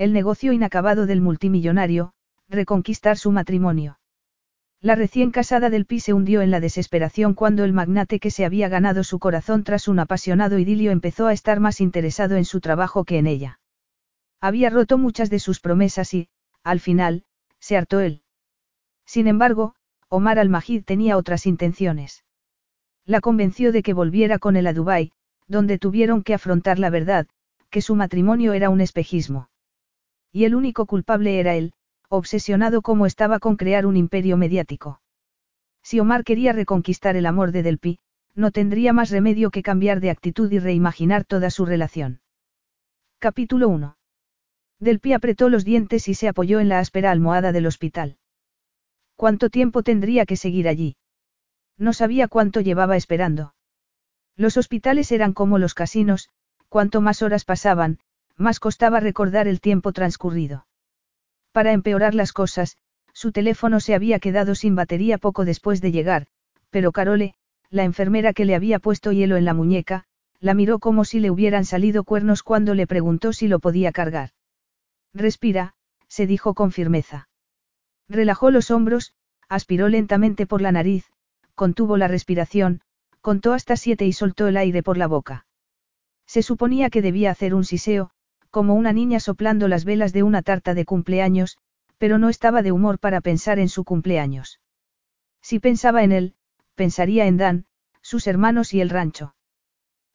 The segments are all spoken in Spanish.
El negocio inacabado del multimillonario, reconquistar su matrimonio. La recién casada del Pi se hundió en la desesperación cuando el magnate que se había ganado su corazón tras un apasionado idilio empezó a estar más interesado en su trabajo que en ella. Había roto muchas de sus promesas y, al final, se hartó él. Sin embargo, Omar al-Majid tenía otras intenciones. La convenció de que volviera con él a Dubái, donde tuvieron que afrontar la verdad, que su matrimonio era un espejismo. Y el único culpable era él, obsesionado como estaba con crear un imperio mediático. Si Omar quería reconquistar el amor de Delpi, no tendría más remedio que cambiar de actitud y reimaginar toda su relación. Capítulo 1. Delpi apretó los dientes y se apoyó en la áspera almohada del hospital. ¿Cuánto tiempo tendría que seguir allí? No sabía cuánto llevaba esperando. Los hospitales eran como los casinos, cuanto más horas pasaban, más costaba recordar el tiempo transcurrido. Para empeorar las cosas, su teléfono se había quedado sin batería poco después de llegar, pero Carole, la enfermera que le había puesto hielo en la muñeca, la miró como si le hubieran salido cuernos cuando le preguntó si lo podía cargar. Respira, se dijo con firmeza. Relajó los hombros, aspiró lentamente por la nariz, contuvo la respiración, contó hasta siete y soltó el aire por la boca. Se suponía que debía hacer un siseo, como una niña soplando las velas de una tarta de cumpleaños, pero no estaba de humor para pensar en su cumpleaños. Si pensaba en él, pensaría en Dan, sus hermanos y el rancho.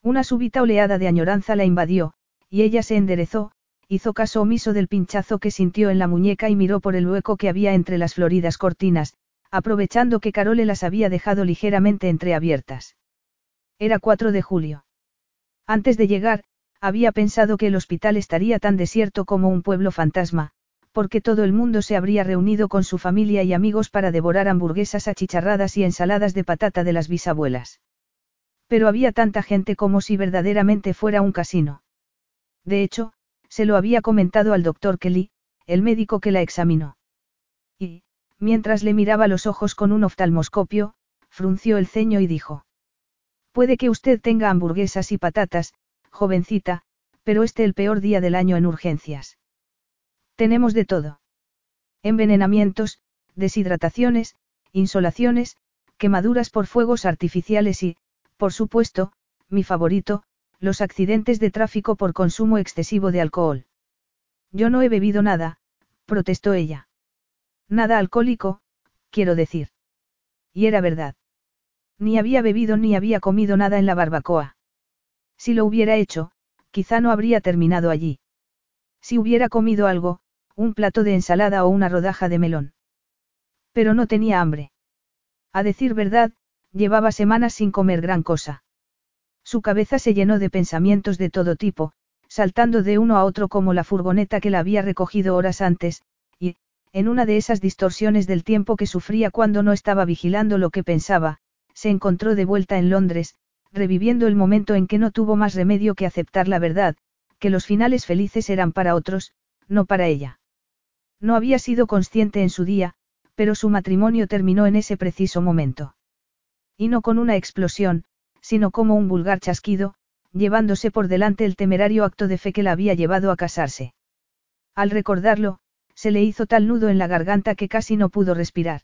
Una súbita oleada de añoranza la invadió, y ella se enderezó, hizo caso omiso del pinchazo que sintió en la muñeca y miró por el hueco que había entre las floridas cortinas, aprovechando que Carole las había dejado ligeramente entreabiertas. Era 4 de julio. Antes de llegar, había pensado que el hospital estaría tan desierto como un pueblo fantasma, porque todo el mundo se habría reunido con su familia y amigos para devorar hamburguesas achicharradas y ensaladas de patata de las bisabuelas. Pero había tanta gente como si verdaderamente fuera un casino. De hecho, se lo había comentado al doctor Kelly, el médico que la examinó. Y, mientras le miraba los ojos con un oftalmoscopio, frunció el ceño y dijo. Puede que usted tenga hamburguesas y patatas, jovencita, pero este el peor día del año en urgencias. Tenemos de todo. Envenenamientos, deshidrataciones, insolaciones, quemaduras por fuegos artificiales y, por supuesto, mi favorito, los accidentes de tráfico por consumo excesivo de alcohol. Yo no he bebido nada, protestó ella. Nada alcohólico, quiero decir. Y era verdad. Ni había bebido ni había comido nada en la barbacoa. Si lo hubiera hecho, quizá no habría terminado allí. Si hubiera comido algo, un plato de ensalada o una rodaja de melón. Pero no tenía hambre. A decir verdad, llevaba semanas sin comer gran cosa. Su cabeza se llenó de pensamientos de todo tipo, saltando de uno a otro como la furgoneta que la había recogido horas antes, y, en una de esas distorsiones del tiempo que sufría cuando no estaba vigilando lo que pensaba, se encontró de vuelta en Londres, reviviendo el momento en que no tuvo más remedio que aceptar la verdad, que los finales felices eran para otros, no para ella. No había sido consciente en su día, pero su matrimonio terminó en ese preciso momento. Y no con una explosión, sino como un vulgar chasquido, llevándose por delante el temerario acto de fe que la había llevado a casarse. Al recordarlo, se le hizo tal nudo en la garganta que casi no pudo respirar.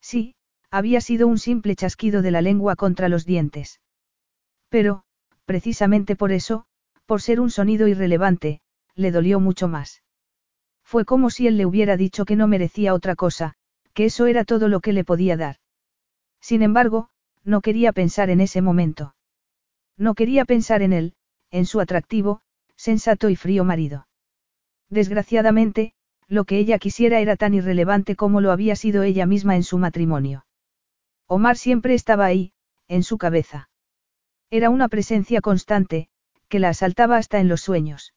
Sí, había sido un simple chasquido de la lengua contra los dientes. Pero, precisamente por eso, por ser un sonido irrelevante, le dolió mucho más. Fue como si él le hubiera dicho que no merecía otra cosa, que eso era todo lo que le podía dar. Sin embargo, no quería pensar en ese momento. No quería pensar en él, en su atractivo, sensato y frío marido. Desgraciadamente, lo que ella quisiera era tan irrelevante como lo había sido ella misma en su matrimonio. Omar siempre estaba ahí, en su cabeza. Era una presencia constante, que la asaltaba hasta en los sueños.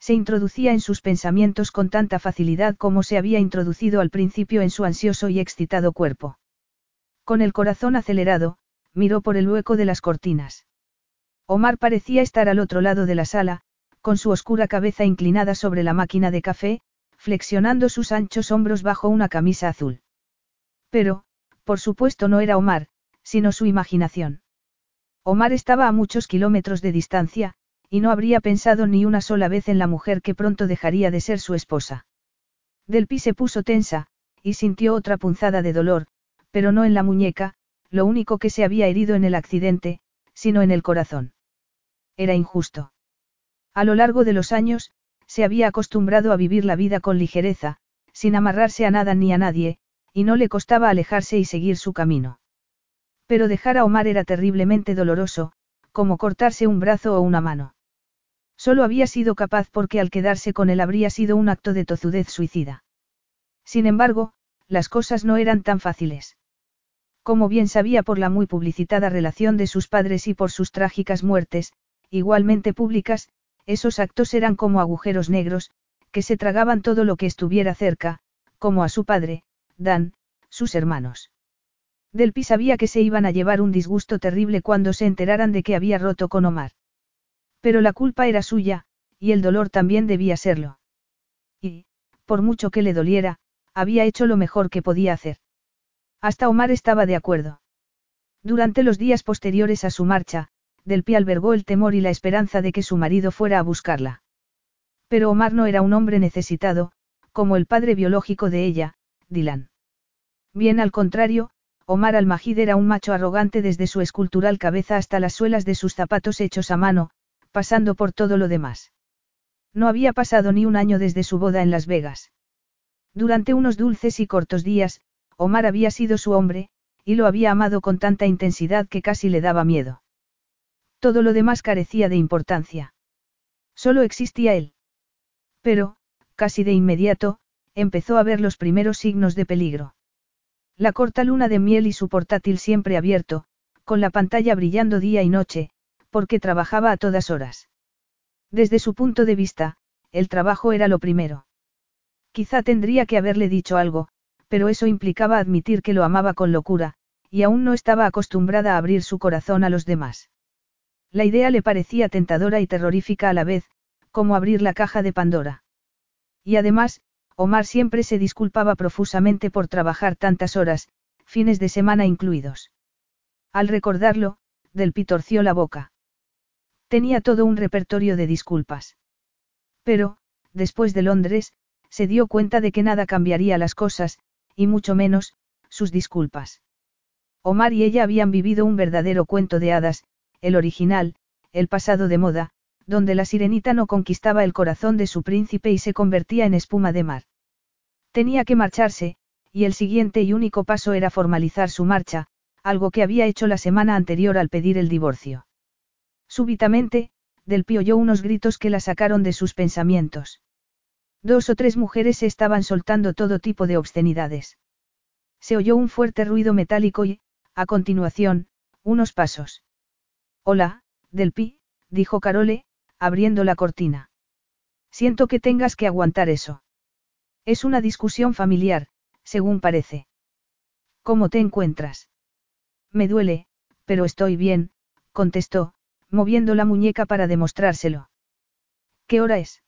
Se introducía en sus pensamientos con tanta facilidad como se había introducido al principio en su ansioso y excitado cuerpo. Con el corazón acelerado, miró por el hueco de las cortinas. Omar parecía estar al otro lado de la sala, con su oscura cabeza inclinada sobre la máquina de café, flexionando sus anchos hombros bajo una camisa azul. Pero, por supuesto no era Omar, sino su imaginación. Omar estaba a muchos kilómetros de distancia, y no habría pensado ni una sola vez en la mujer que pronto dejaría de ser su esposa. Delpi se puso tensa, y sintió otra punzada de dolor, pero no en la muñeca, lo único que se había herido en el accidente, sino en el corazón. Era injusto. A lo largo de los años, se había acostumbrado a vivir la vida con ligereza, sin amarrarse a nada ni a nadie, y no le costaba alejarse y seguir su camino. Pero dejar a Omar era terriblemente doloroso, como cortarse un brazo o una mano. Solo había sido capaz porque al quedarse con él habría sido un acto de tozudez suicida. Sin embargo, las cosas no eran tan fáciles. Como bien sabía por la muy publicitada relación de sus padres y por sus trágicas muertes, igualmente públicas, esos actos eran como agujeros negros, que se tragaban todo lo que estuviera cerca, como a su padre, Dan, sus hermanos. Delpi sabía que se iban a llevar un disgusto terrible cuando se enteraran de que había roto con Omar. Pero la culpa era suya, y el dolor también debía serlo. Y, por mucho que le doliera, había hecho lo mejor que podía hacer. Hasta Omar estaba de acuerdo. Durante los días posteriores a su marcha, Delpi albergó el temor y la esperanza de que su marido fuera a buscarla. Pero Omar no era un hombre necesitado, como el padre biológico de ella, Dylan. Bien al contrario, Omar al-Majid era un macho arrogante desde su escultural cabeza hasta las suelas de sus zapatos hechos a mano, pasando por todo lo demás. No había pasado ni un año desde su boda en Las Vegas. Durante unos dulces y cortos días, Omar había sido su hombre, y lo había amado con tanta intensidad que casi le daba miedo. Todo lo demás carecía de importancia. Solo existía él. Pero, casi de inmediato, empezó a ver los primeros signos de peligro. La corta luna de miel y su portátil siempre abierto, con la pantalla brillando día y noche, porque trabajaba a todas horas. Desde su punto de vista, el trabajo era lo primero. Quizá tendría que haberle dicho algo, pero eso implicaba admitir que lo amaba con locura, y aún no estaba acostumbrada a abrir su corazón a los demás. La idea le parecía tentadora y terrorífica a la vez, como abrir la caja de Pandora. Y además, Omar siempre se disculpaba profusamente por trabajar tantas horas, fines de semana incluidos. Al recordarlo, Del torció la boca. Tenía todo un repertorio de disculpas. Pero, después de Londres, se dio cuenta de que nada cambiaría las cosas, y mucho menos, sus disculpas. Omar y ella habían vivido un verdadero cuento de hadas, el original, el pasado de moda, donde la sirenita no conquistaba el corazón de su príncipe y se convertía en espuma de mar. Tenía que marcharse, y el siguiente y único paso era formalizar su marcha, algo que había hecho la semana anterior al pedir el divorcio. Súbitamente, Del oyó unos gritos que la sacaron de sus pensamientos. Dos o tres mujeres se estaban soltando todo tipo de obscenidades. Se oyó un fuerte ruido metálico y, a continuación, unos pasos. Hola, Del dijo Carole, abriendo la cortina. Siento que tengas que aguantar eso. Es una discusión familiar, según parece. ¿Cómo te encuentras? Me duele, pero estoy bien, contestó, moviendo la muñeca para demostrárselo. ¿Qué hora es?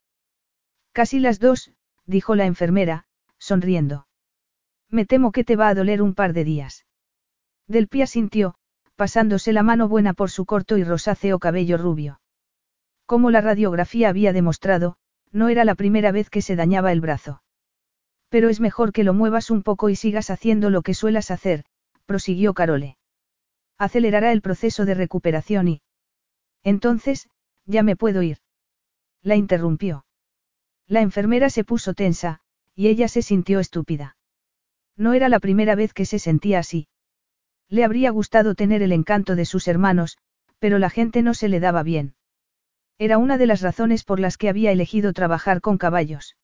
Casi las dos, dijo la enfermera, sonriendo. Me temo que te va a doler un par de días. Del pie sintió, pasándose la mano buena por su corto y rosáceo cabello rubio. Como la radiografía había demostrado, no era la primera vez que se dañaba el brazo. Pero es mejor que lo muevas un poco y sigas haciendo lo que suelas hacer, prosiguió Carole. Acelerará el proceso de recuperación y... Entonces, ya me puedo ir. La interrumpió. La enfermera se puso tensa, y ella se sintió estúpida. No era la primera vez que se sentía así. Le habría gustado tener el encanto de sus hermanos, pero la gente no se le daba bien. Era una de las razones por las que había elegido trabajar con caballos.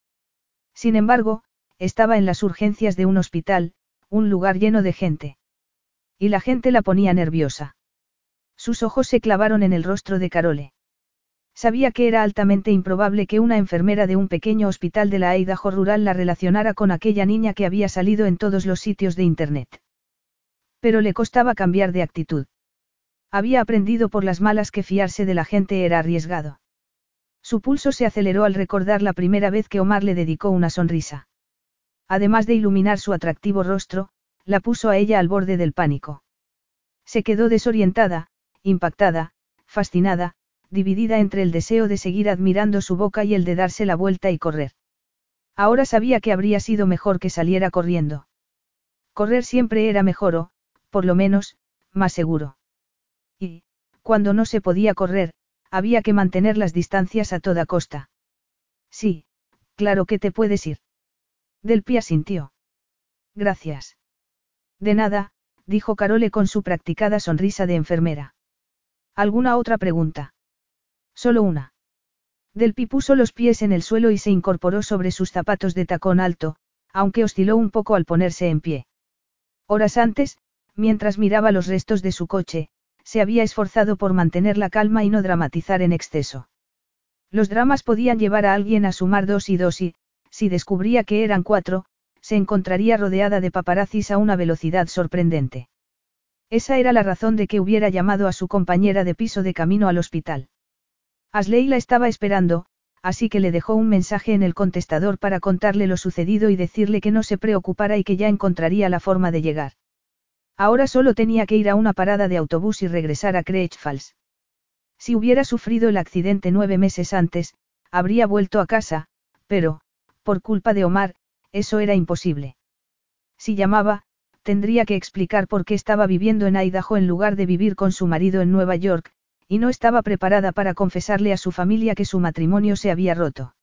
Sin embargo, estaba en las urgencias de un hospital, un lugar lleno de gente. Y la gente la ponía nerviosa. Sus ojos se clavaron en el rostro de Carole. Sabía que era altamente improbable que una enfermera de un pequeño hospital de la Idaho rural la relacionara con aquella niña que había salido en todos los sitios de Internet. Pero le costaba cambiar de actitud. Había aprendido por las malas que fiarse de la gente era arriesgado. Su pulso se aceleró al recordar la primera vez que Omar le dedicó una sonrisa. Además de iluminar su atractivo rostro, la puso a ella al borde del pánico. Se quedó desorientada, impactada, fascinada, dividida entre el deseo de seguir admirando su boca y el de darse la vuelta y correr. Ahora sabía que habría sido mejor que saliera corriendo. Correr siempre era mejor o, por lo menos, más seguro. Cuando no se podía correr, había que mantener las distancias a toda costa. Sí, claro que te puedes ir. Del pie sintió. Gracias. De nada, dijo Carole con su practicada sonrisa de enfermera. ¿Alguna otra pregunta? Solo una. Delpi puso los pies en el suelo y se incorporó sobre sus zapatos de tacón alto, aunque osciló un poco al ponerse en pie. Horas antes, mientras miraba los restos de su coche, se había esforzado por mantener la calma y no dramatizar en exceso. Los dramas podían llevar a alguien a sumar dos y dos y, si descubría que eran cuatro, se encontraría rodeada de paparazzis a una velocidad sorprendente. Esa era la razón de que hubiera llamado a su compañera de piso de camino al hospital. Asley la estaba esperando, así que le dejó un mensaje en el contestador para contarle lo sucedido y decirle que no se preocupara y que ya encontraría la forma de llegar. Ahora solo tenía que ir a una parada de autobús y regresar a Craig Falls. Si hubiera sufrido el accidente nueve meses antes, habría vuelto a casa, pero, por culpa de Omar, eso era imposible. Si llamaba, tendría que explicar por qué estaba viviendo en Idaho en lugar de vivir con su marido en Nueva York, y no estaba preparada para confesarle a su familia que su matrimonio se había roto.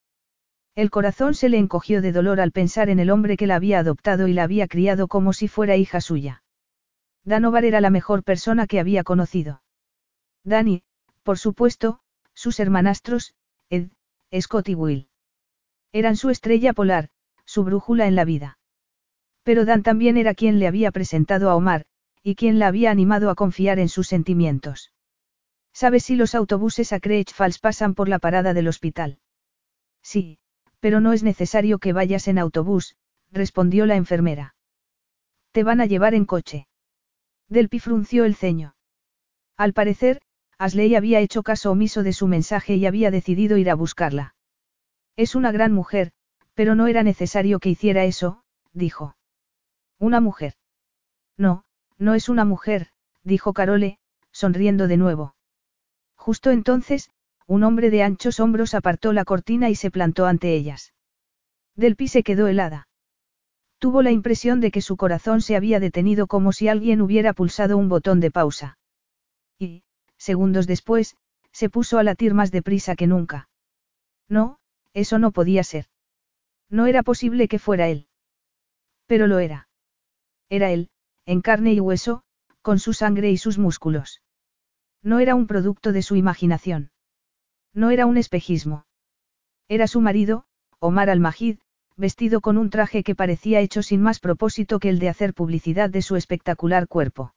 El corazón se le encogió de dolor al pensar en el hombre que la había adoptado y la había criado como si fuera hija suya. Danovar era la mejor persona que había conocido. Danny, por supuesto, sus hermanastros, Ed, Scott y Will. Eran su estrella polar, su brújula en la vida. Pero Dan también era quien le había presentado a Omar, y quien la había animado a confiar en sus sentimientos. ¿Sabes si los autobuses a Craig Falls pasan por la parada del hospital? Sí, pero no es necesario que vayas en autobús, respondió la enfermera. Te van a llevar en coche. Delpi frunció el ceño. Al parecer, Asley había hecho caso omiso de su mensaje y había decidido ir a buscarla. Es una gran mujer, pero no era necesario que hiciera eso, dijo. ¿Una mujer? No, no es una mujer, dijo Carole, sonriendo de nuevo. Justo entonces, un hombre de anchos hombros apartó la cortina y se plantó ante ellas. Delpi se quedó helada. Tuvo la impresión de que su corazón se había detenido como si alguien hubiera pulsado un botón de pausa. Y, segundos después, se puso a latir más deprisa que nunca. No, eso no podía ser. No era posible que fuera él. Pero lo era. Era él, en carne y hueso, con su sangre y sus músculos. No era un producto de su imaginación. No era un espejismo. Era su marido, Omar al-Majid, vestido con un traje que parecía hecho sin más propósito que el de hacer publicidad de su espectacular cuerpo.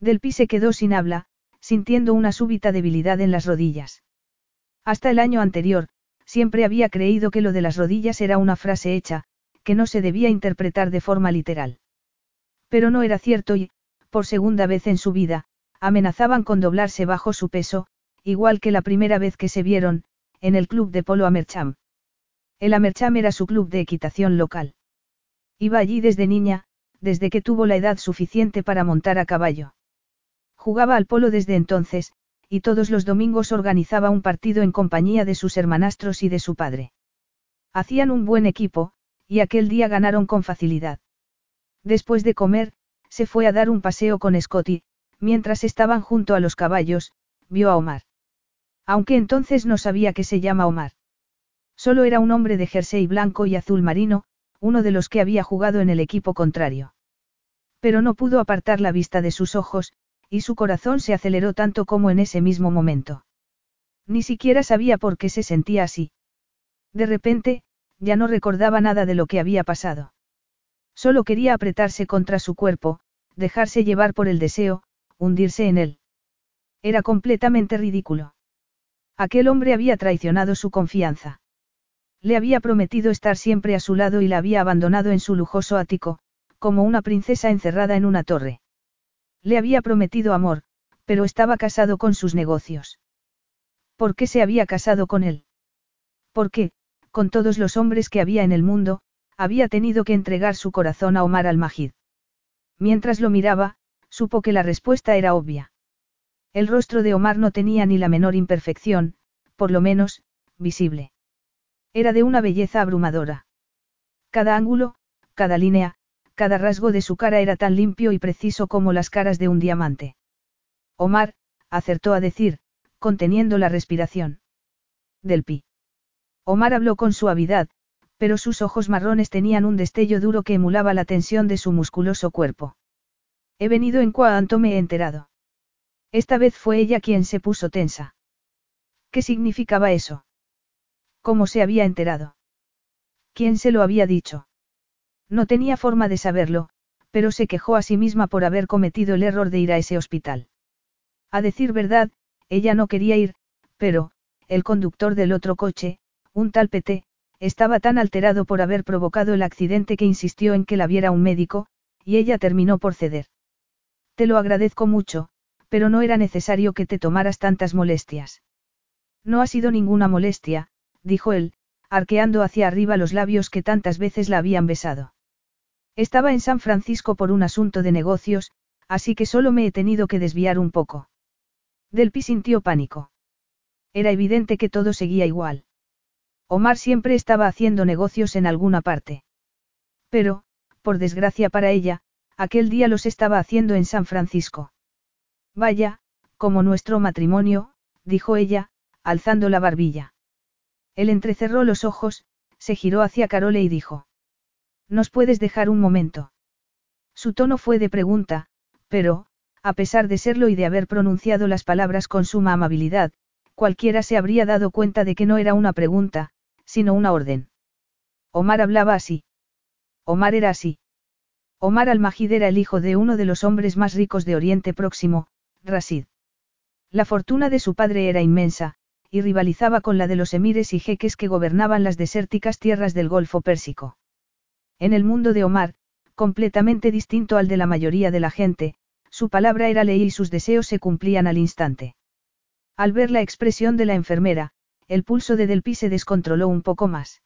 Delpi se quedó sin habla, sintiendo una súbita debilidad en las rodillas. Hasta el año anterior, siempre había creído que lo de las rodillas era una frase hecha, que no se debía interpretar de forma literal. Pero no era cierto y, por segunda vez en su vida, amenazaban con doblarse bajo su peso, igual que la primera vez que se vieron, en el club de polo Amercham. El Amercham era su club de equitación local. Iba allí desde niña, desde que tuvo la edad suficiente para montar a caballo. Jugaba al polo desde entonces, y todos los domingos organizaba un partido en compañía de sus hermanastros y de su padre. Hacían un buen equipo, y aquel día ganaron con facilidad. Después de comer, se fue a dar un paseo con Scotty, Mientras estaban junto a los caballos, vio a Omar. Aunque entonces no sabía que se llama Omar. Solo era un hombre de jersey blanco y azul marino, uno de los que había jugado en el equipo contrario. Pero no pudo apartar la vista de sus ojos, y su corazón se aceleró tanto como en ese mismo momento. Ni siquiera sabía por qué se sentía así. De repente, ya no recordaba nada de lo que había pasado. Solo quería apretarse contra su cuerpo, dejarse llevar por el deseo, hundirse en él. Era completamente ridículo. Aquel hombre había traicionado su confianza. Le había prometido estar siempre a su lado y la había abandonado en su lujoso ático, como una princesa encerrada en una torre. Le había prometido amor, pero estaba casado con sus negocios. ¿Por qué se había casado con él? Porque, con todos los hombres que había en el mundo, había tenido que entregar su corazón a Omar al-Majid. Mientras lo miraba, supo que la respuesta era obvia. El rostro de Omar no tenía ni la menor imperfección, por lo menos, visible. Era de una belleza abrumadora. Cada ángulo, cada línea, cada rasgo de su cara era tan limpio y preciso como las caras de un diamante. Omar, acertó a decir, conteniendo la respiración. Del pi. Omar habló con suavidad, pero sus ojos marrones tenían un destello duro que emulaba la tensión de su musculoso cuerpo. He venido en cuanto me he enterado. Esta vez fue ella quien se puso tensa. ¿Qué significaba eso? ¿Cómo se había enterado? ¿Quién se lo había dicho? No tenía forma de saberlo, pero se quejó a sí misma por haber cometido el error de ir a ese hospital. A decir verdad, ella no quería ir, pero, el conductor del otro coche, un tal PT, estaba tan alterado por haber provocado el accidente que insistió en que la viera un médico, y ella terminó por ceder. Te lo agradezco mucho, pero no era necesario que te tomaras tantas molestias. No ha sido ninguna molestia, dijo él, arqueando hacia arriba los labios que tantas veces la habían besado. Estaba en San Francisco por un asunto de negocios, así que solo me he tenido que desviar un poco. Delpi sintió pánico. Era evidente que todo seguía igual. Omar siempre estaba haciendo negocios en alguna parte. Pero, por desgracia para ella, aquel día los estaba haciendo en San Francisco. Vaya, como nuestro matrimonio, dijo ella, alzando la barbilla. Él entrecerró los ojos, se giró hacia Carole y dijo. ¿Nos puedes dejar un momento? Su tono fue de pregunta, pero, a pesar de serlo y de haber pronunciado las palabras con suma amabilidad, cualquiera se habría dado cuenta de que no era una pregunta, sino una orden. Omar hablaba así. Omar era así. Omar al-Majid era el hijo de uno de los hombres más ricos de Oriente Próximo, Rasid. La fortuna de su padre era inmensa, y rivalizaba con la de los emires y jeques que gobernaban las desérticas tierras del Golfo Pérsico. En el mundo de Omar, completamente distinto al de la mayoría de la gente, su palabra era ley y sus deseos se cumplían al instante. Al ver la expresión de la enfermera, el pulso de Delpi se descontroló un poco más.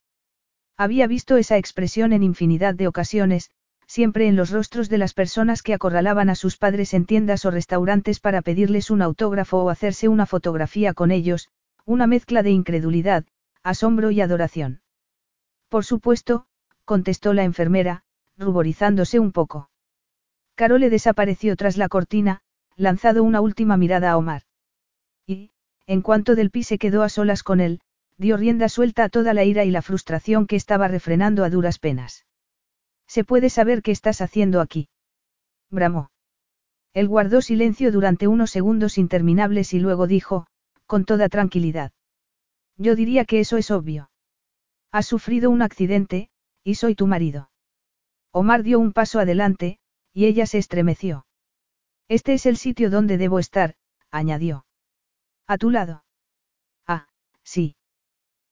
Había visto esa expresión en infinidad de ocasiones, siempre en los rostros de las personas que acorralaban a sus padres en tiendas o restaurantes para pedirles un autógrafo o hacerse una fotografía con ellos, una mezcla de incredulidad, asombro y adoración. Por supuesto, contestó la enfermera, ruborizándose un poco. Carole desapareció tras la cortina, lanzado una última mirada a Omar. Y, en cuanto Del Pi se quedó a solas con él, dio rienda suelta a toda la ira y la frustración que estaba refrenando a duras penas. ¿Se puede saber qué estás haciendo aquí? Bramó. Él guardó silencio durante unos segundos interminables y luego dijo, con toda tranquilidad. Yo diría que eso es obvio. Has sufrido un accidente, y soy tu marido. Omar dio un paso adelante, y ella se estremeció. Este es el sitio donde debo estar, añadió. A tu lado. Ah, sí.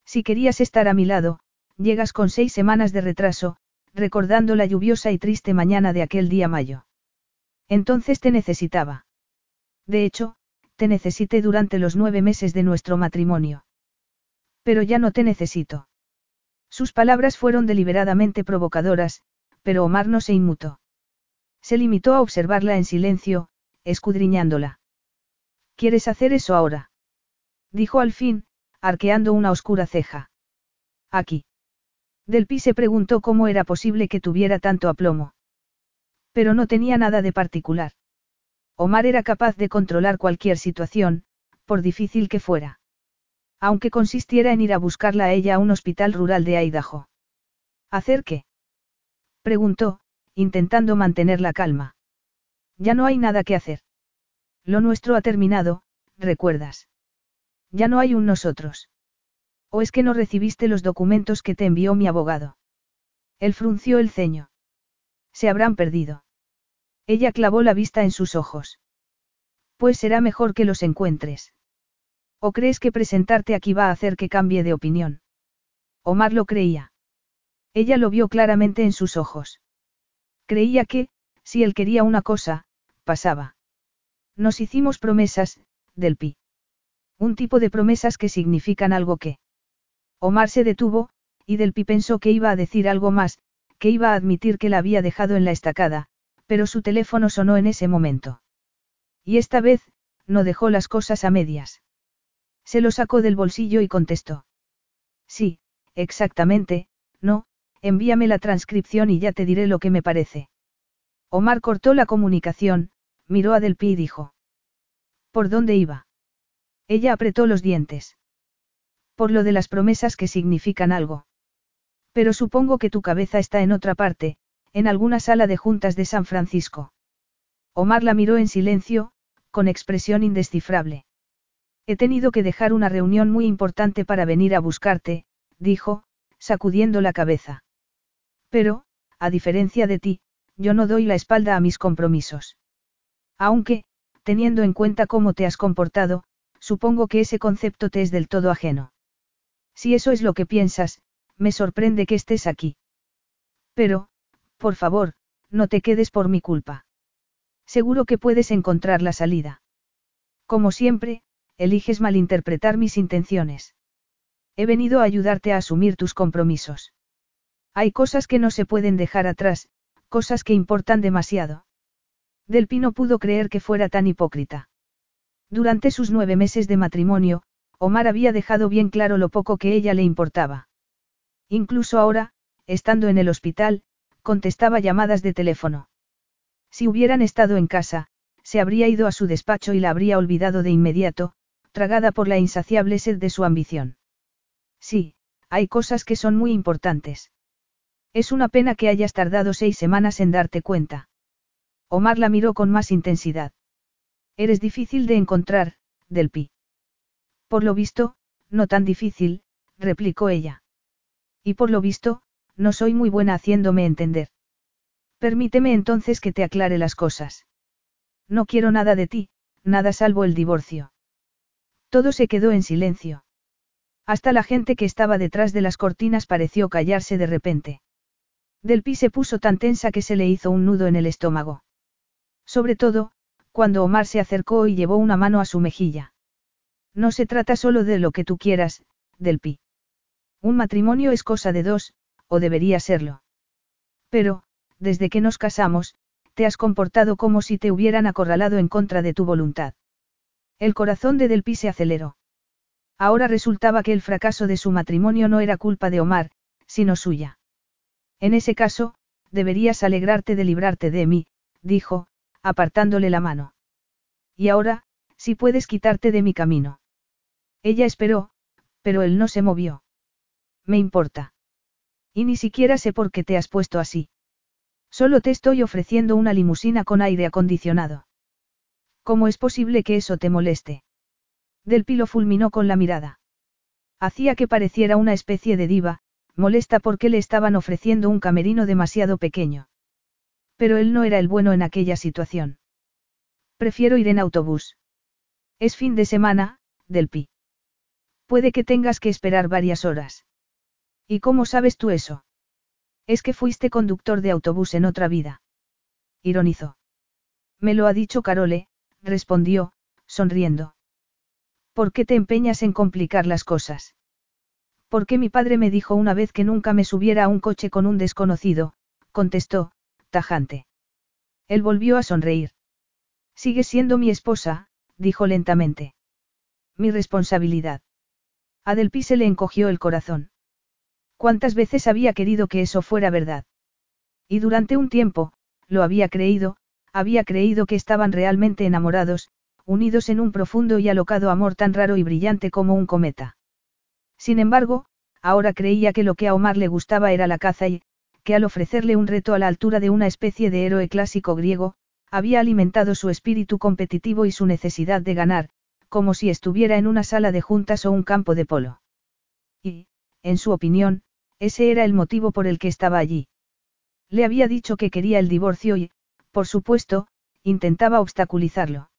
Si querías estar a mi lado, llegas con seis semanas de retraso, recordando la lluviosa y triste mañana de aquel día mayo. Entonces te necesitaba. De hecho, te necesité durante los nueve meses de nuestro matrimonio. Pero ya no te necesito. Sus palabras fueron deliberadamente provocadoras, pero Omar no se inmutó. Se limitó a observarla en silencio, escudriñándola. ¿Quieres hacer eso ahora? Dijo al fin, arqueando una oscura ceja. Aquí. Delpi se preguntó cómo era posible que tuviera tanto aplomo. Pero no tenía nada de particular. Omar era capaz de controlar cualquier situación, por difícil que fuera. Aunque consistiera en ir a buscarla a ella a un hospital rural de Idaho. ¿Hacer qué? Preguntó, intentando mantener la calma. Ya no hay nada que hacer. Lo nuestro ha terminado, ¿recuerdas? Ya no hay un nosotros. ¿O es que no recibiste los documentos que te envió mi abogado? Él frunció el ceño. Se habrán perdido. Ella clavó la vista en sus ojos. Pues será mejor que los encuentres. ¿O crees que presentarte aquí va a hacer que cambie de opinión? Omar lo creía. Ella lo vio claramente en sus ojos. Creía que, si él quería una cosa, pasaba. Nos hicimos promesas, del pi. Un tipo de promesas que significan algo que. Omar se detuvo, y Del Pi pensó que iba a decir algo más, que iba a admitir que la había dejado en la estacada, pero su teléfono sonó en ese momento. Y esta vez, no dejó las cosas a medias. Se lo sacó del bolsillo y contestó. Sí, exactamente, no, envíame la transcripción y ya te diré lo que me parece. Omar cortó la comunicación, miró a Del Pi y dijo. ¿Por dónde iba? Ella apretó los dientes. Por lo de las promesas que significan algo. Pero supongo que tu cabeza está en otra parte, en alguna sala de juntas de San Francisco. Omar la miró en silencio, con expresión indescifrable. He tenido que dejar una reunión muy importante para venir a buscarte, dijo, sacudiendo la cabeza. Pero, a diferencia de ti, yo no doy la espalda a mis compromisos. Aunque, teniendo en cuenta cómo te has comportado, supongo que ese concepto te es del todo ajeno. Si eso es lo que piensas, me sorprende que estés aquí. Pero, por favor, no te quedes por mi culpa. Seguro que puedes encontrar la salida. Como siempre, eliges malinterpretar mis intenciones. He venido a ayudarte a asumir tus compromisos. Hay cosas que no se pueden dejar atrás, cosas que importan demasiado. Del Pino pudo creer que fuera tan hipócrita. Durante sus nueve meses de matrimonio, Omar había dejado bien claro lo poco que ella le importaba. Incluso ahora, estando en el hospital, contestaba llamadas de teléfono. Si hubieran estado en casa, se habría ido a su despacho y la habría olvidado de inmediato, tragada por la insaciable sed de su ambición. Sí, hay cosas que son muy importantes. Es una pena que hayas tardado seis semanas en darte cuenta. Omar la miró con más intensidad. Eres difícil de encontrar, Delpi. Por lo visto, no tan difícil, replicó ella. Y por lo visto, no soy muy buena haciéndome entender. Permíteme entonces que te aclare las cosas. No quiero nada de ti, nada salvo el divorcio. Todo se quedó en silencio. Hasta la gente que estaba detrás de las cortinas pareció callarse de repente. Del pi se puso tan tensa que se le hizo un nudo en el estómago. Sobre todo, cuando Omar se acercó y llevó una mano a su mejilla. No se trata solo de lo que tú quieras, del pi. Un matrimonio es cosa de dos, o debería serlo. Pero, desde que nos casamos, te has comportado como si te hubieran acorralado en contra de tu voluntad. El corazón de Delpi se aceleró. Ahora resultaba que el fracaso de su matrimonio no era culpa de Omar, sino suya. En ese caso, deberías alegrarte de librarte de mí, dijo, apartándole la mano. Y ahora, si puedes quitarte de mi camino. Ella esperó, pero él no se movió. Me importa. Y ni siquiera sé por qué te has puesto así. Solo te estoy ofreciendo una limusina con aire acondicionado. ¿Cómo es posible que eso te moleste? Del pilo fulminó con la mirada. Hacía que pareciera una especie de diva, molesta porque le estaban ofreciendo un camerino demasiado pequeño. Pero él no era el bueno en aquella situación. Prefiero ir en autobús. Es fin de semana, Del Pi. Puede que tengas que esperar varias horas. ¿Y cómo sabes tú eso? Es que fuiste conductor de autobús en otra vida. Ironizó. Me lo ha dicho Carole, respondió, sonriendo. ¿Por qué te empeñas en complicar las cosas? Porque mi padre me dijo una vez que nunca me subiera a un coche con un desconocido, contestó, tajante. Él volvió a sonreír. Sigues siendo mi esposa, dijo lentamente. Mi responsabilidad. A se le encogió el corazón. ¿Cuántas veces había querido que eso fuera verdad? Y durante un tiempo, lo había creído, había creído que estaban realmente enamorados, unidos en un profundo y alocado amor tan raro y brillante como un cometa. Sin embargo, ahora creía que lo que a Omar le gustaba era la caza y, que al ofrecerle un reto a la altura de una especie de héroe clásico griego, había alimentado su espíritu competitivo y su necesidad de ganar, como si estuviera en una sala de juntas o un campo de polo. Y, en su opinión, ese era el motivo por el que estaba allí. Le había dicho que quería el divorcio y, por supuesto, intentaba obstaculizarlo.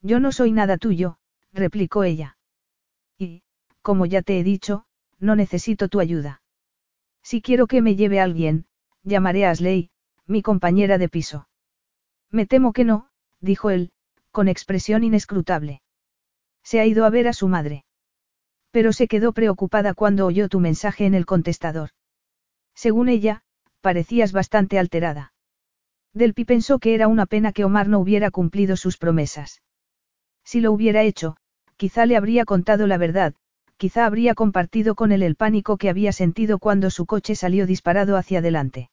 Yo no soy nada tuyo, replicó ella. Y, como ya te he dicho, no necesito tu ayuda. Si quiero que me lleve alguien, llamaré a Asley, mi compañera de piso. Me temo que no, dijo él, con expresión inescrutable. Se ha ido a ver a su madre. Pero se quedó preocupada cuando oyó tu mensaje en el contestador. Según ella, parecías bastante alterada. Delpi pensó que era una pena que Omar no hubiera cumplido sus promesas. Si lo hubiera hecho, quizá le habría contado la verdad, quizá habría compartido con él el pánico que había sentido cuando su coche salió disparado hacia adelante.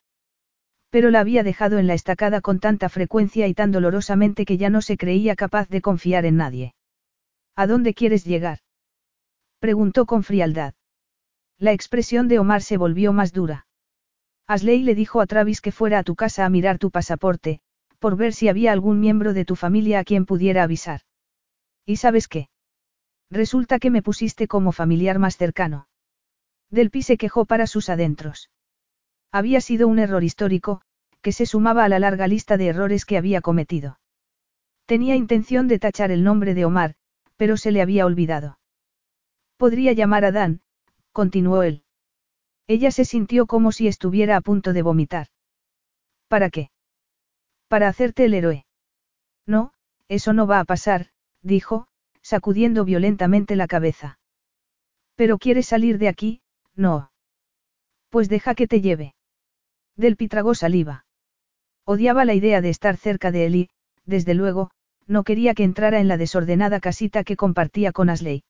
Pero la había dejado en la estacada con tanta frecuencia y tan dolorosamente que ya no se creía capaz de confiar en nadie. ¿A dónde quieres llegar? Preguntó con frialdad. La expresión de Omar se volvió más dura. Asley le dijo a Travis que fuera a tu casa a mirar tu pasaporte, por ver si había algún miembro de tu familia a quien pudiera avisar. ¿Y sabes qué? Resulta que me pusiste como familiar más cercano. Delpi se quejó para sus adentros. Había sido un error histórico, que se sumaba a la larga lista de errores que había cometido. Tenía intención de tachar el nombre de Omar, pero se le había olvidado. Podría llamar a Dan, continuó él. Ella se sintió como si estuviera a punto de vomitar. ¿Para qué? Para hacerte el héroe. No, eso no va a pasar, dijo, sacudiendo violentamente la cabeza. Pero quieres salir de aquí, no. Pues deja que te lleve. Del tragó saliva. Odiaba la idea de estar cerca de él y, desde luego, no quería que entrara en la desordenada casita que compartía con Asley.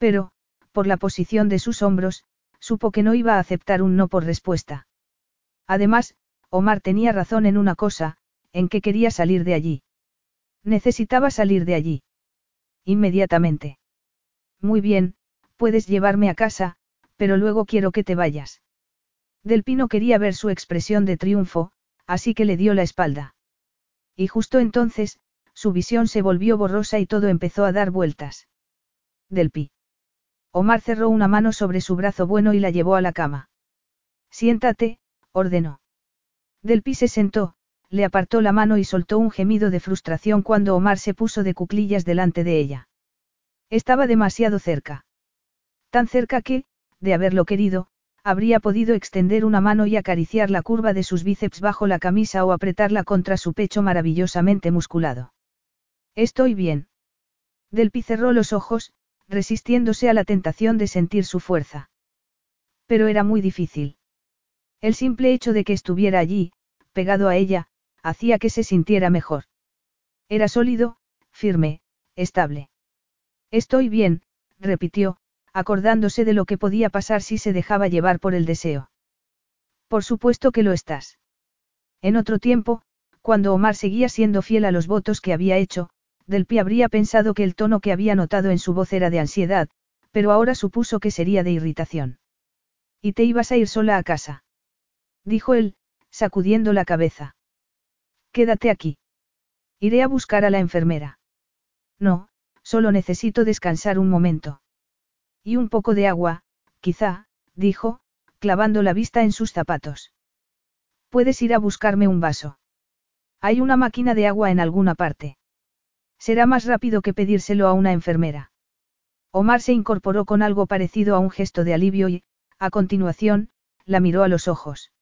Pero, por la posición de sus hombros, supo que no iba a aceptar un no por respuesta. Además, Omar tenía razón en una cosa, en que quería salir de allí. Necesitaba salir de allí. Inmediatamente. Muy bien, puedes llevarme a casa, pero luego quiero que te vayas. Del Pino quería ver su expresión de triunfo, así que le dio la espalda. Y justo entonces, su visión se volvió borrosa y todo empezó a dar vueltas. Delpi. Omar cerró una mano sobre su brazo bueno y la llevó a la cama. Siéntate, ordenó. Delpi se sentó, le apartó la mano y soltó un gemido de frustración cuando Omar se puso de cuclillas delante de ella. Estaba demasiado cerca. Tan cerca que, de haberlo querido, habría podido extender una mano y acariciar la curva de sus bíceps bajo la camisa o apretarla contra su pecho maravillosamente musculado. Estoy bien. Delpi cerró los ojos, resistiéndose a la tentación de sentir su fuerza. Pero era muy difícil. El simple hecho de que estuviera allí, pegado a ella, hacía que se sintiera mejor. Era sólido, firme, estable. Estoy bien, repitió, acordándose de lo que podía pasar si se dejaba llevar por el deseo. Por supuesto que lo estás. En otro tiempo, cuando Omar seguía siendo fiel a los votos que había hecho, Delpi habría pensado que el tono que había notado en su voz era de ansiedad, pero ahora supuso que sería de irritación. ¿Y te ibas a ir sola a casa? Dijo él, sacudiendo la cabeza. Quédate aquí. Iré a buscar a la enfermera. No, solo necesito descansar un momento. Y un poco de agua, quizá, dijo, clavando la vista en sus zapatos. Puedes ir a buscarme un vaso. Hay una máquina de agua en alguna parte. Será más rápido que pedírselo a una enfermera. Omar se incorporó con algo parecido a un gesto de alivio y, a continuación, la miró a los ojos.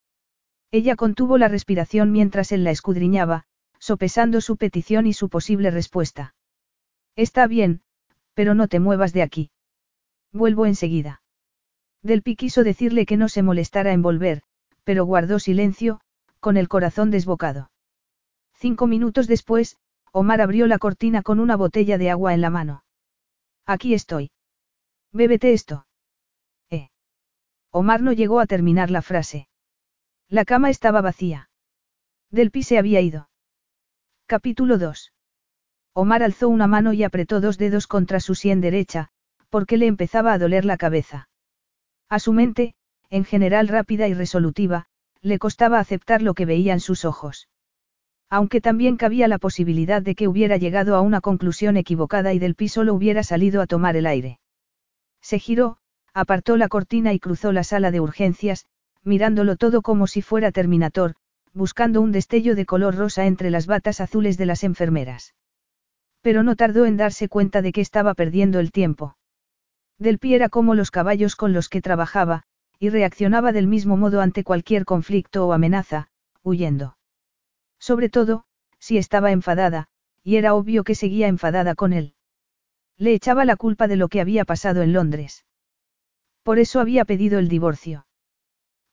Ella contuvo la respiración mientras él la escudriñaba, sopesando su petición y su posible respuesta. Está bien, pero no te muevas de aquí. Vuelvo enseguida. Delpi quiso decirle que no se molestara en volver, pero guardó silencio, con el corazón desbocado. Cinco minutos después, Omar abrió la cortina con una botella de agua en la mano. Aquí estoy. Bébete esto. Eh. Omar no llegó a terminar la frase. La cama estaba vacía. Delpi se había ido. Capítulo 2. Omar alzó una mano y apretó dos dedos contra su sien derecha, porque le empezaba a doler la cabeza. A su mente, en general rápida y resolutiva, le costaba aceptar lo que veía en sus ojos. Aunque también cabía la posibilidad de que hubiera llegado a una conclusión equivocada y del piso lo hubiera salido a tomar el aire. Se giró, apartó la cortina y cruzó la sala de urgencias, mirándolo todo como si fuera Terminator, buscando un destello de color rosa entre las batas azules de las enfermeras. Pero no tardó en darse cuenta de que estaba perdiendo el tiempo. Del pie era como los caballos con los que trabajaba, y reaccionaba del mismo modo ante cualquier conflicto o amenaza, huyendo. Sobre todo, si estaba enfadada, y era obvio que seguía enfadada con él. Le echaba la culpa de lo que había pasado en Londres. Por eso había pedido el divorcio.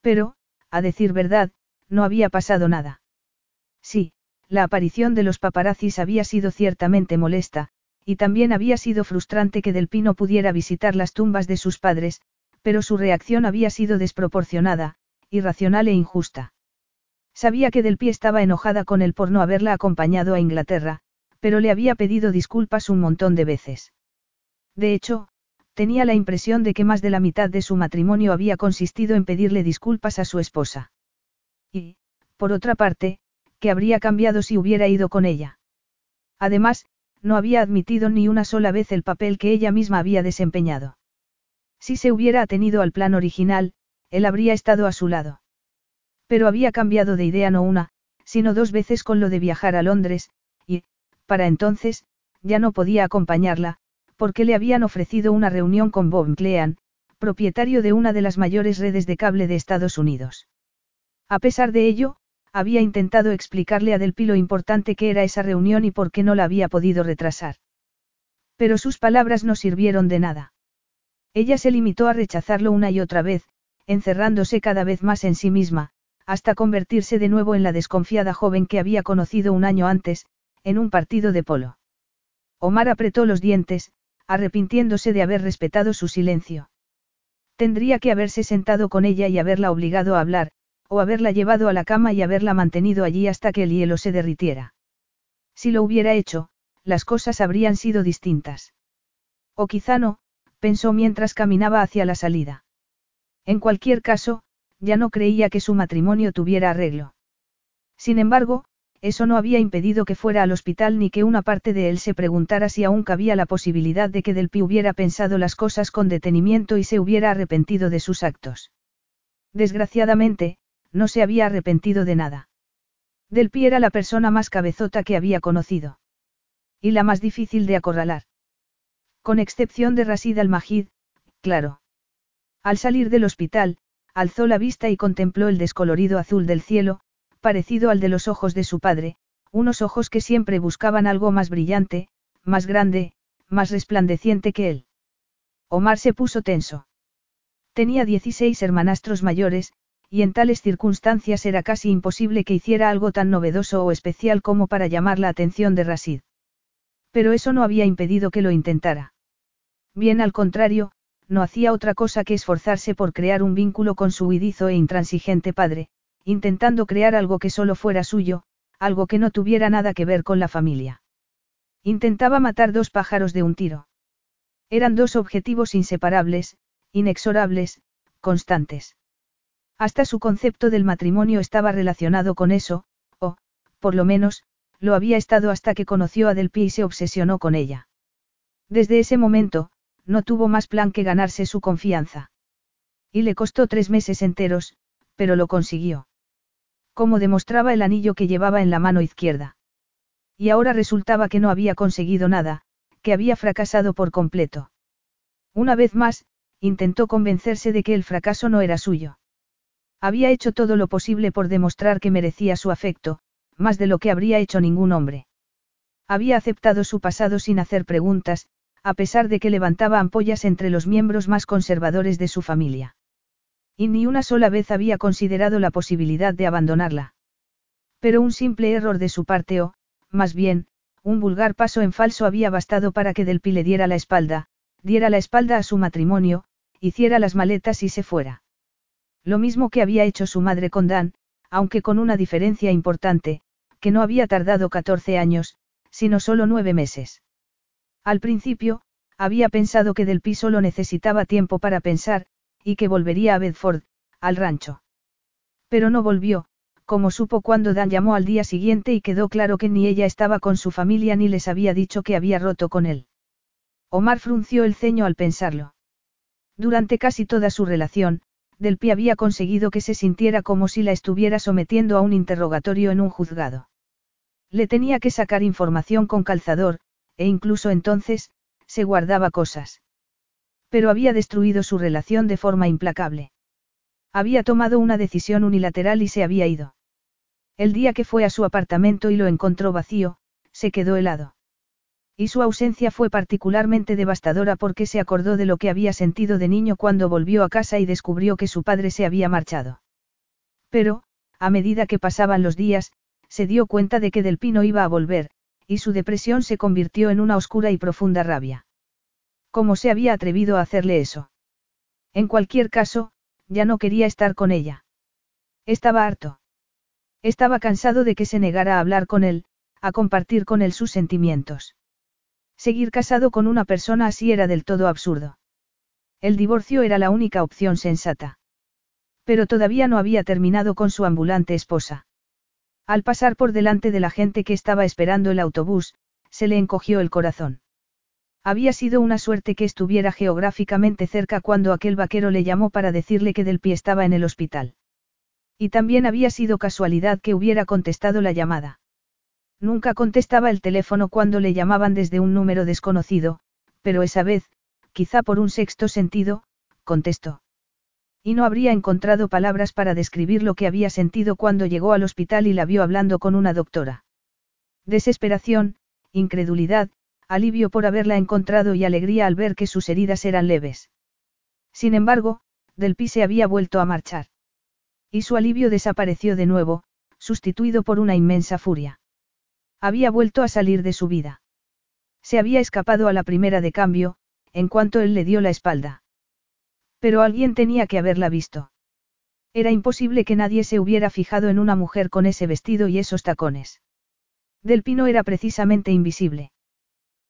Pero, a decir verdad, no había pasado nada. Sí, la aparición de los paparazzis había sido ciertamente molesta, y también había sido frustrante que Del Pino pudiera visitar las tumbas de sus padres, pero su reacción había sido desproporcionada, irracional e injusta. Sabía que Del Pie estaba enojada con él por no haberla acompañado a Inglaterra, pero le había pedido disculpas un montón de veces. De hecho, tenía la impresión de que más de la mitad de su matrimonio había consistido en pedirle disculpas a su esposa. Y, por otra parte, que habría cambiado si hubiera ido con ella. Además, no había admitido ni una sola vez el papel que ella misma había desempeñado. Si se hubiera atenido al plan original, él habría estado a su lado. Pero había cambiado de idea no una, sino dos veces con lo de viajar a Londres, y, para entonces, ya no podía acompañarla, porque le habían ofrecido una reunión con Bob Clean, propietario de una de las mayores redes de cable de Estados Unidos. A pesar de ello, había intentado explicarle a Del lo importante que era esa reunión y por qué no la había podido retrasar. Pero sus palabras no sirvieron de nada. Ella se limitó a rechazarlo una y otra vez, encerrándose cada vez más en sí misma, hasta convertirse de nuevo en la desconfiada joven que había conocido un año antes, en un partido de polo. Omar apretó los dientes, arrepintiéndose de haber respetado su silencio. Tendría que haberse sentado con ella y haberla obligado a hablar, o haberla llevado a la cama y haberla mantenido allí hasta que el hielo se derritiera. Si lo hubiera hecho, las cosas habrían sido distintas. O quizá no, pensó mientras caminaba hacia la salida. En cualquier caso, ya no creía que su matrimonio tuviera arreglo. Sin embargo, eso no había impedido que fuera al hospital ni que una parte de él se preguntara si aún cabía la posibilidad de que Del Pi hubiera pensado las cosas con detenimiento y se hubiera arrepentido de sus actos. Desgraciadamente, no se había arrepentido de nada. Del Pi era la persona más cabezota que había conocido. Y la más difícil de acorralar. Con excepción de Rasid al-Majid, claro. Al salir del hospital, alzó la vista y contempló el descolorido azul del cielo, parecido al de los ojos de su padre, unos ojos que siempre buscaban algo más brillante, más grande, más resplandeciente que él. Omar se puso tenso. Tenía 16 hermanastros mayores, y en tales circunstancias era casi imposible que hiciera algo tan novedoso o especial como para llamar la atención de Rasid. Pero eso no había impedido que lo intentara. Bien al contrario, no hacía otra cosa que esforzarse por crear un vínculo con su huidizo e intransigente padre, intentando crear algo que solo fuera suyo, algo que no tuviera nada que ver con la familia. Intentaba matar dos pájaros de un tiro. Eran dos objetivos inseparables, inexorables, constantes. Hasta su concepto del matrimonio estaba relacionado con eso, o, por lo menos, lo había estado hasta que conoció a Del y se obsesionó con ella. Desde ese momento, no tuvo más plan que ganarse su confianza. Y le costó tres meses enteros, pero lo consiguió. Como demostraba el anillo que llevaba en la mano izquierda. Y ahora resultaba que no había conseguido nada, que había fracasado por completo. Una vez más, intentó convencerse de que el fracaso no era suyo. Había hecho todo lo posible por demostrar que merecía su afecto, más de lo que habría hecho ningún hombre. Había aceptado su pasado sin hacer preguntas, a pesar de que levantaba ampollas entre los miembros más conservadores de su familia. Y ni una sola vez había considerado la posibilidad de abandonarla. Pero un simple error de su parte o, más bien, un vulgar paso en falso había bastado para que Del Pi le diera la espalda, diera la espalda a su matrimonio, hiciera las maletas y se fuera. Lo mismo que había hecho su madre con Dan, aunque con una diferencia importante, que no había tardado 14 años, sino solo nueve meses. Al principio, había pensado que Del Pi solo necesitaba tiempo para pensar, y que volvería a Bedford, al rancho. Pero no volvió, como supo cuando Dan llamó al día siguiente y quedó claro que ni ella estaba con su familia ni les había dicho que había roto con él. Omar frunció el ceño al pensarlo. Durante casi toda su relación, Del Pi había conseguido que se sintiera como si la estuviera sometiendo a un interrogatorio en un juzgado. Le tenía que sacar información con calzador, e incluso entonces, se guardaba cosas. Pero había destruido su relación de forma implacable. Había tomado una decisión unilateral y se había ido. El día que fue a su apartamento y lo encontró vacío, se quedó helado. Y su ausencia fue particularmente devastadora porque se acordó de lo que había sentido de niño cuando volvió a casa y descubrió que su padre se había marchado. Pero, a medida que pasaban los días, se dio cuenta de que Del Pino iba a volver, y su depresión se convirtió en una oscura y profunda rabia. ¿Cómo se había atrevido a hacerle eso? En cualquier caso, ya no quería estar con ella. Estaba harto. Estaba cansado de que se negara a hablar con él, a compartir con él sus sentimientos. Seguir casado con una persona así era del todo absurdo. El divorcio era la única opción sensata. Pero todavía no había terminado con su ambulante esposa. Al pasar por delante de la gente que estaba esperando el autobús, se le encogió el corazón. Había sido una suerte que estuviera geográficamente cerca cuando aquel vaquero le llamó para decirle que Del Pie estaba en el hospital. Y también había sido casualidad que hubiera contestado la llamada. Nunca contestaba el teléfono cuando le llamaban desde un número desconocido, pero esa vez, quizá por un sexto sentido, contestó. Y no habría encontrado palabras para describir lo que había sentido cuando llegó al hospital y la vio hablando con una doctora. Desesperación, incredulidad, alivio por haberla encontrado y alegría al ver que sus heridas eran leves. Sin embargo, Del Pi se había vuelto a marchar. Y su alivio desapareció de nuevo, sustituido por una inmensa furia. Había vuelto a salir de su vida. Se había escapado a la primera de cambio, en cuanto él le dio la espalda. Pero alguien tenía que haberla visto. Era imposible que nadie se hubiera fijado en una mujer con ese vestido y esos tacones. Del Pino era precisamente invisible.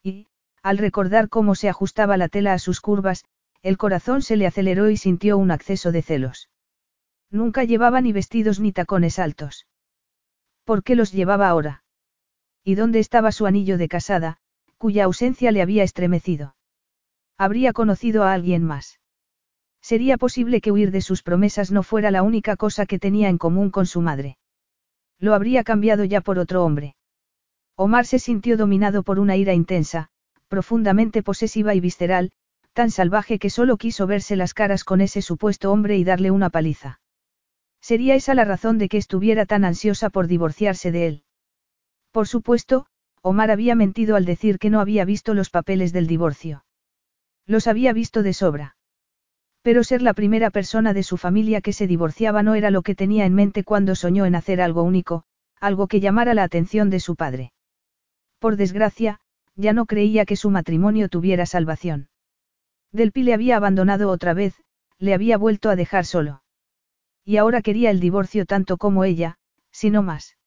Y, al recordar cómo se ajustaba la tela a sus curvas, el corazón se le aceleró y sintió un acceso de celos. Nunca llevaba ni vestidos ni tacones altos. ¿Por qué los llevaba ahora? ¿Y dónde estaba su anillo de casada, cuya ausencia le había estremecido? Habría conocido a alguien más. Sería posible que huir de sus promesas no fuera la única cosa que tenía en común con su madre. Lo habría cambiado ya por otro hombre. Omar se sintió dominado por una ira intensa, profundamente posesiva y visceral, tan salvaje que solo quiso verse las caras con ese supuesto hombre y darle una paliza. Sería esa la razón de que estuviera tan ansiosa por divorciarse de él. Por supuesto, Omar había mentido al decir que no había visto los papeles del divorcio. Los había visto de sobra. Pero ser la primera persona de su familia que se divorciaba no era lo que tenía en mente cuando soñó en hacer algo único, algo que llamara la atención de su padre. Por desgracia, ya no creía que su matrimonio tuviera salvación. Delpi le había abandonado otra vez, le había vuelto a dejar solo. Y ahora quería el divorcio tanto como ella, si no más.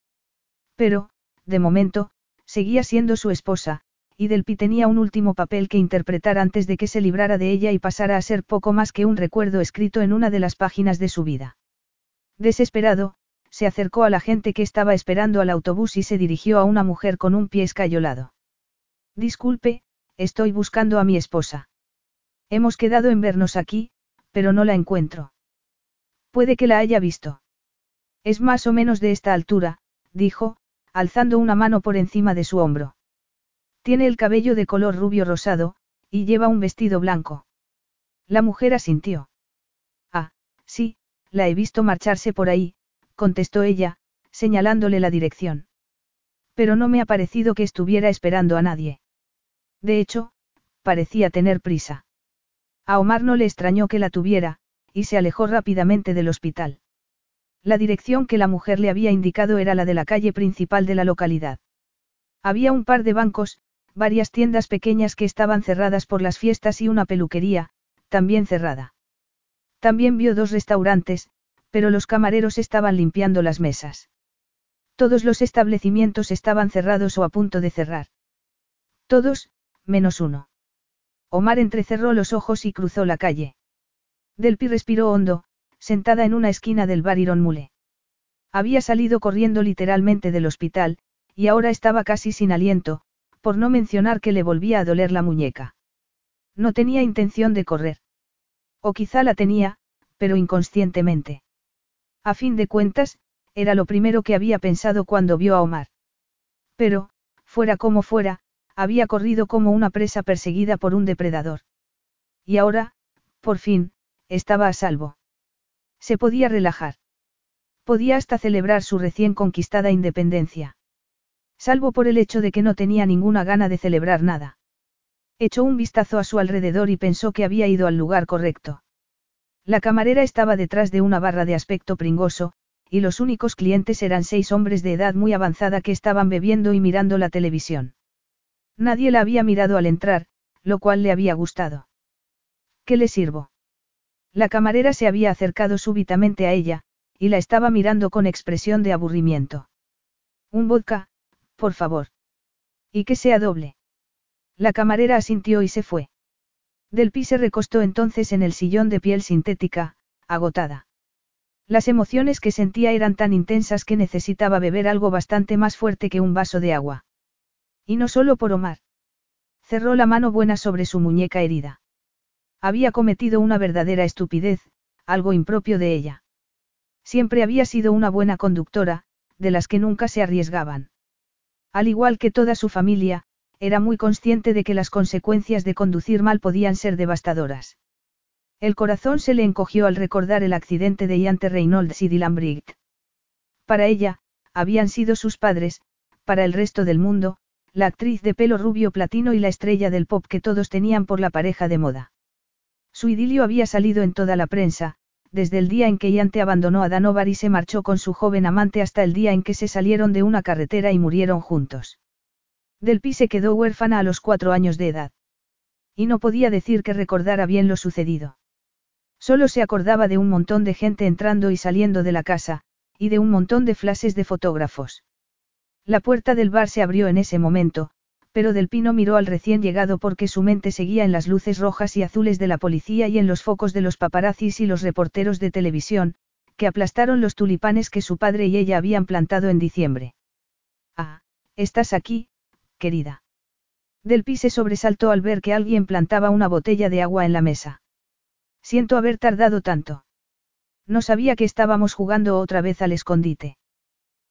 Pero, de momento, seguía siendo su esposa, y Delpi tenía un último papel que interpretar antes de que se librara de ella y pasara a ser poco más que un recuerdo escrito en una de las páginas de su vida. Desesperado, se acercó a la gente que estaba esperando al autobús y se dirigió a una mujer con un pie escayolado. Disculpe, estoy buscando a mi esposa. Hemos quedado en vernos aquí, pero no la encuentro. Puede que la haya visto. Es más o menos de esta altura, dijo, alzando una mano por encima de su hombro. Tiene el cabello de color rubio rosado, y lleva un vestido blanco. La mujer asintió. Ah, sí, la he visto marcharse por ahí, contestó ella, señalándole la dirección. Pero no me ha parecido que estuviera esperando a nadie. De hecho, parecía tener prisa. A Omar no le extrañó que la tuviera, y se alejó rápidamente del hospital. La dirección que la mujer le había indicado era la de la calle principal de la localidad. Había un par de bancos, varias tiendas pequeñas que estaban cerradas por las fiestas y una peluquería, también cerrada. También vio dos restaurantes, pero los camareros estaban limpiando las mesas. Todos los establecimientos estaban cerrados o a punto de cerrar. Todos, menos uno. Omar entrecerró los ojos y cruzó la calle. Delpi respiró hondo, sentada en una esquina del bar Mule. Había salido corriendo literalmente del hospital, y ahora estaba casi sin aliento, por no mencionar que le volvía a doler la muñeca. No tenía intención de correr. O quizá la tenía, pero inconscientemente. A fin de cuentas, era lo primero que había pensado cuando vio a Omar. Pero, fuera como fuera, había corrido como una presa perseguida por un depredador. Y ahora, por fin, estaba a salvo. Se podía relajar. Podía hasta celebrar su recién conquistada independencia. Salvo por el hecho de que no tenía ninguna gana de celebrar nada. Echó un vistazo a su alrededor y pensó que había ido al lugar correcto. La camarera estaba detrás de una barra de aspecto pringoso, y los únicos clientes eran seis hombres de edad muy avanzada que estaban bebiendo y mirando la televisión. Nadie la había mirado al entrar, lo cual le había gustado. ¿Qué le sirvo? La camarera se había acercado súbitamente a ella, y la estaba mirando con expresión de aburrimiento. Un vodka, por favor. Y que sea doble. La camarera asintió y se fue. Delpi se recostó entonces en el sillón de piel sintética, agotada. Las emociones que sentía eran tan intensas que necesitaba beber algo bastante más fuerte que un vaso de agua. Y no solo por Omar. Cerró la mano buena sobre su muñeca herida. Había cometido una verdadera estupidez, algo impropio de ella. Siempre había sido una buena conductora, de las que nunca se arriesgaban. Al igual que toda su familia, era muy consciente de que las consecuencias de conducir mal podían ser devastadoras. El corazón se le encogió al recordar el accidente de Iante Reynolds y Dylan Briggs. Para ella, habían sido sus padres, para el resto del mundo, la actriz de pelo rubio platino y la estrella del pop que todos tenían por la pareja de moda. Su idilio había salido en toda la prensa, desde el día en que Iante abandonó a Danovar y se marchó con su joven amante hasta el día en que se salieron de una carretera y murieron juntos. Delpi se quedó huérfana a los cuatro años de edad. Y no podía decir que recordara bien lo sucedido. Solo se acordaba de un montón de gente entrando y saliendo de la casa, y de un montón de flashes de fotógrafos. La puerta del bar se abrió en ese momento, pero Del Pino miró al recién llegado porque su mente seguía en las luces rojas y azules de la policía y en los focos de los paparazzis y los reporteros de televisión, que aplastaron los tulipanes que su padre y ella habían plantado en diciembre. Ah, estás aquí, querida. Del Pi se sobresaltó al ver que alguien plantaba una botella de agua en la mesa. Siento haber tardado tanto. No sabía que estábamos jugando otra vez al escondite.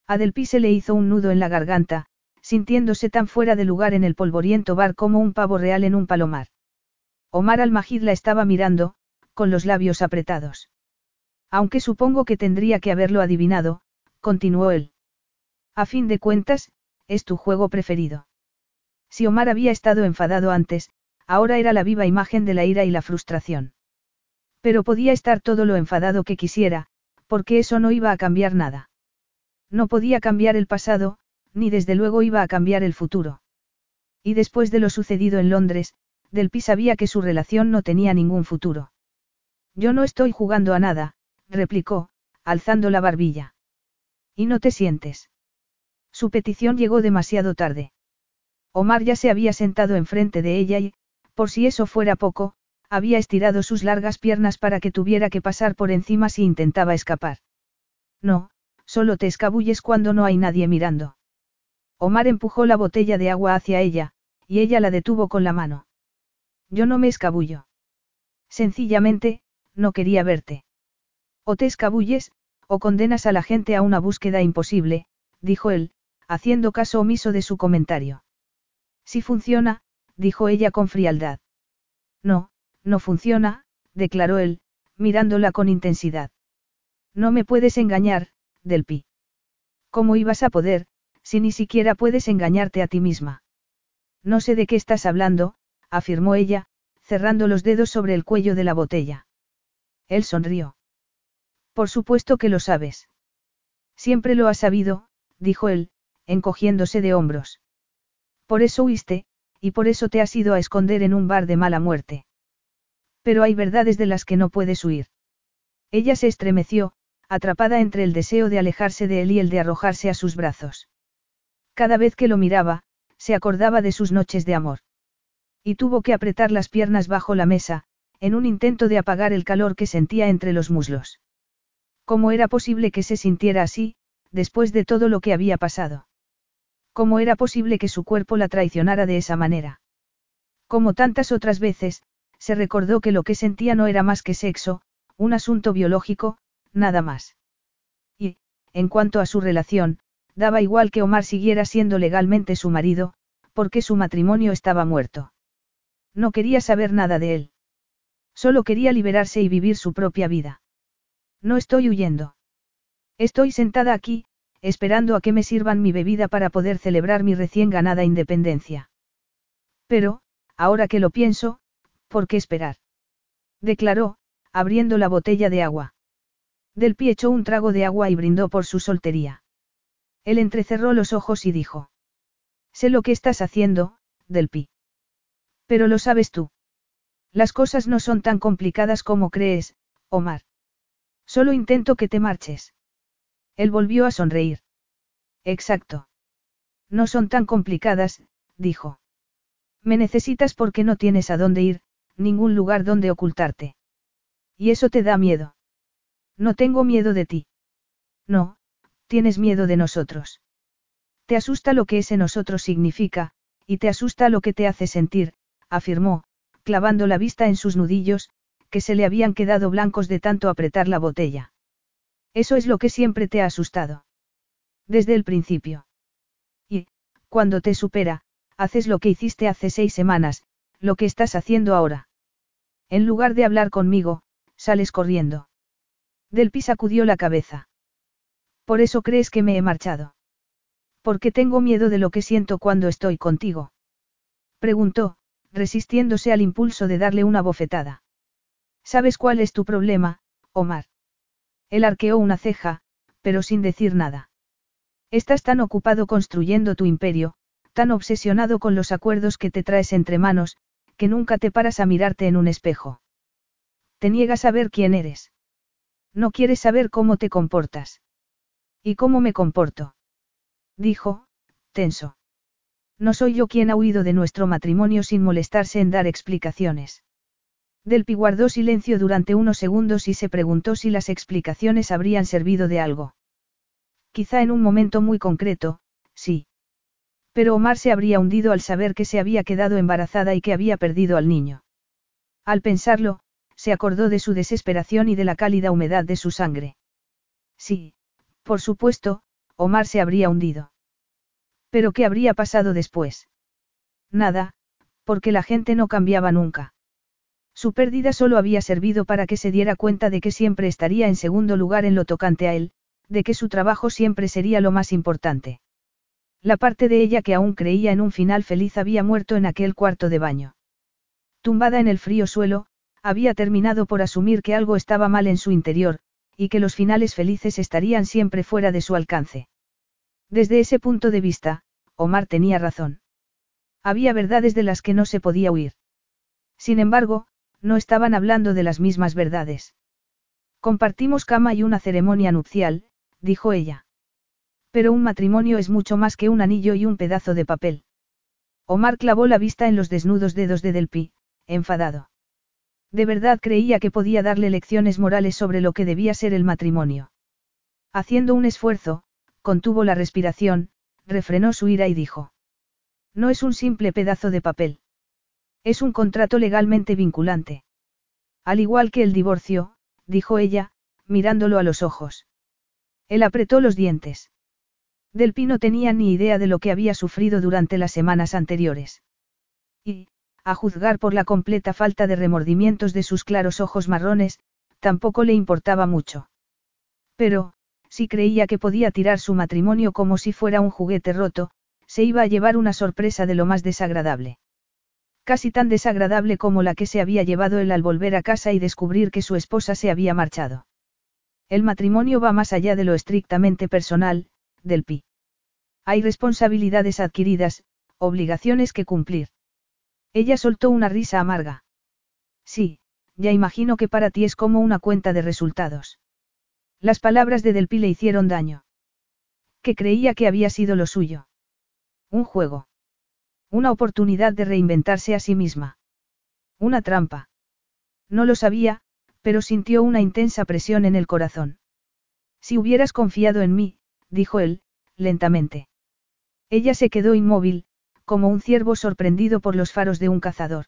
A Del Pi se le hizo un nudo en la garganta, sintiéndose tan fuera de lugar en el polvoriento bar como un pavo real en un palomar. Omar al-Majid la estaba mirando, con los labios apretados. Aunque supongo que tendría que haberlo adivinado, continuó él. A fin de cuentas, es tu juego preferido. Si Omar había estado enfadado antes, ahora era la viva imagen de la ira y la frustración. Pero podía estar todo lo enfadado que quisiera, porque eso no iba a cambiar nada. No podía cambiar el pasado, ni desde luego iba a cambiar el futuro. Y después de lo sucedido en Londres, Delpi sabía que su relación no tenía ningún futuro. Yo no estoy jugando a nada, replicó, alzando la barbilla. ¿Y no te sientes? Su petición llegó demasiado tarde. Omar ya se había sentado enfrente de ella y, por si eso fuera poco, había estirado sus largas piernas para que tuviera que pasar por encima si intentaba escapar. No, solo te escabulles cuando no hay nadie mirando. Omar empujó la botella de agua hacia ella, y ella la detuvo con la mano. Yo no me escabullo. Sencillamente, no quería verte. O te escabulles, o condenas a la gente a una búsqueda imposible, dijo él, haciendo caso omiso de su comentario. Si funciona, dijo ella con frialdad. No, no funciona, declaró él, mirándola con intensidad. No me puedes engañar, Delpi. ¿Cómo ibas a poder, si ni siquiera puedes engañarte a ti misma. No sé de qué estás hablando, afirmó ella, cerrando los dedos sobre el cuello de la botella. Él sonrió. Por supuesto que lo sabes. Siempre lo has sabido, dijo él, encogiéndose de hombros. Por eso huiste, y por eso te has ido a esconder en un bar de mala muerte. Pero hay verdades de las que no puedes huir. Ella se estremeció, atrapada entre el deseo de alejarse de él y el de arrojarse a sus brazos. Cada vez que lo miraba, se acordaba de sus noches de amor. Y tuvo que apretar las piernas bajo la mesa, en un intento de apagar el calor que sentía entre los muslos. ¿Cómo era posible que se sintiera así, después de todo lo que había pasado? ¿Cómo era posible que su cuerpo la traicionara de esa manera? Como tantas otras veces, se recordó que lo que sentía no era más que sexo, un asunto biológico, nada más. Y, en cuanto a su relación, daba igual que Omar siguiera siendo legalmente su marido, porque su matrimonio estaba muerto. No quería saber nada de él. Solo quería liberarse y vivir su propia vida. No estoy huyendo. Estoy sentada aquí, esperando a que me sirvan mi bebida para poder celebrar mi recién ganada independencia. Pero, ahora que lo pienso, ¿por qué esperar? Declaró, abriendo la botella de agua. Del pie echó un trago de agua y brindó por su soltería. Él entrecerró los ojos y dijo. Sé lo que estás haciendo, Del Pi. Pero lo sabes tú. Las cosas no son tan complicadas como crees, Omar. Solo intento que te marches. Él volvió a sonreír. Exacto. No son tan complicadas, dijo. Me necesitas porque no tienes a dónde ir, ningún lugar donde ocultarte. Y eso te da miedo. No tengo miedo de ti. No, tienes miedo de nosotros. Te asusta lo que ese nosotros significa, y te asusta lo que te hace sentir, afirmó, clavando la vista en sus nudillos, que se le habían quedado blancos de tanto apretar la botella. Eso es lo que siempre te ha asustado. Desde el principio. Y, cuando te supera, haces lo que hiciste hace seis semanas, lo que estás haciendo ahora. En lugar de hablar conmigo, sales corriendo. Delpi sacudió la cabeza. Por eso crees que me he marchado. Porque tengo miedo de lo que siento cuando estoy contigo. Preguntó, resistiéndose al impulso de darle una bofetada. ¿Sabes cuál es tu problema, Omar? Él arqueó una ceja, pero sin decir nada. Estás tan ocupado construyendo tu imperio, tan obsesionado con los acuerdos que te traes entre manos, que nunca te paras a mirarte en un espejo. Te niegas a ver quién eres. No quieres saber cómo te comportas. ¿Y cómo me comporto? Dijo, tenso. No soy yo quien ha huido de nuestro matrimonio sin molestarse en dar explicaciones. Delpi guardó silencio durante unos segundos y se preguntó si las explicaciones habrían servido de algo. Quizá en un momento muy concreto, sí. Pero Omar se habría hundido al saber que se había quedado embarazada y que había perdido al niño. Al pensarlo, se acordó de su desesperación y de la cálida humedad de su sangre. Sí, por supuesto, Omar se habría hundido. Pero ¿qué habría pasado después? Nada, porque la gente no cambiaba nunca. Su pérdida solo había servido para que se diera cuenta de que siempre estaría en segundo lugar en lo tocante a él, de que su trabajo siempre sería lo más importante. La parte de ella que aún creía en un final feliz había muerto en aquel cuarto de baño. Tumbada en el frío suelo, había terminado por asumir que algo estaba mal en su interior, y que los finales felices estarían siempre fuera de su alcance. Desde ese punto de vista, Omar tenía razón. Había verdades de las que no se podía huir. Sin embargo, no estaban hablando de las mismas verdades. Compartimos cama y una ceremonia nupcial, dijo ella. Pero un matrimonio es mucho más que un anillo y un pedazo de papel. Omar clavó la vista en los desnudos dedos de Delpi, enfadado. De verdad creía que podía darle lecciones morales sobre lo que debía ser el matrimonio. Haciendo un esfuerzo, contuvo la respiración, refrenó su ira y dijo. No es un simple pedazo de papel. Es un contrato legalmente vinculante. Al igual que el divorcio, dijo ella, mirándolo a los ojos. Él apretó los dientes. Delpi no tenía ni idea de lo que había sufrido durante las semanas anteriores. Y, a juzgar por la completa falta de remordimientos de sus claros ojos marrones, tampoco le importaba mucho. Pero, si creía que podía tirar su matrimonio como si fuera un juguete roto, se iba a llevar una sorpresa de lo más desagradable. Casi tan desagradable como la que se había llevado él al volver a casa y descubrir que su esposa se había marchado. El matrimonio va más allá de lo estrictamente personal, del pi. Hay responsabilidades adquiridas, obligaciones que cumplir. Ella soltó una risa amarga. Sí, ya imagino que para ti es como una cuenta de resultados. Las palabras de Delpi le hicieron daño. Que creía que había sido lo suyo. Un juego. Una oportunidad de reinventarse a sí misma. Una trampa. No lo sabía, pero sintió una intensa presión en el corazón. Si hubieras confiado en mí, dijo él, lentamente. Ella se quedó inmóvil, como un ciervo sorprendido por los faros de un cazador.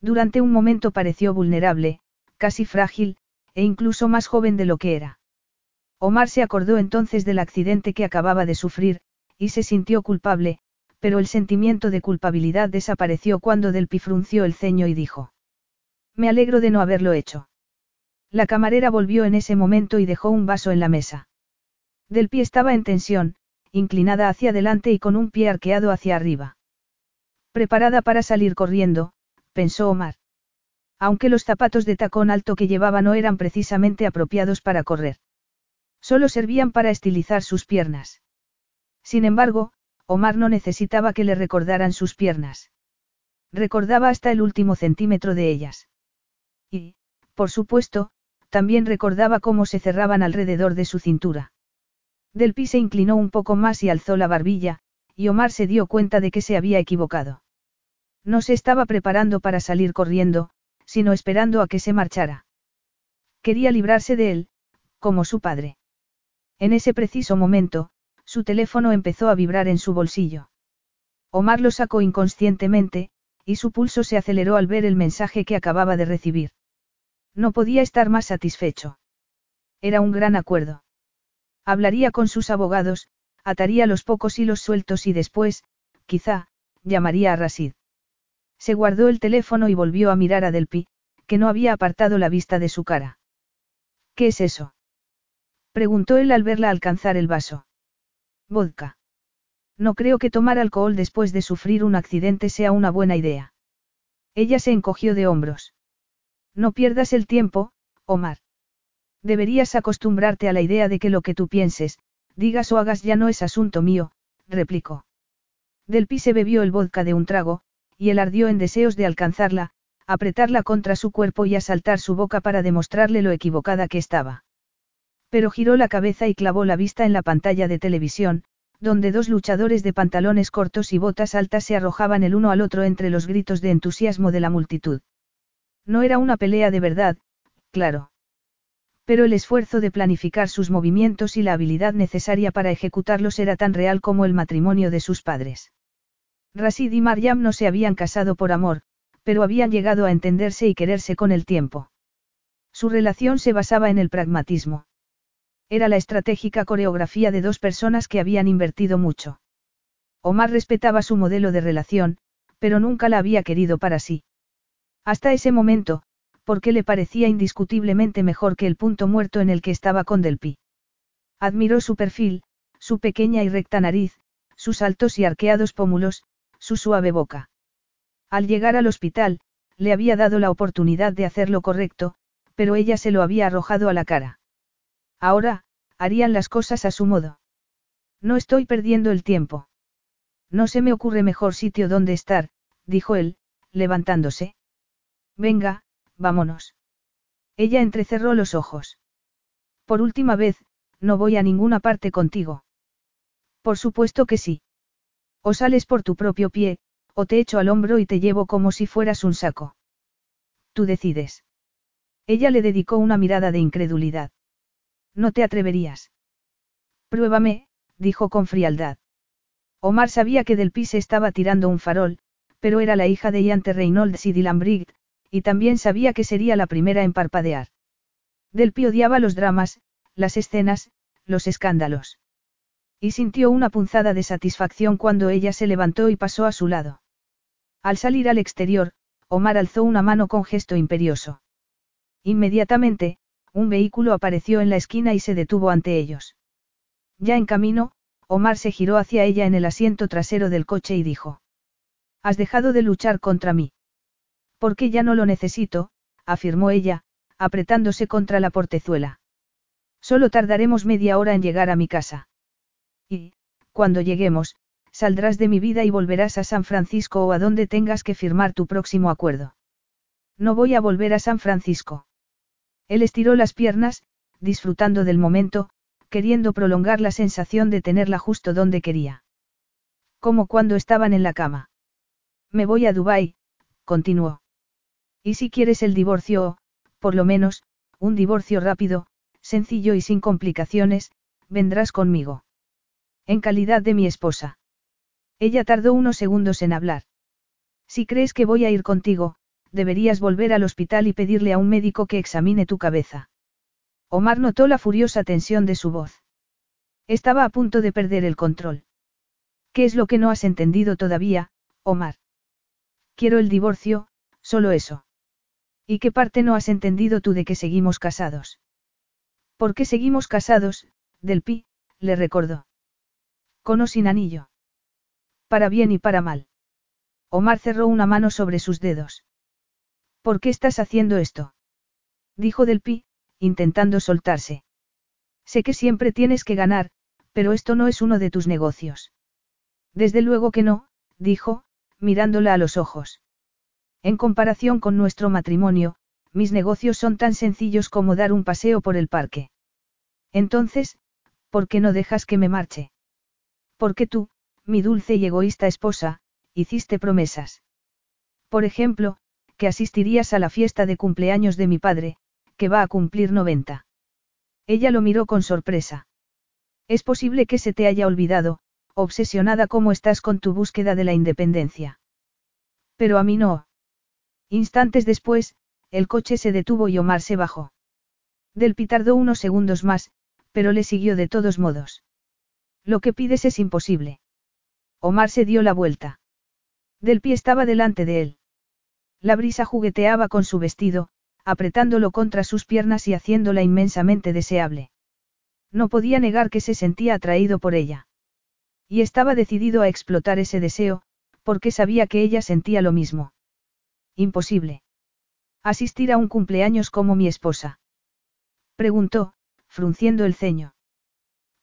Durante un momento pareció vulnerable, casi frágil, e incluso más joven de lo que era. Omar se acordó entonces del accidente que acababa de sufrir, y se sintió culpable, pero el sentimiento de culpabilidad desapareció cuando Del frunció el ceño y dijo. Me alegro de no haberlo hecho. La camarera volvió en ese momento y dejó un vaso en la mesa. Del pie estaba en tensión, inclinada hacia adelante y con un pie arqueado hacia arriba. Preparada para salir corriendo, pensó Omar. Aunque los zapatos de tacón alto que llevaba no eran precisamente apropiados para correr. Solo servían para estilizar sus piernas. Sin embargo, Omar no necesitaba que le recordaran sus piernas. Recordaba hasta el último centímetro de ellas. Y, por supuesto, también recordaba cómo se cerraban alrededor de su cintura. Del Pi se inclinó un poco más y alzó la barbilla, y Omar se dio cuenta de que se había equivocado. No se estaba preparando para salir corriendo, sino esperando a que se marchara. Quería librarse de él, como su padre. En ese preciso momento, su teléfono empezó a vibrar en su bolsillo. Omar lo sacó inconscientemente, y su pulso se aceleró al ver el mensaje que acababa de recibir. No podía estar más satisfecho. Era un gran acuerdo. Hablaría con sus abogados, ataría los pocos hilos sueltos y después, quizá, llamaría a Rasid. Se guardó el teléfono y volvió a mirar a Delpi, que no había apartado la vista de su cara. ¿Qué es eso? preguntó él al verla alcanzar el vaso. Vodka. No creo que tomar alcohol después de sufrir un accidente sea una buena idea. Ella se encogió de hombros. No pierdas el tiempo, Omar. Deberías acostumbrarte a la idea de que lo que tú pienses, digas o hagas ya no es asunto mío, replicó. Delpi se bebió el vodka de un trago, y él ardió en deseos de alcanzarla, apretarla contra su cuerpo y asaltar su boca para demostrarle lo equivocada que estaba. Pero giró la cabeza y clavó la vista en la pantalla de televisión, donde dos luchadores de pantalones cortos y botas altas se arrojaban el uno al otro entre los gritos de entusiasmo de la multitud. No era una pelea de verdad, claro. Pero el esfuerzo de planificar sus movimientos y la habilidad necesaria para ejecutarlos era tan real como el matrimonio de sus padres. Rasid y Maryam no se habían casado por amor, pero habían llegado a entenderse y quererse con el tiempo. Su relación se basaba en el pragmatismo. Era la estratégica coreografía de dos personas que habían invertido mucho. Omar respetaba su modelo de relación, pero nunca la había querido para sí. Hasta ese momento, porque le parecía indiscutiblemente mejor que el punto muerto en el que estaba con Delpi. Admiró su perfil, su pequeña y recta nariz, sus altos y arqueados pómulos, su suave boca. Al llegar al hospital, le había dado la oportunidad de hacer lo correcto, pero ella se lo había arrojado a la cara. Ahora, harían las cosas a su modo. No estoy perdiendo el tiempo. No se me ocurre mejor sitio donde estar, dijo él, levantándose. Venga, vámonos. Ella entrecerró los ojos. Por última vez, no voy a ninguna parte contigo. Por supuesto que sí. O sales por tu propio pie, o te echo al hombro y te llevo como si fueras un saco. Tú decides. Ella le dedicó una mirada de incredulidad. No te atreverías. Pruébame, dijo con frialdad. Omar sabía que Del Pis estaba tirando un farol, pero era la hija de Iante Reynolds y Dylan Briggs, y también sabía que sería la primera en parpadear. Del Pi odiaba los dramas, las escenas, los escándalos. Y sintió una punzada de satisfacción cuando ella se levantó y pasó a su lado. Al salir al exterior, Omar alzó una mano con gesto imperioso. Inmediatamente, un vehículo apareció en la esquina y se detuvo ante ellos. Ya en camino, Omar se giró hacia ella en el asiento trasero del coche y dijo. Has dejado de luchar contra mí. Porque ya no lo necesito, afirmó ella, apretándose contra la portezuela. Solo tardaremos media hora en llegar a mi casa. Y, cuando lleguemos, saldrás de mi vida y volverás a San Francisco o a donde tengas que firmar tu próximo acuerdo. No voy a volver a San Francisco. Él estiró las piernas, disfrutando del momento, queriendo prolongar la sensación de tenerla justo donde quería. Como cuando estaban en la cama. Me voy a Dubái, continuó. Y si quieres el divorcio o, por lo menos, un divorcio rápido, sencillo y sin complicaciones, vendrás conmigo. En calidad de mi esposa. Ella tardó unos segundos en hablar. Si crees que voy a ir contigo, deberías volver al hospital y pedirle a un médico que examine tu cabeza. Omar notó la furiosa tensión de su voz. Estaba a punto de perder el control. ¿Qué es lo que no has entendido todavía, Omar? Quiero el divorcio, solo eso. ¿Y qué parte no has entendido tú de que seguimos casados? ¿Por qué seguimos casados, Del Pi? le recordó. Con o sin anillo. Para bien y para mal. Omar cerró una mano sobre sus dedos. ¿Por qué estás haciendo esto? Dijo Del Pi, intentando soltarse. Sé que siempre tienes que ganar, pero esto no es uno de tus negocios. Desde luego que no, dijo, mirándola a los ojos. En comparación con nuestro matrimonio, mis negocios son tan sencillos como dar un paseo por el parque. Entonces, ¿por qué no dejas que me marche? Porque tú, mi dulce y egoísta esposa, hiciste promesas. Por ejemplo, que asistirías a la fiesta de cumpleaños de mi padre, que va a cumplir 90. Ella lo miró con sorpresa. Es posible que se te haya olvidado, obsesionada como estás con tu búsqueda de la independencia. Pero a mí no. Instantes después, el coche se detuvo y Omar se bajó. Del tardó unos segundos más, pero le siguió de todos modos. Lo que pides es imposible. Omar se dio la vuelta. Del pie estaba delante de él. La brisa jugueteaba con su vestido, apretándolo contra sus piernas y haciéndola inmensamente deseable. No podía negar que se sentía atraído por ella. Y estaba decidido a explotar ese deseo, porque sabía que ella sentía lo mismo. Imposible. Asistir a un cumpleaños como mi esposa. Preguntó, frunciendo el ceño.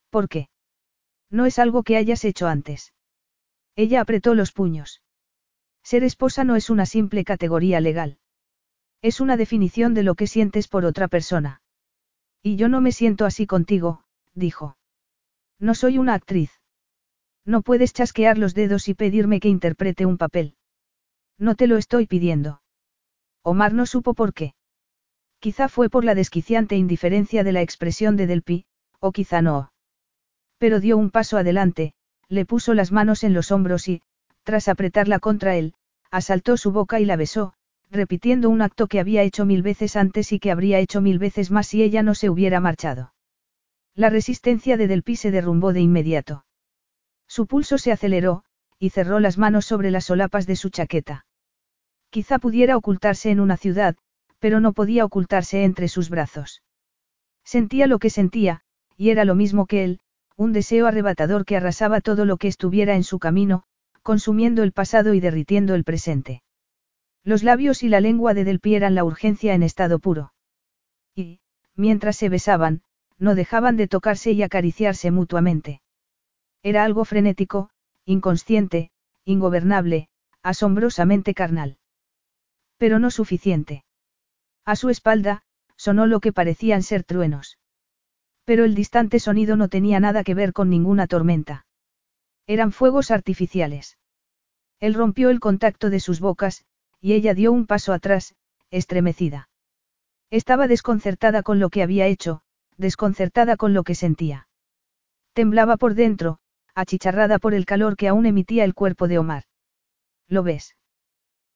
¿Por qué? No es algo que hayas hecho antes. Ella apretó los puños. Ser esposa no es una simple categoría legal. Es una definición de lo que sientes por otra persona. Y yo no me siento así contigo, dijo. No soy una actriz. No puedes chasquear los dedos y pedirme que interprete un papel. No te lo estoy pidiendo. Omar no supo por qué. Quizá fue por la desquiciante indiferencia de la expresión de Delpi, o quizá no. Pero dio un paso adelante, le puso las manos en los hombros y, tras apretarla contra él, asaltó su boca y la besó, repitiendo un acto que había hecho mil veces antes y que habría hecho mil veces más si ella no se hubiera marchado. La resistencia de Delpi se derrumbó de inmediato. Su pulso se aceleró, y cerró las manos sobre las solapas de su chaqueta. Quizá pudiera ocultarse en una ciudad, pero no podía ocultarse entre sus brazos. Sentía lo que sentía, y era lo mismo que él, un deseo arrebatador que arrasaba todo lo que estuviera en su camino, consumiendo el pasado y derritiendo el presente. Los labios y la lengua de Del Pie eran la urgencia en estado puro. Y, mientras se besaban, no dejaban de tocarse y acariciarse mutuamente. Era algo frenético, inconsciente, ingobernable, asombrosamente carnal. Pero no suficiente. A su espalda, sonó lo que parecían ser truenos. Pero el distante sonido no tenía nada que ver con ninguna tormenta. Eran fuegos artificiales. Él rompió el contacto de sus bocas, y ella dio un paso atrás, estremecida. Estaba desconcertada con lo que había hecho, desconcertada con lo que sentía. Temblaba por dentro, achicharrada por el calor que aún emitía el cuerpo de Omar. ¿Lo ves?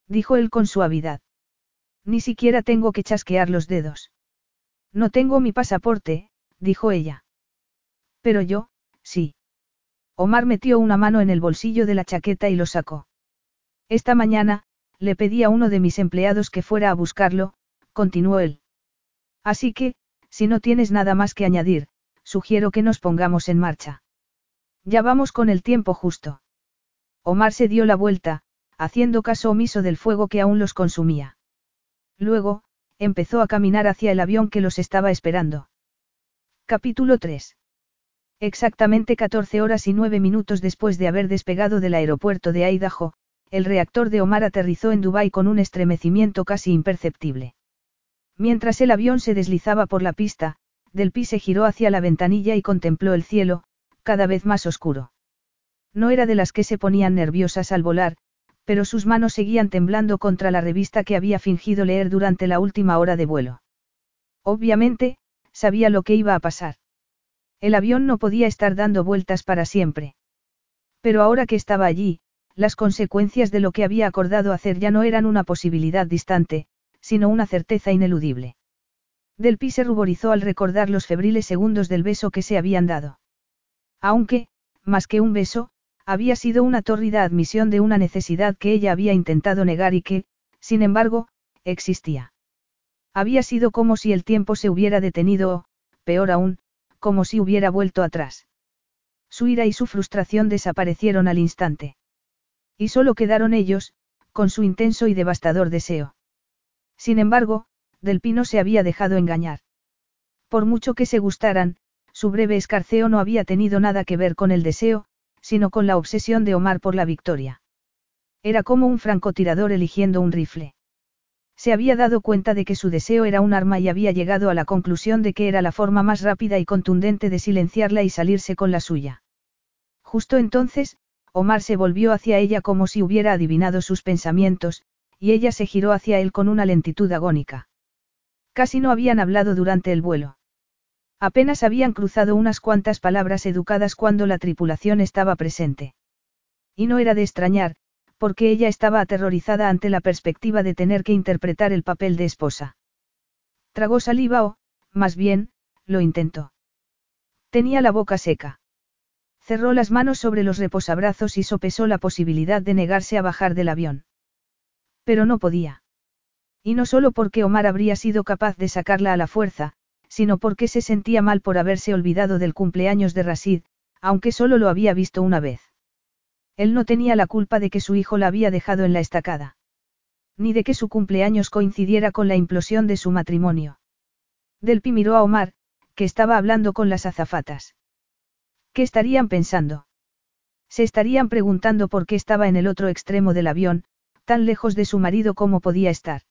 dijo él con suavidad. Ni siquiera tengo que chasquear los dedos. No tengo mi pasaporte, dijo ella. Pero yo, sí. Omar metió una mano en el bolsillo de la chaqueta y lo sacó. Esta mañana, le pedí a uno de mis empleados que fuera a buscarlo, continuó él. Así que, si no tienes nada más que añadir, sugiero que nos pongamos en marcha. Ya vamos con el tiempo justo. Omar se dio la vuelta, haciendo caso omiso del fuego que aún los consumía. Luego, empezó a caminar hacia el avión que los estaba esperando. Capítulo 3. Exactamente 14 horas y 9 minutos después de haber despegado del aeropuerto de Idaho, el reactor de Omar aterrizó en Dubái con un estremecimiento casi imperceptible. Mientras el avión se deslizaba por la pista, Del Pi se giró hacia la ventanilla y contempló el cielo, cada vez más oscuro. No era de las que se ponían nerviosas al volar, pero sus manos seguían temblando contra la revista que había fingido leer durante la última hora de vuelo. Obviamente, sabía lo que iba a pasar. El avión no podía estar dando vueltas para siempre. Pero ahora que estaba allí, las consecuencias de lo que había acordado hacer ya no eran una posibilidad distante, sino una certeza ineludible. Del Pi se ruborizó al recordar los febriles segundos del beso que se habían dado. Aunque, más que un beso, había sido una tórrida admisión de una necesidad que ella había intentado negar y que, sin embargo, existía. Había sido como si el tiempo se hubiera detenido o, peor aún, como si hubiera vuelto atrás. Su ira y su frustración desaparecieron al instante. Y solo quedaron ellos, con su intenso y devastador deseo. Sin embargo, Del Pino se había dejado engañar. Por mucho que se gustaran, su breve escarceo no había tenido nada que ver con el deseo, sino con la obsesión de Omar por la victoria. Era como un francotirador eligiendo un rifle. Se había dado cuenta de que su deseo era un arma y había llegado a la conclusión de que era la forma más rápida y contundente de silenciarla y salirse con la suya. Justo entonces, Omar se volvió hacia ella como si hubiera adivinado sus pensamientos, y ella se giró hacia él con una lentitud agónica. Casi no habían hablado durante el vuelo. Apenas habían cruzado unas cuantas palabras educadas cuando la tripulación estaba presente. Y no era de extrañar, porque ella estaba aterrorizada ante la perspectiva de tener que interpretar el papel de esposa. Tragó saliva o, más bien, lo intentó. Tenía la boca seca. Cerró las manos sobre los reposabrazos y sopesó la posibilidad de negarse a bajar del avión. Pero no podía. Y no solo porque Omar habría sido capaz de sacarla a la fuerza, sino porque se sentía mal por haberse olvidado del cumpleaños de Rasid, aunque solo lo había visto una vez. Él no tenía la culpa de que su hijo la había dejado en la estacada. Ni de que su cumpleaños coincidiera con la implosión de su matrimonio. Delpi miró a Omar, que estaba hablando con las azafatas. ¿Qué estarían pensando? Se estarían preguntando por qué estaba en el otro extremo del avión, tan lejos de su marido como podía estar.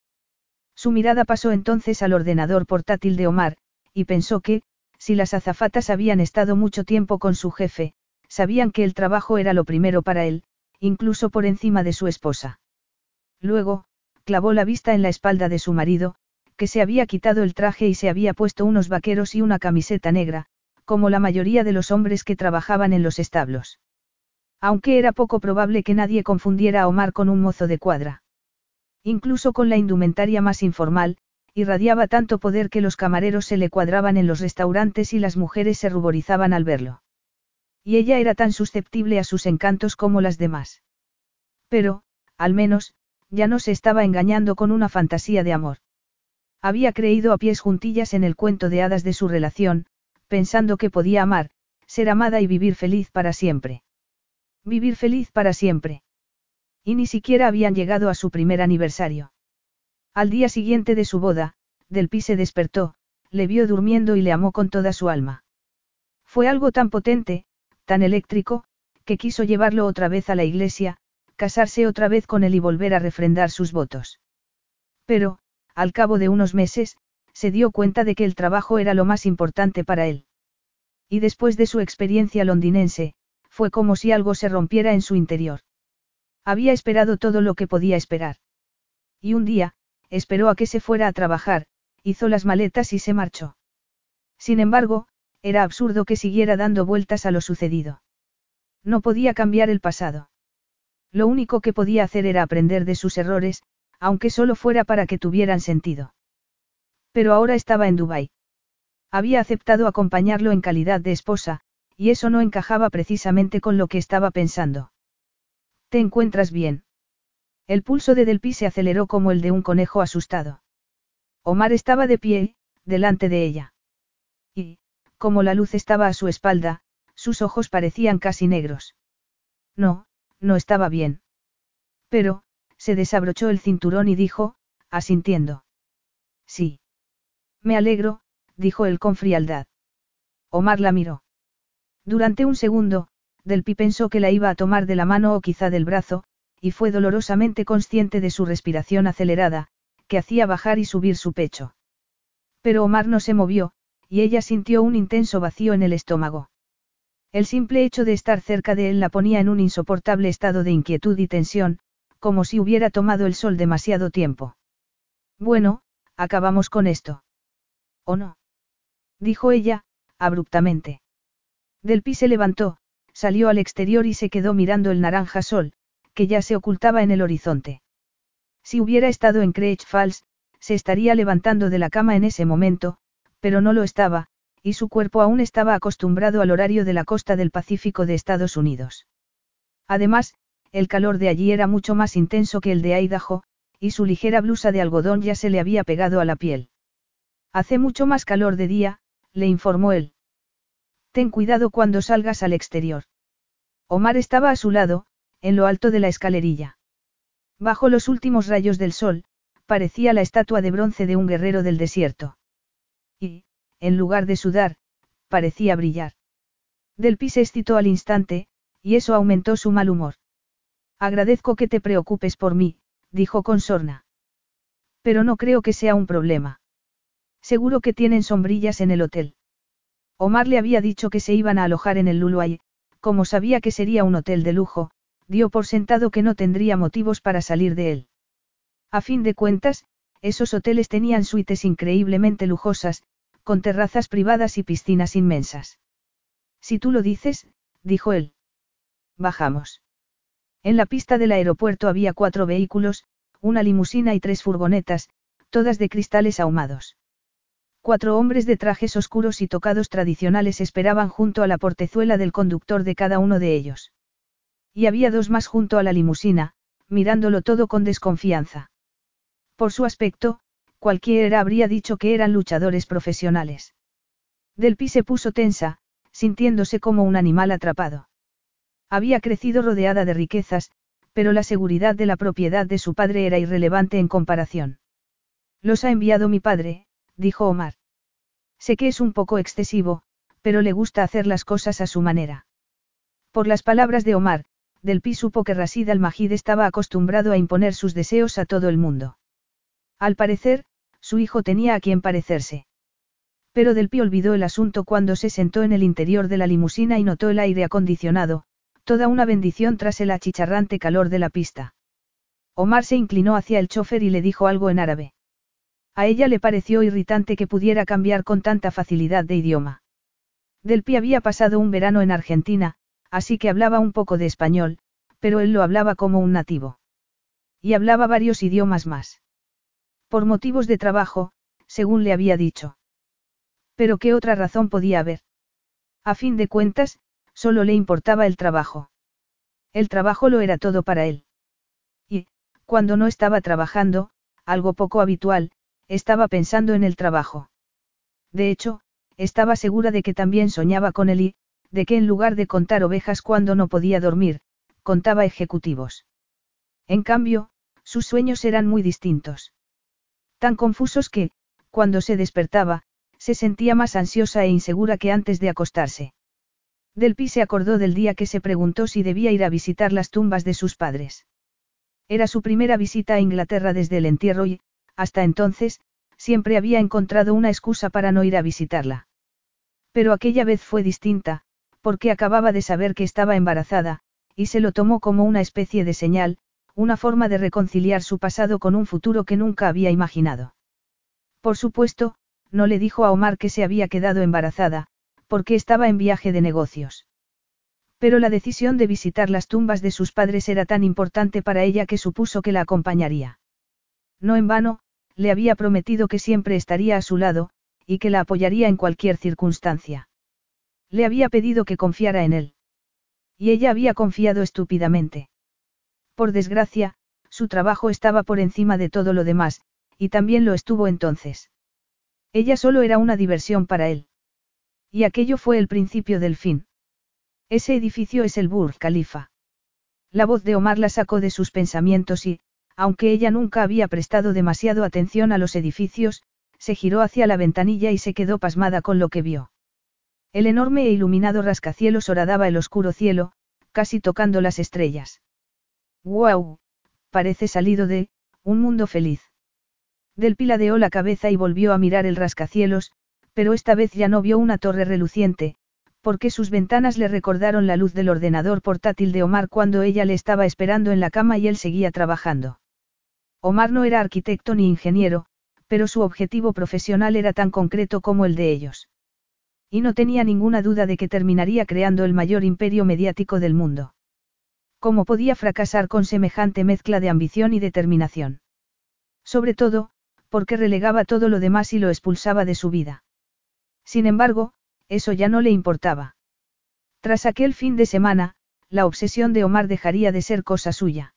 Su mirada pasó entonces al ordenador portátil de Omar, y pensó que, si las azafatas habían estado mucho tiempo con su jefe, sabían que el trabajo era lo primero para él, incluso por encima de su esposa. Luego, clavó la vista en la espalda de su marido, que se había quitado el traje y se había puesto unos vaqueros y una camiseta negra, como la mayoría de los hombres que trabajaban en los establos. Aunque era poco probable que nadie confundiera a Omar con un mozo de cuadra. Incluso con la indumentaria más informal, irradiaba tanto poder que los camareros se le cuadraban en los restaurantes y las mujeres se ruborizaban al verlo. Y ella era tan susceptible a sus encantos como las demás. Pero, al menos, ya no se estaba engañando con una fantasía de amor. Había creído a pies juntillas en el cuento de hadas de su relación, pensando que podía amar, ser amada y vivir feliz para siempre. Vivir feliz para siempre. Y ni siquiera habían llegado a su primer aniversario. Al día siguiente de su boda, Del Pi se despertó, le vio durmiendo y le amó con toda su alma. Fue algo tan potente, tan eléctrico, que quiso llevarlo otra vez a la iglesia, casarse otra vez con él y volver a refrendar sus votos. Pero, al cabo de unos meses, se dio cuenta de que el trabajo era lo más importante para él. Y después de su experiencia londinense, fue como si algo se rompiera en su interior. Había esperado todo lo que podía esperar. Y un día, esperó a que se fuera a trabajar, hizo las maletas y se marchó. Sin embargo, era absurdo que siguiera dando vueltas a lo sucedido. No podía cambiar el pasado. Lo único que podía hacer era aprender de sus errores, aunque solo fuera para que tuvieran sentido. Pero ahora estaba en Dubái. Había aceptado acompañarlo en calidad de esposa, y eso no encajaba precisamente con lo que estaba pensando. ¿Te encuentras bien? El pulso de Delpi se aceleró como el de un conejo asustado. Omar estaba de pie, delante de ella. Y, como la luz estaba a su espalda, sus ojos parecían casi negros. No, no estaba bien. Pero, se desabrochó el cinturón y dijo, asintiendo. Sí. Me alegro, dijo él con frialdad. Omar la miró. Durante un segundo, Delpi pensó que la iba a tomar de la mano o quizá del brazo, y fue dolorosamente consciente de su respiración acelerada, que hacía bajar y subir su pecho. Pero Omar no se movió, y ella sintió un intenso vacío en el estómago. El simple hecho de estar cerca de él la ponía en un insoportable estado de inquietud y tensión, como si hubiera tomado el sol demasiado tiempo. Bueno, acabamos con esto. ¿O no? Dijo ella, abruptamente. Delpi se levantó, salió al exterior y se quedó mirando el naranja sol, que ya se ocultaba en el horizonte. Si hubiera estado en Craig Falls, se estaría levantando de la cama en ese momento, pero no lo estaba, y su cuerpo aún estaba acostumbrado al horario de la costa del Pacífico de Estados Unidos. Además, el calor de allí era mucho más intenso que el de Idaho, y su ligera blusa de algodón ya se le había pegado a la piel. Hace mucho más calor de día, le informó él. Ten cuidado cuando salgas al exterior. Omar estaba a su lado, en lo alto de la escalerilla. Bajo los últimos rayos del sol, parecía la estatua de bronce de un guerrero del desierto. Y, en lugar de sudar, parecía brillar. Del se excitó al instante, y eso aumentó su mal humor. Agradezco que te preocupes por mí, dijo con sorna. Pero no creo que sea un problema. Seguro que tienen sombrillas en el hotel. Omar le había dicho que se iban a alojar en el Luluay, como sabía que sería un hotel de lujo, dio por sentado que no tendría motivos para salir de él. A fin de cuentas, esos hoteles tenían suites increíblemente lujosas, con terrazas privadas y piscinas inmensas. Si tú lo dices, dijo él. Bajamos. En la pista del aeropuerto había cuatro vehículos, una limusina y tres furgonetas, todas de cristales ahumados. Cuatro hombres de trajes oscuros y tocados tradicionales esperaban junto a la portezuela del conductor de cada uno de ellos. Y había dos más junto a la limusina, mirándolo todo con desconfianza. Por su aspecto, cualquiera habría dicho que eran luchadores profesionales. Delpi se puso tensa, sintiéndose como un animal atrapado. Había crecido rodeada de riquezas, pero la seguridad de la propiedad de su padre era irrelevante en comparación. Los ha enviado mi padre, dijo Omar. Sé que es un poco excesivo, pero le gusta hacer las cosas a su manera. Por las palabras de Omar, Delpi supo que Rasid al-Majid estaba acostumbrado a imponer sus deseos a todo el mundo. Al parecer, su hijo tenía a quien parecerse. Pero Delpi olvidó el asunto cuando se sentó en el interior de la limusina y notó el aire acondicionado, Toda una bendición tras el achicharrante calor de la pista. Omar se inclinó hacia el chofer y le dijo algo en árabe. A ella le pareció irritante que pudiera cambiar con tanta facilidad de idioma. Delpi había pasado un verano en Argentina, así que hablaba un poco de español, pero él lo hablaba como un nativo. Y hablaba varios idiomas más. Por motivos de trabajo, según le había dicho. Pero ¿qué otra razón podía haber? A fin de cuentas, Solo le importaba el trabajo. El trabajo lo era todo para él. Y, cuando no estaba trabajando, algo poco habitual, estaba pensando en el trabajo. De hecho, estaba segura de que también soñaba con él y, de que en lugar de contar ovejas cuando no podía dormir, contaba ejecutivos. En cambio, sus sueños eran muy distintos. Tan confusos que, cuando se despertaba, se sentía más ansiosa e insegura que antes de acostarse. Delpi se acordó del día que se preguntó si debía ir a visitar las tumbas de sus padres. Era su primera visita a Inglaterra desde el entierro y, hasta entonces, siempre había encontrado una excusa para no ir a visitarla. Pero aquella vez fue distinta, porque acababa de saber que estaba embarazada, y se lo tomó como una especie de señal, una forma de reconciliar su pasado con un futuro que nunca había imaginado. Por supuesto, no le dijo a Omar que se había quedado embarazada, porque estaba en viaje de negocios. Pero la decisión de visitar las tumbas de sus padres era tan importante para ella que supuso que la acompañaría. No en vano, le había prometido que siempre estaría a su lado, y que la apoyaría en cualquier circunstancia. Le había pedido que confiara en él. Y ella había confiado estúpidamente. Por desgracia, su trabajo estaba por encima de todo lo demás, y también lo estuvo entonces. Ella solo era una diversión para él. Y aquello fue el principio del fin. Ese edificio es el Burj Khalifa. La voz de Omar la sacó de sus pensamientos y, aunque ella nunca había prestado demasiado atención a los edificios, se giró hacia la ventanilla y se quedó pasmada con lo que vio. El enorme e iluminado rascacielos horadaba el oscuro cielo, casi tocando las estrellas. ¡Guau! Parece salido de, un mundo feliz. Del piladeó la cabeza y volvió a mirar el rascacielos, pero esta vez ya no vio una torre reluciente, porque sus ventanas le recordaron la luz del ordenador portátil de Omar cuando ella le estaba esperando en la cama y él seguía trabajando. Omar no era arquitecto ni ingeniero, pero su objetivo profesional era tan concreto como el de ellos. Y no tenía ninguna duda de que terminaría creando el mayor imperio mediático del mundo. ¿Cómo podía fracasar con semejante mezcla de ambición y determinación? Sobre todo, porque relegaba todo lo demás y lo expulsaba de su vida. Sin embargo, eso ya no le importaba. Tras aquel fin de semana, la obsesión de Omar dejaría de ser cosa suya.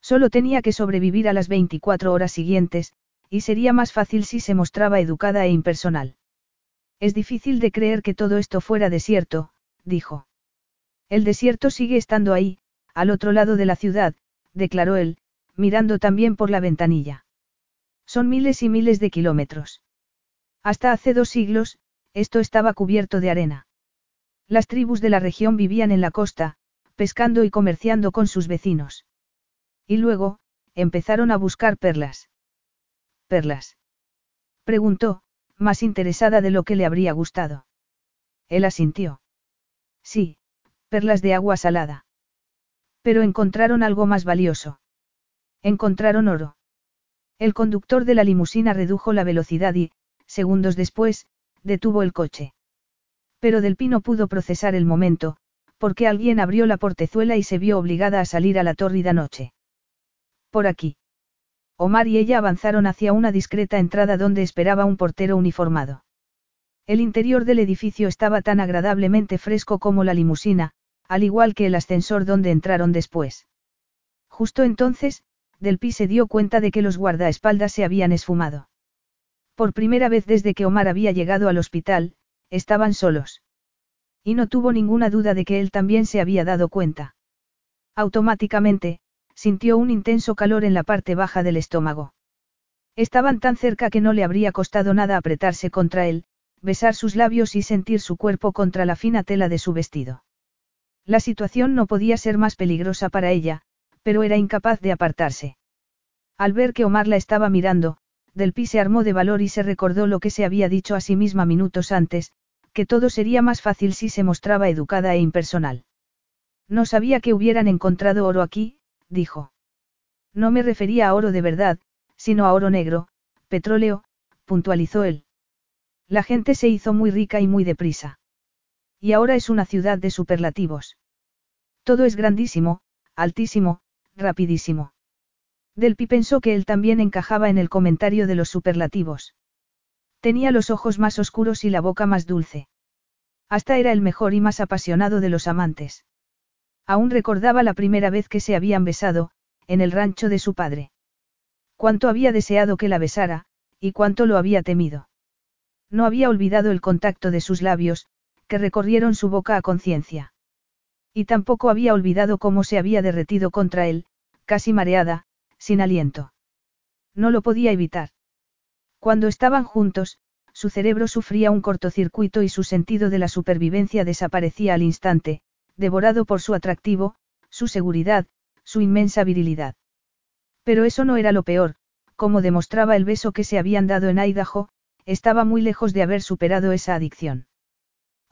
Solo tenía que sobrevivir a las 24 horas siguientes, y sería más fácil si se mostraba educada e impersonal. Es difícil de creer que todo esto fuera desierto, dijo. El desierto sigue estando ahí, al otro lado de la ciudad, declaró él, mirando también por la ventanilla. Son miles y miles de kilómetros. Hasta hace dos siglos, esto estaba cubierto de arena. Las tribus de la región vivían en la costa, pescando y comerciando con sus vecinos. Y luego, empezaron a buscar perlas. ¿Perlas? Preguntó, más interesada de lo que le habría gustado. Él asintió. Sí, perlas de agua salada. Pero encontraron algo más valioso. Encontraron oro. El conductor de la limusina redujo la velocidad y, segundos después, detuvo el coche. Pero Del Pino pudo procesar el momento, porque alguien abrió la portezuela y se vio obligada a salir a la tórrida noche. Por aquí. Omar y ella avanzaron hacia una discreta entrada donde esperaba un portero uniformado. El interior del edificio estaba tan agradablemente fresco como la limusina, al igual que el ascensor donde entraron después. Justo entonces, Del Pi se dio cuenta de que los guardaespaldas se habían esfumado. Por primera vez desde que Omar había llegado al hospital, estaban solos. Y no tuvo ninguna duda de que él también se había dado cuenta. Automáticamente, sintió un intenso calor en la parte baja del estómago. Estaban tan cerca que no le habría costado nada apretarse contra él, besar sus labios y sentir su cuerpo contra la fina tela de su vestido. La situación no podía ser más peligrosa para ella, pero era incapaz de apartarse. Al ver que Omar la estaba mirando, Del Pi se armó de valor y se recordó lo que se había dicho a sí misma minutos antes, que todo sería más fácil si se mostraba educada e impersonal. No sabía que hubieran encontrado oro aquí, dijo. No me refería a oro de verdad, sino a oro negro, petróleo, puntualizó él. La gente se hizo muy rica y muy deprisa. Y ahora es una ciudad de superlativos. Todo es grandísimo, altísimo, rapidísimo. Delpi pensó que él también encajaba en el comentario de los superlativos. Tenía los ojos más oscuros y la boca más dulce. Hasta era el mejor y más apasionado de los amantes. Aún recordaba la primera vez que se habían besado, en el rancho de su padre. Cuánto había deseado que la besara, y cuánto lo había temido. No había olvidado el contacto de sus labios, que recorrieron su boca a conciencia. Y tampoco había olvidado cómo se había derretido contra él, casi mareada, sin aliento. No lo podía evitar. Cuando estaban juntos, su cerebro sufría un cortocircuito y su sentido de la supervivencia desaparecía al instante, devorado por su atractivo, su seguridad, su inmensa virilidad. Pero eso no era lo peor, como demostraba el beso que se habían dado en Idaho, estaba muy lejos de haber superado esa adicción.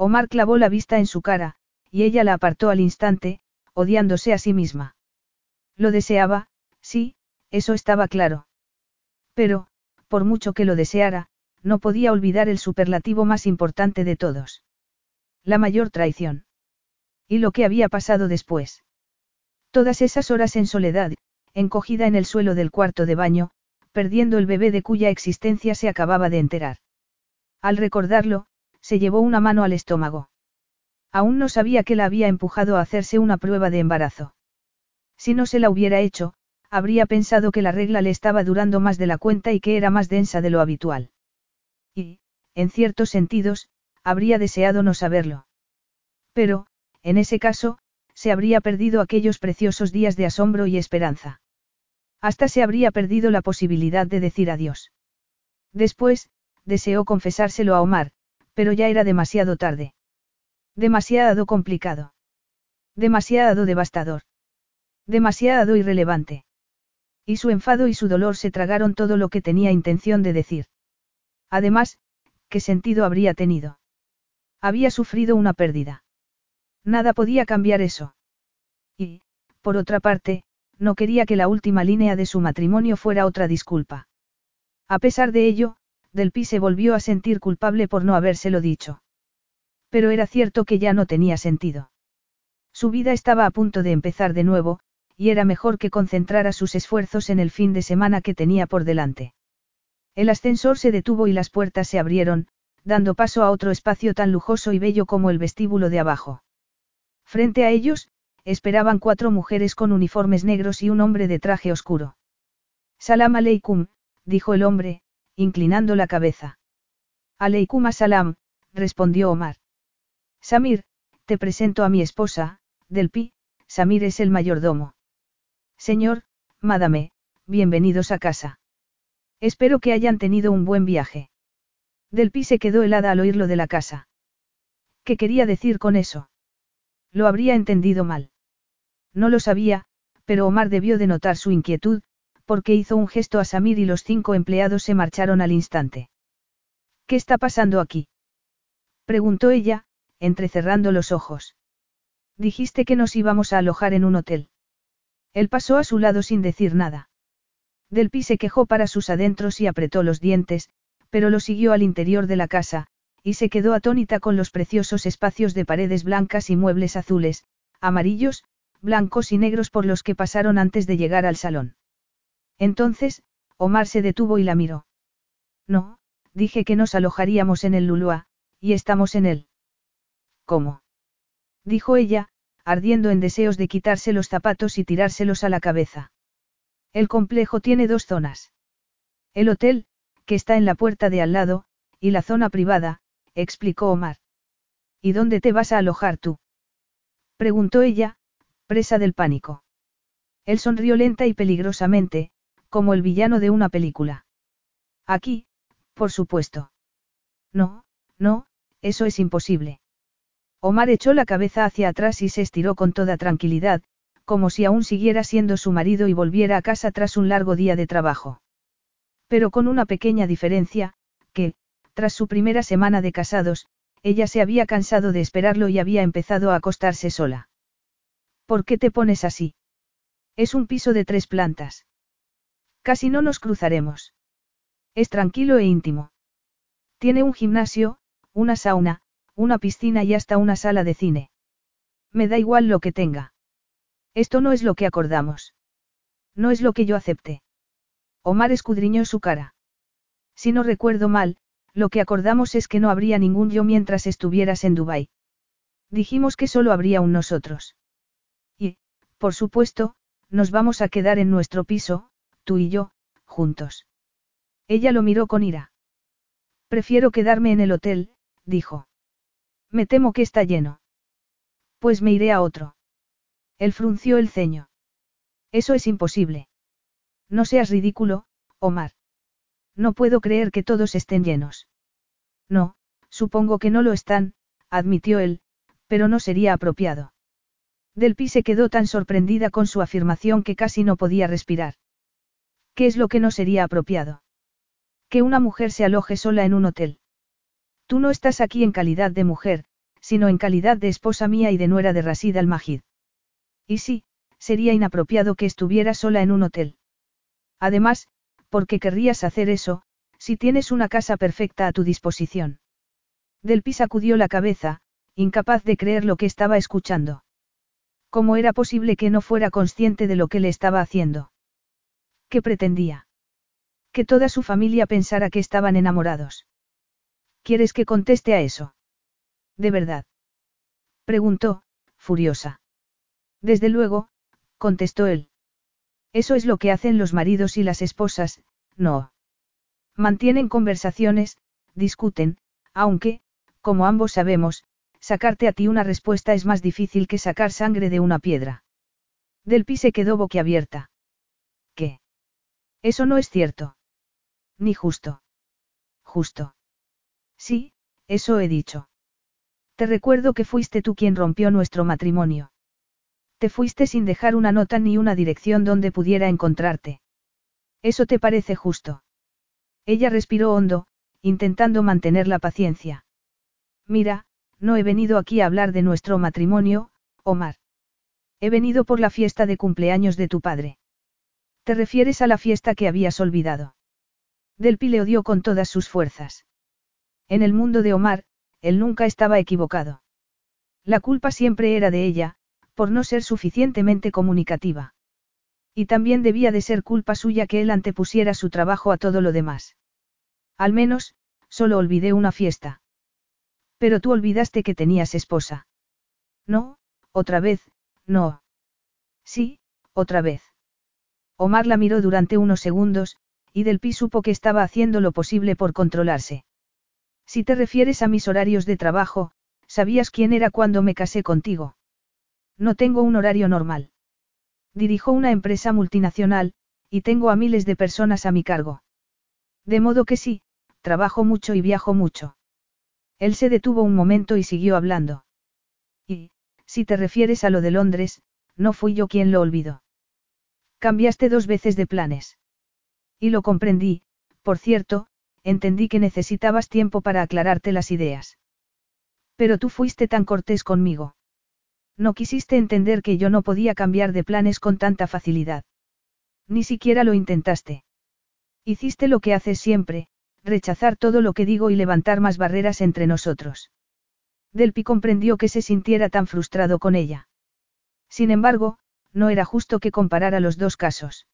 Omar clavó la vista en su cara, y ella la apartó al instante, odiándose a sí misma. Lo deseaba, sí, eso estaba claro. Pero, por mucho que lo deseara, no podía olvidar el superlativo más importante de todos. La mayor traición. Y lo que había pasado después. Todas esas horas en soledad, encogida en el suelo del cuarto de baño, perdiendo el bebé de cuya existencia se acababa de enterar. Al recordarlo, se llevó una mano al estómago. Aún no sabía que la había empujado a hacerse una prueba de embarazo. Si no se la hubiera hecho, habría pensado que la regla le estaba durando más de la cuenta y que era más densa de lo habitual. Y, en ciertos sentidos, habría deseado no saberlo. Pero, en ese caso, se habría perdido aquellos preciosos días de asombro y esperanza. Hasta se habría perdido la posibilidad de decir adiós. Después, deseó confesárselo a Omar, pero ya era demasiado tarde. Demasiado complicado. Demasiado devastador. Demasiado irrelevante. Y su enfado y su dolor se tragaron todo lo que tenía intención de decir. Además, ¿qué sentido habría tenido? Había sufrido una pérdida. Nada podía cambiar eso. Y, por otra parte, no quería que la última línea de su matrimonio fuera otra disculpa. A pesar de ello, Del Pi se volvió a sentir culpable por no habérselo dicho. Pero era cierto que ya no tenía sentido. Su vida estaba a punto de empezar de nuevo, y era mejor que concentrara sus esfuerzos en el fin de semana que tenía por delante. El ascensor se detuvo y las puertas se abrieron, dando paso a otro espacio tan lujoso y bello como el vestíbulo de abajo. Frente a ellos, esperaban cuatro mujeres con uniformes negros y un hombre de traje oscuro. Salam aleikum, dijo el hombre, inclinando la cabeza. Aleikum salam, respondió Omar. Samir, te presento a mi esposa, Delpi, Samir es el mayordomo. Señor, madame, bienvenidos a casa. Espero que hayan tenido un buen viaje. Delpi se quedó helada al oír lo de la casa. ¿Qué quería decir con eso? Lo habría entendido mal. No lo sabía, pero Omar debió de notar su inquietud, porque hizo un gesto a Samir y los cinco empleados se marcharon al instante. ¿Qué está pasando aquí? preguntó ella, entrecerrando los ojos. Dijiste que nos íbamos a alojar en un hotel. Él pasó a su lado sin decir nada. Delpi se quejó para sus adentros y apretó los dientes, pero lo siguió al interior de la casa, y se quedó atónita con los preciosos espacios de paredes blancas y muebles azules, amarillos, blancos y negros por los que pasaron antes de llegar al salón. Entonces, Omar se detuvo y la miró. No, dije que nos alojaríamos en el Lulua, y estamos en él. ¿Cómo? Dijo ella, ardiendo en deseos de quitarse los zapatos y tirárselos a la cabeza. El complejo tiene dos zonas. El hotel, que está en la puerta de al lado, y la zona privada, explicó Omar. ¿Y dónde te vas a alojar tú? Preguntó ella, presa del pánico. Él sonrió lenta y peligrosamente, como el villano de una película. Aquí, por supuesto. No, no, eso es imposible. Omar echó la cabeza hacia atrás y se estiró con toda tranquilidad, como si aún siguiera siendo su marido y volviera a casa tras un largo día de trabajo. Pero con una pequeña diferencia, que, tras su primera semana de casados, ella se había cansado de esperarlo y había empezado a acostarse sola. ¿Por qué te pones así? Es un piso de tres plantas. Casi no nos cruzaremos. Es tranquilo e íntimo. Tiene un gimnasio, una sauna, una piscina y hasta una sala de cine. Me da igual lo que tenga. Esto no es lo que acordamos. No es lo que yo acepté. Omar escudriñó su cara. Si no recuerdo mal, lo que acordamos es que no habría ningún yo mientras estuvieras en Dubái. Dijimos que solo habría un nosotros. Y, por supuesto, nos vamos a quedar en nuestro piso, tú y yo, juntos. Ella lo miró con ira. Prefiero quedarme en el hotel, dijo. Me temo que está lleno. Pues me iré a otro. Él frunció el ceño. Eso es imposible. No seas ridículo, Omar. No puedo creer que todos estén llenos. No, supongo que no lo están, admitió él, pero no sería apropiado. Delpi se quedó tan sorprendida con su afirmación que casi no podía respirar. ¿Qué es lo que no sería apropiado? Que una mujer se aloje sola en un hotel. Tú no estás aquí en calidad de mujer, sino en calidad de esposa mía y de nuera de Rasid al-Majid. Y sí, sería inapropiado que estuviera sola en un hotel. Además, ¿por qué querrías hacer eso, si tienes una casa perfecta a tu disposición? Delpi sacudió la cabeza, incapaz de creer lo que estaba escuchando. ¿Cómo era posible que no fuera consciente de lo que le estaba haciendo? ¿Qué pretendía? Que toda su familia pensara que estaban enamorados. ¿Quieres que conteste a eso? ¿De verdad? Preguntó, furiosa. Desde luego, contestó él. Eso es lo que hacen los maridos y las esposas, no. Mantienen conversaciones, discuten, aunque, como ambos sabemos, sacarte a ti una respuesta es más difícil que sacar sangre de una piedra. Delpi se quedó boquiabierta. Eso no es cierto. Ni justo. Justo. Sí, eso he dicho. Te recuerdo que fuiste tú quien rompió nuestro matrimonio. Te fuiste sin dejar una nota ni una dirección donde pudiera encontrarte. ¿Eso te parece justo? Ella respiró hondo, intentando mantener la paciencia. Mira, no he venido aquí a hablar de nuestro matrimonio, Omar. He venido por la fiesta de cumpleaños de tu padre. ¿Te refieres a la fiesta que habías olvidado? Delpi le odió con todas sus fuerzas. En el mundo de Omar, él nunca estaba equivocado. La culpa siempre era de ella, por no ser suficientemente comunicativa. Y también debía de ser culpa suya que él antepusiera su trabajo a todo lo demás. Al menos, solo olvidé una fiesta. Pero tú olvidaste que tenías esposa. No, otra vez, No. Sí, otra vez. Omar la miró durante unos segundos, y Delpi supo que estaba haciendo lo posible por controlarse. Si te refieres a mis horarios de trabajo, ¿sabías quién era cuando me casé contigo? No tengo un horario normal. Dirijo una empresa multinacional, y tengo a miles de personas a mi cargo. De modo que sí, trabajo mucho y viajo mucho. Él se detuvo un momento y siguió hablando. Y, si te refieres a lo de Londres, no fui yo quien lo olvidó. Cambiaste dos veces de planes. Y lo comprendí, por cierto, entendí que necesitabas tiempo para aclararte las ideas. Pero tú fuiste tan cortés conmigo. No quisiste entender que yo no podía cambiar de planes con tanta facilidad. Ni siquiera lo intentaste. Hiciste lo que haces siempre, rechazar todo lo que digo y levantar más barreras entre nosotros. Delpi comprendió que se sintiera tan frustrado con ella. Sin embargo, no era justo que comparara los dos casos.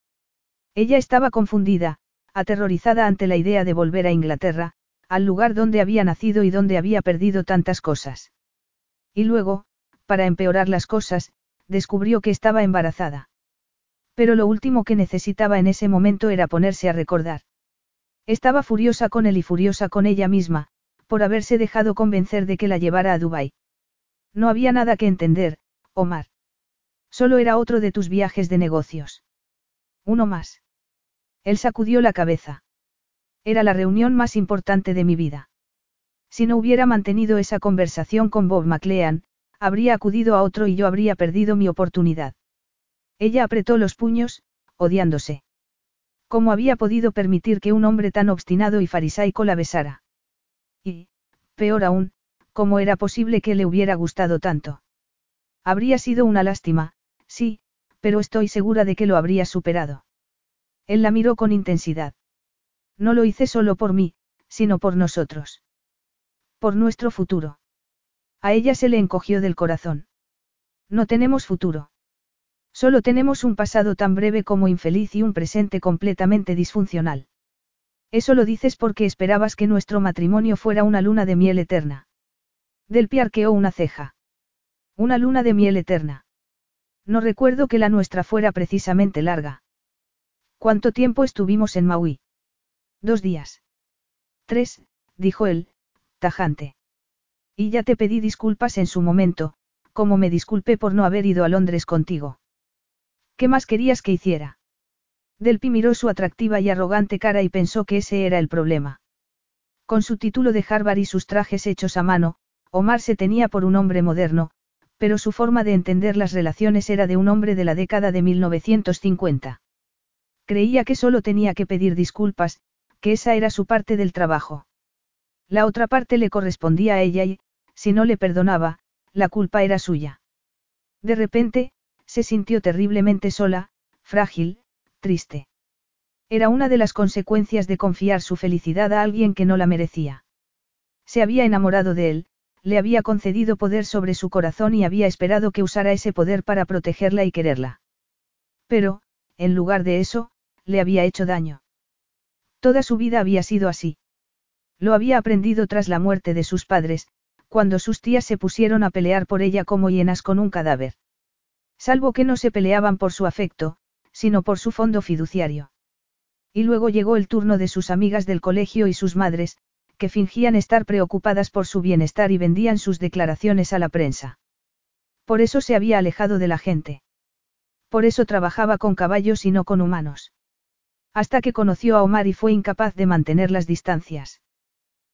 Ella estaba confundida, aterrorizada ante la idea de volver a Inglaterra, al lugar donde había nacido y donde había perdido tantas cosas. Y luego, para empeorar las cosas, descubrió que estaba embarazada. Pero lo último que necesitaba en ese momento era ponerse a recordar. Estaba furiosa con él y furiosa con ella misma, por haberse dejado convencer de que la llevara a Dubái. No había nada que entender, Omar. Solo era otro de tus viajes de negocios. Uno más. Él sacudió la cabeza. Era la reunión más importante de mi vida. Si no hubiera mantenido esa conversación con Bob McLean, habría acudido a otro y yo habría perdido mi oportunidad. Ella apretó los puños, odiándose. ¿Cómo había podido permitir que un hombre tan obstinado y farisaico la besara? Y, peor aún, ¿cómo era posible que le hubiera gustado tanto? Habría sido una lástima, sí, pero estoy segura de que lo habría superado. Él la miró con intensidad. No lo hice solo por mí, sino por nosotros. Por nuestro futuro. A ella se le encogió del corazón. No tenemos futuro. Solo tenemos un pasado tan breve como infeliz y un presente completamente disfuncional. Eso lo dices porque esperabas que nuestro matrimonio fuera una luna de miel eterna. Del arqueó una ceja. Una luna de miel eterna. No recuerdo que la nuestra fuera precisamente larga. ¿Cuánto tiempo estuvimos en Maui? Dos días. Tres, dijo él, tajante. Y ya te pedí disculpas en su momento, como me disculpé por no haber ido a Londres contigo. ¿Qué más querías que hiciera? Delpi miró su atractiva y arrogante cara y pensó que ese era el problema. Con su título de Harvard y sus trajes hechos a mano, Omar se tenía por un hombre moderno, pero su forma de entender las relaciones era de un hombre de la década de 1950. Creía que solo tenía que pedir disculpas, que esa era su parte del trabajo. La otra parte le correspondía a ella y, si no le perdonaba, la culpa era suya. De repente, se sintió terriblemente sola, frágil, triste. Era una de las consecuencias de confiar su felicidad a alguien que no la merecía. Se había enamorado de él, le había concedido poder sobre su corazón y había esperado que usara ese poder para protegerla y quererla. Pero, en lugar de eso, le había hecho daño. Toda su vida había sido así. Lo había aprendido tras la muerte de sus padres, cuando sus tías se pusieron a pelear por ella como hienas con un cadáver. Salvo que no se peleaban por su afecto, sino por su fondo fiduciario. Y luego llegó el turno de sus amigas del colegio y sus madres, que fingían estar preocupadas por su bienestar y vendían sus declaraciones a la prensa. Por eso se había alejado de la gente. Por eso trabajaba con caballos y no con humanos. Hasta que conoció a Omar y fue incapaz de mantener las distancias.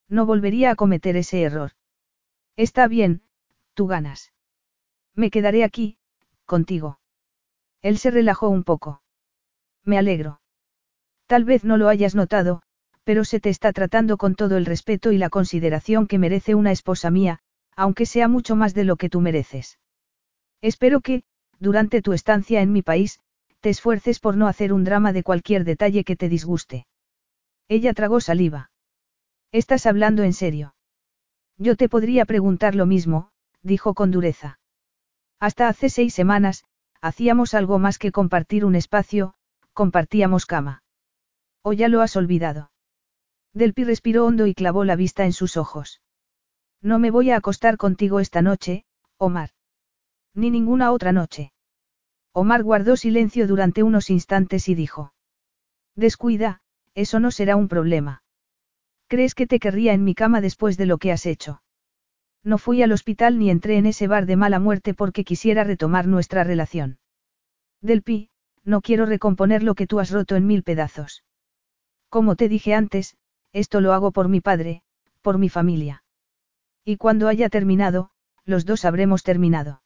No volvería a cometer ese error. Está bien, tú ganas. Me quedaré aquí, contigo. Él se relajó un poco. Me alegro. Tal vez no lo hayas notado, pero se te está tratando con todo el respeto y la consideración que merece una esposa mía, aunque sea mucho más de lo que tú mereces. Espero que, durante tu estancia en mi país, te esfuerces por no hacer un drama de cualquier detalle que te disguste. Ella tragó saliva. ¿Estás hablando en serio? Yo te podría preguntar lo mismo, dijo con dureza. Hasta hace seis semanas, hacíamos algo más que compartir un espacio, compartíamos cama. ¿O ya lo has olvidado? Delpi respiró hondo y clavó la vista en sus ojos. No me voy a acostar contigo esta noche, Omar. Ni ninguna otra noche. Omar guardó silencio durante unos instantes y dijo. Descuida, eso no será un problema. ¿Crees que te querría en mi cama después de lo que has hecho? No fui al hospital ni entré en ese bar de mala muerte porque quisiera retomar nuestra relación. Del pi, no quiero recomponer lo que tú has roto en mil pedazos. Como te dije antes, esto lo hago por mi padre, por mi familia. Y cuando haya terminado, los dos habremos terminado.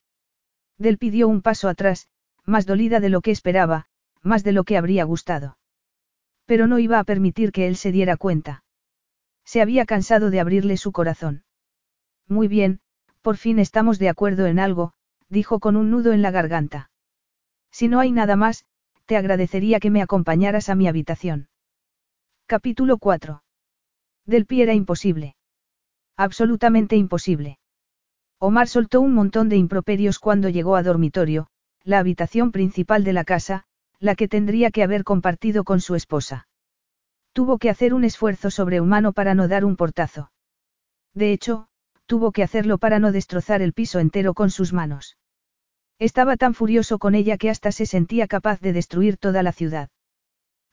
Del pidió un paso atrás, más dolida de lo que esperaba, más de lo que habría gustado. Pero no iba a permitir que él se diera cuenta. Se había cansado de abrirle su corazón. Muy bien, por fin estamos de acuerdo en algo, dijo con un nudo en la garganta. Si no hay nada más, te agradecería que me acompañaras a mi habitación. Capítulo 4. Del pie era imposible. Absolutamente imposible. Omar soltó un montón de improperios cuando llegó a dormitorio, la habitación principal de la casa, la que tendría que haber compartido con su esposa. Tuvo que hacer un esfuerzo sobrehumano para no dar un portazo. De hecho, tuvo que hacerlo para no destrozar el piso entero con sus manos. Estaba tan furioso con ella que hasta se sentía capaz de destruir toda la ciudad.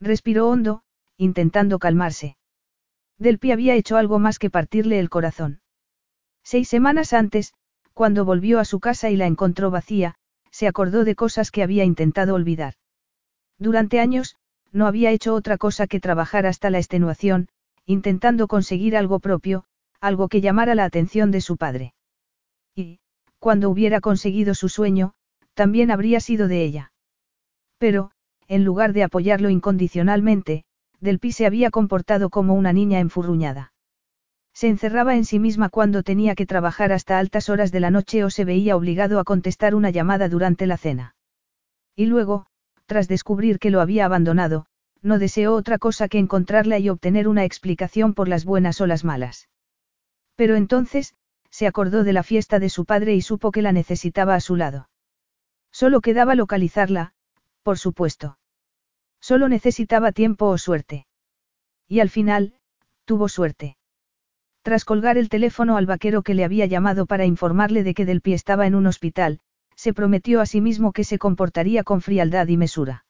Respiró hondo, intentando calmarse. Del pie había hecho algo más que partirle el corazón. Seis semanas antes, cuando volvió a su casa y la encontró vacía, se acordó de cosas que había intentado olvidar. Durante años, no había hecho otra cosa que trabajar hasta la extenuación, intentando conseguir algo propio, algo que llamara la atención de su padre. Y, cuando hubiera conseguido su sueño, también habría sido de ella. Pero, en lugar de apoyarlo incondicionalmente, Del se había comportado como una niña enfurruñada. Se encerraba en sí misma cuando tenía que trabajar hasta altas horas de la noche o se veía obligado a contestar una llamada durante la cena. Y luego, tras descubrir que lo había abandonado, no deseó otra cosa que encontrarla y obtener una explicación por las buenas o las malas. Pero entonces, se acordó de la fiesta de su padre y supo que la necesitaba a su lado. Solo quedaba localizarla, por supuesto. Solo necesitaba tiempo o suerte. Y al final, tuvo suerte. Tras colgar el teléfono al vaquero que le había llamado para informarle de que Del Pie estaba en un hospital, se prometió a sí mismo que se comportaría con frialdad y mesura.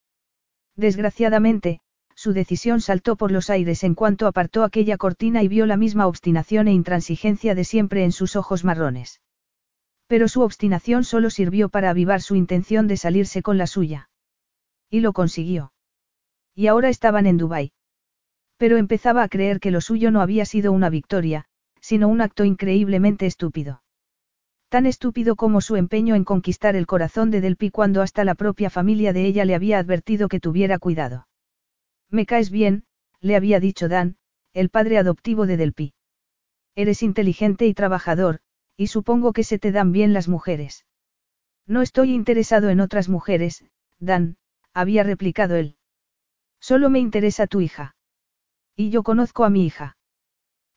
Desgraciadamente, su decisión saltó por los aires en cuanto apartó aquella cortina y vio la misma obstinación e intransigencia de siempre en sus ojos marrones. Pero su obstinación solo sirvió para avivar su intención de salirse con la suya. Y lo consiguió. Y ahora estaban en Dubái. Pero empezaba a creer que lo suyo no había sido una victoria, sino un acto increíblemente estúpido. Tan estúpido como su empeño en conquistar el corazón de Delpi cuando hasta la propia familia de ella le había advertido que tuviera cuidado. Me caes bien, le había dicho Dan, el padre adoptivo de Delpi. Eres inteligente y trabajador, y supongo que se te dan bien las mujeres. No estoy interesado en otras mujeres, Dan, había replicado él. Solo me interesa tu hija. Y yo conozco a mi hija.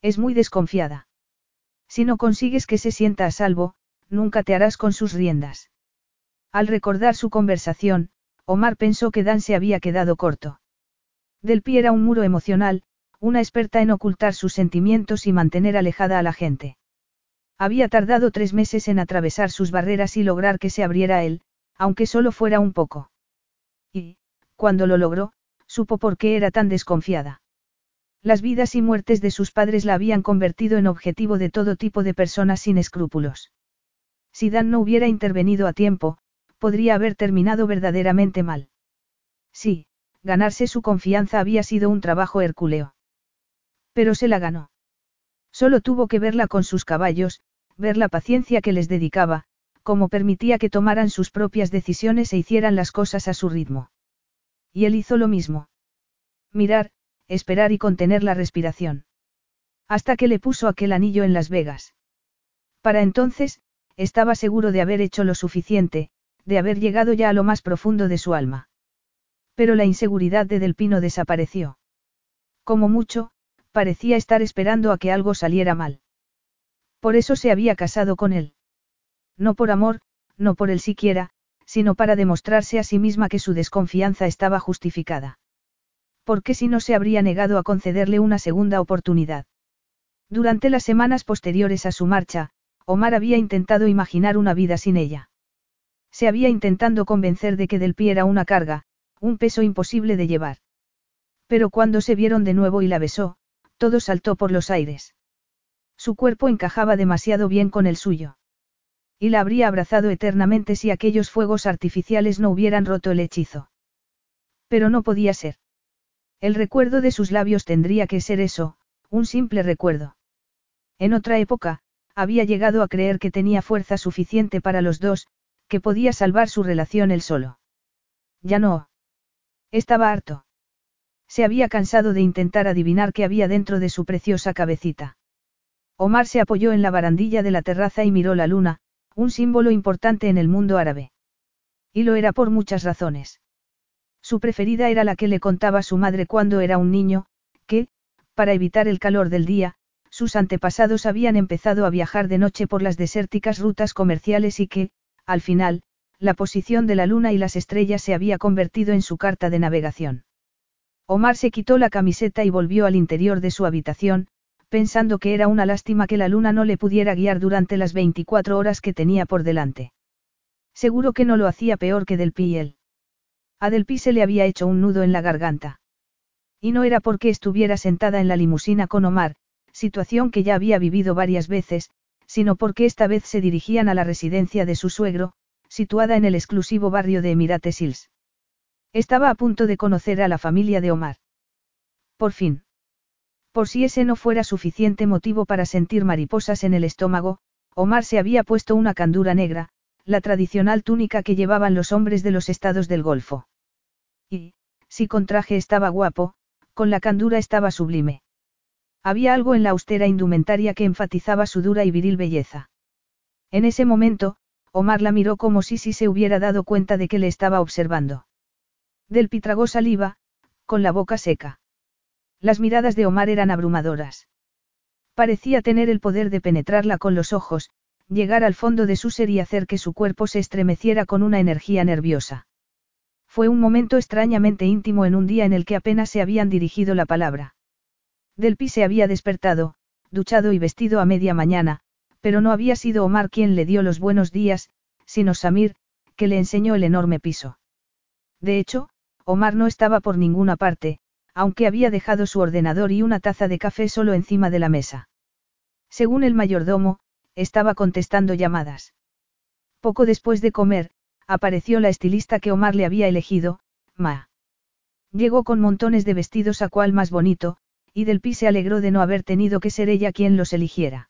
Es muy desconfiada. Si no consigues que se sienta a salvo, nunca te harás con sus riendas. Al recordar su conversación, Omar pensó que Dan se había quedado corto. Del pie era un muro emocional, una experta en ocultar sus sentimientos y mantener alejada a la gente. Había tardado tres meses en atravesar sus barreras y lograr que se abriera él, aunque solo fuera un poco. Y, cuando lo logró, supo por qué era tan desconfiada. Las vidas y muertes de sus padres la habían convertido en objetivo de todo tipo de personas sin escrúpulos. Si Dan no hubiera intervenido a tiempo, podría haber terminado verdaderamente mal. Sí, ganarse su confianza había sido un trabajo hercúleo. Pero se la ganó. Solo tuvo que verla con sus caballos, ver la paciencia que les dedicaba, como permitía que tomaran sus propias decisiones e hicieran las cosas a su ritmo. Y él hizo lo mismo. Mirar, esperar y contener la respiración. Hasta que le puso aquel anillo en Las Vegas. Para entonces, estaba seguro de haber hecho lo suficiente, de haber llegado ya a lo más profundo de su alma. Pero la inseguridad de Delpino desapareció. Como mucho, parecía estar esperando a que algo saliera mal. Por eso se había casado con él. No por amor, no por él siquiera, sino para demostrarse a sí misma que su desconfianza estaba justificada. Porque si no se habría negado a concederle una segunda oportunidad. Durante las semanas posteriores a su marcha, Omar había intentado imaginar una vida sin ella. Se había intentando convencer de que del pie era una carga, un peso imposible de llevar. Pero cuando se vieron de nuevo y la besó, todo saltó por los aires. Su cuerpo encajaba demasiado bien con el suyo. Y la habría abrazado eternamente si aquellos fuegos artificiales no hubieran roto el hechizo. Pero no podía ser. El recuerdo de sus labios tendría que ser eso, un simple recuerdo. En otra época, había llegado a creer que tenía fuerza suficiente para los dos, que podía salvar su relación él solo. Ya no. Estaba harto. Se había cansado de intentar adivinar qué había dentro de su preciosa cabecita. Omar se apoyó en la barandilla de la terraza y miró la luna, un símbolo importante en el mundo árabe. Y lo era por muchas razones. Su preferida era la que le contaba su madre cuando era un niño, que, para evitar el calor del día, sus antepasados habían empezado a viajar de noche por las desérticas rutas comerciales y que, al final, la posición de la luna y las estrellas se había convertido en su carta de navegación. Omar se quitó la camiseta y volvió al interior de su habitación, pensando que era una lástima que la luna no le pudiera guiar durante las 24 horas que tenía por delante. Seguro que no lo hacía peor que Del Pi él. A Del Pi se le había hecho un nudo en la garganta. Y no era porque estuviera sentada en la limusina con Omar, situación que ya había vivido varias veces, sino porque esta vez se dirigían a la residencia de su suegro, situada en el exclusivo barrio de Emirates Hills. Estaba a punto de conocer a la familia de Omar. Por fin. Por si ese no fuera suficiente motivo para sentir mariposas en el estómago, Omar se había puesto una candura negra, la tradicional túnica que llevaban los hombres de los estados del Golfo. Y, si con traje estaba guapo, con la candura estaba sublime. Había algo en la austera indumentaria que enfatizaba su dura y viril belleza. En ese momento, Omar la miró como si sí se hubiera dado cuenta de que le estaba observando. Del pitragó saliva, con la boca seca. Las miradas de Omar eran abrumadoras. Parecía tener el poder de penetrarla con los ojos, llegar al fondo de su ser y hacer que su cuerpo se estremeciera con una energía nerviosa. Fue un momento extrañamente íntimo en un día en el que apenas se habían dirigido la palabra. Del Pi se había despertado, duchado y vestido a media mañana, pero no había sido Omar quien le dio los buenos días, sino Samir, que le enseñó el enorme piso. De hecho, Omar no estaba por ninguna parte, aunque había dejado su ordenador y una taza de café solo encima de la mesa. Según el mayordomo, estaba contestando llamadas. Poco después de comer, apareció la estilista que Omar le había elegido, Ma. Llegó con montones de vestidos a cual más bonito, y Del Pi se alegró de no haber tenido que ser ella quien los eligiera.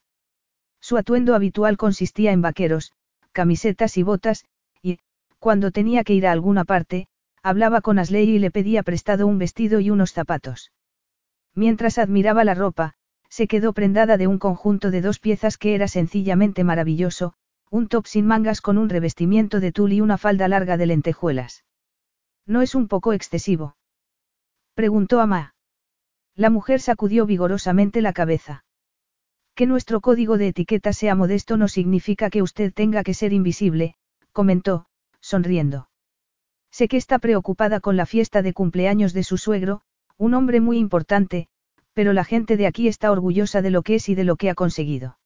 Su atuendo habitual consistía en vaqueros, camisetas y botas, y, cuando tenía que ir a alguna parte, hablaba con Asley y le pedía prestado un vestido y unos zapatos. Mientras admiraba la ropa, se quedó prendada de un conjunto de dos piezas que era sencillamente maravilloso, un top sin mangas con un revestimiento de tul y una falda larga de lentejuelas. ¿No es un poco excesivo? Preguntó Ama. La mujer sacudió vigorosamente la cabeza. Que nuestro código de etiqueta sea modesto no significa que usted tenga que ser invisible, comentó, sonriendo. Sé que está preocupada con la fiesta de cumpleaños de su suegro, un hombre muy importante, pero la gente de aquí está orgullosa de lo que es y de lo que ha conseguido.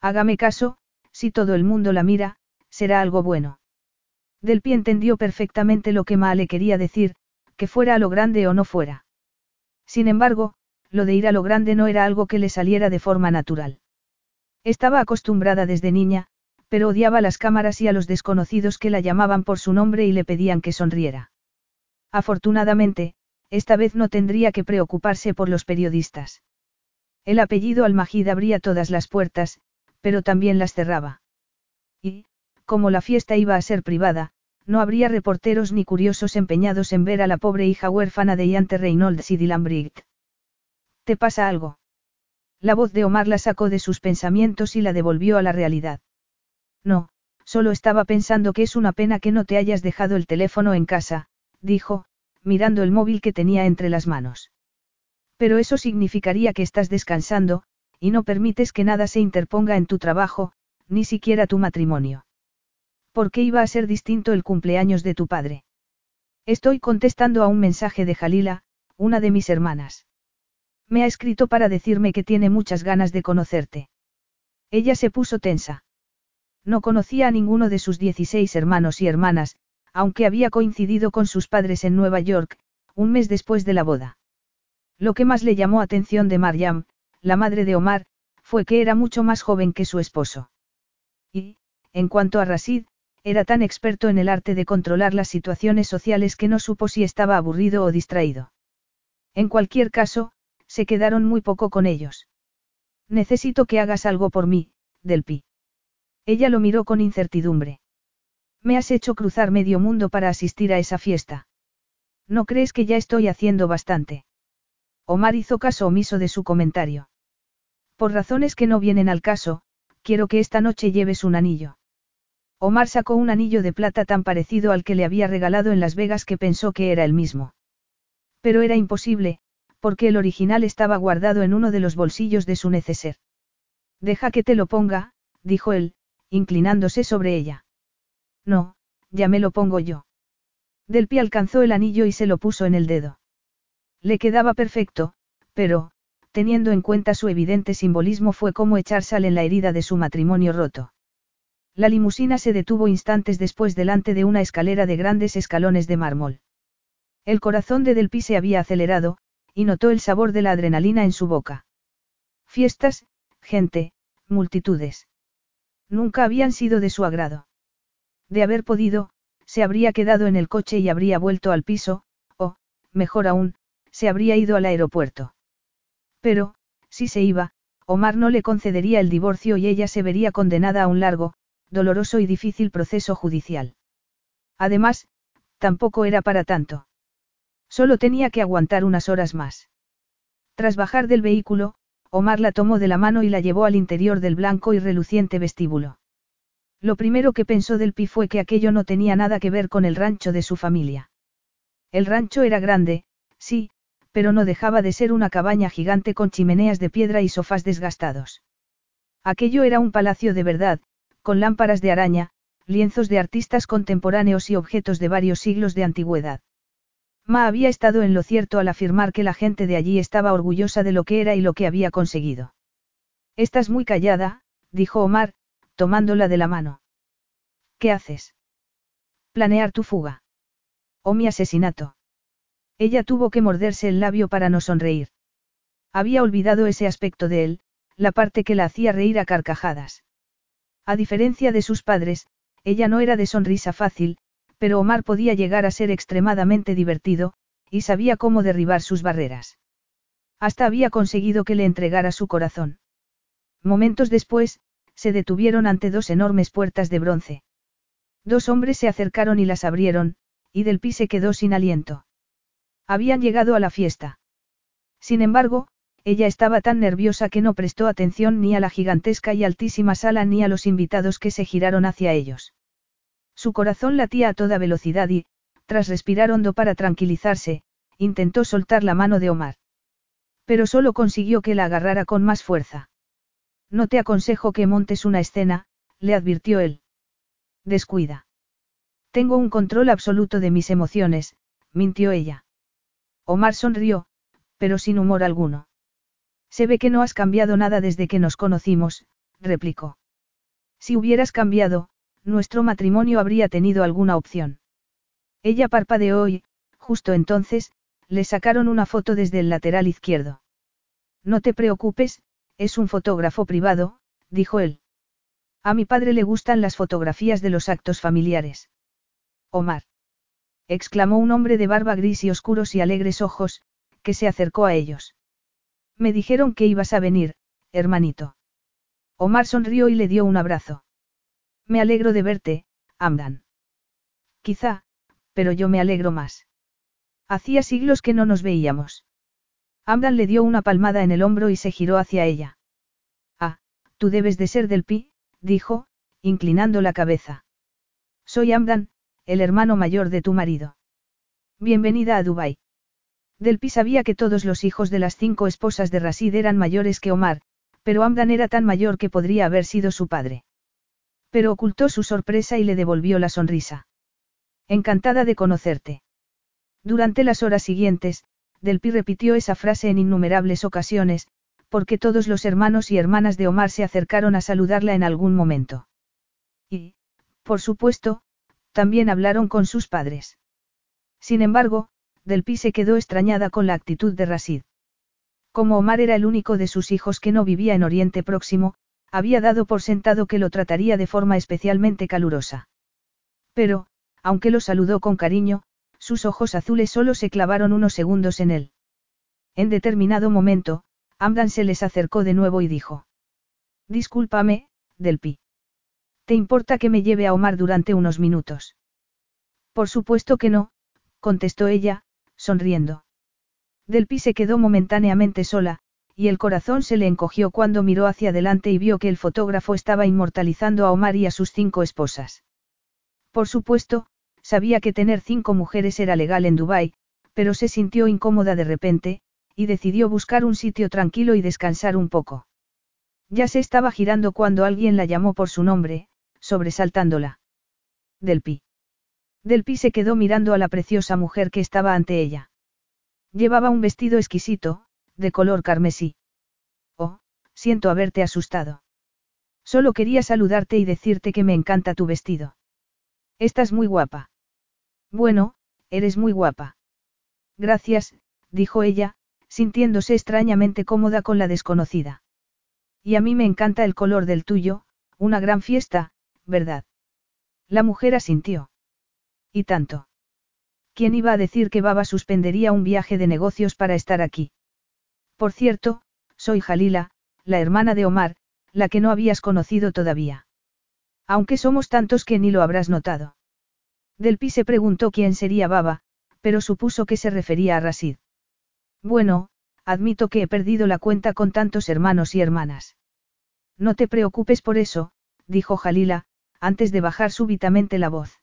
Hágame caso, si todo el mundo la mira, será algo bueno. Del pie entendió perfectamente lo que Ma le quería decir, que fuera a lo grande o no fuera. Sin embargo, lo de ir a lo grande no era algo que le saliera de forma natural. Estaba acostumbrada desde niña, pero odiaba las cámaras y a los desconocidos que la llamaban por su nombre y le pedían que sonriera. Afortunadamente, esta vez no tendría que preocuparse por los periodistas. El apellido Almajid abría todas las puertas, pero también las cerraba. Y, como la fiesta iba a ser privada, no habría reporteros ni curiosos empeñados en ver a la pobre hija huérfana de Iante Reynolds y Dylan Briggs. ¿Te pasa algo? La voz de Omar la sacó de sus pensamientos y la devolvió a la realidad. No, solo estaba pensando que es una pena que no te hayas dejado el teléfono en casa, dijo, mirando el móvil que tenía entre las manos. Pero eso significaría que estás descansando, y no permites que nada se interponga en tu trabajo, ni siquiera tu matrimonio. ¿Por qué iba a ser distinto el cumpleaños de tu padre? Estoy contestando a un mensaje de Jalila, una de mis hermanas. Me ha escrito para decirme que tiene muchas ganas de conocerte. Ella se puso tensa. No conocía a ninguno de sus 16 hermanos y hermanas, aunque había coincidido con sus padres en Nueva York, un mes después de la boda. Lo que más le llamó atención de Mariam, la madre de Omar, fue que era mucho más joven que su esposo. Y, en cuanto a Rasid, era tan experto en el arte de controlar las situaciones sociales que no supo si estaba aburrido o distraído. En cualquier caso, se quedaron muy poco con ellos. Necesito que hagas algo por mí, Delpi. Ella lo miró con incertidumbre. Me has hecho cruzar medio mundo para asistir a esa fiesta. ¿No crees que ya estoy haciendo bastante? Omar hizo caso omiso de su comentario. Por razones que no vienen al caso, quiero que esta noche lleves un anillo. Omar sacó un anillo de plata tan parecido al que le había regalado en Las Vegas que pensó que era el mismo. Pero era imposible, porque el original estaba guardado en uno de los bolsillos de su neceser. Deja que te lo ponga, dijo él, inclinándose sobre ella. No, ya me lo pongo yo. Delpi alcanzó el anillo y se lo puso en el dedo. Le quedaba perfecto, pero, teniendo en cuenta su evidente simbolismo, fue como echar sal en la herida de su matrimonio roto. La limusina se detuvo instantes después delante de una escalera de grandes escalones de mármol. El corazón de Delpi se había acelerado, y notó el sabor de la adrenalina en su boca. Fiestas, gente, multitudes. Nunca habían sido de su agrado. De haber podido, se habría quedado en el coche y habría vuelto al piso, o, mejor aún, se habría ido al aeropuerto. Pero, si se iba, Omar no le concedería el divorcio y ella se vería condenada a un largo, doloroso y difícil proceso judicial. Además, tampoco era para tanto. Solo tenía que aguantar unas horas más. Tras bajar del vehículo, Omar la tomó de la mano y la llevó al interior del blanco y reluciente vestíbulo. Lo primero que pensó del Pi fue que aquello no tenía nada que ver con el rancho de su familia. El rancho era grande, sí, pero no dejaba de ser una cabaña gigante con chimeneas de piedra y sofás desgastados. Aquello era un palacio de verdad, con lámparas de araña, lienzos de artistas contemporáneos y objetos de varios siglos de antigüedad. Ma había estado en lo cierto al afirmar que la gente de allí estaba orgullosa de lo que era y lo que había conseguido. Estás muy callada, dijo Omar, tomándola de la mano. ¿Qué haces? Planear tu fuga. O mi asesinato. Ella tuvo que morderse el labio para no sonreír. Había olvidado ese aspecto de él, la parte que la hacía reír a carcajadas. A diferencia de sus padres, ella no era de sonrisa fácil, pero Omar podía llegar a ser extremadamente divertido, y sabía cómo derribar sus barreras. Hasta había conseguido que le entregara su corazón. Momentos después, se detuvieron ante dos enormes puertas de bronce. Dos hombres se acercaron y las abrieron, y Del Pi se quedó sin aliento. Habían llegado a la fiesta. Sin embargo, ella estaba tan nerviosa que no prestó atención ni a la gigantesca y altísima sala ni a los invitados que se giraron hacia ellos. Su corazón latía a toda velocidad y, tras respirar hondo para tranquilizarse, intentó soltar la mano de Omar. Pero solo consiguió que la agarrara con más fuerza. No te aconsejo que montes una escena, le advirtió él. Descuida. Tengo un control absoluto de mis emociones, mintió ella. Omar sonrió, pero sin humor alguno. Se ve que no has cambiado nada desde que nos conocimos, replicó. Si hubieras cambiado, nuestro matrimonio habría tenido alguna opción. Ella parpadeó y, justo entonces, le sacaron una foto desde el lateral izquierdo. No te preocupes, es un fotógrafo privado, dijo él. A mi padre le gustan las fotografías de los actos familiares. Omar. exclamó un hombre de barba gris y oscuros y alegres ojos, que se acercó a ellos. Me dijeron que ibas a venir, hermanito. Omar sonrió y le dio un abrazo. Me alegro de verte, Amdan. Quizá, pero yo me alegro más. Hacía siglos que no nos veíamos. Amdan le dio una palmada en el hombro y se giró hacia ella. Ah, tú debes de ser del Pi, dijo, inclinando la cabeza. Soy Amdan, el hermano mayor de tu marido. Bienvenida a Dubái. Del Pi sabía que todos los hijos de las cinco esposas de Rasid eran mayores que Omar, pero Amdan era tan mayor que podría haber sido su padre. Pero ocultó su sorpresa y le devolvió la sonrisa. Encantada de conocerte. Durante las horas siguientes, Delpi repitió esa frase en innumerables ocasiones, porque todos los hermanos y hermanas de Omar se acercaron a saludarla en algún momento. Y, por supuesto, también hablaron con sus padres. Sin embargo, Delpi se quedó extrañada con la actitud de Rasid. Como Omar era el único de sus hijos que no vivía en Oriente Próximo, había dado por sentado que lo trataría de forma especialmente calurosa. Pero, aunque lo saludó con cariño, sus ojos azules solo se clavaron unos segundos en él. En determinado momento, Amdan se les acercó de nuevo y dijo. Discúlpame, Delpi. ¿Te importa que me lleve a Omar durante unos minutos? Por supuesto que no, contestó ella, sonriendo. Delpi se quedó momentáneamente sola, y el corazón se le encogió cuando miró hacia adelante y vio que el fotógrafo estaba inmortalizando a Omar y a sus cinco esposas. Por supuesto, sabía que tener cinco mujeres era legal en Dubái, pero se sintió incómoda de repente, y decidió buscar un sitio tranquilo y descansar un poco. Ya se estaba girando cuando alguien la llamó por su nombre, sobresaltándola. Delpi. Delpi se quedó mirando a la preciosa mujer que estaba ante ella. Llevaba un vestido exquisito, de color carmesí. Oh, siento haberte asustado. Solo quería saludarte y decirte que me encanta tu vestido. Estás muy guapa. Bueno, eres muy guapa. Gracias, dijo ella, sintiéndose extrañamente cómoda con la desconocida. Y a mí me encanta el color del tuyo, una gran fiesta, ¿verdad? La mujer asintió. ¿Y tanto? ¿Quién iba a decir que Baba suspendería un viaje de negocios para estar aquí? Por cierto, soy Jalila, la hermana de Omar, la que no habías conocido todavía. Aunque somos tantos que ni lo habrás notado. Delpi se preguntó quién sería Baba, pero supuso que se refería a Rasid. Bueno, admito que he perdido la cuenta con tantos hermanos y hermanas. No te preocupes por eso, dijo Jalila, antes de bajar súbitamente la voz.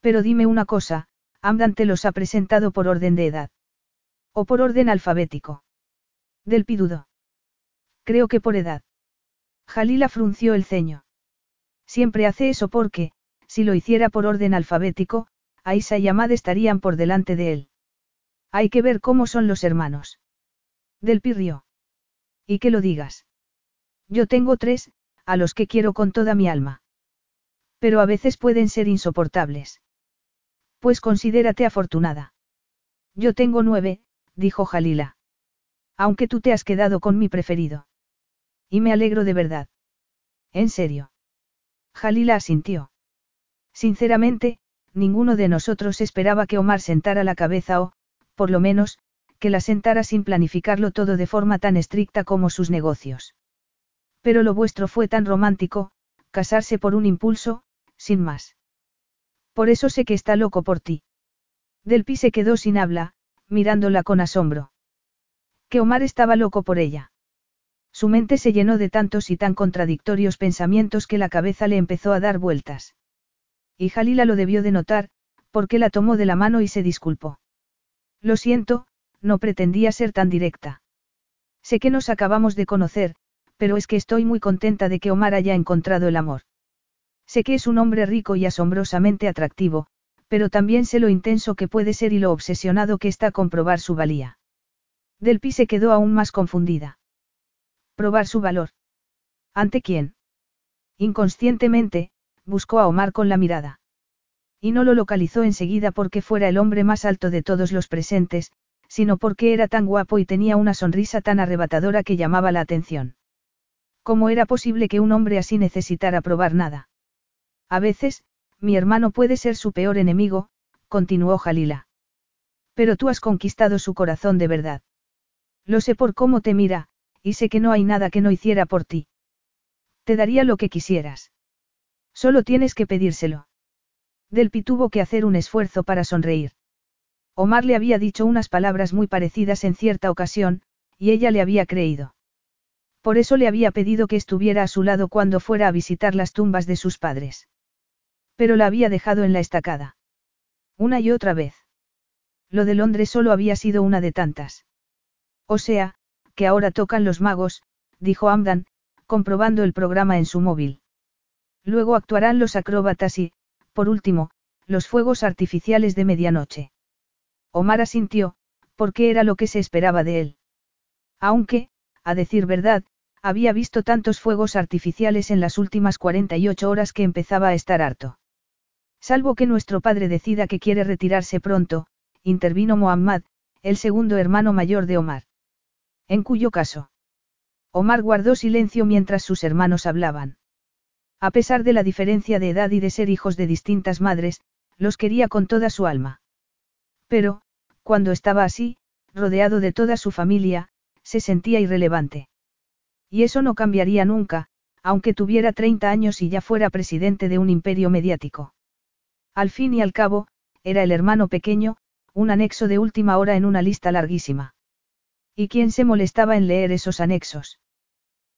Pero dime una cosa, Amdan te los ha presentado por orden de edad. O por orden alfabético. Del pidudo. Creo que por edad. Jalila frunció el ceño. Siempre hace eso porque, si lo hiciera por orden alfabético, Aisa y Amad estarían por delante de él. Hay que ver cómo son los hermanos. Del pirrio. Y que lo digas. Yo tengo tres, a los que quiero con toda mi alma. Pero a veces pueden ser insoportables. Pues considérate afortunada. Yo tengo nueve, dijo Jalila. Aunque tú te has quedado con mi preferido. Y me alegro de verdad. ¿En serio? Jalila asintió. Sinceramente, ninguno de nosotros esperaba que Omar sentara la cabeza o, por lo menos, que la sentara sin planificarlo todo de forma tan estricta como sus negocios. Pero lo vuestro fue tan romántico, casarse por un impulso, sin más. Por eso sé que está loco por ti. Delpi se quedó sin habla, mirándola con asombro. Que Omar estaba loco por ella. Su mente se llenó de tantos y tan contradictorios pensamientos que la cabeza le empezó a dar vueltas. Y Jalila lo debió de notar, porque la tomó de la mano y se disculpó. Lo siento, no pretendía ser tan directa. Sé que nos acabamos de conocer, pero es que estoy muy contenta de que Omar haya encontrado el amor. Sé que es un hombre rico y asombrosamente atractivo, pero también sé lo intenso que puede ser y lo obsesionado que está con probar su valía. Delpi se quedó aún más confundida. Probar su valor. ¿Ante quién? Inconscientemente, buscó a Omar con la mirada. Y no lo localizó enseguida porque fuera el hombre más alto de todos los presentes, sino porque era tan guapo y tenía una sonrisa tan arrebatadora que llamaba la atención. ¿Cómo era posible que un hombre así necesitara probar nada? A veces, mi hermano puede ser su peor enemigo, continuó Jalila. Pero tú has conquistado su corazón de verdad. Lo sé por cómo te mira, y sé que no hay nada que no hiciera por ti. Te daría lo que quisieras. Solo tienes que pedírselo. Delpi tuvo que hacer un esfuerzo para sonreír. Omar le había dicho unas palabras muy parecidas en cierta ocasión, y ella le había creído. Por eso le había pedido que estuviera a su lado cuando fuera a visitar las tumbas de sus padres. Pero la había dejado en la estacada. Una y otra vez. Lo de Londres solo había sido una de tantas. O sea, que ahora tocan los magos, dijo Amdan, comprobando el programa en su móvil. Luego actuarán los acróbatas y, por último, los fuegos artificiales de medianoche. Omar asintió, porque era lo que se esperaba de él. Aunque, a decir verdad, había visto tantos fuegos artificiales en las últimas 48 horas que empezaba a estar harto. Salvo que nuestro padre decida que quiere retirarse pronto, intervino Muhammad, el segundo hermano mayor de Omar. En cuyo caso. Omar guardó silencio mientras sus hermanos hablaban. A pesar de la diferencia de edad y de ser hijos de distintas madres, los quería con toda su alma. Pero, cuando estaba así, rodeado de toda su familia, se sentía irrelevante. Y eso no cambiaría nunca, aunque tuviera 30 años y ya fuera presidente de un imperio mediático. Al fin y al cabo, era el hermano pequeño, un anexo de última hora en una lista larguísima. ¿Y quién se molestaba en leer esos anexos?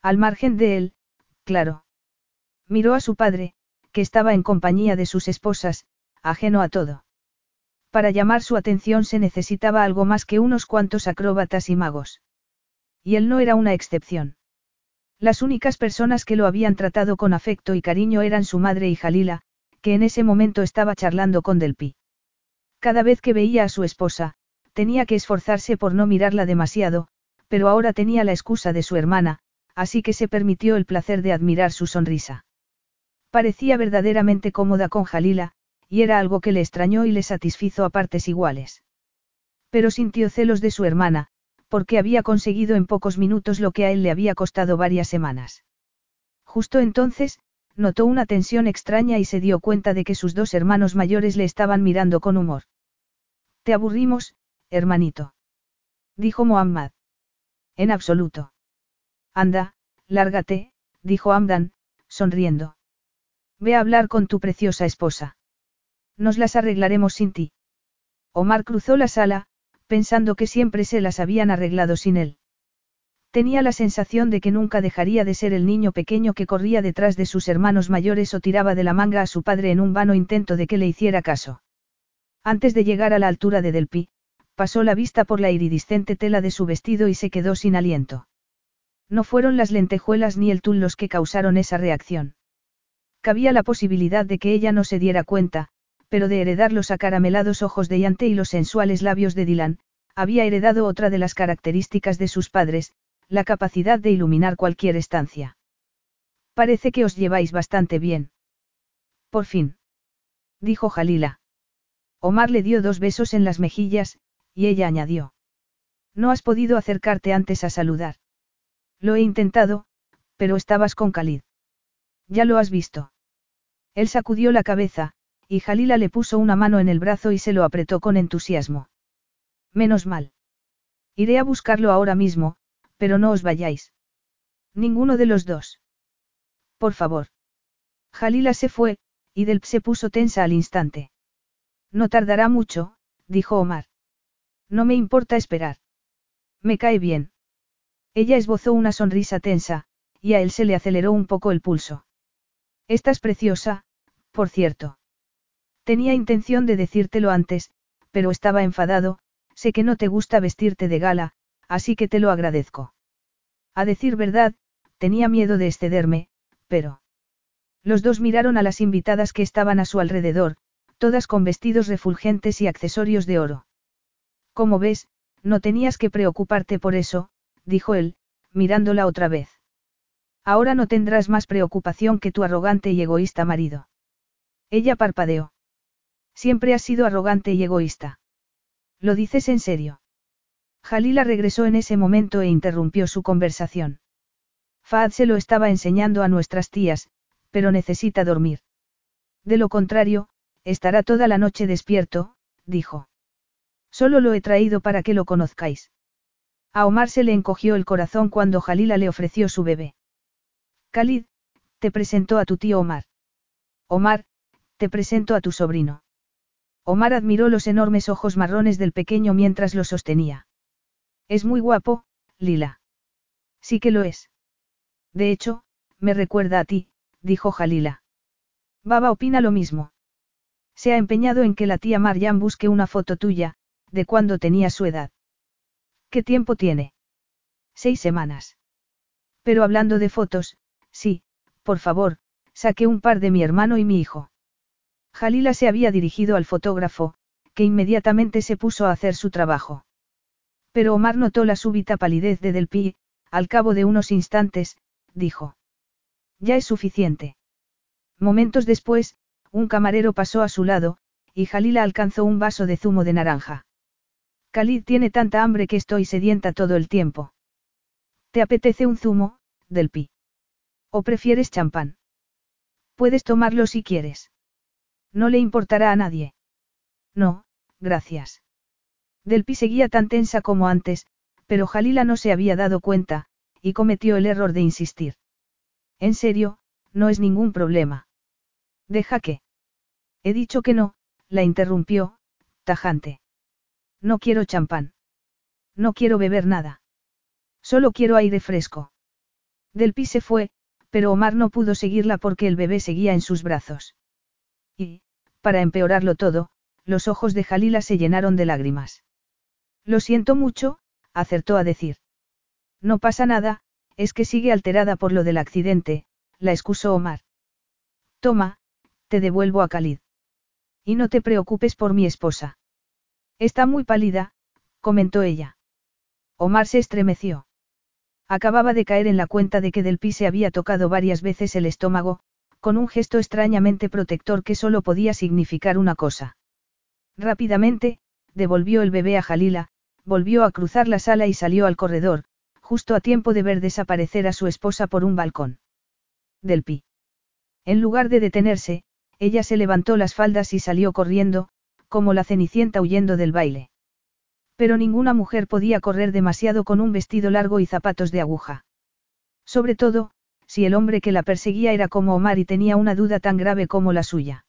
Al margen de él, claro. Miró a su padre, que estaba en compañía de sus esposas, ajeno a todo. Para llamar su atención se necesitaba algo más que unos cuantos acróbatas y magos. Y él no era una excepción. Las únicas personas que lo habían tratado con afecto y cariño eran su madre y Jalila, que en ese momento estaba charlando con Delpi. Cada vez que veía a su esposa, tenía que esforzarse por no mirarla demasiado, pero ahora tenía la excusa de su hermana, así que se permitió el placer de admirar su sonrisa. Parecía verdaderamente cómoda con Jalila, y era algo que le extrañó y le satisfizo a partes iguales. Pero sintió celos de su hermana, porque había conseguido en pocos minutos lo que a él le había costado varias semanas. Justo entonces, notó una tensión extraña y se dio cuenta de que sus dos hermanos mayores le estaban mirando con humor. Te aburrimos, hermanito. Dijo Muhammad. En absoluto. Anda, lárgate, dijo Amdan, sonriendo. Ve a hablar con tu preciosa esposa. Nos las arreglaremos sin ti. Omar cruzó la sala, pensando que siempre se las habían arreglado sin él. Tenía la sensación de que nunca dejaría de ser el niño pequeño que corría detrás de sus hermanos mayores o tiraba de la manga a su padre en un vano intento de que le hiciera caso. Antes de llegar a la altura de Delpi, pasó la vista por la iridiscente tela de su vestido y se quedó sin aliento. No fueron las lentejuelas ni el tul los que causaron esa reacción. Cabía la posibilidad de que ella no se diera cuenta, pero de heredar los acaramelados ojos de Yante y los sensuales labios de Dylan, había heredado otra de las características de sus padres, la capacidad de iluminar cualquier estancia. Parece que os lleváis bastante bien. Por fin. Dijo Jalila. Omar le dio dos besos en las mejillas, y ella añadió. No has podido acercarte antes a saludar. Lo he intentado, pero estabas con Khalid. Ya lo has visto. Él sacudió la cabeza, y Jalila le puso una mano en el brazo y se lo apretó con entusiasmo. Menos mal. Iré a buscarlo ahora mismo, pero no os vayáis. Ninguno de los dos. Por favor. Jalila se fue, y Delp se puso tensa al instante. No tardará mucho, dijo Omar. No me importa esperar. Me cae bien. Ella esbozó una sonrisa tensa, y a él se le aceleró un poco el pulso. Estás preciosa, por cierto. Tenía intención de decírtelo antes, pero estaba enfadado, sé que no te gusta vestirte de gala, así que te lo agradezco. A decir verdad, tenía miedo de excederme, pero... Los dos miraron a las invitadas que estaban a su alrededor, todas con vestidos refulgentes y accesorios de oro. Como ves, no tenías que preocuparte por eso, dijo él, mirándola otra vez. Ahora no tendrás más preocupación que tu arrogante y egoísta marido. Ella parpadeó. Siempre has sido arrogante y egoísta. ¿Lo dices en serio? Jalila regresó en ese momento e interrumpió su conversación. Fad se lo estaba enseñando a nuestras tías, pero necesita dormir. De lo contrario, estará toda la noche despierto, dijo. Solo lo he traído para que lo conozcáis. A Omar se le encogió el corazón cuando Jalila le ofreció su bebé. Khalid, te presento a tu tío Omar. Omar, te presento a tu sobrino. Omar admiró los enormes ojos marrones del pequeño mientras lo sostenía. Es muy guapo, Lila. Sí que lo es. De hecho, me recuerda a ti, dijo Jalila. Baba opina lo mismo. Se ha empeñado en que la tía Marian busque una foto tuya, de cuando tenía su edad. ¿Qué tiempo tiene? Seis semanas. Pero hablando de fotos, sí, por favor, saque un par de mi hermano y mi hijo. Jalila se había dirigido al fotógrafo, que inmediatamente se puso a hacer su trabajo. Pero Omar notó la súbita palidez de Delpi, Al cabo de unos instantes, dijo. Ya es suficiente. Momentos después, un camarero pasó a su lado, y Jalila alcanzó un vaso de zumo de naranja. Khalid tiene tanta hambre que estoy sedienta todo el tiempo. ¿Te apetece un zumo, del pi? ¿O prefieres champán? Puedes tomarlo si quieres. No le importará a nadie. No, gracias. Delpi seguía tan tensa como antes, pero Jalila no se había dado cuenta, y cometió el error de insistir. En serio, no es ningún problema. Deja que. He dicho que no, la interrumpió, tajante. No quiero champán. No quiero beber nada. Solo quiero aire fresco. Delpi se fue, pero Omar no pudo seguirla porque el bebé seguía en sus brazos. Y, para empeorarlo todo, los ojos de Jalila se llenaron de lágrimas. Lo siento mucho, acertó a decir. No pasa nada, es que sigue alterada por lo del accidente, la excusó Omar. Toma, te devuelvo a Khalid. Y no te preocupes por mi esposa. Está muy pálida, comentó ella. Omar se estremeció. Acababa de caer en la cuenta de que Del se había tocado varias veces el estómago, con un gesto extrañamente protector que solo podía significar una cosa. Rápidamente, devolvió el bebé a Jalila, volvió a cruzar la sala y salió al corredor, justo a tiempo de ver desaparecer a su esposa por un balcón. Del En lugar de detenerse, ella se levantó las faldas y salió corriendo, como la cenicienta huyendo del baile. Pero ninguna mujer podía correr demasiado con un vestido largo y zapatos de aguja. Sobre todo, si el hombre que la perseguía era como Omar y tenía una duda tan grave como la suya.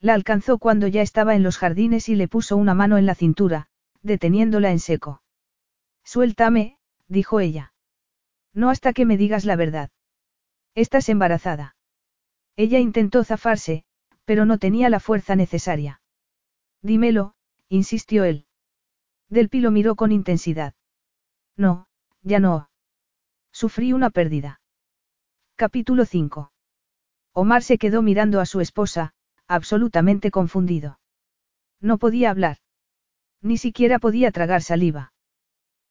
La alcanzó cuando ya estaba en los jardines y le puso una mano en la cintura, deteniéndola en seco. Suéltame, dijo ella. No hasta que me digas la verdad. Estás embarazada. Ella intentó zafarse, pero no tenía la fuerza necesaria. Dímelo, insistió él. Del lo miró con intensidad. No, ya no. Sufrí una pérdida. Capítulo 5. Omar se quedó mirando a su esposa, absolutamente confundido. No podía hablar. Ni siquiera podía tragar saliva.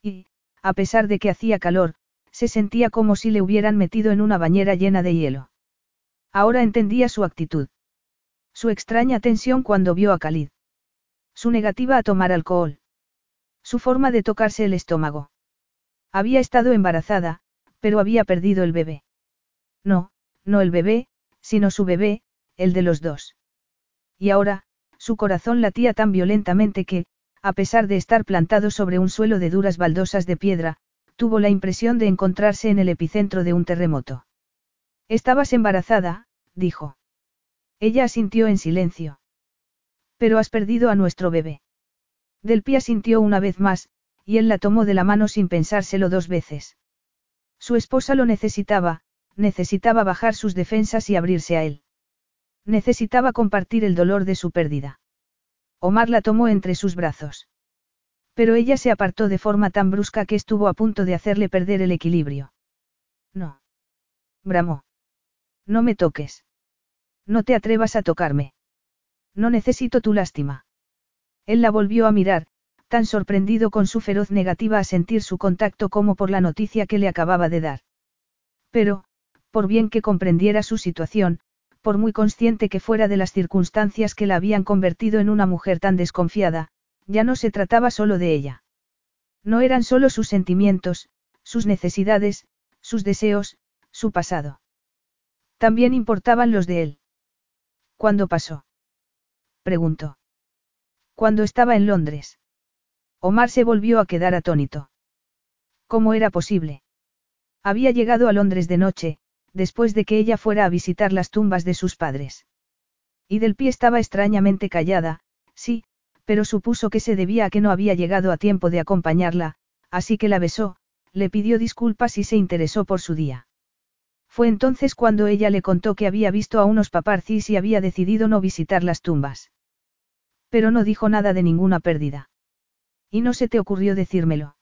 Y, a pesar de que hacía calor, se sentía como si le hubieran metido en una bañera llena de hielo. Ahora entendía su actitud. Su extraña tensión cuando vio a Khalid. Su negativa a tomar alcohol. Su forma de tocarse el estómago. Había estado embarazada, pero había perdido el bebé. No, no el bebé, sino su bebé, el de los dos. Y ahora, su corazón latía tan violentamente que, a pesar de estar plantado sobre un suelo de duras baldosas de piedra, tuvo la impresión de encontrarse en el epicentro de un terremoto. Estabas embarazada, dijo. Ella asintió en silencio. Pero has perdido a nuestro bebé. Del pie asintió una vez más, y él la tomó de la mano sin pensárselo dos veces. Su esposa lo necesitaba, necesitaba bajar sus defensas y abrirse a él. Necesitaba compartir el dolor de su pérdida. Omar la tomó entre sus brazos. Pero ella se apartó de forma tan brusca que estuvo a punto de hacerle perder el equilibrio. No. Bramó. No me toques. No te atrevas a tocarme. No necesito tu lástima. Él la volvió a mirar, tan sorprendido con su feroz negativa a sentir su contacto como por la noticia que le acababa de dar. Pero, por bien que comprendiera su situación, por muy consciente que fuera de las circunstancias que la habían convertido en una mujer tan desconfiada, ya no se trataba solo de ella. No eran solo sus sentimientos, sus necesidades, sus deseos, su pasado. También importaban los de él. ¿Cuándo pasó? Preguntó. Cuando estaba en Londres. Omar se volvió a quedar atónito. ¿Cómo era posible? Había llegado a Londres de noche, después de que ella fuera a visitar las tumbas de sus padres. Y del pie estaba extrañamente callada, sí, pero supuso que se debía a que no había llegado a tiempo de acompañarla, así que la besó, le pidió disculpas y se interesó por su día. Fue entonces cuando ella le contó que había visto a unos paparcis y había decidido no visitar las tumbas. Pero no dijo nada de ninguna pérdida. Y no se te ocurrió decírmelo.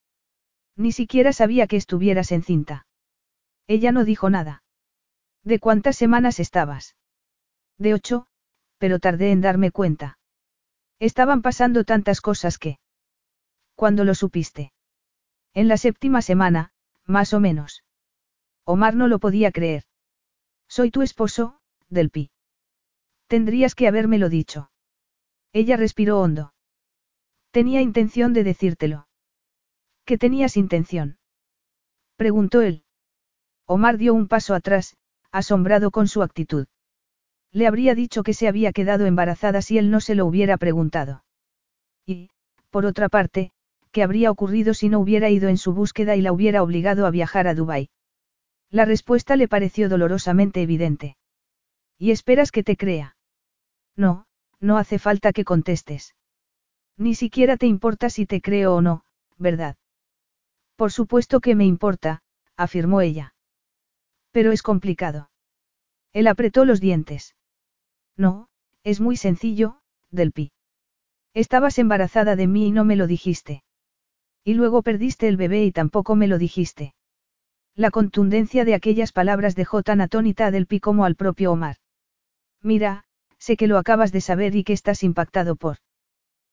Ni siquiera sabía que estuvieras encinta. Ella no dijo nada. ¿De cuántas semanas estabas? De ocho, pero tardé en darme cuenta. Estaban pasando tantas cosas que... ¿Cuándo lo supiste? En la séptima semana, más o menos. Omar no lo podía creer. Soy tu esposo, Delpi. Tendrías que habérmelo dicho. Ella respiró hondo. Tenía intención de decírtelo. ¿Qué tenías intención? Preguntó él. Omar dio un paso atrás, asombrado con su actitud. Le habría dicho que se había quedado embarazada si él no se lo hubiera preguntado. Y, por otra parte, ¿qué habría ocurrido si no hubiera ido en su búsqueda y la hubiera obligado a viajar a Dubái? La respuesta le pareció dolorosamente evidente. ¿Y esperas que te crea? No, no hace falta que contestes. Ni siquiera te importa si te creo o no, ¿verdad? Por supuesto que me importa, afirmó ella. Pero es complicado. Él apretó los dientes. No, es muy sencillo, Delpi. Estabas embarazada de mí y no me lo dijiste. Y luego perdiste el bebé y tampoco me lo dijiste. La contundencia de aquellas palabras dejó tan atónita a Delpi como al propio Omar. Mira, sé que lo acabas de saber y que estás impactado por.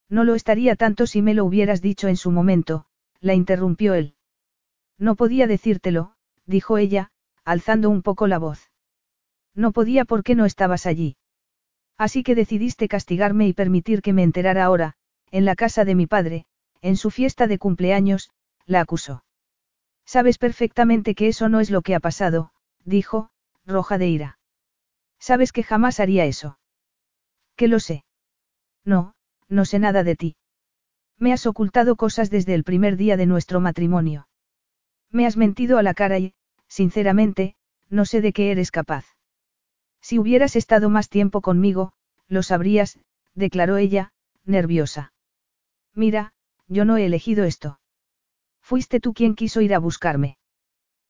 No lo estaría tanto si me lo hubieras dicho en su momento, la interrumpió él. No podía decírtelo, dijo ella, alzando un poco la voz. No podía porque no estabas allí. Así que decidiste castigarme y permitir que me enterara ahora, en la casa de mi padre, en su fiesta de cumpleaños, la acusó. Sabes perfectamente que eso no es lo que ha pasado, dijo, roja de ira. Sabes que jamás haría eso. Que lo sé. No, no sé nada de ti. Me has ocultado cosas desde el primer día de nuestro matrimonio. Me has mentido a la cara y, sinceramente, no sé de qué eres capaz. Si hubieras estado más tiempo conmigo, lo sabrías, declaró ella, nerviosa. Mira, yo no he elegido esto. Fuiste tú quien quiso ir a buscarme.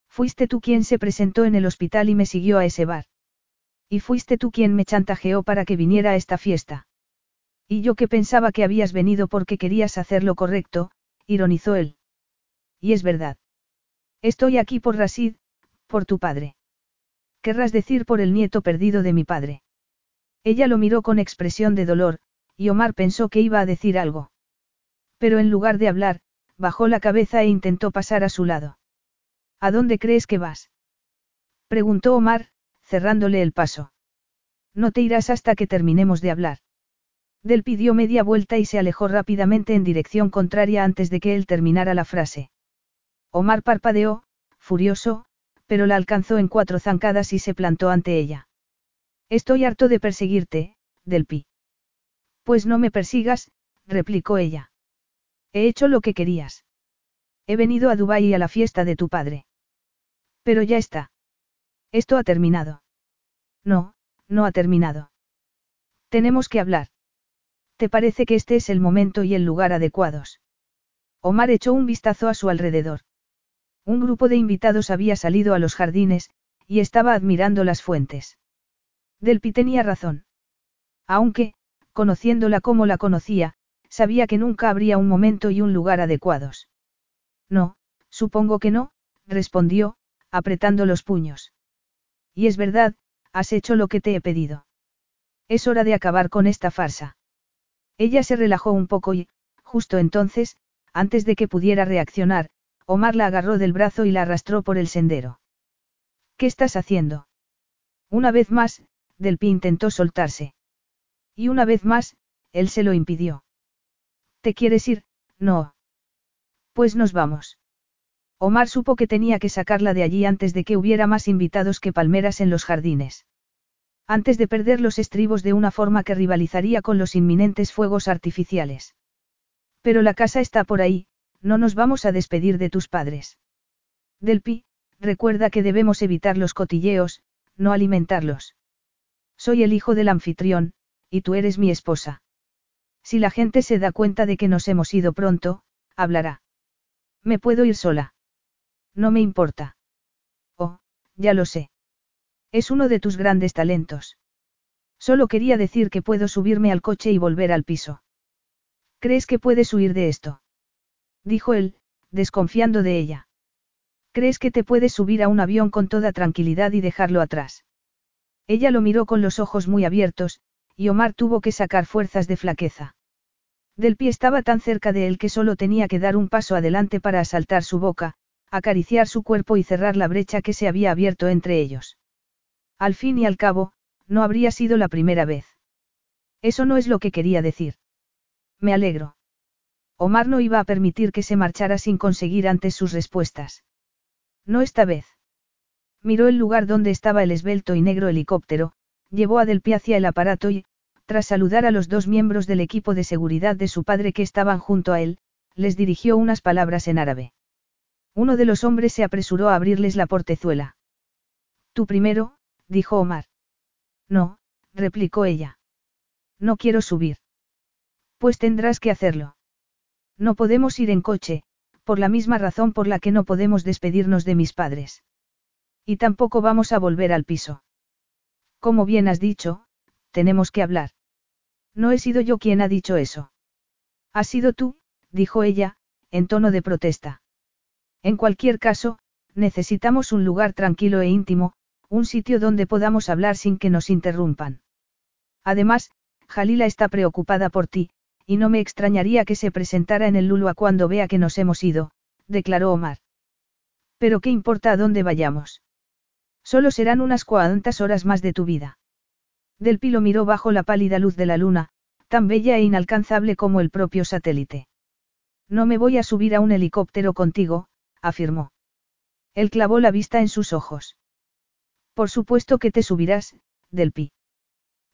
Fuiste tú quien se presentó en el hospital y me siguió a ese bar. Y fuiste tú quien me chantajeó para que viniera a esta fiesta. Y yo que pensaba que habías venido porque querías hacer lo correcto, ironizó él. Y es verdad. Estoy aquí por Rasid, por tu padre. Querrás decir por el nieto perdido de mi padre. Ella lo miró con expresión de dolor, y Omar pensó que iba a decir algo. Pero en lugar de hablar, bajó la cabeza e intentó pasar a su lado. ¿A dónde crees que vas? preguntó Omar, cerrándole el paso. No te irás hasta que terminemos de hablar. Del pidió media vuelta y se alejó rápidamente en dirección contraria antes de que él terminara la frase. Omar parpadeó, furioso, pero la alcanzó en cuatro zancadas y se plantó ante ella. Estoy harto de perseguirte, Delpi. Pues no me persigas, replicó ella. He hecho lo que querías. He venido a Dubái y a la fiesta de tu padre. Pero ya está. Esto ha terminado. No, no ha terminado. Tenemos que hablar. ¿Te parece que este es el momento y el lugar adecuados? Omar echó un vistazo a su alrededor. Un grupo de invitados había salido a los jardines, y estaba admirando las fuentes. Delpi tenía razón. Aunque, conociéndola como la conocía, sabía que nunca habría un momento y un lugar adecuados. No, supongo que no, respondió, apretando los puños. Y es verdad, has hecho lo que te he pedido. Es hora de acabar con esta farsa. Ella se relajó un poco y, justo entonces, antes de que pudiera reaccionar, Omar la agarró del brazo y la arrastró por el sendero. ¿Qué estás haciendo? Una vez más, Delpi intentó soltarse. Y una vez más, él se lo impidió. ¿Te quieres ir? No. Pues nos vamos. Omar supo que tenía que sacarla de allí antes de que hubiera más invitados que palmeras en los jardines. Antes de perder los estribos de una forma que rivalizaría con los inminentes fuegos artificiales. Pero la casa está por ahí, no nos vamos a despedir de tus padres. Delpi, recuerda que debemos evitar los cotilleos, no alimentarlos. Soy el hijo del anfitrión, y tú eres mi esposa. Si la gente se da cuenta de que nos hemos ido pronto, hablará. Me puedo ir sola. No me importa. Oh, ya lo sé. Es uno de tus grandes talentos. Solo quería decir que puedo subirme al coche y volver al piso. ¿Crees que puedes huir de esto? dijo él, desconfiando de ella. ¿Crees que te puedes subir a un avión con toda tranquilidad y dejarlo atrás? Ella lo miró con los ojos muy abiertos, y Omar tuvo que sacar fuerzas de flaqueza. Del pie estaba tan cerca de él que solo tenía que dar un paso adelante para asaltar su boca, acariciar su cuerpo y cerrar la brecha que se había abierto entre ellos. Al fin y al cabo, no habría sido la primera vez. Eso no es lo que quería decir. Me alegro. Omar no iba a permitir que se marchara sin conseguir antes sus respuestas. No esta vez. Miró el lugar donde estaba el esbelto y negro helicóptero, llevó a Del hacia el aparato y, tras saludar a los dos miembros del equipo de seguridad de su padre que estaban junto a él, les dirigió unas palabras en árabe. Uno de los hombres se apresuró a abrirles la portezuela. Tú primero, dijo Omar. No, replicó ella. No quiero subir. Pues tendrás que hacerlo. No podemos ir en coche, por la misma razón por la que no podemos despedirnos de mis padres. Y tampoco vamos a volver al piso. Como bien has dicho, tenemos que hablar. No he sido yo quien ha dicho eso. Has sido tú, dijo ella, en tono de protesta. En cualquier caso, necesitamos un lugar tranquilo e íntimo, un sitio donde podamos hablar sin que nos interrumpan. Además, Jalila está preocupada por ti, y no me extrañaría que se presentara en el Lulua cuando vea que nos hemos ido, declaró Omar. Pero ¿qué importa a dónde vayamos? Solo serán unas cuantas horas más de tu vida. Del Pilo miró bajo la pálida luz de la luna, tan bella e inalcanzable como el propio satélite. No me voy a subir a un helicóptero contigo, afirmó. Él clavó la vista en sus ojos. Por supuesto que te subirás, Delpi.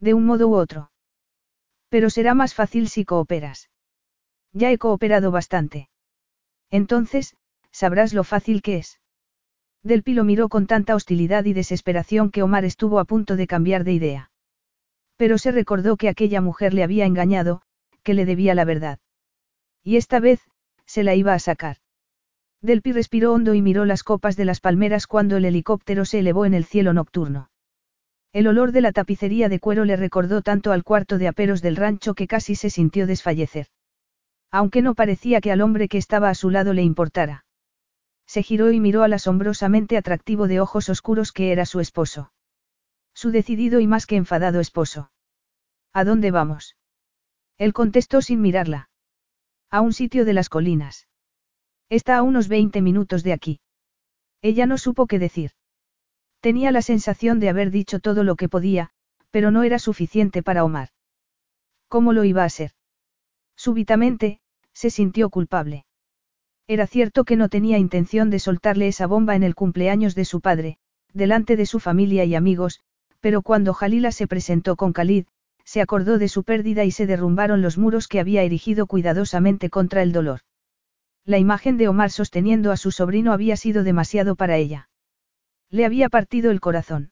De un modo u otro. Pero será más fácil si cooperas. Ya he cooperado bastante. Entonces, sabrás lo fácil que es. Delpi lo miró con tanta hostilidad y desesperación que Omar estuvo a punto de cambiar de idea. Pero se recordó que aquella mujer le había engañado, que le debía la verdad. Y esta vez, se la iba a sacar. Delpi respiró hondo y miró las copas de las palmeras cuando el helicóptero se elevó en el cielo nocturno. El olor de la tapicería de cuero le recordó tanto al cuarto de aperos del rancho que casi se sintió desfallecer. Aunque no parecía que al hombre que estaba a su lado le importara. Se giró y miró al asombrosamente atractivo de ojos oscuros que era su esposo. Su decidido y más que enfadado esposo. ¿A dónde vamos? Él contestó sin mirarla. A un sitio de las colinas. Está a unos 20 minutos de aquí. Ella no supo qué decir. Tenía la sensación de haber dicho todo lo que podía, pero no era suficiente para Omar. ¿Cómo lo iba a ser? Súbitamente, se sintió culpable. Era cierto que no tenía intención de soltarle esa bomba en el cumpleaños de su padre, delante de su familia y amigos, pero cuando Jalila se presentó con Khalid, se acordó de su pérdida y se derrumbaron los muros que había erigido cuidadosamente contra el dolor. La imagen de Omar sosteniendo a su sobrino había sido demasiado para ella. Le había partido el corazón.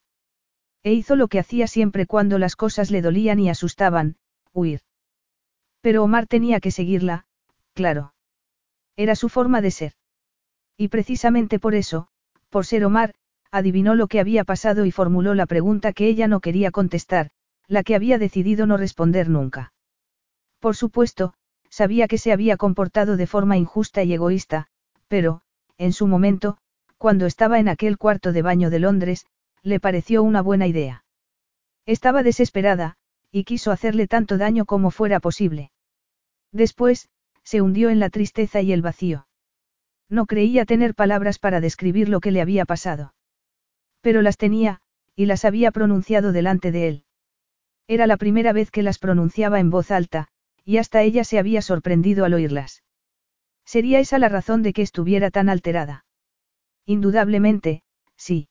E hizo lo que hacía siempre cuando las cosas le dolían y asustaban, huir. Pero Omar tenía que seguirla, claro. Era su forma de ser. Y precisamente por eso, por ser Omar, adivinó lo que había pasado y formuló la pregunta que ella no quería contestar, la que había decidido no responder nunca. Por supuesto, sabía que se había comportado de forma injusta y egoísta, pero, en su momento, cuando estaba en aquel cuarto de baño de Londres, le pareció una buena idea. Estaba desesperada, y quiso hacerle tanto daño como fuera posible. Después, se hundió en la tristeza y el vacío. No creía tener palabras para describir lo que le había pasado. Pero las tenía, y las había pronunciado delante de él. Era la primera vez que las pronunciaba en voz alta, y hasta ella se había sorprendido al oírlas. ¿Sería esa la razón de que estuviera tan alterada? Indudablemente, sí.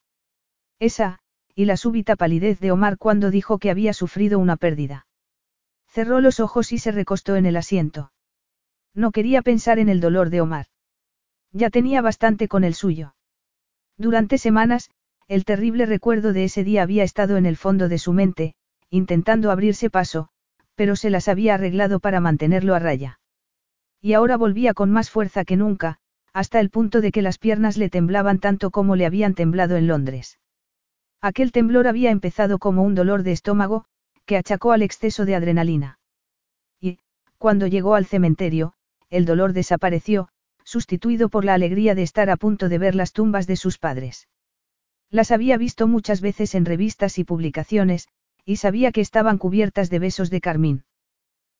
Esa, y la súbita palidez de Omar cuando dijo que había sufrido una pérdida. Cerró los ojos y se recostó en el asiento. No quería pensar en el dolor de Omar. Ya tenía bastante con el suyo. Durante semanas, el terrible recuerdo de ese día había estado en el fondo de su mente, intentando abrirse paso, pero se las había arreglado para mantenerlo a raya. Y ahora volvía con más fuerza que nunca, hasta el punto de que las piernas le temblaban tanto como le habían temblado en Londres. Aquel temblor había empezado como un dolor de estómago, que achacó al exceso de adrenalina. Y, cuando llegó al cementerio, el dolor desapareció, sustituido por la alegría de estar a punto de ver las tumbas de sus padres. Las había visto muchas veces en revistas y publicaciones, y sabía que estaban cubiertas de besos de carmín.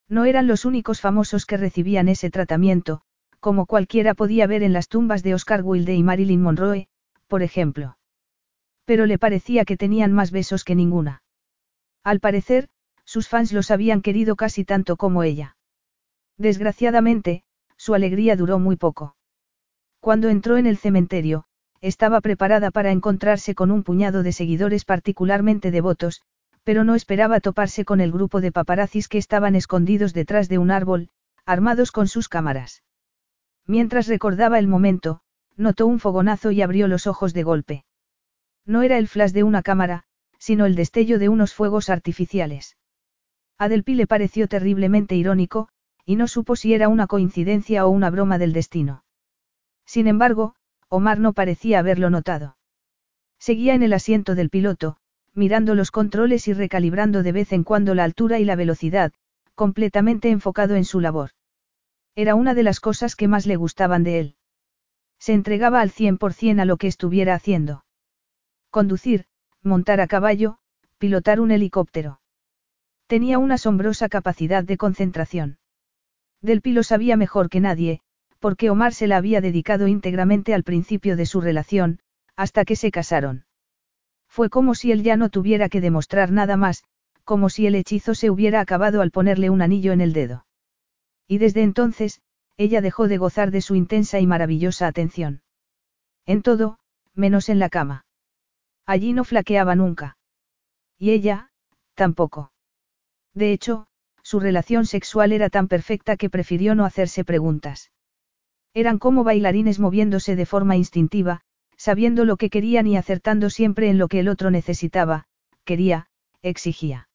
No eran los únicos famosos que recibían ese tratamiento, como cualquiera podía ver en las tumbas de Oscar Wilde y Marilyn Monroe, por ejemplo. Pero le parecía que tenían más besos que ninguna. Al parecer, sus fans los habían querido casi tanto como ella. Desgraciadamente, su alegría duró muy poco. Cuando entró en el cementerio, estaba preparada para encontrarse con un puñado de seguidores particularmente devotos, pero no esperaba toparse con el grupo de paparazzis que estaban escondidos detrás de un árbol, armados con sus cámaras. Mientras recordaba el momento, notó un fogonazo y abrió los ojos de golpe. No era el flash de una cámara, sino el destello de unos fuegos artificiales. A Delpi le pareció terriblemente irónico, y no supo si era una coincidencia o una broma del destino. Sin embargo, Omar no parecía haberlo notado. Seguía en el asiento del piloto, mirando los controles y recalibrando de vez en cuando la altura y la velocidad, completamente enfocado en su labor. Era una de las cosas que más le gustaban de él. Se entregaba al 100% a lo que estuviera haciendo. Conducir, montar a caballo, pilotar un helicóptero. Tenía una asombrosa capacidad de concentración. Del Pilo sabía mejor que nadie, porque Omar se la había dedicado íntegramente al principio de su relación, hasta que se casaron. Fue como si él ya no tuviera que demostrar nada más, como si el hechizo se hubiera acabado al ponerle un anillo en el dedo. Y desde entonces, ella dejó de gozar de su intensa y maravillosa atención. En todo, menos en la cama. Allí no flaqueaba nunca. Y ella, tampoco. De hecho, su relación sexual era tan perfecta que prefirió no hacerse preguntas. Eran como bailarines moviéndose de forma instintiva, sabiendo lo que querían y acertando siempre en lo que el otro necesitaba, quería, exigía.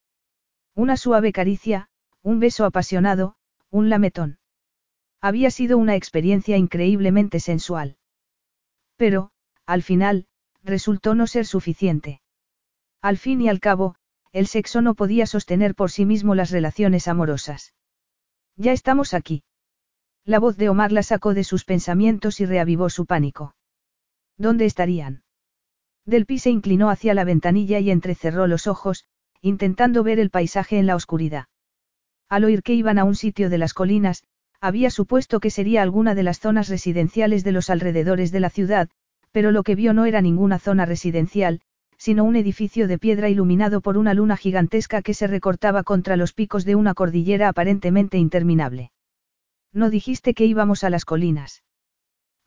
Una suave caricia, un beso apasionado, un lametón. Había sido una experiencia increíblemente sensual. Pero, al final, resultó no ser suficiente. Al fin y al cabo, el sexo no podía sostener por sí mismo las relaciones amorosas. Ya estamos aquí. La voz de Omar la sacó de sus pensamientos y reavivó su pánico. ¿Dónde estarían? Delpi se inclinó hacia la ventanilla y entrecerró los ojos, intentando ver el paisaje en la oscuridad. Al oír que iban a un sitio de las colinas, había supuesto que sería alguna de las zonas residenciales de los alrededores de la ciudad, pero lo que vio no era ninguna zona residencial, sino un edificio de piedra iluminado por una luna gigantesca que se recortaba contra los picos de una cordillera aparentemente interminable. No dijiste que íbamos a las colinas.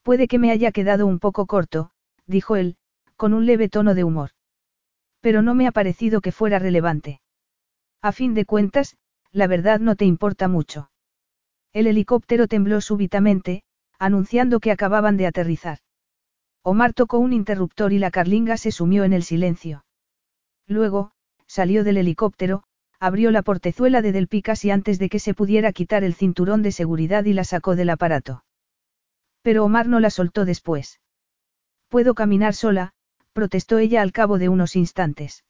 Puede que me haya quedado un poco corto, dijo él, con un leve tono de humor. Pero no me ha parecido que fuera relevante. A fin de cuentas, la verdad no te importa mucho. El helicóptero tembló súbitamente, anunciando que acababan de aterrizar. Omar tocó un interruptor y la carlinga se sumió en el silencio. Luego, salió del helicóptero, abrió la portezuela de Del Picas y antes de que se pudiera quitar el cinturón de seguridad y la sacó del aparato. Pero Omar no la soltó después. Puedo caminar sola, protestó ella al cabo de unos instantes.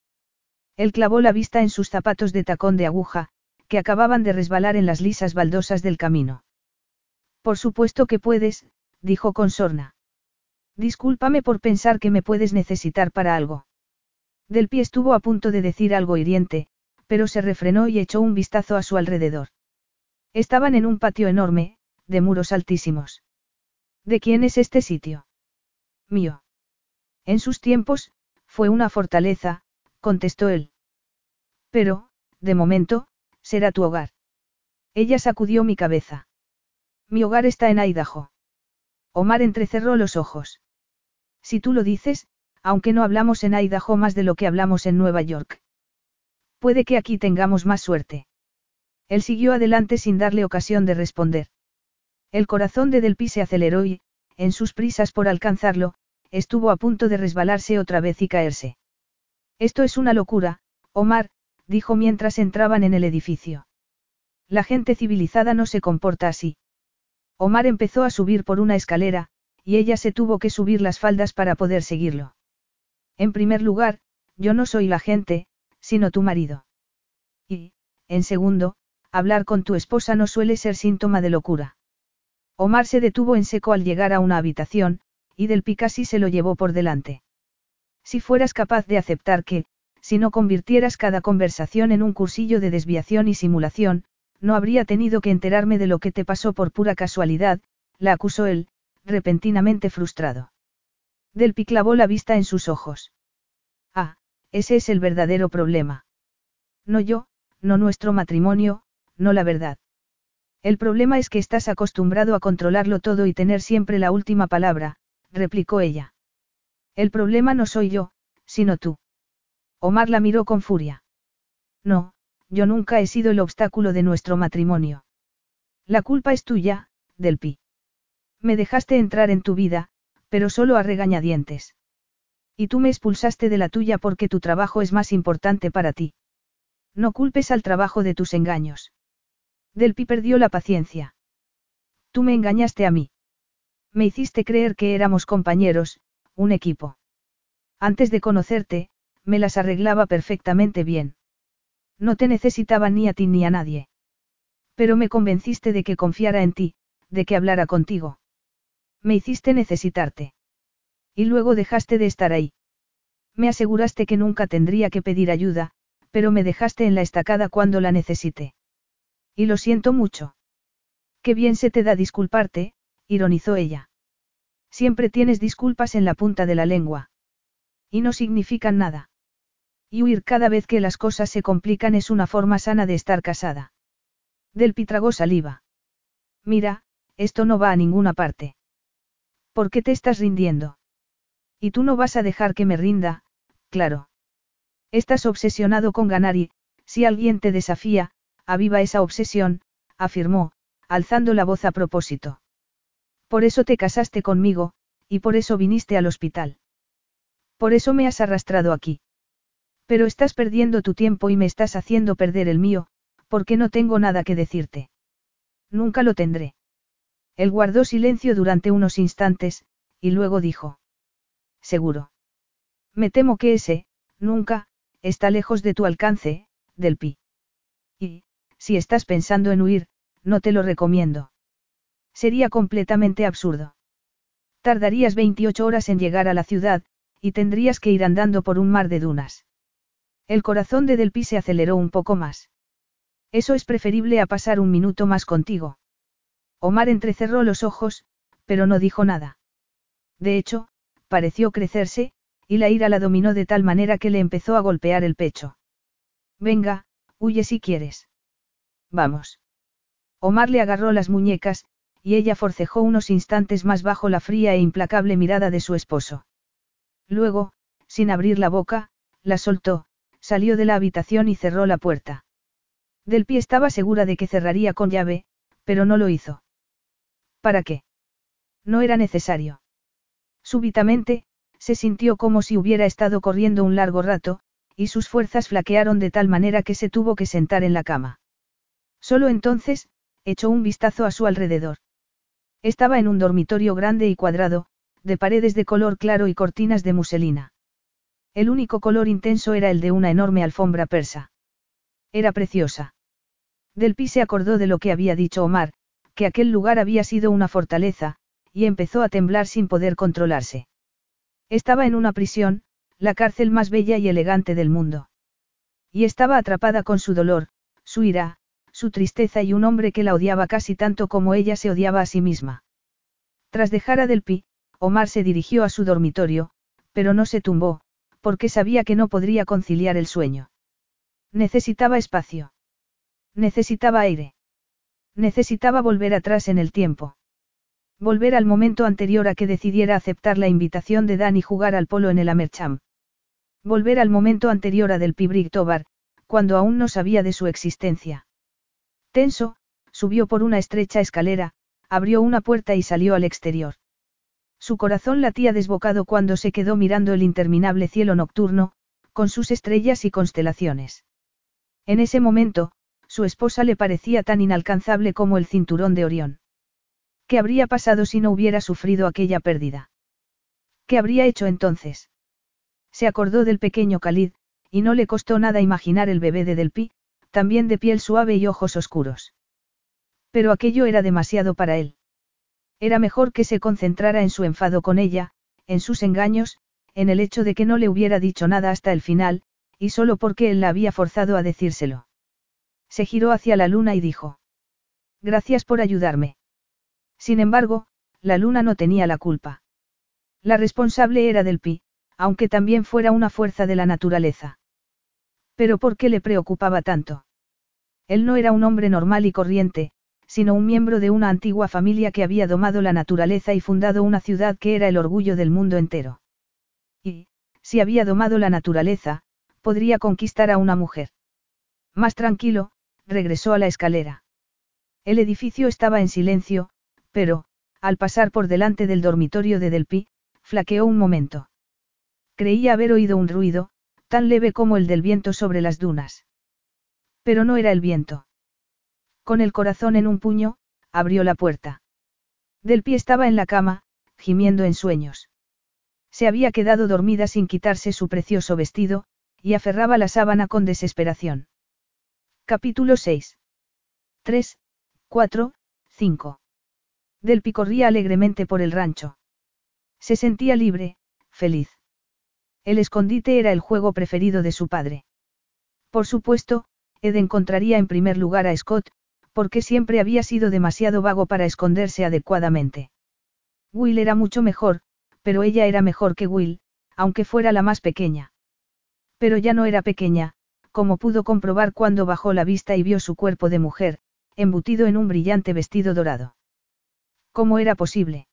Él clavó la vista en sus zapatos de tacón de aguja, que acababan de resbalar en las lisas baldosas del camino. Por supuesto que puedes, dijo con sorna. Discúlpame por pensar que me puedes necesitar para algo. Del pie estuvo a punto de decir algo hiriente, pero se refrenó y echó un vistazo a su alrededor. Estaban en un patio enorme, de muros altísimos. ¿De quién es este sitio? Mío. En sus tiempos, fue una fortaleza, contestó él. Pero, de momento, será tu hogar. Ella sacudió mi cabeza. Mi hogar está en Idaho. Omar entrecerró los ojos. Si tú lo dices, aunque no hablamos en Idaho más de lo que hablamos en Nueva York. Puede que aquí tengamos más suerte. Él siguió adelante sin darle ocasión de responder. El corazón de Delpi se aceleró y, en sus prisas por alcanzarlo, estuvo a punto de resbalarse otra vez y caerse. Esto es una locura, Omar, dijo mientras entraban en el edificio. La gente civilizada no se comporta así. Omar empezó a subir por una escalera, y ella se tuvo que subir las faldas para poder seguirlo. En primer lugar, yo no soy la gente, sino tu marido. Y, en segundo, hablar con tu esposa no suele ser síntoma de locura. Omar se detuvo en seco al llegar a una habitación, y del Picassi se lo llevó por delante. Si fueras capaz de aceptar que, si no convirtieras cada conversación en un cursillo de desviación y simulación, no habría tenido que enterarme de lo que te pasó por pura casualidad, la acusó él, repentinamente frustrado. Delpi clavó la vista en sus ojos. Ah, ese es el verdadero problema. No yo, no nuestro matrimonio, no la verdad. El problema es que estás acostumbrado a controlarlo todo y tener siempre la última palabra, replicó ella. El problema no soy yo, sino tú. Omar la miró con furia. No, yo nunca he sido el obstáculo de nuestro matrimonio. La culpa es tuya, Delpi. Me dejaste entrar en tu vida, pero solo a regañadientes. Y tú me expulsaste de la tuya porque tu trabajo es más importante para ti. No culpes al trabajo de tus engaños. Delpi perdió la paciencia. Tú me engañaste a mí. Me hiciste creer que éramos compañeros, un equipo. Antes de conocerte, me las arreglaba perfectamente bien. No te necesitaba ni a ti ni a nadie. Pero me convenciste de que confiara en ti, de que hablara contigo. Me hiciste necesitarte. Y luego dejaste de estar ahí. Me aseguraste que nunca tendría que pedir ayuda, pero me dejaste en la estacada cuando la necesité. Y lo siento mucho. Qué bien se te da disculparte, ironizó ella. Siempre tienes disculpas en la punta de la lengua. Y no significan nada. Y huir cada vez que las cosas se complican es una forma sana de estar casada. Del tragó saliva. Mira, esto no va a ninguna parte. ¿Por qué te estás rindiendo? Y tú no vas a dejar que me rinda, claro. Estás obsesionado con ganar y, si alguien te desafía, aviva esa obsesión, afirmó, alzando la voz a propósito. Por eso te casaste conmigo, y por eso viniste al hospital. Por eso me has arrastrado aquí. Pero estás perdiendo tu tiempo y me estás haciendo perder el mío, porque no tengo nada que decirte. Nunca lo tendré. Él guardó silencio durante unos instantes, y luego dijo. Seguro. Me temo que ese, nunca, está lejos de tu alcance, del pi. Si estás pensando en huir, no te lo recomiendo. Sería completamente absurdo. Tardarías 28 horas en llegar a la ciudad, y tendrías que ir andando por un mar de dunas. El corazón de Delpi se aceleró un poco más. Eso es preferible a pasar un minuto más contigo. Omar entrecerró los ojos, pero no dijo nada. De hecho, pareció crecerse, y la ira la dominó de tal manera que le empezó a golpear el pecho. Venga, huye si quieres. Vamos. Omar le agarró las muñecas, y ella forcejó unos instantes más bajo la fría e implacable mirada de su esposo. Luego, sin abrir la boca, la soltó, salió de la habitación y cerró la puerta. Del pie estaba segura de que cerraría con llave, pero no lo hizo. ¿Para qué? No era necesario. Súbitamente, se sintió como si hubiera estado corriendo un largo rato, y sus fuerzas flaquearon de tal manera que se tuvo que sentar en la cama. Solo entonces, echó un vistazo a su alrededor. Estaba en un dormitorio grande y cuadrado, de paredes de color claro y cortinas de muselina. El único color intenso era el de una enorme alfombra persa. Era preciosa. Del Pi se acordó de lo que había dicho Omar, que aquel lugar había sido una fortaleza, y empezó a temblar sin poder controlarse. Estaba en una prisión, la cárcel más bella y elegante del mundo. Y estaba atrapada con su dolor, su ira, su tristeza y un hombre que la odiaba casi tanto como ella se odiaba a sí misma. Tras dejar a Delpi, Omar se dirigió a su dormitorio, pero no se tumbó, porque sabía que no podría conciliar el sueño. Necesitaba espacio. Necesitaba aire. Necesitaba volver atrás en el tiempo. Volver al momento anterior a que decidiera aceptar la invitación de Dan y jugar al polo en el Amercham. Volver al momento anterior a del Pibrig Tobar, cuando aún no sabía de su existencia. Tenso, subió por una estrecha escalera, abrió una puerta y salió al exterior. Su corazón latía desbocado cuando se quedó mirando el interminable cielo nocturno, con sus estrellas y constelaciones. En ese momento, su esposa le parecía tan inalcanzable como el cinturón de Orión. ¿Qué habría pasado si no hubiera sufrido aquella pérdida? ¿Qué habría hecho entonces? Se acordó del pequeño Khalid, y no le costó nada imaginar el bebé de Delpi, también de piel suave y ojos oscuros. Pero aquello era demasiado para él. Era mejor que se concentrara en su enfado con ella, en sus engaños, en el hecho de que no le hubiera dicho nada hasta el final, y solo porque él la había forzado a decírselo. Se giró hacia la luna y dijo. Gracias por ayudarme. Sin embargo, la luna no tenía la culpa. La responsable era del Pi, aunque también fuera una fuerza de la naturaleza. Pero ¿por qué le preocupaba tanto? Él no era un hombre normal y corriente, sino un miembro de una antigua familia que había domado la naturaleza y fundado una ciudad que era el orgullo del mundo entero. Y, si había domado la naturaleza, podría conquistar a una mujer. Más tranquilo, regresó a la escalera. El edificio estaba en silencio, pero, al pasar por delante del dormitorio de Delpi, flaqueó un momento. Creía haber oído un ruido, tan leve como el del viento sobre las dunas. Pero no era el viento. Con el corazón en un puño, abrió la puerta. Delpi estaba en la cama, gimiendo en sueños. Se había quedado dormida sin quitarse su precioso vestido, y aferraba la sábana con desesperación. Capítulo 6. 3, 4, 5. Delpi corría alegremente por el rancho. Se sentía libre, feliz. El escondite era el juego preferido de su padre. Por supuesto, Ed encontraría en primer lugar a Scott, porque siempre había sido demasiado vago para esconderse adecuadamente. Will era mucho mejor, pero ella era mejor que Will, aunque fuera la más pequeña. Pero ya no era pequeña, como pudo comprobar cuando bajó la vista y vio su cuerpo de mujer, embutido en un brillante vestido dorado. ¿Cómo era posible?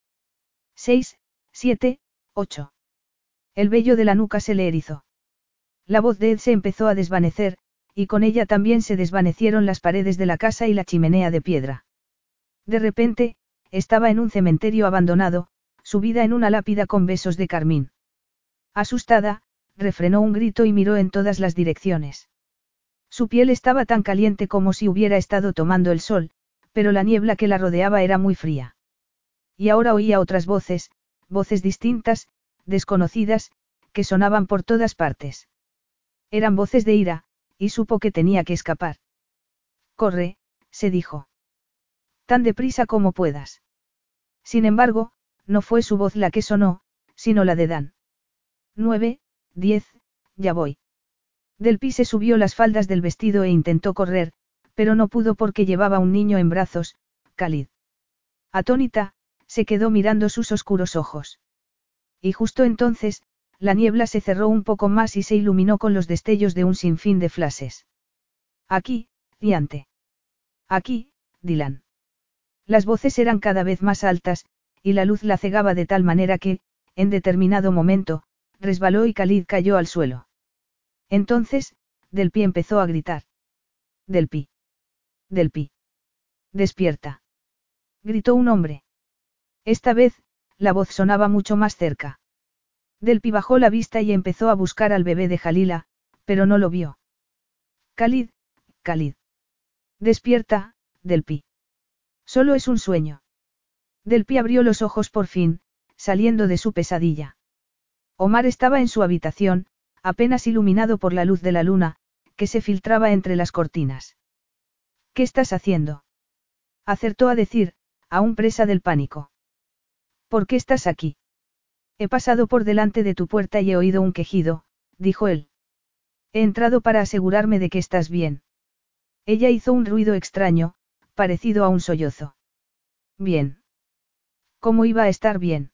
6, 7, 8. El vello de la nuca se le erizó. La voz de Ed se empezó a desvanecer, y con ella también se desvanecieron las paredes de la casa y la chimenea de piedra. De repente, estaba en un cementerio abandonado, subida en una lápida con besos de carmín. Asustada, refrenó un grito y miró en todas las direcciones. Su piel estaba tan caliente como si hubiera estado tomando el sol, pero la niebla que la rodeaba era muy fría. Y ahora oía otras voces, voces distintas, desconocidas, que sonaban por todas partes. Eran voces de ira, y supo que tenía que escapar. Corre, se dijo. Tan deprisa como puedas. Sin embargo, no fue su voz la que sonó, sino la de Dan. Nueve, diez, ya voy. Del se subió las faldas del vestido e intentó correr, pero no pudo porque llevaba un niño en brazos, Khalid. Atónita, se quedó mirando sus oscuros ojos. Y justo entonces, la niebla se cerró un poco más y se iluminó con los destellos de un sinfín de flashes. Aquí, Diante. Aquí, Dylan. Las voces eran cada vez más altas, y la luz la cegaba de tal manera que, en determinado momento, resbaló y Khalid cayó al suelo. Entonces, Del Pi empezó a gritar. Del Pi. Del Pi. Despierta. Gritó un hombre. Esta vez, la voz sonaba mucho más cerca. Delpi bajó la vista y empezó a buscar al bebé de Jalila, pero no lo vio. Khalid, Khalid. Despierta, Delpi. Solo es un sueño. Delpi abrió los ojos por fin, saliendo de su pesadilla. Omar estaba en su habitación, apenas iluminado por la luz de la luna, que se filtraba entre las cortinas. ¿Qué estás haciendo? Acertó a decir, aún presa del pánico. ¿Por qué estás aquí? He pasado por delante de tu puerta y he oído un quejido, dijo él. He entrado para asegurarme de que estás bien. Ella hizo un ruido extraño, parecido a un sollozo. Bien. ¿Cómo iba a estar bien?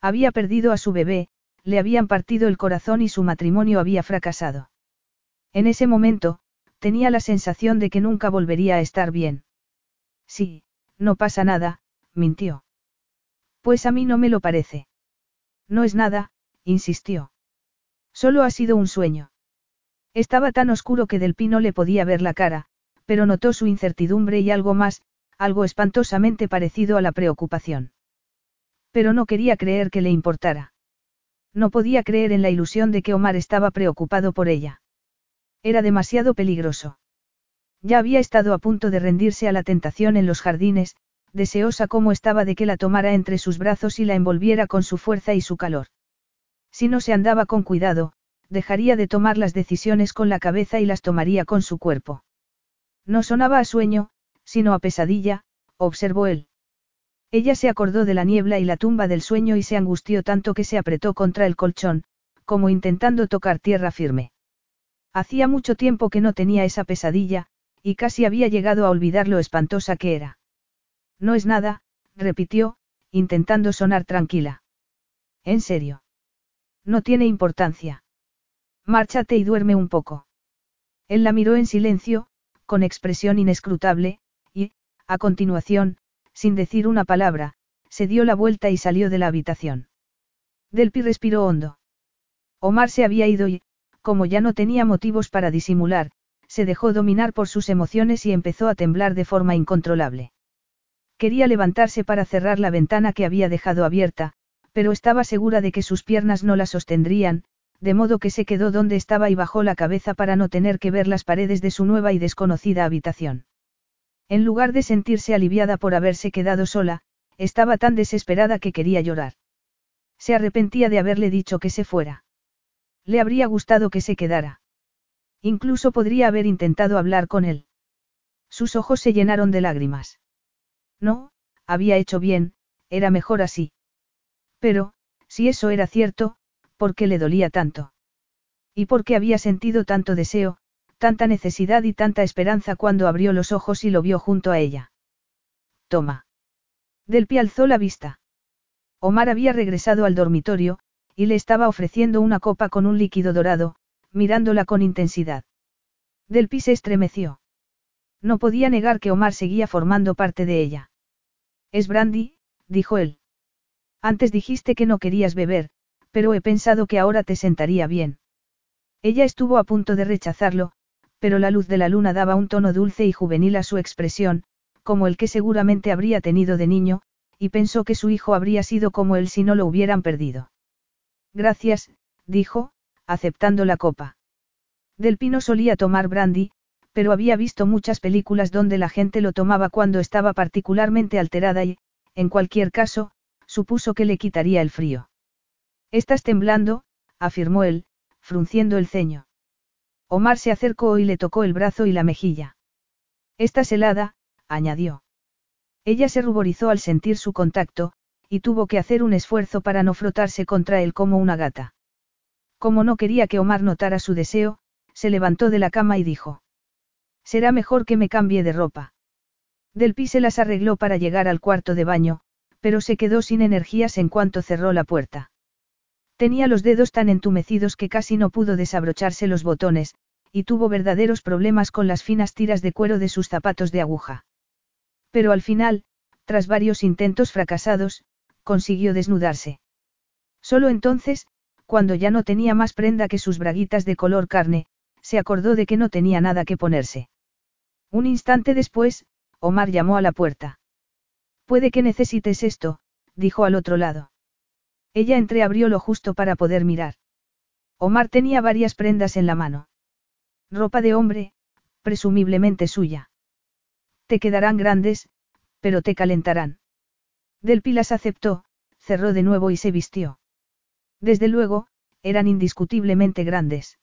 Había perdido a su bebé, le habían partido el corazón y su matrimonio había fracasado. En ese momento, tenía la sensación de que nunca volvería a estar bien. Sí, no pasa nada, mintió. Pues a mí no me lo parece. No es nada, insistió. Solo ha sido un sueño. Estaba tan oscuro que Del Pino le podía ver la cara, pero notó su incertidumbre y algo más, algo espantosamente parecido a la preocupación. Pero no quería creer que le importara. No podía creer en la ilusión de que Omar estaba preocupado por ella. Era demasiado peligroso. Ya había estado a punto de rendirse a la tentación en los jardines, deseosa como estaba de que la tomara entre sus brazos y la envolviera con su fuerza y su calor. Si no se andaba con cuidado, dejaría de tomar las decisiones con la cabeza y las tomaría con su cuerpo. No sonaba a sueño, sino a pesadilla, observó él. Ella se acordó de la niebla y la tumba del sueño y se angustió tanto que se apretó contra el colchón, como intentando tocar tierra firme. Hacía mucho tiempo que no tenía esa pesadilla, y casi había llegado a olvidar lo espantosa que era. No es nada, repitió, intentando sonar tranquila. ¿En serio? No tiene importancia. Márchate y duerme un poco. Él la miró en silencio, con expresión inescrutable, y, a continuación, sin decir una palabra, se dio la vuelta y salió de la habitación. Delpi respiró hondo. Omar se había ido y, como ya no tenía motivos para disimular, se dejó dominar por sus emociones y empezó a temblar de forma incontrolable. Quería levantarse para cerrar la ventana que había dejado abierta, pero estaba segura de que sus piernas no la sostendrían, de modo que se quedó donde estaba y bajó la cabeza para no tener que ver las paredes de su nueva y desconocida habitación. En lugar de sentirse aliviada por haberse quedado sola, estaba tan desesperada que quería llorar. Se arrepentía de haberle dicho que se fuera. Le habría gustado que se quedara. Incluso podría haber intentado hablar con él. Sus ojos se llenaron de lágrimas. No, había hecho bien, era mejor así. Pero, si eso era cierto, ¿por qué le dolía tanto? ¿Y por qué había sentido tanto deseo, tanta necesidad y tanta esperanza cuando abrió los ojos y lo vio junto a ella? Toma. Del pie alzó la vista. Omar había regresado al dormitorio, y le estaba ofreciendo una copa con un líquido dorado, mirándola con intensidad. Del se estremeció. No podía negar que Omar seguía formando parte de ella. Es brandy, dijo él. Antes dijiste que no querías beber, pero he pensado que ahora te sentaría bien. Ella estuvo a punto de rechazarlo, pero la luz de la luna daba un tono dulce y juvenil a su expresión, como el que seguramente habría tenido de niño, y pensó que su hijo habría sido como él si no lo hubieran perdido. Gracias, dijo, aceptando la copa. Del Pino solía tomar brandy, pero había visto muchas películas donde la gente lo tomaba cuando estaba particularmente alterada y, en cualquier caso, supuso que le quitaría el frío. Estás temblando, afirmó él, frunciendo el ceño. Omar se acercó y le tocó el brazo y la mejilla. Estás helada, añadió. Ella se ruborizó al sentir su contacto, y tuvo que hacer un esfuerzo para no frotarse contra él como una gata. Como no quería que Omar notara su deseo, se levantó de la cama y dijo. Será mejor que me cambie de ropa. Del se las arregló para llegar al cuarto de baño, pero se quedó sin energías en cuanto cerró la puerta. Tenía los dedos tan entumecidos que casi no pudo desabrocharse los botones, y tuvo verdaderos problemas con las finas tiras de cuero de sus zapatos de aguja. Pero al final, tras varios intentos fracasados, consiguió desnudarse. Solo entonces, cuando ya no tenía más prenda que sus braguitas de color carne, se acordó de que no tenía nada que ponerse. Un instante después, Omar llamó a la puerta. Puede que necesites esto, dijo al otro lado. Ella entreabrió lo justo para poder mirar. Omar tenía varias prendas en la mano. Ropa de hombre, presumiblemente suya. Te quedarán grandes, pero te calentarán. Del Pilas aceptó, cerró de nuevo y se vistió. Desde luego, eran indiscutiblemente grandes.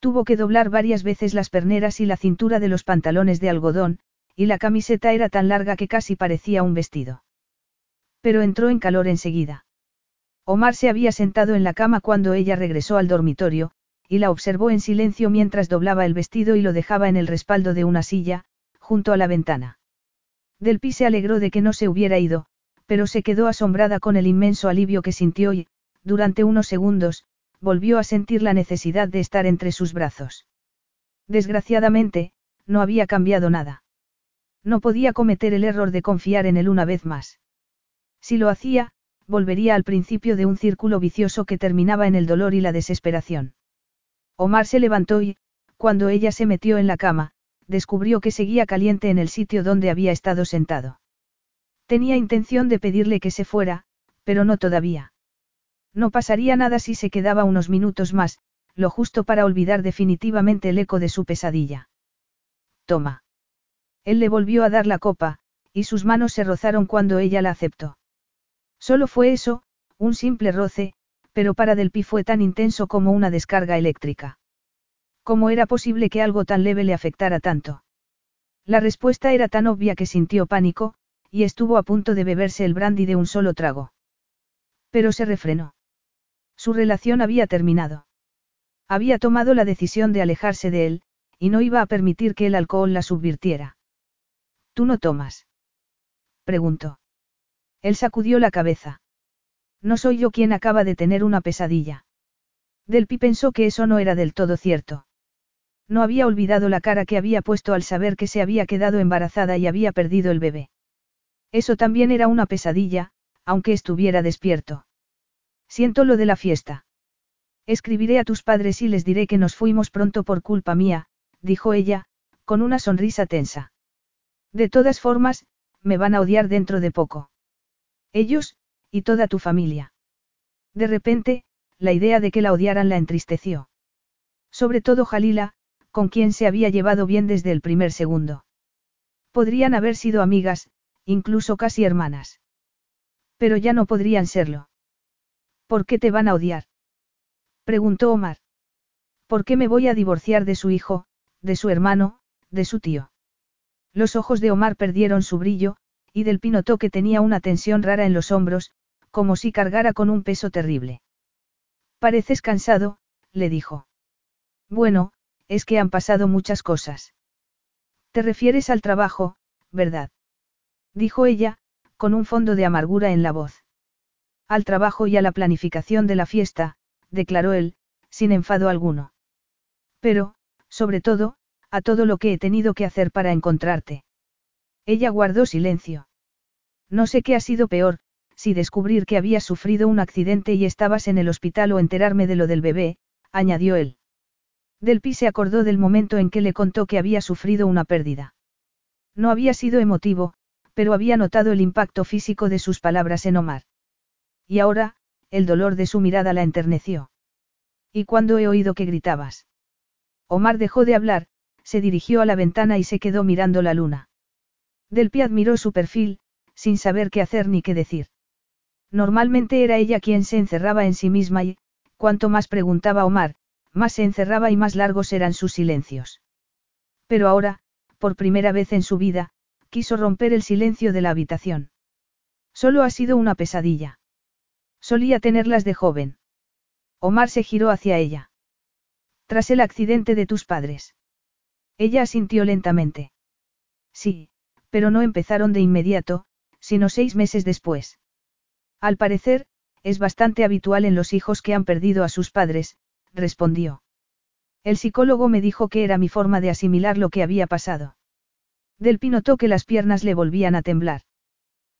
Tuvo que doblar varias veces las perneras y la cintura de los pantalones de algodón, y la camiseta era tan larga que casi parecía un vestido. Pero entró en calor enseguida. Omar se había sentado en la cama cuando ella regresó al dormitorio, y la observó en silencio mientras doblaba el vestido y lo dejaba en el respaldo de una silla, junto a la ventana. Delpi se alegró de que no se hubiera ido, pero se quedó asombrada con el inmenso alivio que sintió y, durante unos segundos, volvió a sentir la necesidad de estar entre sus brazos. Desgraciadamente, no había cambiado nada. No podía cometer el error de confiar en él una vez más. Si lo hacía, volvería al principio de un círculo vicioso que terminaba en el dolor y la desesperación. Omar se levantó y, cuando ella se metió en la cama, descubrió que seguía caliente en el sitio donde había estado sentado. Tenía intención de pedirle que se fuera, pero no todavía. No pasaría nada si se quedaba unos minutos más, lo justo para olvidar definitivamente el eco de su pesadilla. Toma. Él le volvió a dar la copa, y sus manos se rozaron cuando ella la aceptó. Solo fue eso, un simple roce, pero para Delpi fue tan intenso como una descarga eléctrica. ¿Cómo era posible que algo tan leve le afectara tanto? La respuesta era tan obvia que sintió pánico, y estuvo a punto de beberse el brandy de un solo trago. Pero se refrenó. Su relación había terminado. Había tomado la decisión de alejarse de él, y no iba a permitir que el alcohol la subvirtiera. ¿Tú no tomas? Preguntó. Él sacudió la cabeza. No soy yo quien acaba de tener una pesadilla. Delpi pensó que eso no era del todo cierto. No había olvidado la cara que había puesto al saber que se había quedado embarazada y había perdido el bebé. Eso también era una pesadilla, aunque estuviera despierto. Siento lo de la fiesta. Escribiré a tus padres y les diré que nos fuimos pronto por culpa mía, dijo ella, con una sonrisa tensa. De todas formas, me van a odiar dentro de poco. Ellos, y toda tu familia. De repente, la idea de que la odiaran la entristeció. Sobre todo Jalila, con quien se había llevado bien desde el primer segundo. Podrían haber sido amigas, incluso casi hermanas. Pero ya no podrían serlo. ¿Por qué te van a odiar? preguntó Omar. ¿Por qué me voy a divorciar de su hijo, de su hermano, de su tío? Los ojos de Omar perdieron su brillo, y Del notó que tenía una tensión rara en los hombros, como si cargara con un peso terrible. Pareces cansado, le dijo. Bueno, es que han pasado muchas cosas. Te refieres al trabajo, ¿verdad? Dijo ella, con un fondo de amargura en la voz. Al trabajo y a la planificación de la fiesta, declaró él, sin enfado alguno. Pero, sobre todo, a todo lo que he tenido que hacer para encontrarte. Ella guardó silencio. No sé qué ha sido peor, si descubrir que habías sufrido un accidente y estabas en el hospital o enterarme de lo del bebé, añadió él. Delpi se acordó del momento en que le contó que había sufrido una pérdida. No había sido emotivo, pero había notado el impacto físico de sus palabras en Omar. Y ahora, el dolor de su mirada la enterneció. ¿Y cuando he oído que gritabas? Omar dejó de hablar, se dirigió a la ventana y se quedó mirando la luna. Delpi admiró su perfil, sin saber qué hacer ni qué decir. Normalmente era ella quien se encerraba en sí misma y, cuanto más preguntaba Omar, más se encerraba y más largos eran sus silencios. Pero ahora, por primera vez en su vida, quiso romper el silencio de la habitación. Solo ha sido una pesadilla. Solía tenerlas de joven. Omar se giró hacia ella. Tras el accidente de tus padres. Ella asintió lentamente. Sí, pero no empezaron de inmediato, sino seis meses después. Al parecer, es bastante habitual en los hijos que han perdido a sus padres, respondió. El psicólogo me dijo que era mi forma de asimilar lo que había pasado. Delpi notó que las piernas le volvían a temblar.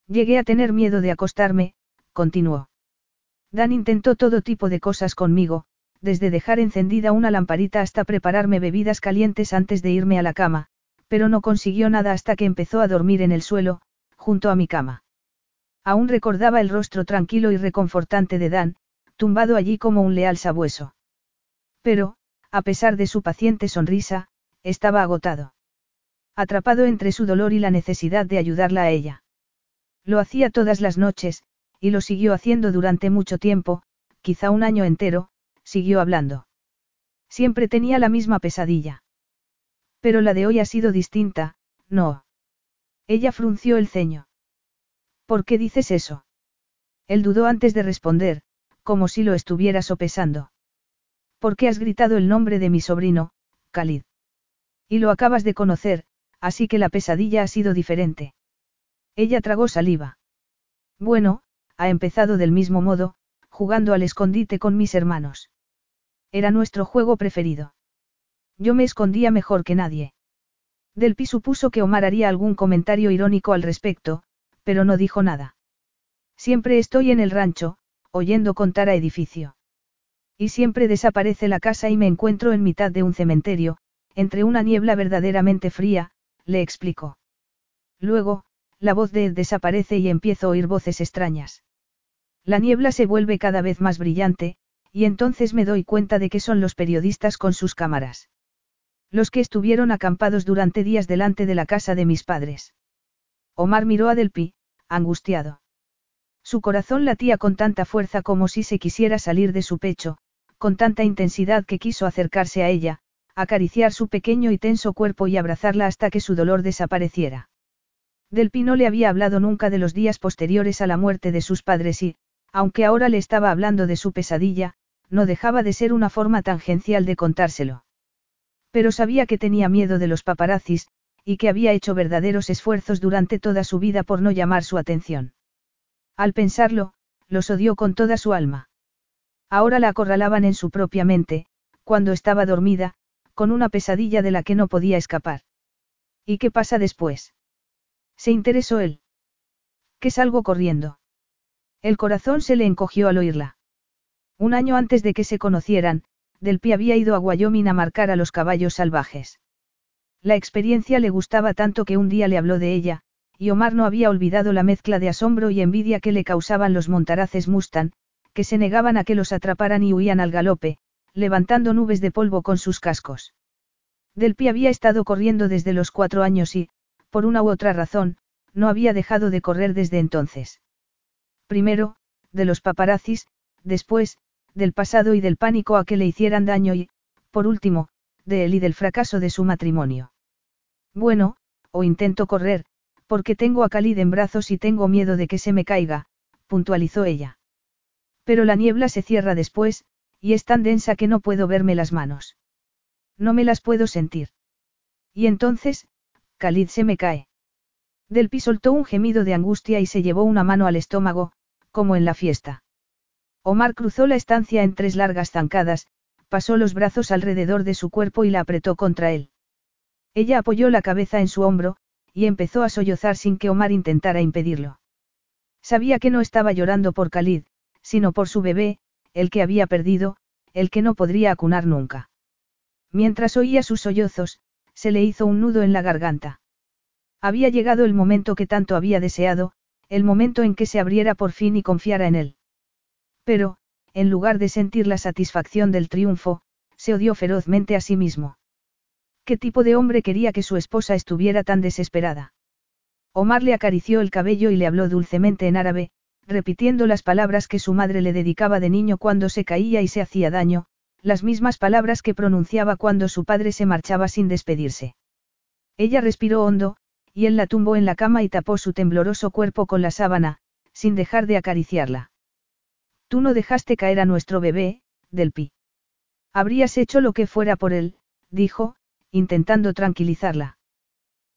Llegué a tener miedo de acostarme, continuó. Dan intentó todo tipo de cosas conmigo, desde dejar encendida una lamparita hasta prepararme bebidas calientes antes de irme a la cama, pero no consiguió nada hasta que empezó a dormir en el suelo, junto a mi cama. Aún recordaba el rostro tranquilo y reconfortante de Dan, tumbado allí como un leal sabueso. Pero, a pesar de su paciente sonrisa, estaba agotado. Atrapado entre su dolor y la necesidad de ayudarla a ella. Lo hacía todas las noches, y lo siguió haciendo durante mucho tiempo, quizá un año entero, siguió hablando. Siempre tenía la misma pesadilla. Pero la de hoy ha sido distinta, no. Ella frunció el ceño. ¿Por qué dices eso? Él dudó antes de responder, como si lo estuviera sopesando. ¿Por qué has gritado el nombre de mi sobrino, Khalid? Y lo acabas de conocer, así que la pesadilla ha sido diferente. Ella tragó saliva. Bueno, ha empezado del mismo modo, jugando al escondite con mis hermanos. Era nuestro juego preferido. Yo me escondía mejor que nadie. Delpi supuso que Omar haría algún comentario irónico al respecto, pero no dijo nada. Siempre estoy en el rancho, oyendo contar a edificio. Y siempre desaparece la casa y me encuentro en mitad de un cementerio, entre una niebla verdaderamente fría, le explicó. Luego, la voz de Ed desaparece y empiezo a oír voces extrañas. La niebla se vuelve cada vez más brillante, y entonces me doy cuenta de que son los periodistas con sus cámaras. Los que estuvieron acampados durante días delante de la casa de mis padres. Omar miró a Delpi, angustiado. Su corazón latía con tanta fuerza como si se quisiera salir de su pecho, con tanta intensidad que quiso acercarse a ella, acariciar su pequeño y tenso cuerpo y abrazarla hasta que su dolor desapareciera. Delpi no le había hablado nunca de los días posteriores a la muerte de sus padres y, aunque ahora le estaba hablando de su pesadilla, no dejaba de ser una forma tangencial de contárselo. Pero sabía que tenía miedo de los paparazzis, y que había hecho verdaderos esfuerzos durante toda su vida por no llamar su atención. Al pensarlo, los odió con toda su alma. Ahora la acorralaban en su propia mente, cuando estaba dormida, con una pesadilla de la que no podía escapar. ¿Y qué pasa después? Se interesó él. ¿Qué salgo corriendo? El corazón se le encogió al oírla. Un año antes de que se conocieran, Del Pi había ido a Wyoming a marcar a los caballos salvajes. La experiencia le gustaba tanto que un día le habló de ella, y Omar no había olvidado la mezcla de asombro y envidia que le causaban los montaraces Mustang, que se negaban a que los atraparan y huían al galope, levantando nubes de polvo con sus cascos. Del Pi había estado corriendo desde los cuatro años y, por una u otra razón, no había dejado de correr desde entonces. Primero, de los paparazzis, después, del pasado y del pánico a que le hicieran daño y, por último, de él y del fracaso de su matrimonio. Bueno, o intento correr, porque tengo a Khalid en brazos y tengo miedo de que se me caiga, puntualizó ella. Pero la niebla se cierra después, y es tan densa que no puedo verme las manos. No me las puedo sentir. Y entonces, Khalid se me cae. Delpi soltó un gemido de angustia y se llevó una mano al estómago, como en la fiesta. Omar cruzó la estancia en tres largas zancadas, pasó los brazos alrededor de su cuerpo y la apretó contra él. Ella apoyó la cabeza en su hombro, y empezó a sollozar sin que Omar intentara impedirlo. Sabía que no estaba llorando por Khalid, sino por su bebé, el que había perdido, el que no podría acunar nunca. Mientras oía sus sollozos, se le hizo un nudo en la garganta. Había llegado el momento que tanto había deseado, el momento en que se abriera por fin y confiara en él. Pero, en lugar de sentir la satisfacción del triunfo, se odió ferozmente a sí mismo. ¿Qué tipo de hombre quería que su esposa estuviera tan desesperada? Omar le acarició el cabello y le habló dulcemente en árabe, repitiendo las palabras que su madre le dedicaba de niño cuando se caía y se hacía daño, las mismas palabras que pronunciaba cuando su padre se marchaba sin despedirse. Ella respiró hondo, y él la tumbó en la cama y tapó su tembloroso cuerpo con la sábana, sin dejar de acariciarla. Tú no dejaste caer a nuestro bebé, Delpi. Habrías hecho lo que fuera por él, dijo, intentando tranquilizarla.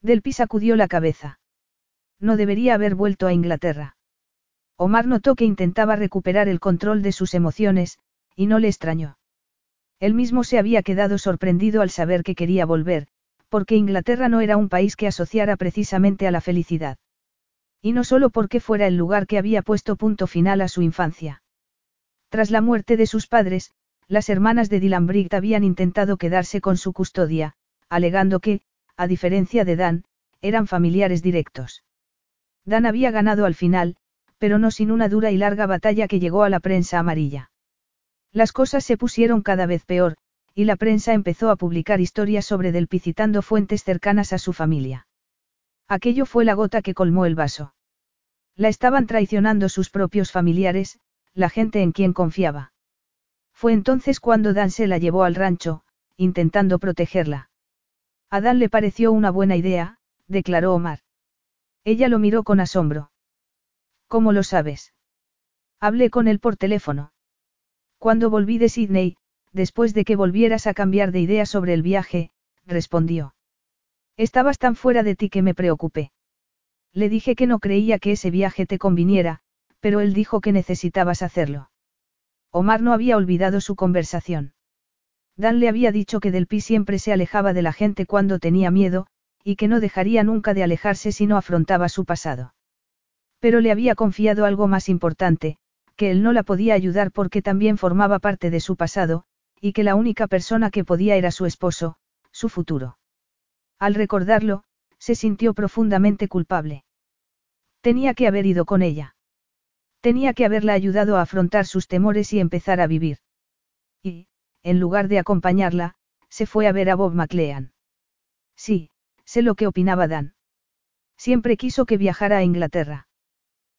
Delpi sacudió la cabeza. No debería haber vuelto a Inglaterra. Omar notó que intentaba recuperar el control de sus emociones, y no le extrañó. Él mismo se había quedado sorprendido al saber que quería volver, porque Inglaterra no era un país que asociara precisamente a la felicidad. Y no solo porque fuera el lugar que había puesto punto final a su infancia. Tras la muerte de sus padres, las hermanas de Dylan Briggs habían intentado quedarse con su custodia, alegando que, a diferencia de Dan, eran familiares directos. Dan había ganado al final, pero no sin una dura y larga batalla que llegó a la prensa amarilla. Las cosas se pusieron cada vez peor, y la prensa empezó a publicar historias sobre Delpi citando fuentes cercanas a su familia. Aquello fue la gota que colmó el vaso. La estaban traicionando sus propios familiares, la gente en quien confiaba. Fue entonces cuando Dan se la llevó al rancho, intentando protegerla. A Dan le pareció una buena idea, declaró Omar. Ella lo miró con asombro. ¿Cómo lo sabes? Hablé con él por teléfono. Cuando volví de Sydney, después de que volvieras a cambiar de idea sobre el viaje, respondió. Estabas tan fuera de ti que me preocupé. Le dije que no creía que ese viaje te conviniera, pero él dijo que necesitabas hacerlo. Omar no había olvidado su conversación. Dan le había dicho que Del Pi siempre se alejaba de la gente cuando tenía miedo, y que no dejaría nunca de alejarse si no afrontaba su pasado. Pero le había confiado algo más importante, que él no la podía ayudar porque también formaba parte de su pasado, y que la única persona que podía era su esposo, su futuro. Al recordarlo, se sintió profundamente culpable. Tenía que haber ido con ella. Tenía que haberla ayudado a afrontar sus temores y empezar a vivir. Y, en lugar de acompañarla, se fue a ver a Bob McLean. Sí, sé lo que opinaba Dan. Siempre quiso que viajara a Inglaterra.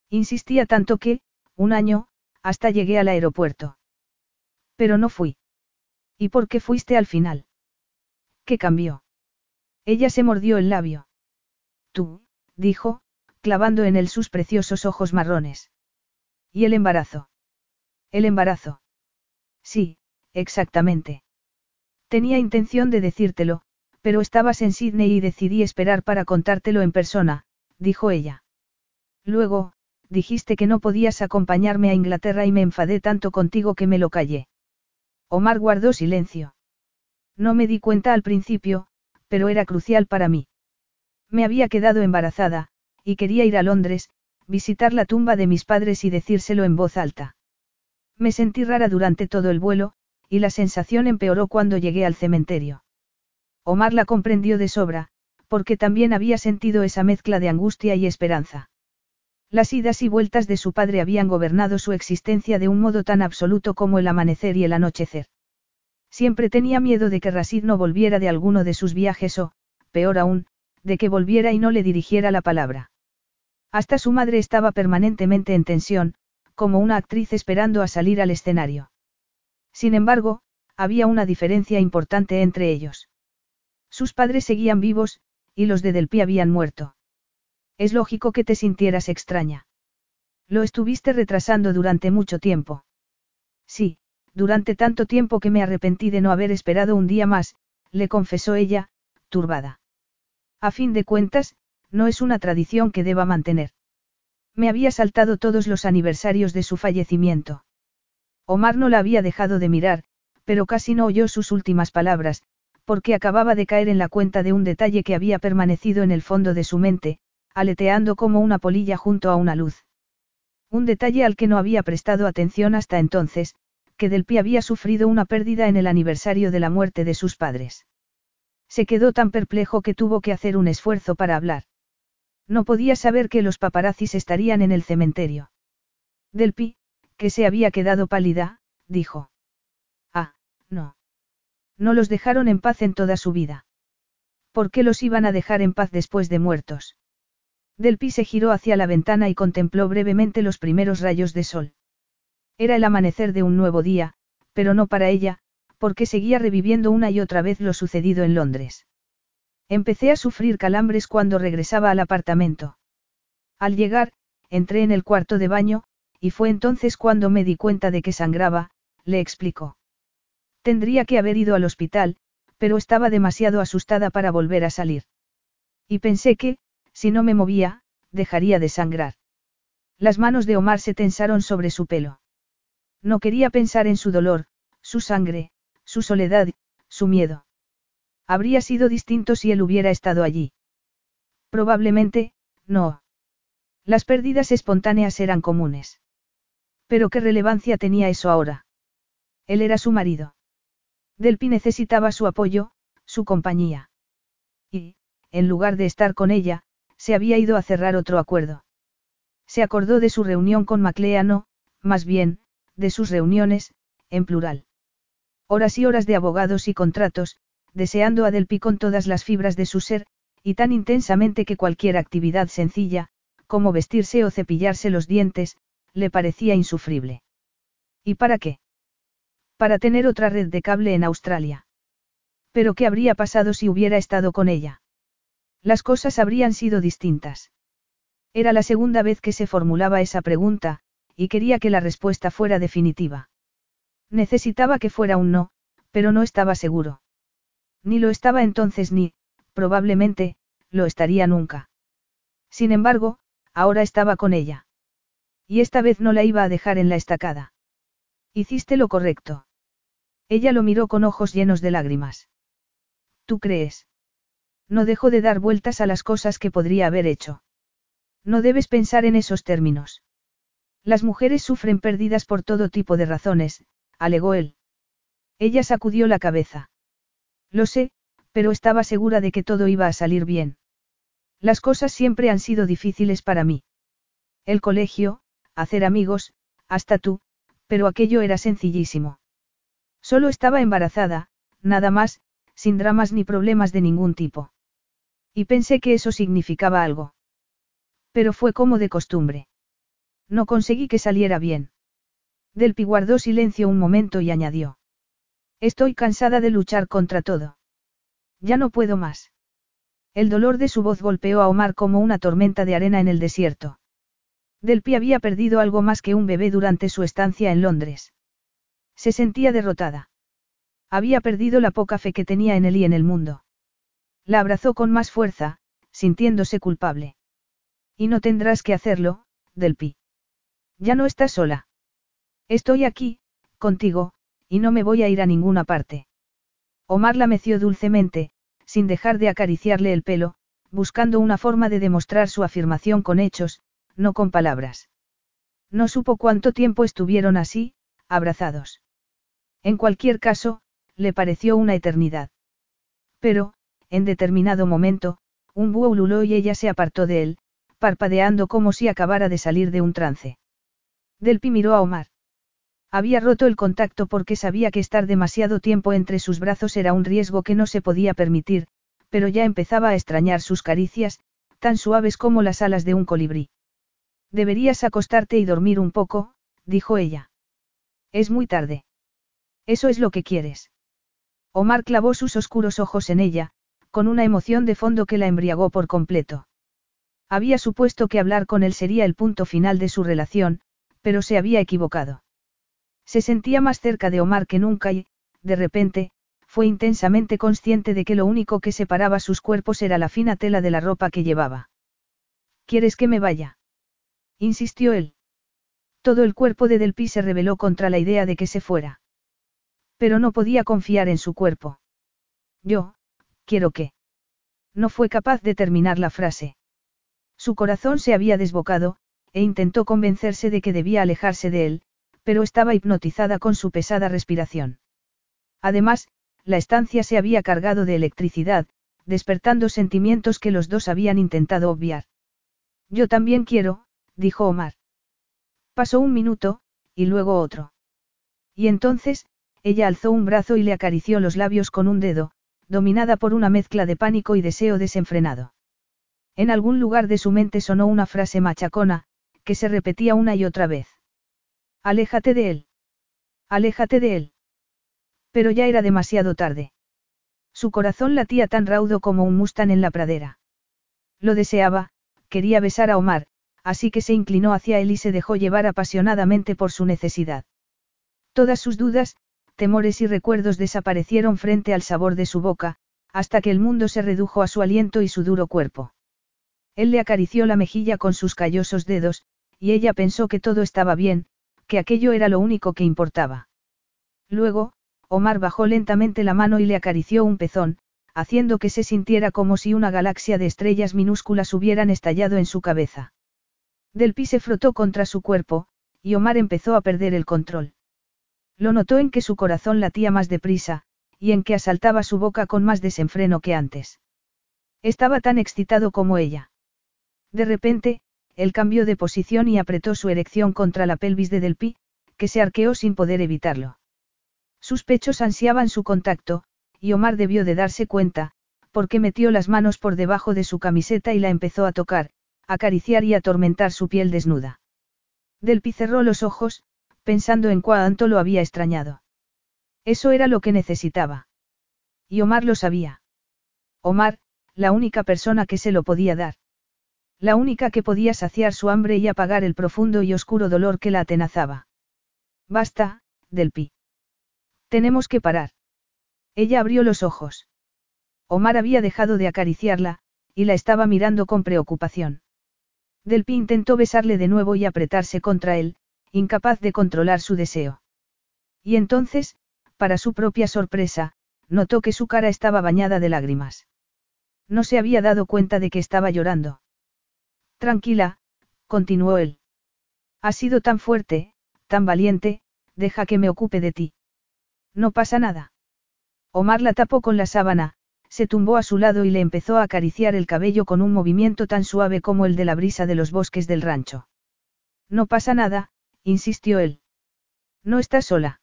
Insistía tanto que, un año, hasta llegué al aeropuerto. Pero no fui. ¿Y por qué fuiste al final? ¿Qué cambió? Ella se mordió el labio. Tú, dijo, clavando en él sus preciosos ojos marrones. ¿Y el embarazo? El embarazo. Sí, exactamente. Tenía intención de decírtelo, pero estabas en Sydney y decidí esperar para contártelo en persona, dijo ella. Luego, dijiste que no podías acompañarme a Inglaterra y me enfadé tanto contigo que me lo callé. Omar guardó silencio. No me di cuenta al principio, pero era crucial para mí. Me había quedado embarazada, y quería ir a Londres, visitar la tumba de mis padres y decírselo en voz alta. Me sentí rara durante todo el vuelo, y la sensación empeoró cuando llegué al cementerio. Omar la comprendió de sobra, porque también había sentido esa mezcla de angustia y esperanza. Las idas y vueltas de su padre habían gobernado su existencia de un modo tan absoluto como el amanecer y el anochecer. Siempre tenía miedo de que Rasid no volviera de alguno de sus viajes o, peor aún, de que volviera y no le dirigiera la palabra. Hasta su madre estaba permanentemente en tensión, como una actriz esperando a salir al escenario. Sin embargo, había una diferencia importante entre ellos. Sus padres seguían vivos, y los de Delpi habían muerto. Es lógico que te sintieras extraña. Lo estuviste retrasando durante mucho tiempo. Sí, durante tanto tiempo que me arrepentí de no haber esperado un día más, le confesó ella, turbada. A fin de cuentas, no es una tradición que deba mantener. Me había saltado todos los aniversarios de su fallecimiento. Omar no la había dejado de mirar, pero casi no oyó sus últimas palabras, porque acababa de caer en la cuenta de un detalle que había permanecido en el fondo de su mente, aleteando como una polilla junto a una luz. Un detalle al que no había prestado atención hasta entonces, que Delpi había sufrido una pérdida en el aniversario de la muerte de sus padres. Se quedó tan perplejo que tuvo que hacer un esfuerzo para hablar. No podía saber que los paparazzis estarían en el cementerio. Delpi, que se había quedado pálida, dijo. Ah, no. No los dejaron en paz en toda su vida. ¿Por qué los iban a dejar en paz después de muertos? Delpi se giró hacia la ventana y contempló brevemente los primeros rayos de sol. Era el amanecer de un nuevo día, pero no para ella, porque seguía reviviendo una y otra vez lo sucedido en Londres. Empecé a sufrir calambres cuando regresaba al apartamento. Al llegar, entré en el cuarto de baño, y fue entonces cuando me di cuenta de que sangraba, le explicó. Tendría que haber ido al hospital, pero estaba demasiado asustada para volver a salir. Y pensé que, si no me movía, dejaría de sangrar. Las manos de Omar se tensaron sobre su pelo. No quería pensar en su dolor, su sangre, su soledad, su miedo. Habría sido distinto si él hubiera estado allí. Probablemente, no. Las pérdidas espontáneas eran comunes. Pero qué relevancia tenía eso ahora. Él era su marido. Delpi necesitaba su apoyo, su compañía. Y, en lugar de estar con ella, se había ido a cerrar otro acuerdo. Se acordó de su reunión con Macleano, más bien, de sus reuniones, en plural. Horas y horas de abogados y contratos, deseando a Delpi con todas las fibras de su ser, y tan intensamente que cualquier actividad sencilla, como vestirse o cepillarse los dientes, le parecía insufrible. ¿Y para qué? Para tener otra red de cable en Australia. Pero ¿qué habría pasado si hubiera estado con ella? Las cosas habrían sido distintas. Era la segunda vez que se formulaba esa pregunta, y quería que la respuesta fuera definitiva. Necesitaba que fuera un no, pero no estaba seguro. Ni lo estaba entonces ni, probablemente, lo estaría nunca. Sin embargo, ahora estaba con ella. Y esta vez no la iba a dejar en la estacada. Hiciste lo correcto. Ella lo miró con ojos llenos de lágrimas. ¿Tú crees? No dejo de dar vueltas a las cosas que podría haber hecho. No debes pensar en esos términos. Las mujeres sufren pérdidas por todo tipo de razones, alegó él. Ella sacudió la cabeza. Lo sé, pero estaba segura de que todo iba a salir bien. Las cosas siempre han sido difíciles para mí. El colegio, hacer amigos, hasta tú, pero aquello era sencillísimo. Solo estaba embarazada, nada más, sin dramas ni problemas de ningún tipo. Y pensé que eso significaba algo. Pero fue como de costumbre. No conseguí que saliera bien. Delpi guardó silencio un momento y añadió. Estoy cansada de luchar contra todo. Ya no puedo más. El dolor de su voz golpeó a Omar como una tormenta de arena en el desierto. Delpi había perdido algo más que un bebé durante su estancia en Londres. Se sentía derrotada. Había perdido la poca fe que tenía en él y en el mundo. La abrazó con más fuerza, sintiéndose culpable. Y no tendrás que hacerlo, Delpi. Ya no estás sola. Estoy aquí, contigo, y no me voy a ir a ninguna parte. Omar la meció dulcemente, sin dejar de acariciarle el pelo, buscando una forma de demostrar su afirmación con hechos, no con palabras. No supo cuánto tiempo estuvieron así, abrazados. En cualquier caso, le pareció una eternidad. Pero, en determinado momento, un búho y ella se apartó de él, parpadeando como si acabara de salir de un trance. Delpi miró a Omar. Había roto el contacto porque sabía que estar demasiado tiempo entre sus brazos era un riesgo que no se podía permitir, pero ya empezaba a extrañar sus caricias, tan suaves como las alas de un colibrí. Deberías acostarte y dormir un poco, dijo ella. Es muy tarde. Eso es lo que quieres. Omar clavó sus oscuros ojos en ella, con una emoción de fondo que la embriagó por completo. Había supuesto que hablar con él sería el punto final de su relación, pero se había equivocado. Se sentía más cerca de Omar que nunca y, de repente, fue intensamente consciente de que lo único que separaba sus cuerpos era la fina tela de la ropa que llevaba. ¿Quieres que me vaya? insistió él. Todo el cuerpo de Delpi se rebeló contra la idea de que se fuera. Pero no podía confiar en su cuerpo. Yo, quiero que. No fue capaz de terminar la frase. Su corazón se había desbocado, e intentó convencerse de que debía alejarse de él, pero estaba hipnotizada con su pesada respiración. Además, la estancia se había cargado de electricidad, despertando sentimientos que los dos habían intentado obviar. Yo también quiero, dijo Omar. Pasó un minuto, y luego otro. Y entonces, ella alzó un brazo y le acarició los labios con un dedo, dominada por una mezcla de pánico y deseo desenfrenado. En algún lugar de su mente sonó una frase machacona, que se repetía una y otra vez. Aléjate de él. Aléjate de él. Pero ya era demasiado tarde. Su corazón latía tan raudo como un mustán en la pradera. Lo deseaba, quería besar a Omar, así que se inclinó hacia él y se dejó llevar apasionadamente por su necesidad. Todas sus dudas, temores y recuerdos desaparecieron frente al sabor de su boca, hasta que el mundo se redujo a su aliento y su duro cuerpo. Él le acarició la mejilla con sus callosos dedos, y ella pensó que todo estaba bien, que aquello era lo único que importaba. Luego, Omar bajó lentamente la mano y le acarició un pezón, haciendo que se sintiera como si una galaxia de estrellas minúsculas hubieran estallado en su cabeza. Delpi se frotó contra su cuerpo, y Omar empezó a perder el control. Lo notó en que su corazón latía más deprisa, y en que asaltaba su boca con más desenfreno que antes. Estaba tan excitado como ella. De repente, él cambió de posición y apretó su erección contra la pelvis de Delpi, que se arqueó sin poder evitarlo. Sus pechos ansiaban su contacto, y Omar debió de darse cuenta, porque metió las manos por debajo de su camiseta y la empezó a tocar, acariciar y atormentar su piel desnuda. Delpi cerró los ojos, pensando en cuánto lo había extrañado. Eso era lo que necesitaba. Y Omar lo sabía. Omar, la única persona que se lo podía dar. La única que podía saciar su hambre y apagar el profundo y oscuro dolor que la atenazaba. Basta, Delpi. Tenemos que parar. Ella abrió los ojos. Omar había dejado de acariciarla, y la estaba mirando con preocupación. Delpi intentó besarle de nuevo y apretarse contra él, incapaz de controlar su deseo. Y entonces, para su propia sorpresa, notó que su cara estaba bañada de lágrimas. No se había dado cuenta de que estaba llorando. Tranquila, continuó él. Has sido tan fuerte, tan valiente, deja que me ocupe de ti. No pasa nada. Omar la tapó con la sábana, se tumbó a su lado y le empezó a acariciar el cabello con un movimiento tan suave como el de la brisa de los bosques del rancho. No pasa nada, insistió él. No estás sola.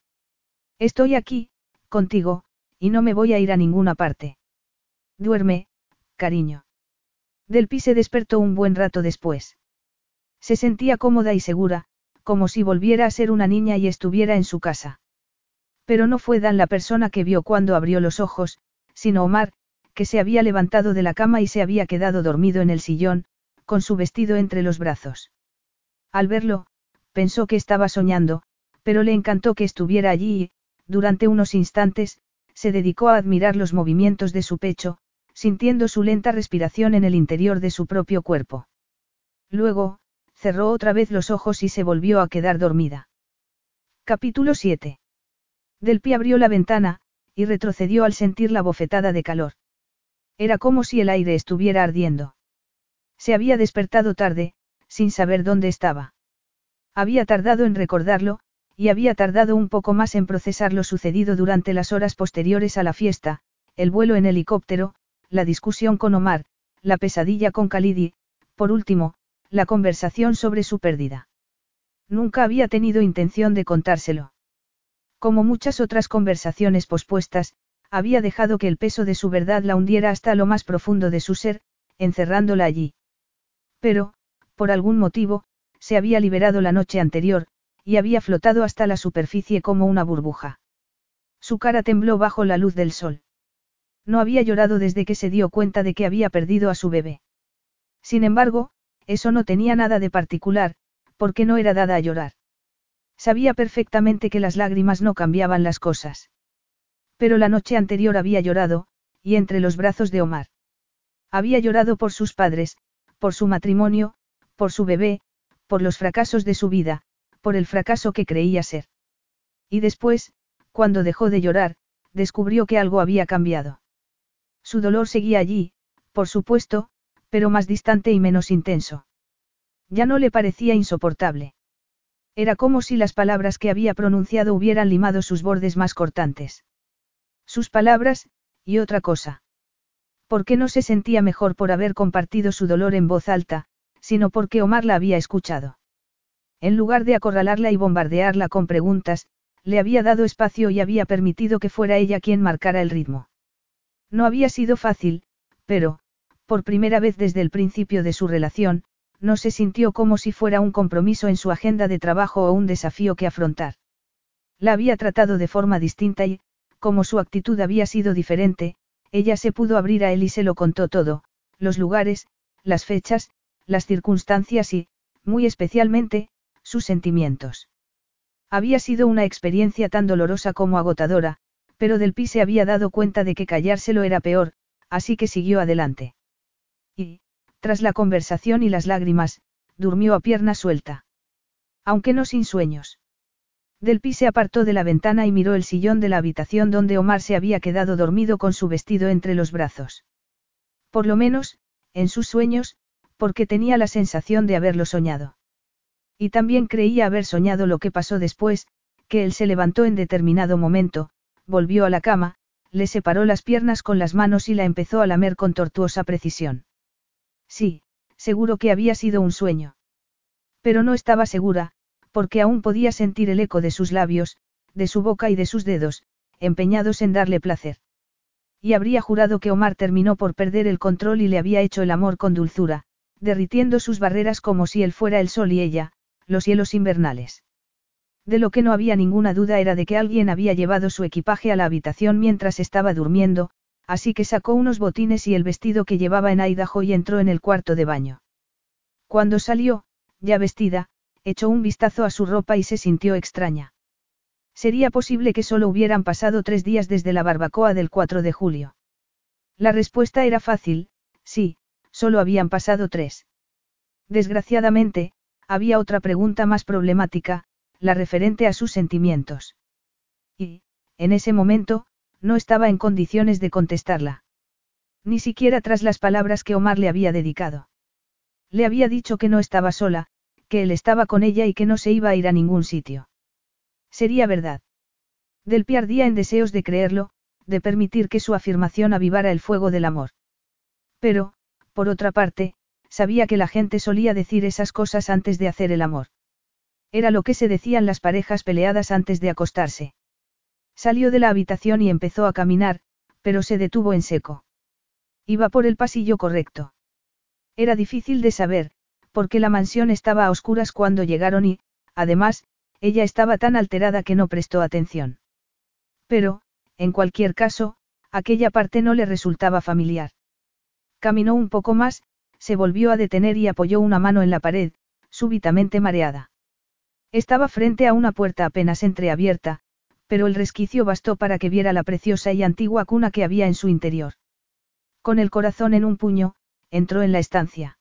Estoy aquí, contigo, y no me voy a ir a ninguna parte. Duerme, cariño. Delpi se despertó un buen rato después. Se sentía cómoda y segura, como si volviera a ser una niña y estuviera en su casa. Pero no fue Dan la persona que vio cuando abrió los ojos, sino Omar, que se había levantado de la cama y se había quedado dormido en el sillón, con su vestido entre los brazos. Al verlo, pensó que estaba soñando, pero le encantó que estuviera allí y, durante unos instantes, se dedicó a admirar los movimientos de su pecho, sintiendo su lenta respiración en el interior de su propio cuerpo. Luego, cerró otra vez los ojos y se volvió a quedar dormida. Capítulo 7. Del pie abrió la ventana, y retrocedió al sentir la bofetada de calor. Era como si el aire estuviera ardiendo. Se había despertado tarde, sin saber dónde estaba. Había tardado en recordarlo, y había tardado un poco más en procesar lo sucedido durante las horas posteriores a la fiesta, el vuelo en helicóptero, la discusión con Omar, la pesadilla con Khalid y, por último, la conversación sobre su pérdida. Nunca había tenido intención de contárselo. Como muchas otras conversaciones pospuestas, había dejado que el peso de su verdad la hundiera hasta lo más profundo de su ser, encerrándola allí. Pero, por algún motivo, se había liberado la noche anterior, y había flotado hasta la superficie como una burbuja. Su cara tembló bajo la luz del sol. No había llorado desde que se dio cuenta de que había perdido a su bebé. Sin embargo, eso no tenía nada de particular, porque no era dada a llorar. Sabía perfectamente que las lágrimas no cambiaban las cosas. Pero la noche anterior había llorado, y entre los brazos de Omar. Había llorado por sus padres, por su matrimonio, por su bebé, por los fracasos de su vida, por el fracaso que creía ser. Y después, cuando dejó de llorar, descubrió que algo había cambiado. Su dolor seguía allí, por supuesto, pero más distante y menos intenso. Ya no le parecía insoportable. Era como si las palabras que había pronunciado hubieran limado sus bordes más cortantes. Sus palabras, y otra cosa. ¿Por qué no se sentía mejor por haber compartido su dolor en voz alta, sino porque Omar la había escuchado? En lugar de acorralarla y bombardearla con preguntas, le había dado espacio y había permitido que fuera ella quien marcara el ritmo. No había sido fácil, pero, por primera vez desde el principio de su relación, no se sintió como si fuera un compromiso en su agenda de trabajo o un desafío que afrontar. La había tratado de forma distinta y, como su actitud había sido diferente, ella se pudo abrir a él y se lo contó todo, los lugares, las fechas, las circunstancias y, muy especialmente, sus sentimientos. Había sido una experiencia tan dolorosa como agotadora, pero Del Pi se había dado cuenta de que callárselo era peor, así que siguió adelante. Y, tras la conversación y las lágrimas, durmió a pierna suelta. Aunque no sin sueños. Del Pi se apartó de la ventana y miró el sillón de la habitación donde Omar se había quedado dormido con su vestido entre los brazos. Por lo menos, en sus sueños, porque tenía la sensación de haberlo soñado. Y también creía haber soñado lo que pasó después, que él se levantó en determinado momento, volvió a la cama, le separó las piernas con las manos y la empezó a lamer con tortuosa precisión. Sí, seguro que había sido un sueño. Pero no estaba segura, porque aún podía sentir el eco de sus labios, de su boca y de sus dedos, empeñados en darle placer. Y habría jurado que Omar terminó por perder el control y le había hecho el amor con dulzura, derritiendo sus barreras como si él fuera el sol y ella, los cielos invernales. De lo que no había ninguna duda era de que alguien había llevado su equipaje a la habitación mientras estaba durmiendo, así que sacó unos botines y el vestido que llevaba en Idaho y entró en el cuarto de baño. Cuando salió, ya vestida, echó un vistazo a su ropa y se sintió extraña. Sería posible que solo hubieran pasado tres días desde la barbacoa del 4 de julio. La respuesta era fácil, sí, solo habían pasado tres. Desgraciadamente, había otra pregunta más problemática, la referente a sus sentimientos. Y, en ese momento, no estaba en condiciones de contestarla. Ni siquiera tras las palabras que Omar le había dedicado. Le había dicho que no estaba sola, que él estaba con ella y que no se iba a ir a ningún sitio. Sería verdad. Del ardía en deseos de creerlo, de permitir que su afirmación avivara el fuego del amor. Pero, por otra parte, sabía que la gente solía decir esas cosas antes de hacer el amor. Era lo que se decían las parejas peleadas antes de acostarse. Salió de la habitación y empezó a caminar, pero se detuvo en seco. Iba por el pasillo correcto. Era difícil de saber, porque la mansión estaba a oscuras cuando llegaron y, además, ella estaba tan alterada que no prestó atención. Pero, en cualquier caso, aquella parte no le resultaba familiar. Caminó un poco más, se volvió a detener y apoyó una mano en la pared, súbitamente mareada. Estaba frente a una puerta apenas entreabierta, pero el resquicio bastó para que viera la preciosa y antigua cuna que había en su interior. Con el corazón en un puño, entró en la estancia.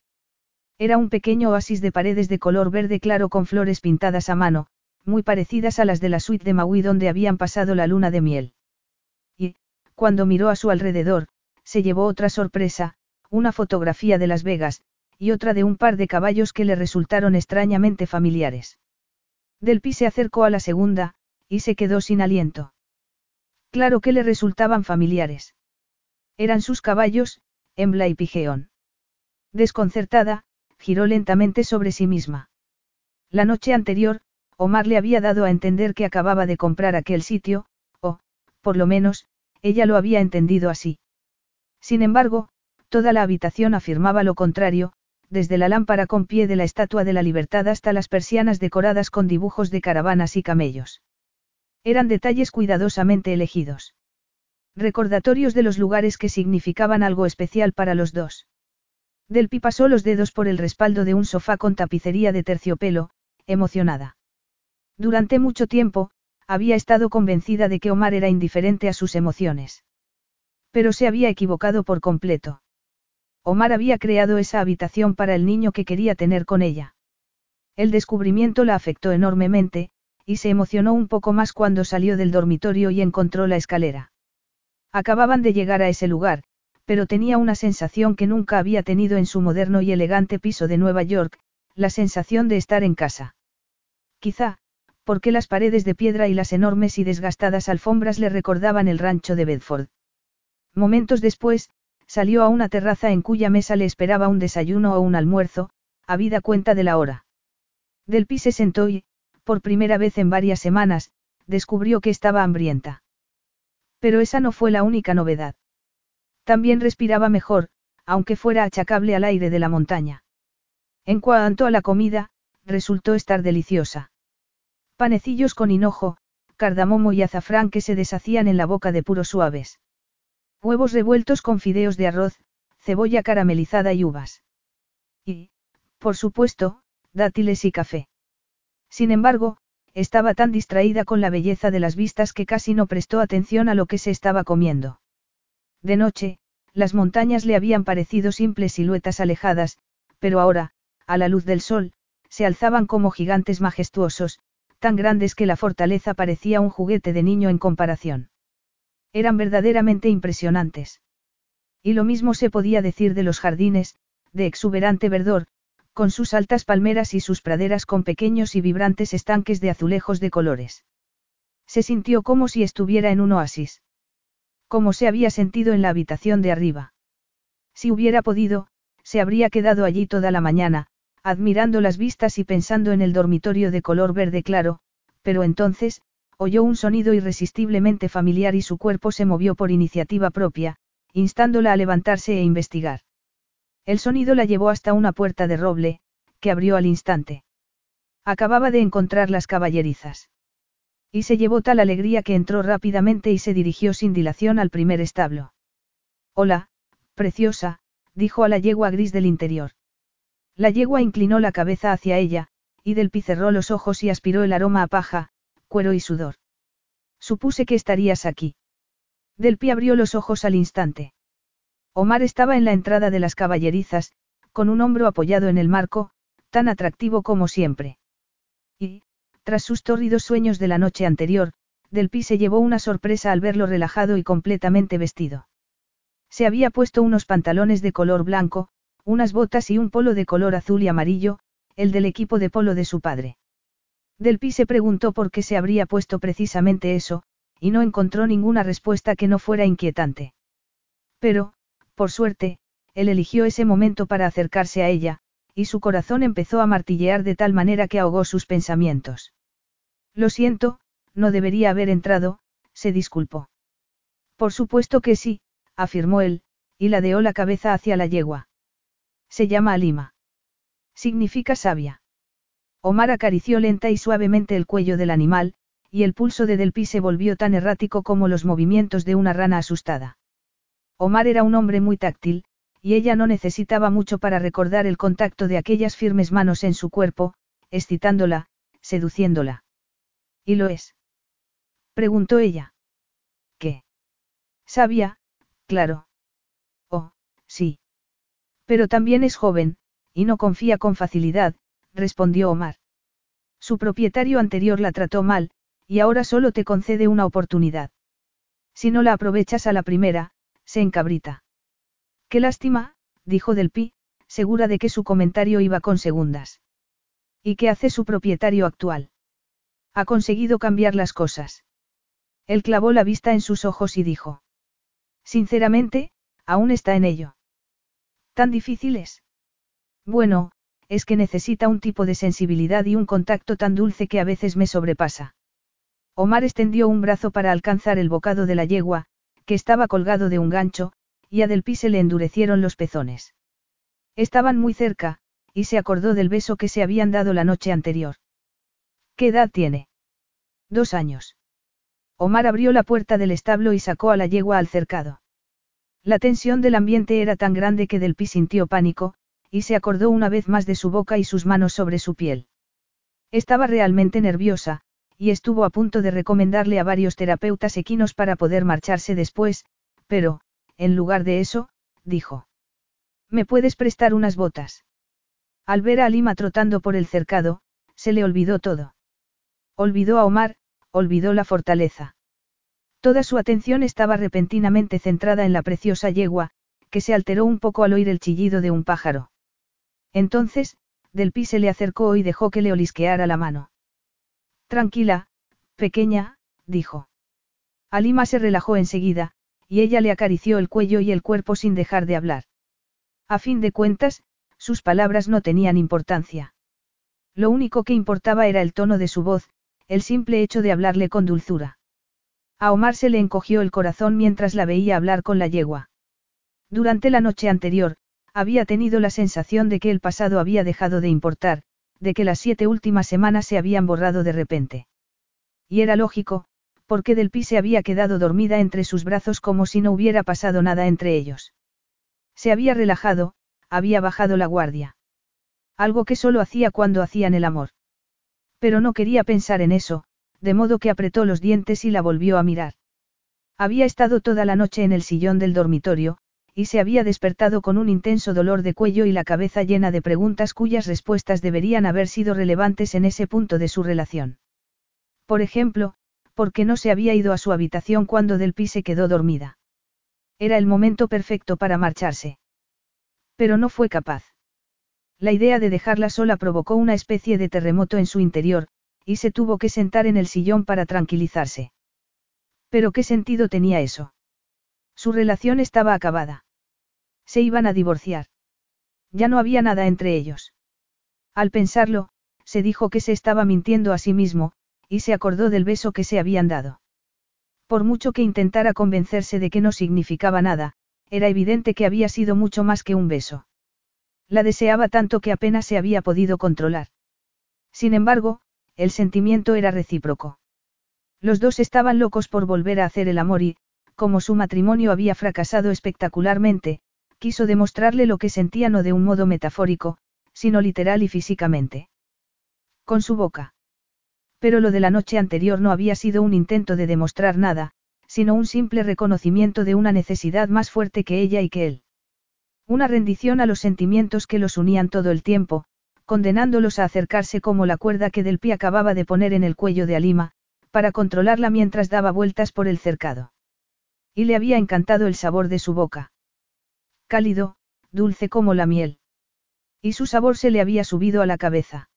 Era un pequeño oasis de paredes de color verde claro con flores pintadas a mano, muy parecidas a las de la suite de Maui donde habían pasado la luna de miel. Y, cuando miró a su alrededor, se llevó otra sorpresa, una fotografía de Las Vegas, y otra de un par de caballos que le resultaron extrañamente familiares. Delpi se acercó a la segunda, y se quedó sin aliento. Claro que le resultaban familiares. Eran sus caballos, Embla y Pigeón. Desconcertada, giró lentamente sobre sí misma. La noche anterior, Omar le había dado a entender que acababa de comprar aquel sitio, o, por lo menos, ella lo había entendido así. Sin embargo, toda la habitación afirmaba lo contrario, desde la lámpara con pie de la Estatua de la Libertad hasta las persianas decoradas con dibujos de caravanas y camellos. Eran detalles cuidadosamente elegidos. Recordatorios de los lugares que significaban algo especial para los dos. Delpi pasó los dedos por el respaldo de un sofá con tapicería de terciopelo, emocionada. Durante mucho tiempo, había estado convencida de que Omar era indiferente a sus emociones. Pero se había equivocado por completo. Omar había creado esa habitación para el niño que quería tener con ella. El descubrimiento la afectó enormemente, y se emocionó un poco más cuando salió del dormitorio y encontró la escalera. Acababan de llegar a ese lugar, pero tenía una sensación que nunca había tenido en su moderno y elegante piso de Nueva York, la sensación de estar en casa. Quizá, porque las paredes de piedra y las enormes y desgastadas alfombras le recordaban el rancho de Bedford. Momentos después, salió a una terraza en cuya mesa le esperaba un desayuno o un almuerzo, habida cuenta de la hora. Del pi se sentó y, por primera vez en varias semanas, descubrió que estaba hambrienta. Pero esa no fue la única novedad. También respiraba mejor, aunque fuera achacable al aire de la montaña. En cuanto a la comida, resultó estar deliciosa. Panecillos con hinojo, cardamomo y azafrán que se deshacían en la boca de puros suaves. Huevos revueltos con fideos de arroz, cebolla caramelizada y uvas. Y, por supuesto, dátiles y café. Sin embargo, estaba tan distraída con la belleza de las vistas que casi no prestó atención a lo que se estaba comiendo. De noche, las montañas le habían parecido simples siluetas alejadas, pero ahora, a la luz del sol, se alzaban como gigantes majestuosos, tan grandes que la fortaleza parecía un juguete de niño en comparación. Eran verdaderamente impresionantes. Y lo mismo se podía decir de los jardines, de exuberante verdor, con sus altas palmeras y sus praderas con pequeños y vibrantes estanques de azulejos de colores. Se sintió como si estuviera en un oasis. Como se había sentido en la habitación de arriba. Si hubiera podido, se habría quedado allí toda la mañana, admirando las vistas y pensando en el dormitorio de color verde claro, pero entonces, oyó un sonido irresistiblemente familiar y su cuerpo se movió por iniciativa propia, instándola a levantarse e investigar. El sonido la llevó hasta una puerta de roble, que abrió al instante. Acababa de encontrar las caballerizas. Y se llevó tal alegría que entró rápidamente y se dirigió sin dilación al primer establo. Hola, preciosa, dijo a la yegua gris del interior. La yegua inclinó la cabeza hacia ella, y del cerró los ojos y aspiró el aroma a paja, cuero y sudor. Supuse que estarías aquí. Delpi abrió los ojos al instante. Omar estaba en la entrada de las caballerizas, con un hombro apoyado en el marco, tan atractivo como siempre. Y, tras sus tórridos sueños de la noche anterior, Delpi se llevó una sorpresa al verlo relajado y completamente vestido. Se había puesto unos pantalones de color blanco, unas botas y un polo de color azul y amarillo, el del equipo de polo de su padre. Delpi se preguntó por qué se habría puesto precisamente eso, y no encontró ninguna respuesta que no fuera inquietante. Pero, por suerte, él eligió ese momento para acercarse a ella, y su corazón empezó a martillear de tal manera que ahogó sus pensamientos. Lo siento, no debería haber entrado, se disculpó. Por supuesto que sí, afirmó él, y ladeó la cabeza hacia la yegua. Se llama Alima. Significa sabia. Omar acarició lenta y suavemente el cuello del animal, y el pulso de Delpi se volvió tan errático como los movimientos de una rana asustada. Omar era un hombre muy táctil, y ella no necesitaba mucho para recordar el contacto de aquellas firmes manos en su cuerpo, excitándola, seduciéndola. ¿Y lo es? preguntó ella. ¿Qué? Sabia, claro. Oh, sí. Pero también es joven, y no confía con facilidad, respondió Omar. Su propietario anterior la trató mal, y ahora solo te concede una oportunidad. Si no la aprovechas a la primera, se encabrita. Qué lástima, dijo Del Pi, segura de que su comentario iba con segundas. ¿Y qué hace su propietario actual? Ha conseguido cambiar las cosas. Él clavó la vista en sus ojos y dijo. Sinceramente, aún está en ello. ¿Tan difícil es? Bueno, es que necesita un tipo de sensibilidad y un contacto tan dulce que a veces me sobrepasa. Omar extendió un brazo para alcanzar el bocado de la yegua, que estaba colgado de un gancho, y a Del Pi se le endurecieron los pezones. Estaban muy cerca, y se acordó del beso que se habían dado la noche anterior. ¿Qué edad tiene? Dos años. Omar abrió la puerta del establo y sacó a la yegua al cercado. La tensión del ambiente era tan grande que Del Pi sintió pánico, y se acordó una vez más de su boca y sus manos sobre su piel. Estaba realmente nerviosa, y estuvo a punto de recomendarle a varios terapeutas equinos para poder marcharse después, pero, en lugar de eso, dijo. ¿Me puedes prestar unas botas? Al ver a Alima trotando por el cercado, se le olvidó todo. Olvidó a Omar, olvidó la fortaleza. Toda su atención estaba repentinamente centrada en la preciosa yegua, que se alteró un poco al oír el chillido de un pájaro. Entonces, Del Pi se le acercó y dejó que le olisqueara la mano. Tranquila, pequeña, dijo. Alima se relajó enseguida, y ella le acarició el cuello y el cuerpo sin dejar de hablar. A fin de cuentas, sus palabras no tenían importancia. Lo único que importaba era el tono de su voz, el simple hecho de hablarle con dulzura. A Omar se le encogió el corazón mientras la veía hablar con la yegua. Durante la noche anterior, había tenido la sensación de que el pasado había dejado de importar, de que las siete últimas semanas se habían borrado de repente. Y era lógico, porque Del Pi se había quedado dormida entre sus brazos como si no hubiera pasado nada entre ellos. Se había relajado, había bajado la guardia. Algo que solo hacía cuando hacían el amor. Pero no quería pensar en eso, de modo que apretó los dientes y la volvió a mirar. Había estado toda la noche en el sillón del dormitorio, y se había despertado con un intenso dolor de cuello y la cabeza llena de preguntas cuyas respuestas deberían haber sido relevantes en ese punto de su relación. Por ejemplo, ¿por qué no se había ido a su habitación cuando Del Pi se quedó dormida? Era el momento perfecto para marcharse. Pero no fue capaz. La idea de dejarla sola provocó una especie de terremoto en su interior, y se tuvo que sentar en el sillón para tranquilizarse. Pero ¿qué sentido tenía eso? Su relación estaba acabada. Se iban a divorciar. Ya no había nada entre ellos. Al pensarlo, se dijo que se estaba mintiendo a sí mismo, y se acordó del beso que se habían dado. Por mucho que intentara convencerse de que no significaba nada, era evidente que había sido mucho más que un beso. La deseaba tanto que apenas se había podido controlar. Sin embargo, el sentimiento era recíproco. Los dos estaban locos por volver a hacer el amor y, como su matrimonio había fracasado espectacularmente, quiso demostrarle lo que sentía no de un modo metafórico, sino literal y físicamente. Con su boca. Pero lo de la noche anterior no había sido un intento de demostrar nada, sino un simple reconocimiento de una necesidad más fuerte que ella y que él. Una rendición a los sentimientos que los unían todo el tiempo, condenándolos a acercarse como la cuerda que Del Pie acababa de poner en el cuello de Alima, para controlarla mientras daba vueltas por el cercado. Y le había encantado el sabor de su boca. Cálido, dulce como la miel. Y su sabor se le había subido a la cabeza.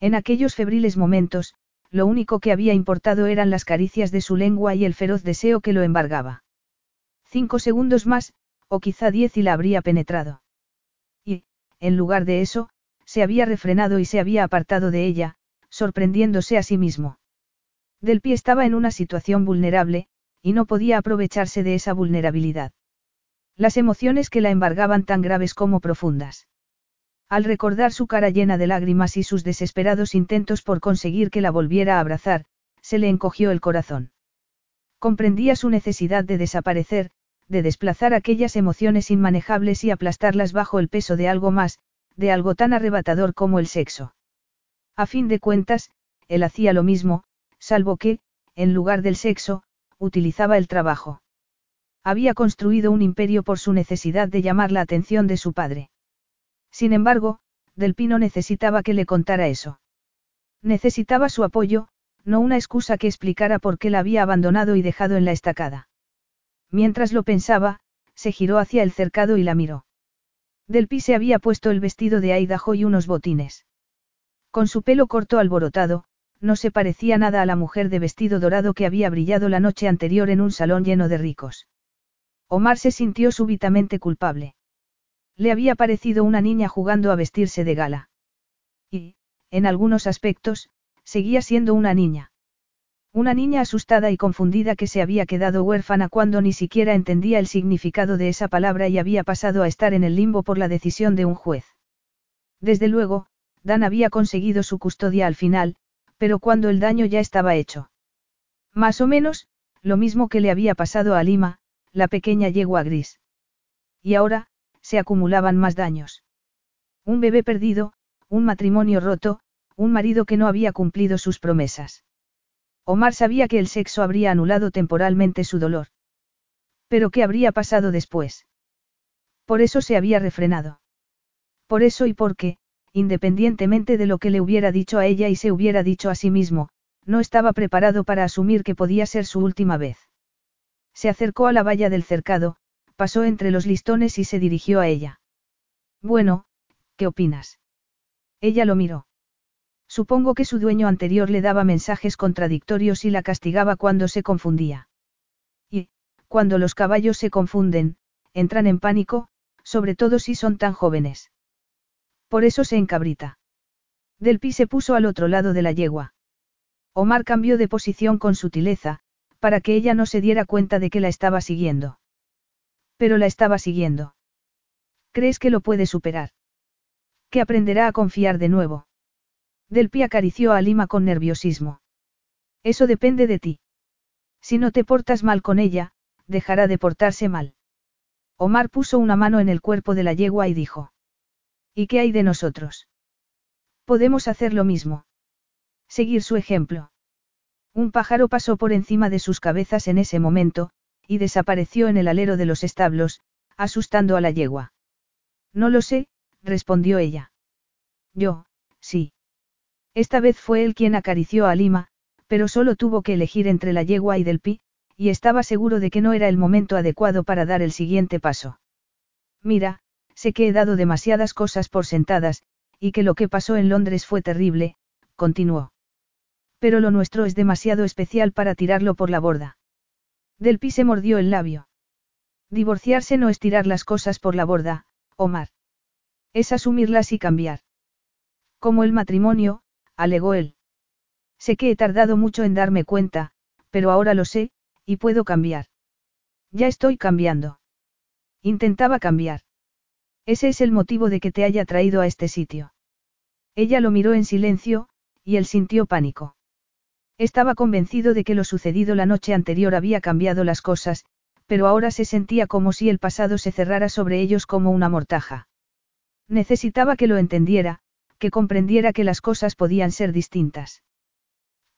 En aquellos febriles momentos, lo único que había importado eran las caricias de su lengua y el feroz deseo que lo embargaba. Cinco segundos más, o quizá diez y la habría penetrado. Y, en lugar de eso, se había refrenado y se había apartado de ella, sorprendiéndose a sí mismo. Del pie estaba en una situación vulnerable, y no podía aprovecharse de esa vulnerabilidad. Las emociones que la embargaban tan graves como profundas. Al recordar su cara llena de lágrimas y sus desesperados intentos por conseguir que la volviera a abrazar, se le encogió el corazón. Comprendía su necesidad de desaparecer, de desplazar aquellas emociones inmanejables y aplastarlas bajo el peso de algo más, de algo tan arrebatador como el sexo. A fin de cuentas, él hacía lo mismo, salvo que, en lugar del sexo, utilizaba el trabajo. Había construido un imperio por su necesidad de llamar la atención de su padre. Sin embargo, Del Pino necesitaba que le contara eso. Necesitaba su apoyo, no una excusa que explicara por qué la había abandonado y dejado en la estacada. Mientras lo pensaba, se giró hacia el cercado y la miró. Del Pi se había puesto el vestido de Aidajo y unos botines. Con su pelo corto alborotado, no se parecía nada a la mujer de vestido dorado que había brillado la noche anterior en un salón lleno de ricos. Omar se sintió súbitamente culpable. Le había parecido una niña jugando a vestirse de gala. Y, en algunos aspectos, seguía siendo una niña. Una niña asustada y confundida que se había quedado huérfana cuando ni siquiera entendía el significado de esa palabra y había pasado a estar en el limbo por la decisión de un juez. Desde luego, Dan había conseguido su custodia al final, pero cuando el daño ya estaba hecho. Más o menos, lo mismo que le había pasado a Lima, la pequeña yegua gris. Y ahora, se acumulaban más daños. Un bebé perdido, un matrimonio roto, un marido que no había cumplido sus promesas. Omar sabía que el sexo habría anulado temporalmente su dolor. Pero ¿qué habría pasado después? Por eso se había refrenado. Por eso y porque, independientemente de lo que le hubiera dicho a ella y se hubiera dicho a sí mismo, no estaba preparado para asumir que podía ser su última vez. Se acercó a la valla del cercado, pasó entre los listones y se dirigió a ella. Bueno, ¿qué opinas? Ella lo miró. Supongo que su dueño anterior le daba mensajes contradictorios y la castigaba cuando se confundía. Y, cuando los caballos se confunden, entran en pánico, sobre todo si son tan jóvenes. Por eso se encabrita. Del Pi se puso al otro lado de la yegua. Omar cambió de posición con sutileza, para que ella no se diera cuenta de que la estaba siguiendo. Pero la estaba siguiendo. ¿Crees que lo puede superar? Que aprenderá a confiar de nuevo. Del pie acarició a Lima con nerviosismo. Eso depende de ti. Si no te portas mal con ella, dejará de portarse mal. Omar puso una mano en el cuerpo de la yegua y dijo. ¿Y qué hay de nosotros? Podemos hacer lo mismo. Seguir su ejemplo. Un pájaro pasó por encima de sus cabezas en ese momento, y desapareció en el alero de los establos, asustando a la yegua. No lo sé, respondió ella. Yo, sí. Esta vez fue él quien acarició a Lima, pero solo tuvo que elegir entre la yegua y del pi, y estaba seguro de que no era el momento adecuado para dar el siguiente paso. Mira, sé que he dado demasiadas cosas por sentadas, y que lo que pasó en Londres fue terrible, continuó. Pero lo nuestro es demasiado especial para tirarlo por la borda. Del pi se mordió el labio. Divorciarse no es tirar las cosas por la borda, Omar. Es asumirlas y cambiar. Como el matrimonio, alegó él. Sé que he tardado mucho en darme cuenta, pero ahora lo sé, y puedo cambiar. Ya estoy cambiando. Intentaba cambiar. Ese es el motivo de que te haya traído a este sitio. Ella lo miró en silencio, y él sintió pánico. Estaba convencido de que lo sucedido la noche anterior había cambiado las cosas, pero ahora se sentía como si el pasado se cerrara sobre ellos como una mortaja. Necesitaba que lo entendiera, que comprendiera que las cosas podían ser distintas.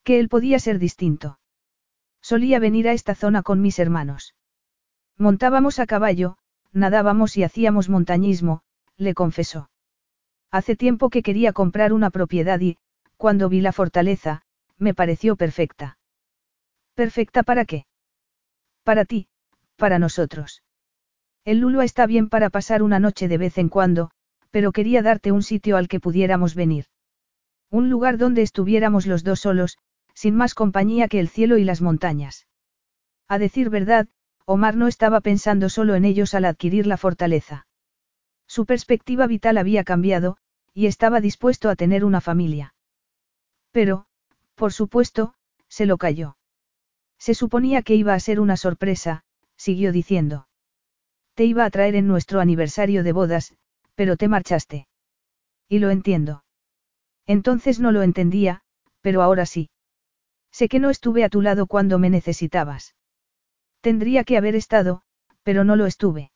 Que él podía ser distinto. Solía venir a esta zona con mis hermanos. Montábamos a caballo, nadábamos y hacíamos montañismo, le confesó. Hace tiempo que quería comprar una propiedad y, cuando vi la fortaleza, me pareció perfecta. ¿Perfecta para qué? Para ti, para nosotros. El Lulua está bien para pasar una noche de vez en cuando, pero quería darte un sitio al que pudiéramos venir. Un lugar donde estuviéramos los dos solos, sin más compañía que el cielo y las montañas. A decir verdad, Omar no estaba pensando solo en ellos al adquirir la fortaleza. Su perspectiva vital había cambiado, y estaba dispuesto a tener una familia. Pero, por supuesto, se lo cayó. Se suponía que iba a ser una sorpresa, siguió diciendo. Te iba a traer en nuestro aniversario de bodas, pero te marchaste. Y lo entiendo. Entonces no lo entendía, pero ahora sí. Sé que no estuve a tu lado cuando me necesitabas. Tendría que haber estado, pero no lo estuve.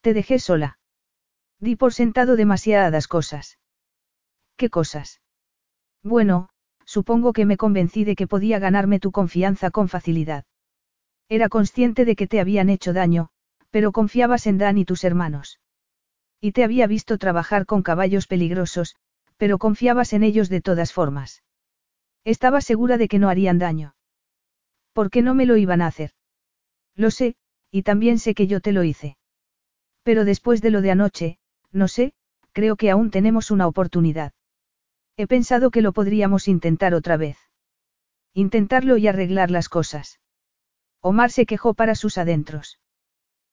Te dejé sola. Di por sentado demasiadas cosas. ¿Qué cosas? Bueno, supongo que me convencí de que podía ganarme tu confianza con facilidad. Era consciente de que te habían hecho daño, pero confiabas en Dan y tus hermanos. Y te había visto trabajar con caballos peligrosos, pero confiabas en ellos de todas formas. Estaba segura de que no harían daño. ¿Por qué no me lo iban a hacer? Lo sé, y también sé que yo te lo hice. Pero después de lo de anoche, no sé, creo que aún tenemos una oportunidad. He pensado que lo podríamos intentar otra vez. Intentarlo y arreglar las cosas. Omar se quejó para sus adentros.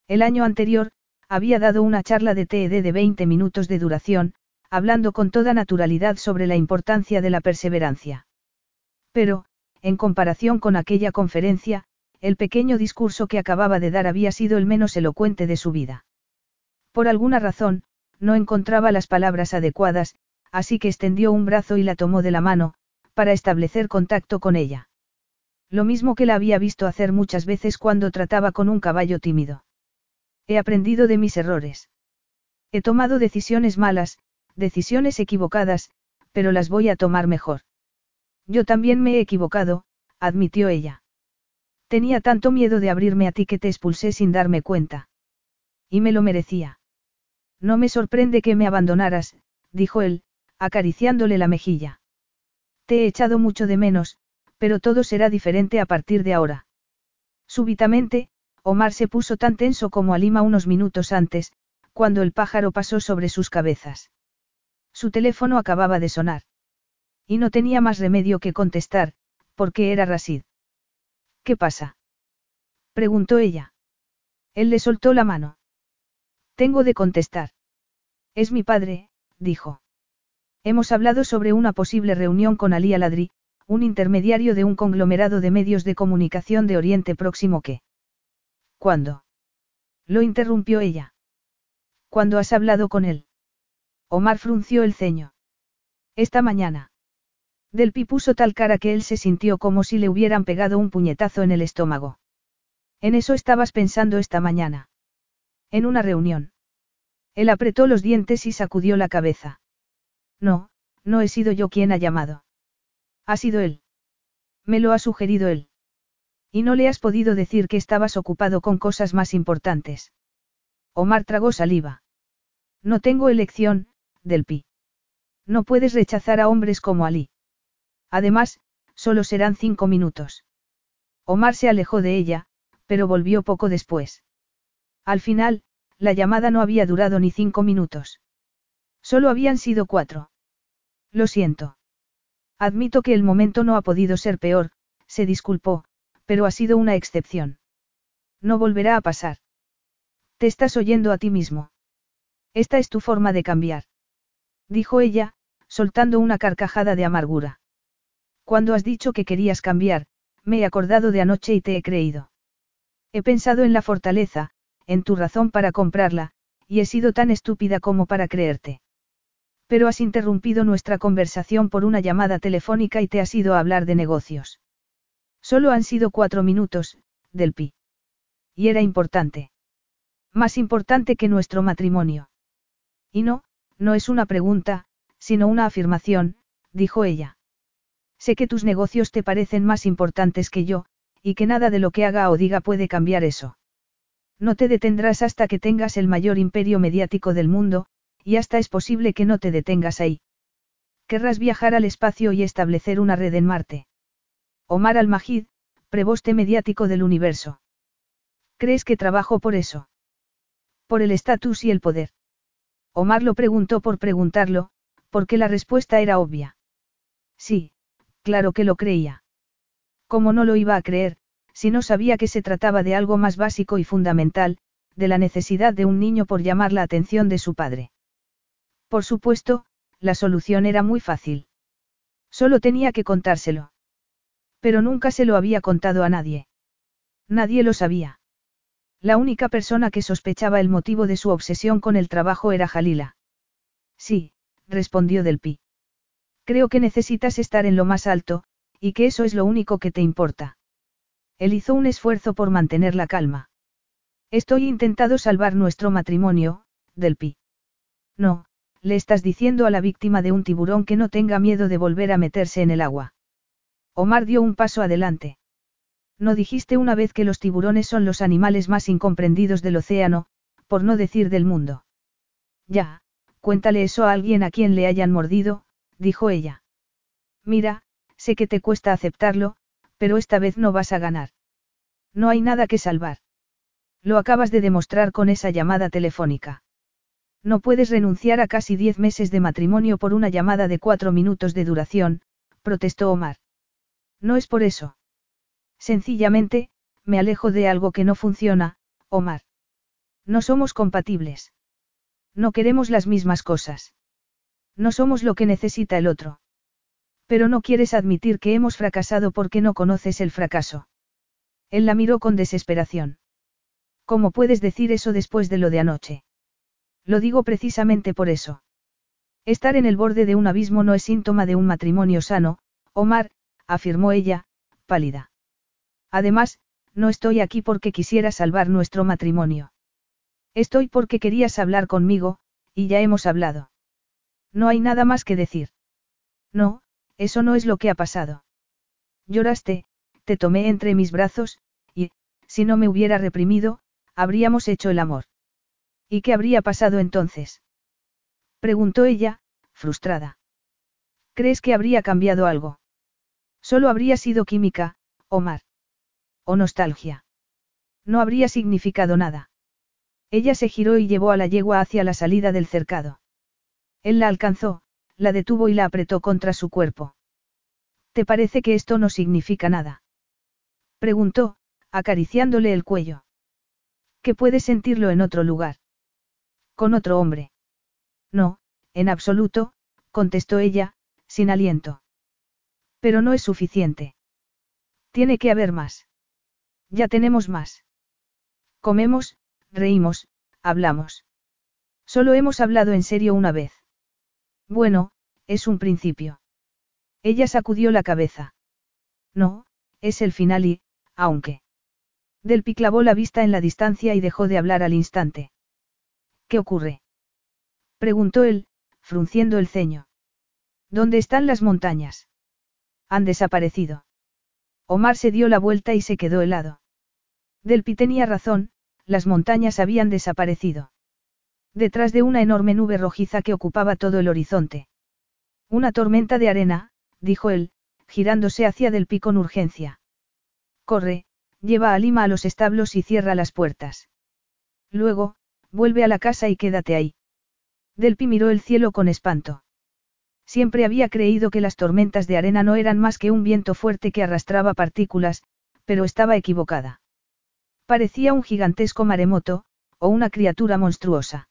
El año anterior, había dado una charla de TED de 20 minutos de duración, hablando con toda naturalidad sobre la importancia de la perseverancia. Pero, en comparación con aquella conferencia, el pequeño discurso que acababa de dar había sido el menos elocuente de su vida. Por alguna razón, no encontraba las palabras adecuadas, así que extendió un brazo y la tomó de la mano, para establecer contacto con ella. Lo mismo que la había visto hacer muchas veces cuando trataba con un caballo tímido. He aprendido de mis errores. He tomado decisiones malas, decisiones equivocadas, pero las voy a tomar mejor. Yo también me he equivocado, admitió ella. Tenía tanto miedo de abrirme a ti que te expulsé sin darme cuenta. Y me lo merecía. No me sorprende que me abandonaras, dijo él, acariciándole la mejilla. Te he echado mucho de menos, pero todo será diferente a partir de ahora. Súbitamente, Omar se puso tan tenso como Alima unos minutos antes, cuando el pájaro pasó sobre sus cabezas. Su teléfono acababa de sonar. Y no tenía más remedio que contestar, porque era Rasid. ¿Qué pasa? preguntó ella. Él le soltó la mano. Tengo de contestar. Es mi padre, dijo. Hemos hablado sobre una posible reunión con Ali Aladri, un intermediario de un conglomerado de medios de comunicación de Oriente Próximo que. ¿Cuándo? Lo interrumpió ella. ¿Cuándo has hablado con él? Omar frunció el ceño. Esta mañana. Delpi puso tal cara que él se sintió como si le hubieran pegado un puñetazo en el estómago. En eso estabas pensando esta mañana. En una reunión. Él apretó los dientes y sacudió la cabeza. No, no he sido yo quien ha llamado. Ha sido él. Me lo ha sugerido él. Y no le has podido decir que estabas ocupado con cosas más importantes. Omar tragó saliva. No tengo elección, Delpi. No puedes rechazar a hombres como Ali. Además, solo serán cinco minutos. Omar se alejó de ella, pero volvió poco después. Al final, la llamada no había durado ni cinco minutos. Solo habían sido cuatro. Lo siento. Admito que el momento no ha podido ser peor, se disculpó, pero ha sido una excepción. No volverá a pasar. Te estás oyendo a ti mismo. Esta es tu forma de cambiar. Dijo ella, soltando una carcajada de amargura. Cuando has dicho que querías cambiar, me he acordado de anoche y te he creído. He pensado en la fortaleza, en tu razón para comprarla, y he sido tan estúpida como para creerte. Pero has interrumpido nuestra conversación por una llamada telefónica y te has ido a hablar de negocios. Solo han sido cuatro minutos, del pi. Y era importante. Más importante que nuestro matrimonio. Y no, no es una pregunta, sino una afirmación, dijo ella. Sé que tus negocios te parecen más importantes que yo, y que nada de lo que haga o diga puede cambiar eso. No te detendrás hasta que tengas el mayor imperio mediático del mundo, y hasta es posible que no te detengas ahí. Querrás viajar al espacio y establecer una red en Marte. Omar al-Majid, preboste mediático del universo. ¿Crees que trabajo por eso? Por el estatus y el poder. Omar lo preguntó por preguntarlo, porque la respuesta era obvia. Sí, claro que lo creía. ¿Cómo no lo iba a creer, si no sabía que se trataba de algo más básico y fundamental, de la necesidad de un niño por llamar la atención de su padre? Por supuesto, la solución era muy fácil. Solo tenía que contárselo. Pero nunca se lo había contado a nadie. Nadie lo sabía. La única persona que sospechaba el motivo de su obsesión con el trabajo era Jalila. Sí, respondió Delpi. Creo que necesitas estar en lo más alto, y que eso es lo único que te importa. Él hizo un esfuerzo por mantener la calma. Estoy intentando salvar nuestro matrimonio, Delpi. No, le estás diciendo a la víctima de un tiburón que no tenga miedo de volver a meterse en el agua. Omar dio un paso adelante. No dijiste una vez que los tiburones son los animales más incomprendidos del océano, por no decir del mundo. Ya, cuéntale eso a alguien a quien le hayan mordido, dijo ella. Mira, sé que te cuesta aceptarlo, pero esta vez no vas a ganar. No hay nada que salvar. Lo acabas de demostrar con esa llamada telefónica. No puedes renunciar a casi diez meses de matrimonio por una llamada de cuatro minutos de duración, protestó Omar. No es por eso. Sencillamente, me alejo de algo que no funciona, Omar. No somos compatibles. No queremos las mismas cosas. No somos lo que necesita el otro. Pero no quieres admitir que hemos fracasado porque no conoces el fracaso. Él la miró con desesperación. ¿Cómo puedes decir eso después de lo de anoche? Lo digo precisamente por eso. Estar en el borde de un abismo no es síntoma de un matrimonio sano, Omar, afirmó ella, pálida. Además, no estoy aquí porque quisiera salvar nuestro matrimonio. Estoy porque querías hablar conmigo, y ya hemos hablado. No hay nada más que decir. No, eso no es lo que ha pasado. Lloraste, te tomé entre mis brazos, y, si no me hubiera reprimido, habríamos hecho el amor. ¿Y qué habría pasado entonces? Preguntó ella, frustrada. ¿Crees que habría cambiado algo? Solo habría sido química, Omar. O nostalgia. No habría significado nada. Ella se giró y llevó a la yegua hacia la salida del cercado. Él la alcanzó, la detuvo y la apretó contra su cuerpo. ¿Te parece que esto no significa nada? Preguntó, acariciándole el cuello. ¿Qué puedes sentirlo en otro lugar? Con otro hombre. No, en absoluto, contestó ella, sin aliento. Pero no es suficiente. Tiene que haber más. Ya tenemos más. Comemos, reímos, hablamos. Solo hemos hablado en serio una vez. Bueno, es un principio. Ella sacudió la cabeza. No, es el final y, aunque. Delpi clavó la vista en la distancia y dejó de hablar al instante. ¿Qué ocurre? preguntó él, frunciendo el ceño. ¿Dónde están las montañas? Han desaparecido. Omar se dio la vuelta y se quedó helado. Delpi tenía razón, las montañas habían desaparecido. Detrás de una enorme nube rojiza que ocupaba todo el horizonte. Una tormenta de arena, dijo él, girándose hacia Delpi con urgencia. Corre, lleva a Lima a los establos y cierra las puertas. Luego, vuelve a la casa y quédate ahí. Delpi miró el cielo con espanto. Siempre había creído que las tormentas de arena no eran más que un viento fuerte que arrastraba partículas, pero estaba equivocada. Parecía un gigantesco maremoto, o una criatura monstruosa.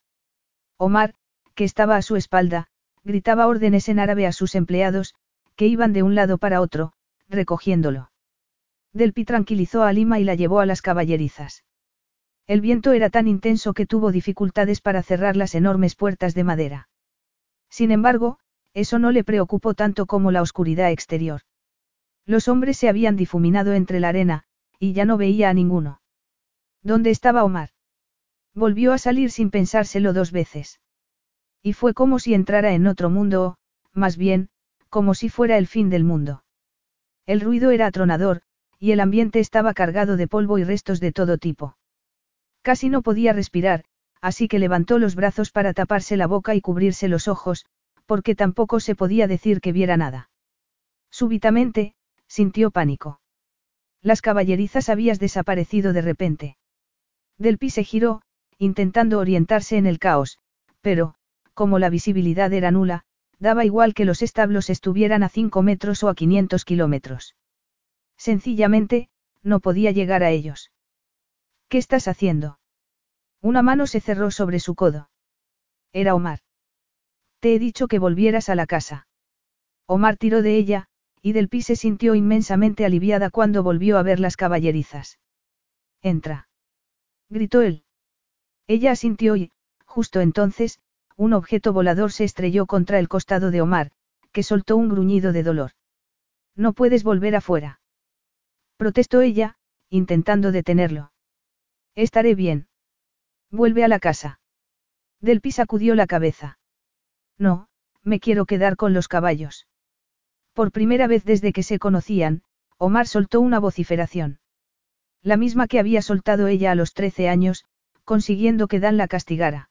Omar, que estaba a su espalda, gritaba órdenes en árabe a sus empleados, que iban de un lado para otro, recogiéndolo. Delpi tranquilizó a Lima y la llevó a las caballerizas. El viento era tan intenso que tuvo dificultades para cerrar las enormes puertas de madera. Sin embargo, eso no le preocupó tanto como la oscuridad exterior. Los hombres se habían difuminado entre la arena, y ya no veía a ninguno. ¿Dónde estaba Omar? Volvió a salir sin pensárselo dos veces. Y fue como si entrara en otro mundo o, más bien, como si fuera el fin del mundo. El ruido era atronador, y el ambiente estaba cargado de polvo y restos de todo tipo. Casi no podía respirar, así que levantó los brazos para taparse la boca y cubrirse los ojos, porque tampoco se podía decir que viera nada. Súbitamente, sintió pánico. Las caballerizas habías desaparecido de repente. Delpi se giró, intentando orientarse en el caos, pero, como la visibilidad era nula, daba igual que los establos estuvieran a 5 metros o a 500 kilómetros. Sencillamente, no podía llegar a ellos. ¿Qué estás haciendo? Una mano se cerró sobre su codo. Era Omar. Te he dicho que volvieras a la casa. Omar tiró de ella, y Del se sintió inmensamente aliviada cuando volvió a ver las caballerizas. Entra. Gritó él. Ella asintió y, justo entonces, un objeto volador se estrelló contra el costado de Omar, que soltó un gruñido de dolor. No puedes volver afuera. Protestó ella, intentando detenerlo. Estaré bien. Vuelve a la casa. Delpi sacudió la cabeza. No, me quiero quedar con los caballos. Por primera vez desde que se conocían, Omar soltó una vociferación. La misma que había soltado ella a los trece años, consiguiendo que Dan la castigara.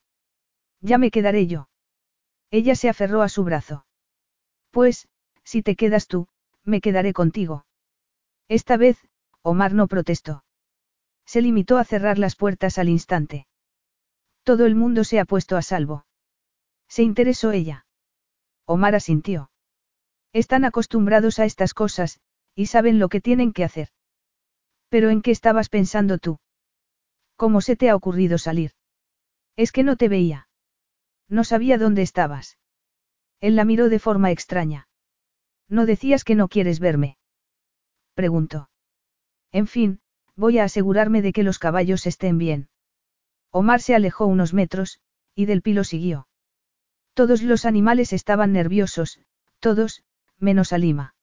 Ya me quedaré yo. Ella se aferró a su brazo. Pues, si te quedas tú, me quedaré contigo. Esta vez, Omar no protestó. Se limitó a cerrar las puertas al instante. Todo el mundo se ha puesto a salvo. Se interesó ella. Omar asintió. Están acostumbrados a estas cosas, y saben lo que tienen que hacer. Pero ¿en qué estabas pensando tú? ¿Cómo se te ha ocurrido salir? Es que no te veía. No sabía dónde estabas. Él la miró de forma extraña. ¿No decías que no quieres verme? Preguntó. En fin, voy a asegurarme de que los caballos estén bien. Omar se alejó unos metros, y Del Pilo siguió. Todos los animales estaban nerviosos, todos, menos Alima.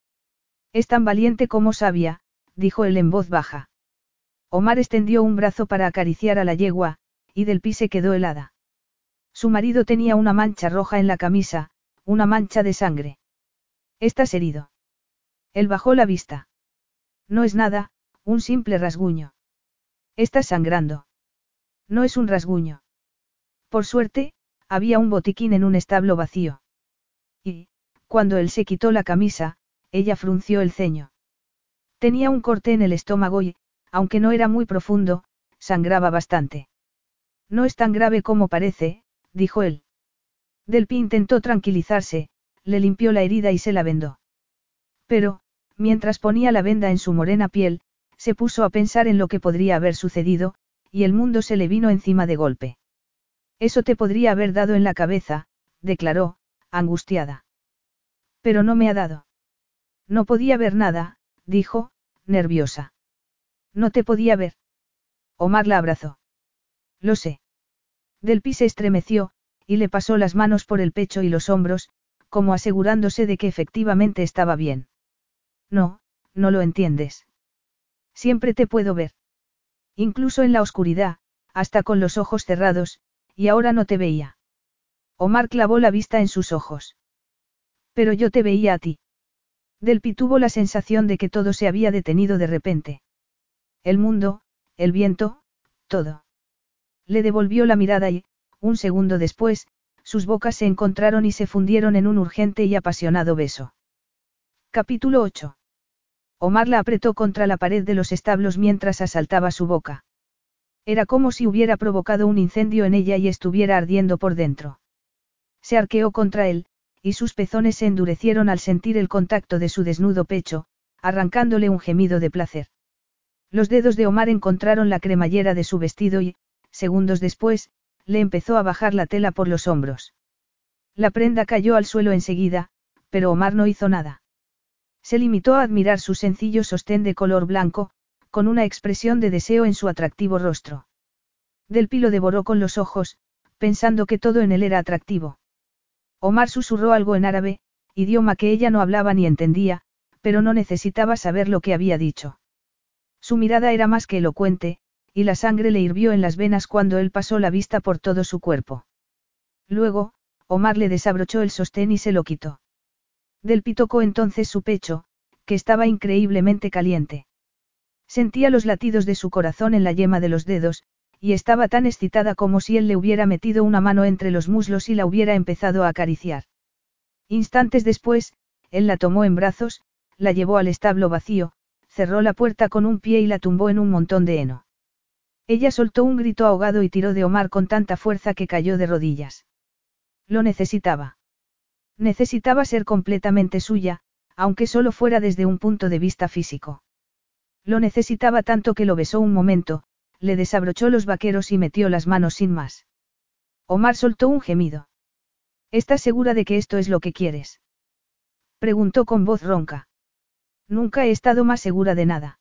Es tan valiente como sabia, dijo él en voz baja. Omar extendió un brazo para acariciar a la yegua, y Del Pi se quedó helada. Su marido tenía una mancha roja en la camisa, una mancha de sangre. ¿Estás herido? Él bajó la vista. No es nada, un simple rasguño. Estás sangrando. No es un rasguño. Por suerte, había un botiquín en un establo vacío. Y, cuando él se quitó la camisa, ella frunció el ceño. Tenía un corte en el estómago y, aunque no era muy profundo, sangraba bastante. No es tan grave como parece, dijo él. Delpi intentó tranquilizarse, le limpió la herida y se la vendó. Pero, mientras ponía la venda en su morena piel, se puso a pensar en lo que podría haber sucedido, y el mundo se le vino encima de golpe. Eso te podría haber dado en la cabeza, declaró, angustiada. Pero no me ha dado. No podía ver nada, dijo, nerviosa. No te podía ver. Omar la abrazó. Lo sé. Delpi se estremeció, y le pasó las manos por el pecho y los hombros, como asegurándose de que efectivamente estaba bien. No, no lo entiendes. Siempre te puedo ver. Incluso en la oscuridad, hasta con los ojos cerrados, y ahora no te veía. Omar clavó la vista en sus ojos. Pero yo te veía a ti. Delpi tuvo la sensación de que todo se había detenido de repente. El mundo, el viento, todo. Le devolvió la mirada y, un segundo después, sus bocas se encontraron y se fundieron en un urgente y apasionado beso. Capítulo 8. Omar la apretó contra la pared de los establos mientras asaltaba su boca. Era como si hubiera provocado un incendio en ella y estuviera ardiendo por dentro. Se arqueó contra él, y sus pezones se endurecieron al sentir el contacto de su desnudo pecho, arrancándole un gemido de placer. Los dedos de Omar encontraron la cremallera de su vestido y, segundos después, le empezó a bajar la tela por los hombros. La prenda cayó al suelo enseguida, pero Omar no hizo nada. Se limitó a admirar su sencillo sostén de color blanco, con una expresión de deseo en su atractivo rostro. Del pilo devoró con los ojos, pensando que todo en él era atractivo. Omar susurró algo en árabe, idioma que ella no hablaba ni entendía, pero no necesitaba saber lo que había dicho. Su mirada era más que elocuente, y la sangre le hirvió en las venas cuando él pasó la vista por todo su cuerpo. Luego, Omar le desabrochó el sostén y se lo quitó. Delpi tocó entonces su pecho, que estaba increíblemente caliente. Sentía los latidos de su corazón en la yema de los dedos, y estaba tan excitada como si él le hubiera metido una mano entre los muslos y la hubiera empezado a acariciar. Instantes después, él la tomó en brazos, la llevó al establo vacío, cerró la puerta con un pie y la tumbó en un montón de heno. Ella soltó un grito ahogado y tiró de Omar con tanta fuerza que cayó de rodillas. Lo necesitaba. Necesitaba ser completamente suya, aunque solo fuera desde un punto de vista físico. Lo necesitaba tanto que lo besó un momento, le desabrochó los vaqueros y metió las manos sin más. Omar soltó un gemido. ¿Estás segura de que esto es lo que quieres? Preguntó con voz ronca. Nunca he estado más segura de nada.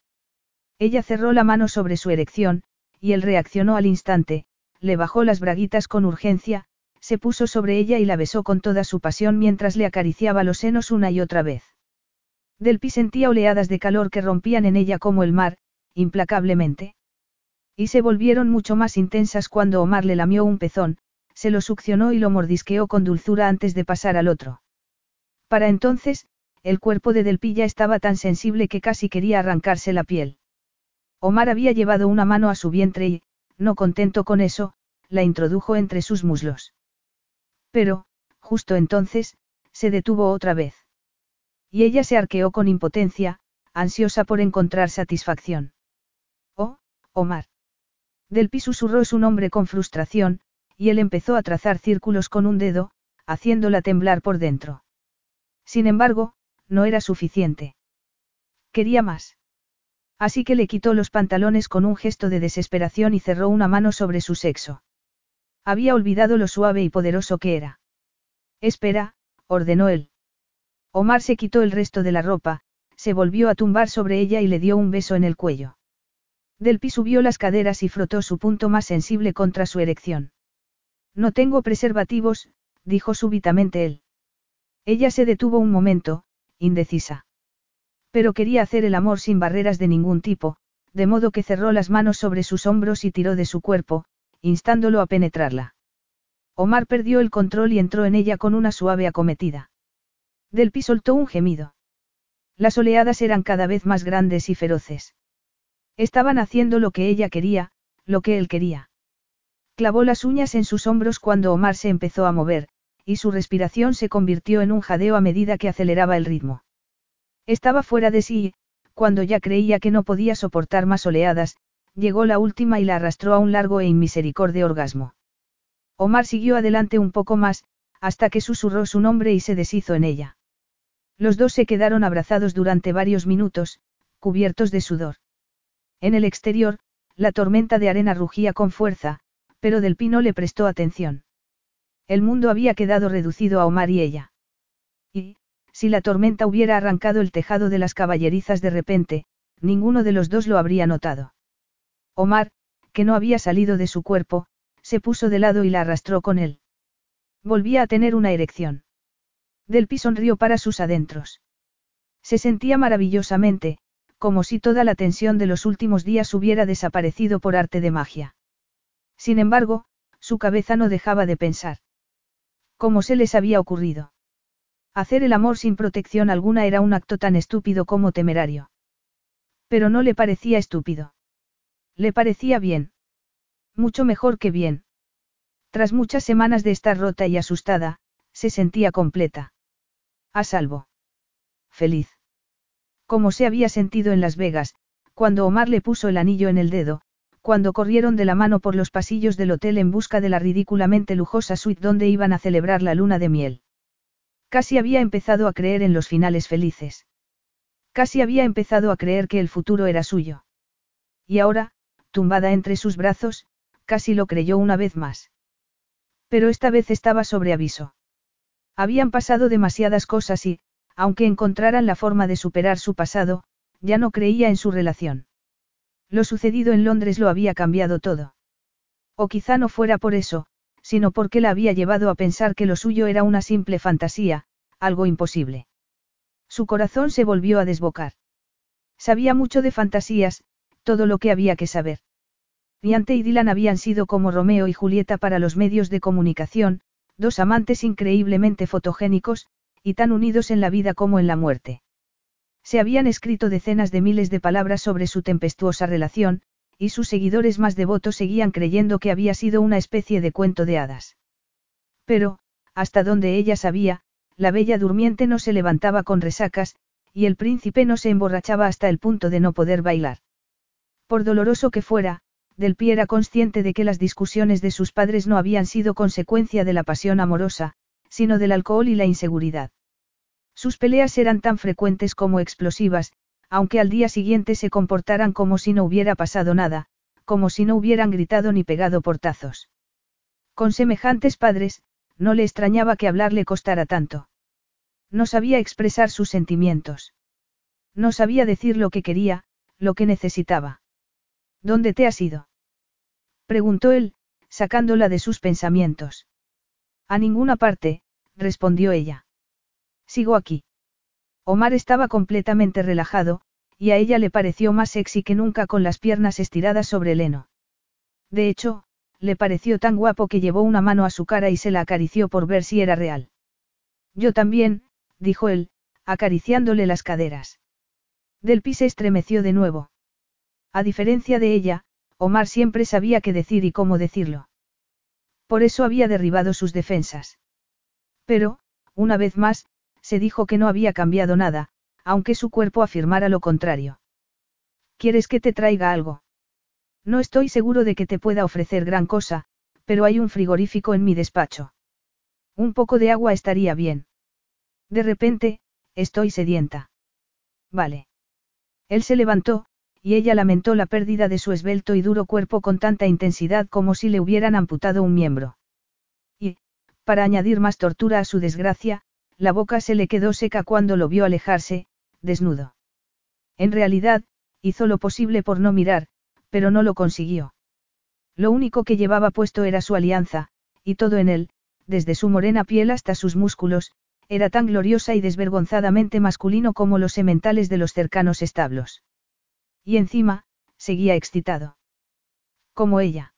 Ella cerró la mano sobre su erección, y él reaccionó al instante, le bajó las braguitas con urgencia, se puso sobre ella y la besó con toda su pasión mientras le acariciaba los senos una y otra vez. Delpi sentía oleadas de calor que rompían en ella como el mar, implacablemente. Y se volvieron mucho más intensas cuando Omar le lamió un pezón, se lo succionó y lo mordisqueó con dulzura antes de pasar al otro. Para entonces, el cuerpo de Delpi ya estaba tan sensible que casi quería arrancarse la piel. Omar había llevado una mano a su vientre y, no contento con eso, la introdujo entre sus muslos. Pero, justo entonces, se detuvo otra vez. Y ella se arqueó con impotencia, ansiosa por encontrar satisfacción. Oh, Omar. Delpi susurró su nombre con frustración, y él empezó a trazar círculos con un dedo, haciéndola temblar por dentro. Sin embargo, no era suficiente. Quería más. Así que le quitó los pantalones con un gesto de desesperación y cerró una mano sobre su sexo. Había olvidado lo suave y poderoso que era. Espera, ordenó él. Omar se quitó el resto de la ropa, se volvió a tumbar sobre ella y le dio un beso en el cuello. Delpi subió las caderas y frotó su punto más sensible contra su erección. No tengo preservativos, dijo súbitamente él. Ella se detuvo un momento, indecisa. Pero quería hacer el amor sin barreras de ningún tipo, de modo que cerró las manos sobre sus hombros y tiró de su cuerpo, instándolo a penetrarla. Omar perdió el control y entró en ella con una suave acometida. Delpi soltó un gemido. Las oleadas eran cada vez más grandes y feroces. Estaban haciendo lo que ella quería, lo que él quería. Clavó las uñas en sus hombros cuando Omar se empezó a mover, y su respiración se convirtió en un jadeo a medida que aceleraba el ritmo. Estaba fuera de sí cuando ya creía que no podía soportar más oleadas, llegó la última y la arrastró a un largo e inmisericorde orgasmo. Omar siguió adelante un poco más, hasta que susurró su nombre y se deshizo en ella. Los dos se quedaron abrazados durante varios minutos, cubiertos de sudor. En el exterior, la tormenta de arena rugía con fuerza, pero Del Pino le prestó atención. El mundo había quedado reducido a Omar y ella. Y, si la tormenta hubiera arrancado el tejado de las caballerizas de repente, ninguno de los dos lo habría notado. Omar, que no había salido de su cuerpo, se puso de lado y la arrastró con él. Volvía a tener una erección. Delpi sonrió para sus adentros. Se sentía maravillosamente, como si toda la tensión de los últimos días hubiera desaparecido por arte de magia. Sin embargo, su cabeza no dejaba de pensar. ¿Cómo se les había ocurrido? Hacer el amor sin protección alguna era un acto tan estúpido como temerario. Pero no le parecía estúpido. Le parecía bien. Mucho mejor que bien. Tras muchas semanas de estar rota y asustada, se sentía completa. A salvo. Feliz. Como se había sentido en Las Vegas, cuando Omar le puso el anillo en el dedo, cuando corrieron de la mano por los pasillos del hotel en busca de la ridículamente lujosa suite donde iban a celebrar la luna de miel. Casi había empezado a creer en los finales felices. Casi había empezado a creer que el futuro era suyo. Y ahora, tumbada entre sus brazos, casi lo creyó una vez más. Pero esta vez estaba sobre aviso. Habían pasado demasiadas cosas y, aunque encontraran la forma de superar su pasado, ya no creía en su relación. Lo sucedido en Londres lo había cambiado todo. O quizá no fuera por eso, sino porque la había llevado a pensar que lo suyo era una simple fantasía, algo imposible. Su corazón se volvió a desbocar. Sabía mucho de fantasías, todo lo que había que saber. Diante y Dylan habían sido como Romeo y Julieta para los medios de comunicación, dos amantes increíblemente fotogénicos, y tan unidos en la vida como en la muerte. Se habían escrito decenas de miles de palabras sobre su tempestuosa relación, y sus seguidores más devotos seguían creyendo que había sido una especie de cuento de hadas. Pero, hasta donde ella sabía, la bella durmiente no se levantaba con resacas, y el príncipe no se emborrachaba hasta el punto de no poder bailar. Por doloroso que fuera, Del Pie era consciente de que las discusiones de sus padres no habían sido consecuencia de la pasión amorosa, sino del alcohol y la inseguridad. Sus peleas eran tan frecuentes como explosivas, aunque al día siguiente se comportaran como si no hubiera pasado nada, como si no hubieran gritado ni pegado portazos. Con semejantes padres, no le extrañaba que hablar le costara tanto. No sabía expresar sus sentimientos. No sabía decir lo que quería, lo que necesitaba. ¿Dónde te has ido? preguntó él, sacándola de sus pensamientos. A ninguna parte, respondió ella. Sigo aquí. Omar estaba completamente relajado, y a ella le pareció más sexy que nunca con las piernas estiradas sobre el heno. De hecho, le pareció tan guapo que llevó una mano a su cara y se la acarició por ver si era real. Yo también, dijo él, acariciándole las caderas. Delpi se estremeció de nuevo. A diferencia de ella, Omar siempre sabía qué decir y cómo decirlo. Por eso había derribado sus defensas. Pero, una vez más, se dijo que no había cambiado nada, aunque su cuerpo afirmara lo contrario. ¿Quieres que te traiga algo? No estoy seguro de que te pueda ofrecer gran cosa, pero hay un frigorífico en mi despacho. Un poco de agua estaría bien. De repente, estoy sedienta. Vale. Él se levantó, y ella lamentó la pérdida de su esbelto y duro cuerpo con tanta intensidad como si le hubieran amputado un miembro. Y, para añadir más tortura a su desgracia, la boca se le quedó seca cuando lo vio alejarse, desnudo. En realidad, hizo lo posible por no mirar, pero no lo consiguió. Lo único que llevaba puesto era su alianza, y todo en él, desde su morena piel hasta sus músculos, era tan gloriosa y desvergonzadamente masculino como los sementales de los cercanos establos. Y encima, seguía excitado. Como ella.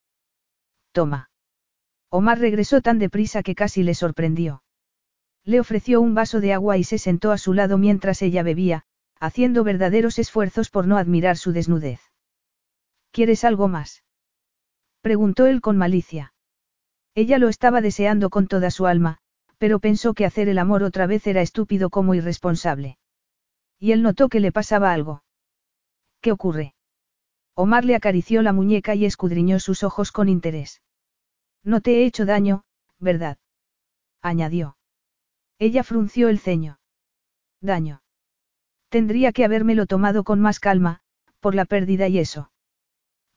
Toma. Omar regresó tan deprisa que casi le sorprendió. Le ofreció un vaso de agua y se sentó a su lado mientras ella bebía, haciendo verdaderos esfuerzos por no admirar su desnudez. ¿Quieres algo más? preguntó él con malicia. Ella lo estaba deseando con toda su alma, pero pensó que hacer el amor otra vez era estúpido como irresponsable. Y él notó que le pasaba algo. ¿Qué ocurre? Omar le acarició la muñeca y escudriñó sus ojos con interés. No te he hecho daño, ¿verdad? añadió. Ella frunció el ceño. Daño. Tendría que habérmelo tomado con más calma, por la pérdida y eso.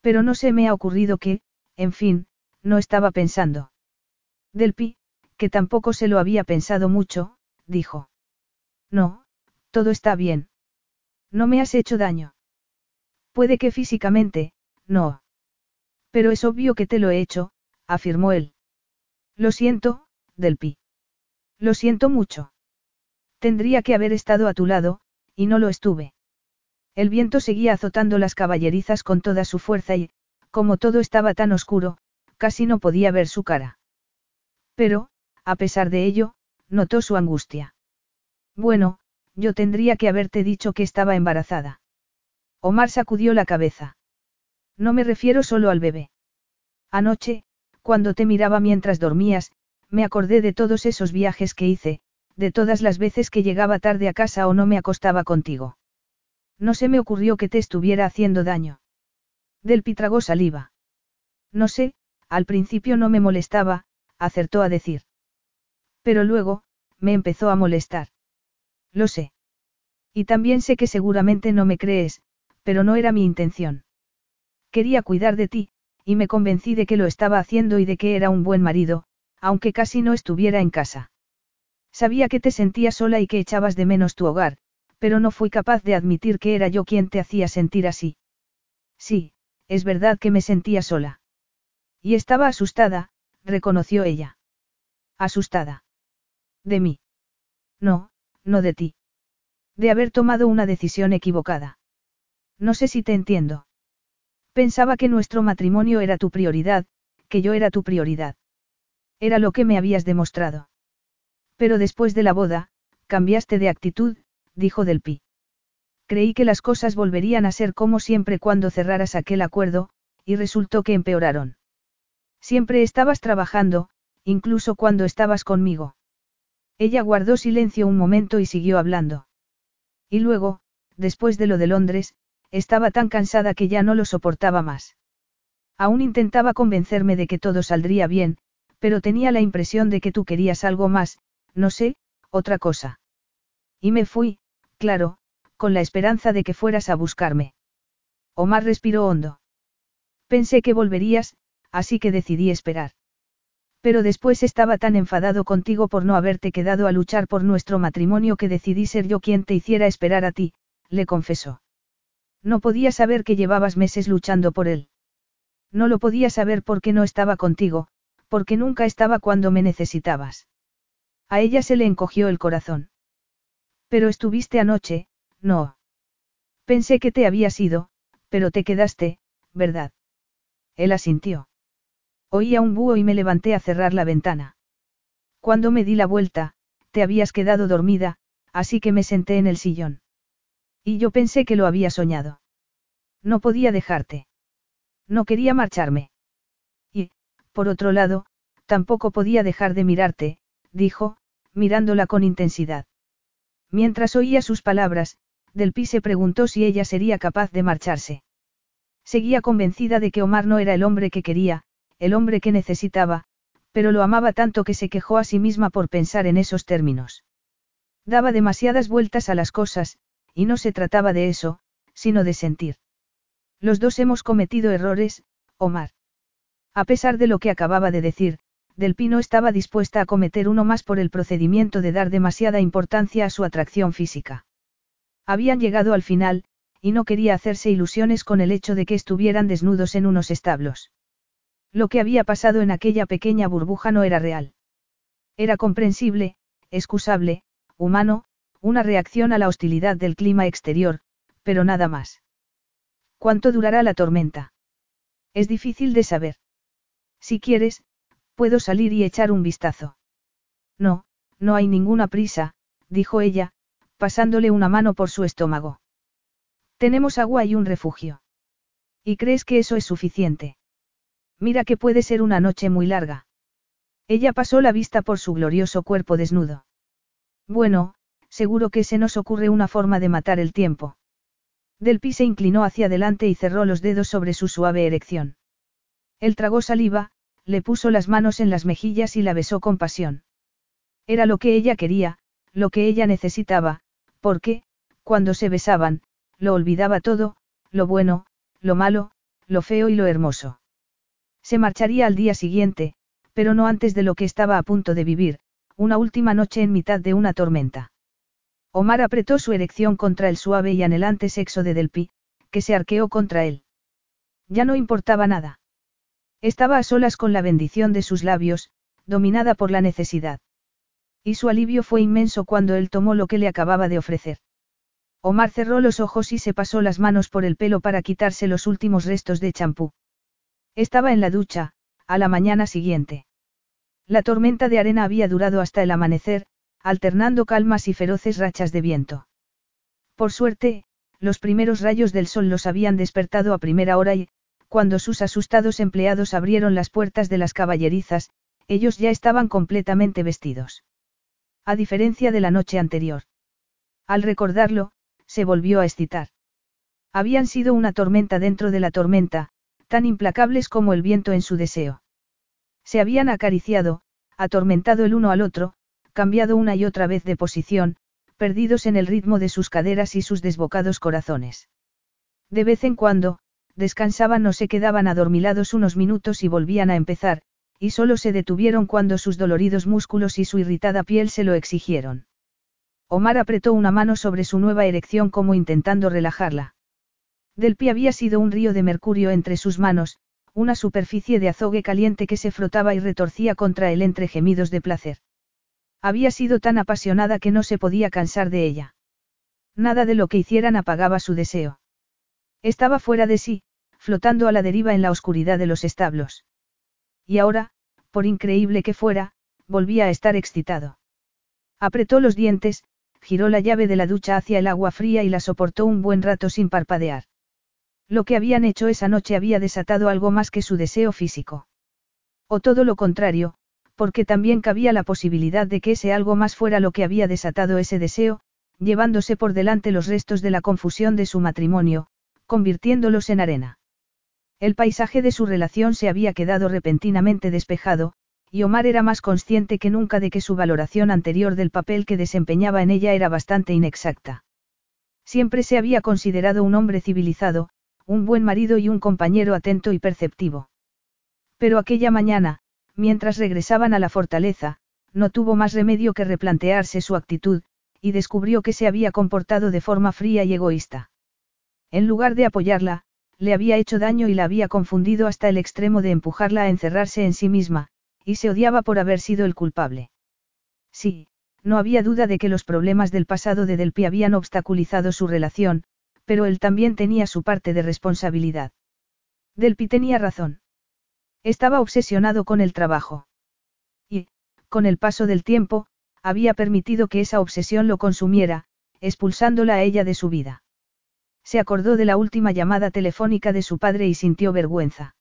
Pero no se me ha ocurrido que, en fin, no estaba pensando. Del pi, que tampoco se lo había pensado mucho, dijo. No, todo está bien. No me has hecho daño. Puede que físicamente, no. Pero es obvio que te lo he hecho, afirmó él. Lo siento, Del pi. Lo siento mucho. Tendría que haber estado a tu lado, y no lo estuve. El viento seguía azotando las caballerizas con toda su fuerza y, como todo estaba tan oscuro, casi no podía ver su cara. Pero, a pesar de ello, notó su angustia. Bueno, yo tendría que haberte dicho que estaba embarazada. Omar sacudió la cabeza. No me refiero solo al bebé. Anoche, cuando te miraba mientras dormías, me acordé de todos esos viajes que hice, de todas las veces que llegaba tarde a casa o no me acostaba contigo. No se me ocurrió que te estuviera haciendo daño. Del tragó saliva. No sé, al principio no me molestaba, acertó a decir. Pero luego, me empezó a molestar. Lo sé. Y también sé que seguramente no me crees, pero no era mi intención. Quería cuidar de ti, y me convencí de que lo estaba haciendo y de que era un buen marido, aunque casi no estuviera en casa. Sabía que te sentías sola y que echabas de menos tu hogar, pero no fui capaz de admitir que era yo quien te hacía sentir así. Sí, es verdad que me sentía sola. Y estaba asustada, reconoció ella. Asustada. De mí. No, no de ti. De haber tomado una decisión equivocada. No sé si te entiendo. Pensaba que nuestro matrimonio era tu prioridad, que yo era tu prioridad. Era lo que me habías demostrado. Pero después de la boda, cambiaste de actitud, dijo Del Pi. Creí que las cosas volverían a ser como siempre cuando cerraras aquel acuerdo, y resultó que empeoraron. Siempre estabas trabajando, incluso cuando estabas conmigo. Ella guardó silencio un momento y siguió hablando. Y luego, después de lo de Londres, estaba tan cansada que ya no lo soportaba más. Aún intentaba convencerme de que todo saldría bien, pero tenía la impresión de que tú querías algo más, no sé, otra cosa. Y me fui, claro, con la esperanza de que fueras a buscarme. Omar respiró hondo. Pensé que volverías, así que decidí esperar. Pero después estaba tan enfadado contigo por no haberte quedado a luchar por nuestro matrimonio que decidí ser yo quien te hiciera esperar a ti, le confesó. No podía saber que llevabas meses luchando por él. No lo podía saber porque no estaba contigo, porque nunca estaba cuando me necesitabas. A ella se le encogió el corazón. Pero estuviste anoche, no. Pensé que te habías ido, pero te quedaste, ¿verdad? Él asintió. Oía un búho y me levanté a cerrar la ventana. Cuando me di la vuelta, te habías quedado dormida, así que me senté en el sillón. Y yo pensé que lo había soñado. No podía dejarte. No quería marcharme. Por otro lado, tampoco podía dejar de mirarte, dijo, mirándola con intensidad. Mientras oía sus palabras, Delpi se preguntó si ella sería capaz de marcharse. Seguía convencida de que Omar no era el hombre que quería, el hombre que necesitaba, pero lo amaba tanto que se quejó a sí misma por pensar en esos términos. Daba demasiadas vueltas a las cosas, y no se trataba de eso, sino de sentir. Los dos hemos cometido errores, Omar. A pesar de lo que acababa de decir, Del Pino estaba dispuesta a cometer uno más por el procedimiento de dar demasiada importancia a su atracción física. Habían llegado al final, y no quería hacerse ilusiones con el hecho de que estuvieran desnudos en unos establos. Lo que había pasado en aquella pequeña burbuja no era real. Era comprensible, excusable, humano, una reacción a la hostilidad del clima exterior, pero nada más. ¿Cuánto durará la tormenta? Es difícil de saber. Si quieres, puedo salir y echar un vistazo. No, no hay ninguna prisa, dijo ella, pasándole una mano por su estómago. Tenemos agua y un refugio. ¿Y crees que eso es suficiente? Mira que puede ser una noche muy larga. Ella pasó la vista por su glorioso cuerpo desnudo. Bueno, seguro que se nos ocurre una forma de matar el tiempo. Delpi se inclinó hacia adelante y cerró los dedos sobre su suave erección. Él tragó saliva, le puso las manos en las mejillas y la besó con pasión. Era lo que ella quería, lo que ella necesitaba, porque, cuando se besaban, lo olvidaba todo, lo bueno, lo malo, lo feo y lo hermoso. Se marcharía al día siguiente, pero no antes de lo que estaba a punto de vivir, una última noche en mitad de una tormenta. Omar apretó su erección contra el suave y anhelante sexo de Delpi, que se arqueó contra él. Ya no importaba nada. Estaba a solas con la bendición de sus labios, dominada por la necesidad. Y su alivio fue inmenso cuando él tomó lo que le acababa de ofrecer. Omar cerró los ojos y se pasó las manos por el pelo para quitarse los últimos restos de champú. Estaba en la ducha, a la mañana siguiente. La tormenta de arena había durado hasta el amanecer, alternando calmas y feroces rachas de viento. Por suerte, los primeros rayos del sol los habían despertado a primera hora y, cuando sus asustados empleados abrieron las puertas de las caballerizas, ellos ya estaban completamente vestidos. A diferencia de la noche anterior. Al recordarlo, se volvió a excitar. Habían sido una tormenta dentro de la tormenta, tan implacables como el viento en su deseo. Se habían acariciado, atormentado el uno al otro, cambiado una y otra vez de posición, perdidos en el ritmo de sus caderas y sus desbocados corazones. De vez en cuando, descansaban o se quedaban adormilados unos minutos y volvían a empezar, y solo se detuvieron cuando sus doloridos músculos y su irritada piel se lo exigieron. Omar apretó una mano sobre su nueva erección como intentando relajarla. Del pie había sido un río de mercurio entre sus manos, una superficie de azogue caliente que se frotaba y retorcía contra él entre gemidos de placer. Había sido tan apasionada que no se podía cansar de ella. Nada de lo que hicieran apagaba su deseo. Estaba fuera de sí, flotando a la deriva en la oscuridad de los establos. Y ahora, por increíble que fuera, volvía a estar excitado. Apretó los dientes, giró la llave de la ducha hacia el agua fría y la soportó un buen rato sin parpadear. Lo que habían hecho esa noche había desatado algo más que su deseo físico. O todo lo contrario, porque también cabía la posibilidad de que ese algo más fuera lo que había desatado ese deseo, llevándose por delante los restos de la confusión de su matrimonio, convirtiéndolos en arena. El paisaje de su relación se había quedado repentinamente despejado, y Omar era más consciente que nunca de que su valoración anterior del papel que desempeñaba en ella era bastante inexacta. Siempre se había considerado un hombre civilizado, un buen marido y un compañero atento y perceptivo. Pero aquella mañana, mientras regresaban a la fortaleza, no tuvo más remedio que replantearse su actitud, y descubrió que se había comportado de forma fría y egoísta. En lugar de apoyarla, le había hecho daño y la había confundido hasta el extremo de empujarla a encerrarse en sí misma, y se odiaba por haber sido el culpable. Sí, no había duda de que los problemas del pasado de Delpi habían obstaculizado su relación, pero él también tenía su parte de responsabilidad. Delpi tenía razón. Estaba obsesionado con el trabajo. Y, con el paso del tiempo, había permitido que esa obsesión lo consumiera, expulsándola a ella de su vida. Se acordó de la última llamada telefónica de su padre y sintió vergüenza.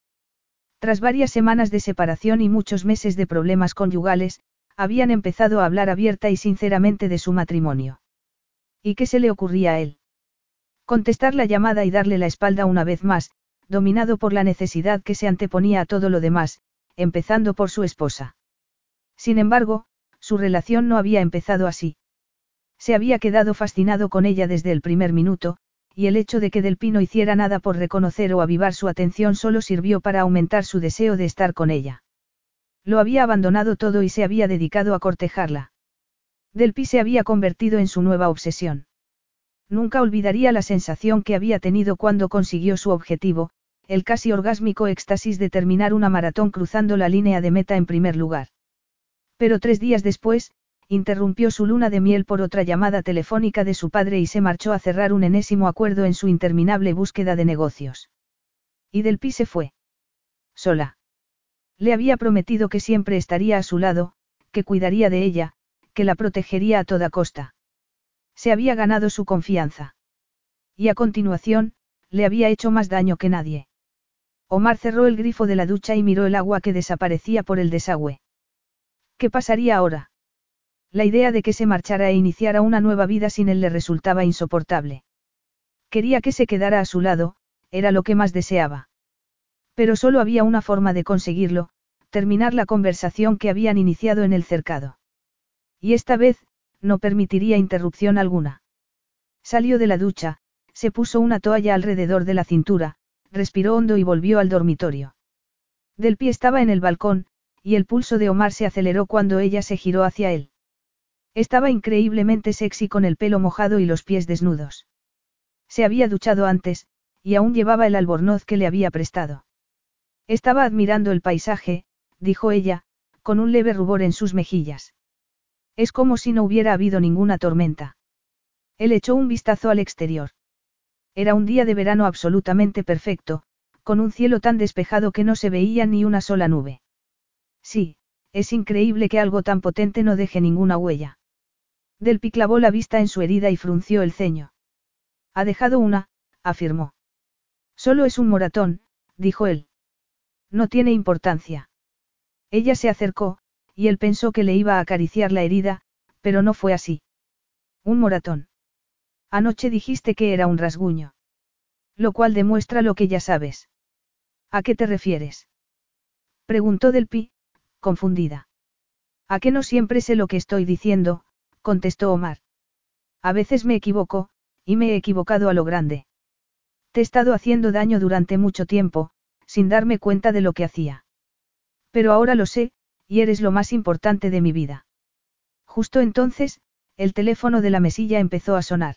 Tras varias semanas de separación y muchos meses de problemas conyugales, habían empezado a hablar abierta y sinceramente de su matrimonio. ¿Y qué se le ocurría a él? Contestar la llamada y darle la espalda una vez más, dominado por la necesidad que se anteponía a todo lo demás, empezando por su esposa. Sin embargo, su relación no había empezado así. Se había quedado fascinado con ella desde el primer minuto, y el hecho de que Del Pino hiciera nada por reconocer o avivar su atención solo sirvió para aumentar su deseo de estar con ella. Lo había abandonado todo y se había dedicado a cortejarla. Del Pi se había convertido en su nueva obsesión. Nunca olvidaría la sensación que había tenido cuando consiguió su objetivo, el casi orgásmico éxtasis de terminar una maratón cruzando la línea de meta en primer lugar. Pero tres días después, interrumpió su luna de miel por otra llamada telefónica de su padre y se marchó a cerrar un enésimo acuerdo en su interminable búsqueda de negocios. Y del pi se fue. Sola. Le había prometido que siempre estaría a su lado, que cuidaría de ella, que la protegería a toda costa. Se había ganado su confianza. Y a continuación, le había hecho más daño que nadie. Omar cerró el grifo de la ducha y miró el agua que desaparecía por el desagüe. ¿Qué pasaría ahora? La idea de que se marchara e iniciara una nueva vida sin él le resultaba insoportable. Quería que se quedara a su lado, era lo que más deseaba. Pero solo había una forma de conseguirlo, terminar la conversación que habían iniciado en el cercado. Y esta vez, no permitiría interrupción alguna. Salió de la ducha, se puso una toalla alrededor de la cintura, respiró hondo y volvió al dormitorio. Del pie estaba en el balcón, y el pulso de Omar se aceleró cuando ella se giró hacia él. Estaba increíblemente sexy con el pelo mojado y los pies desnudos. Se había duchado antes, y aún llevaba el albornoz que le había prestado. Estaba admirando el paisaje, dijo ella, con un leve rubor en sus mejillas. Es como si no hubiera habido ninguna tormenta. Él echó un vistazo al exterior. Era un día de verano absolutamente perfecto, con un cielo tan despejado que no se veía ni una sola nube. Sí, es increíble que algo tan potente no deje ninguna huella. Del clavó la vista en su herida y frunció el ceño. Ha dejado una, afirmó. Solo es un moratón, dijo él. No tiene importancia. Ella se acercó, y él pensó que le iba a acariciar la herida, pero no fue así. Un moratón. Anoche dijiste que era un rasguño. Lo cual demuestra lo que ya sabes. ¿A qué te refieres? Preguntó Del Pi, confundida. ¿A qué no siempre sé lo que estoy diciendo? Contestó Omar. A veces me equivoco, y me he equivocado a lo grande. Te he estado haciendo daño durante mucho tiempo, sin darme cuenta de lo que hacía. Pero ahora lo sé, y eres lo más importante de mi vida. Justo entonces, el teléfono de la mesilla empezó a sonar.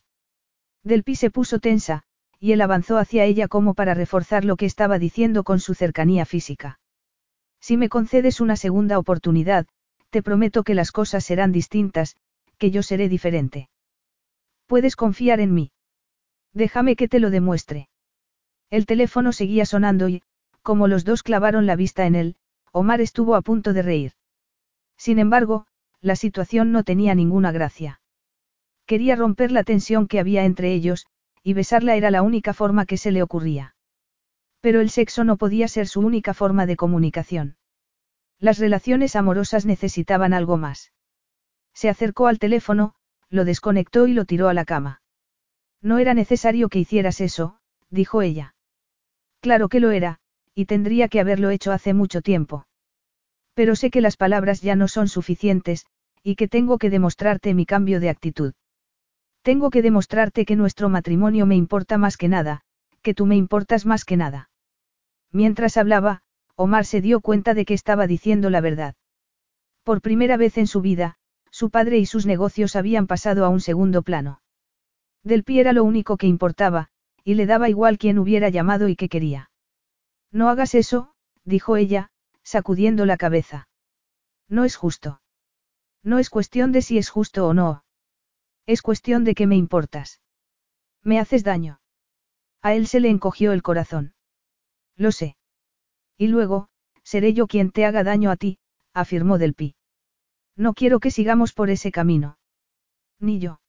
Del pi se puso tensa, y él avanzó hacia ella como para reforzar lo que estaba diciendo con su cercanía física. Si me concedes una segunda oportunidad, te prometo que las cosas serán distintas, yo seré diferente. Puedes confiar en mí. Déjame que te lo demuestre. El teléfono seguía sonando y, como los dos clavaron la vista en él, Omar estuvo a punto de reír. Sin embargo, la situación no tenía ninguna gracia. Quería romper la tensión que había entre ellos, y besarla era la única forma que se le ocurría. Pero el sexo no podía ser su única forma de comunicación. Las relaciones amorosas necesitaban algo más. Se acercó al teléfono, lo desconectó y lo tiró a la cama. No era necesario que hicieras eso, dijo ella. Claro que lo era, y tendría que haberlo hecho hace mucho tiempo. Pero sé que las palabras ya no son suficientes, y que tengo que demostrarte mi cambio de actitud. Tengo que demostrarte que nuestro matrimonio me importa más que nada, que tú me importas más que nada. Mientras hablaba, Omar se dio cuenta de que estaba diciendo la verdad. Por primera vez en su vida, su padre y sus negocios habían pasado a un segundo plano. Del pie era lo único que importaba, y le daba igual quién hubiera llamado y qué quería. No hagas eso, dijo ella, sacudiendo la cabeza. No es justo. No es cuestión de si es justo o no. Es cuestión de que me importas. Me haces daño. A él se le encogió el corazón. Lo sé. Y luego, seré yo quien te haga daño a ti, afirmó Del Pi. No quiero que sigamos por ese camino. Ni yo.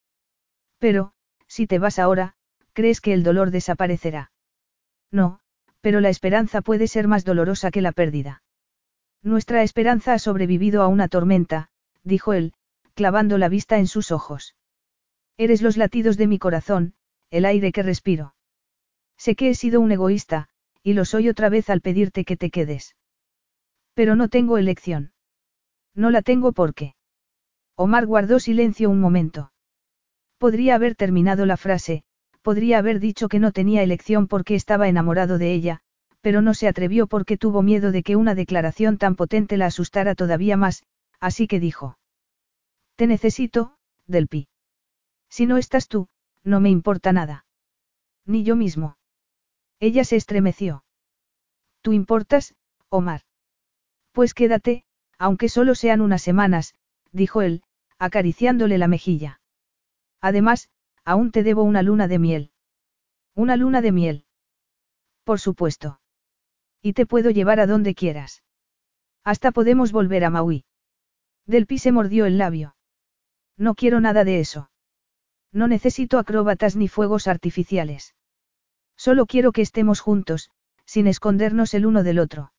Pero, si te vas ahora, ¿crees que el dolor desaparecerá? No, pero la esperanza puede ser más dolorosa que la pérdida. Nuestra esperanza ha sobrevivido a una tormenta, dijo él, clavando la vista en sus ojos. Eres los latidos de mi corazón, el aire que respiro. Sé que he sido un egoísta, y lo soy otra vez al pedirte que te quedes. Pero no tengo elección. No la tengo porque. Omar guardó silencio un momento. Podría haber terminado la frase, podría haber dicho que no tenía elección porque estaba enamorado de ella, pero no se atrevió porque tuvo miedo de que una declaración tan potente la asustara todavía más, así que dijo. Te necesito, Delpi. Si no estás tú, no me importa nada. Ni yo mismo. Ella se estremeció. Tú importas, Omar. Pues quédate, aunque solo sean unas semanas, dijo él, acariciándole la mejilla. Además, aún te debo una luna de miel. Una luna de miel. Por supuesto. Y te puedo llevar a donde quieras. Hasta podemos volver a Maui. Delpi se mordió el labio. No quiero nada de eso. No necesito acróbatas ni fuegos artificiales. Solo quiero que estemos juntos, sin escondernos el uno del otro.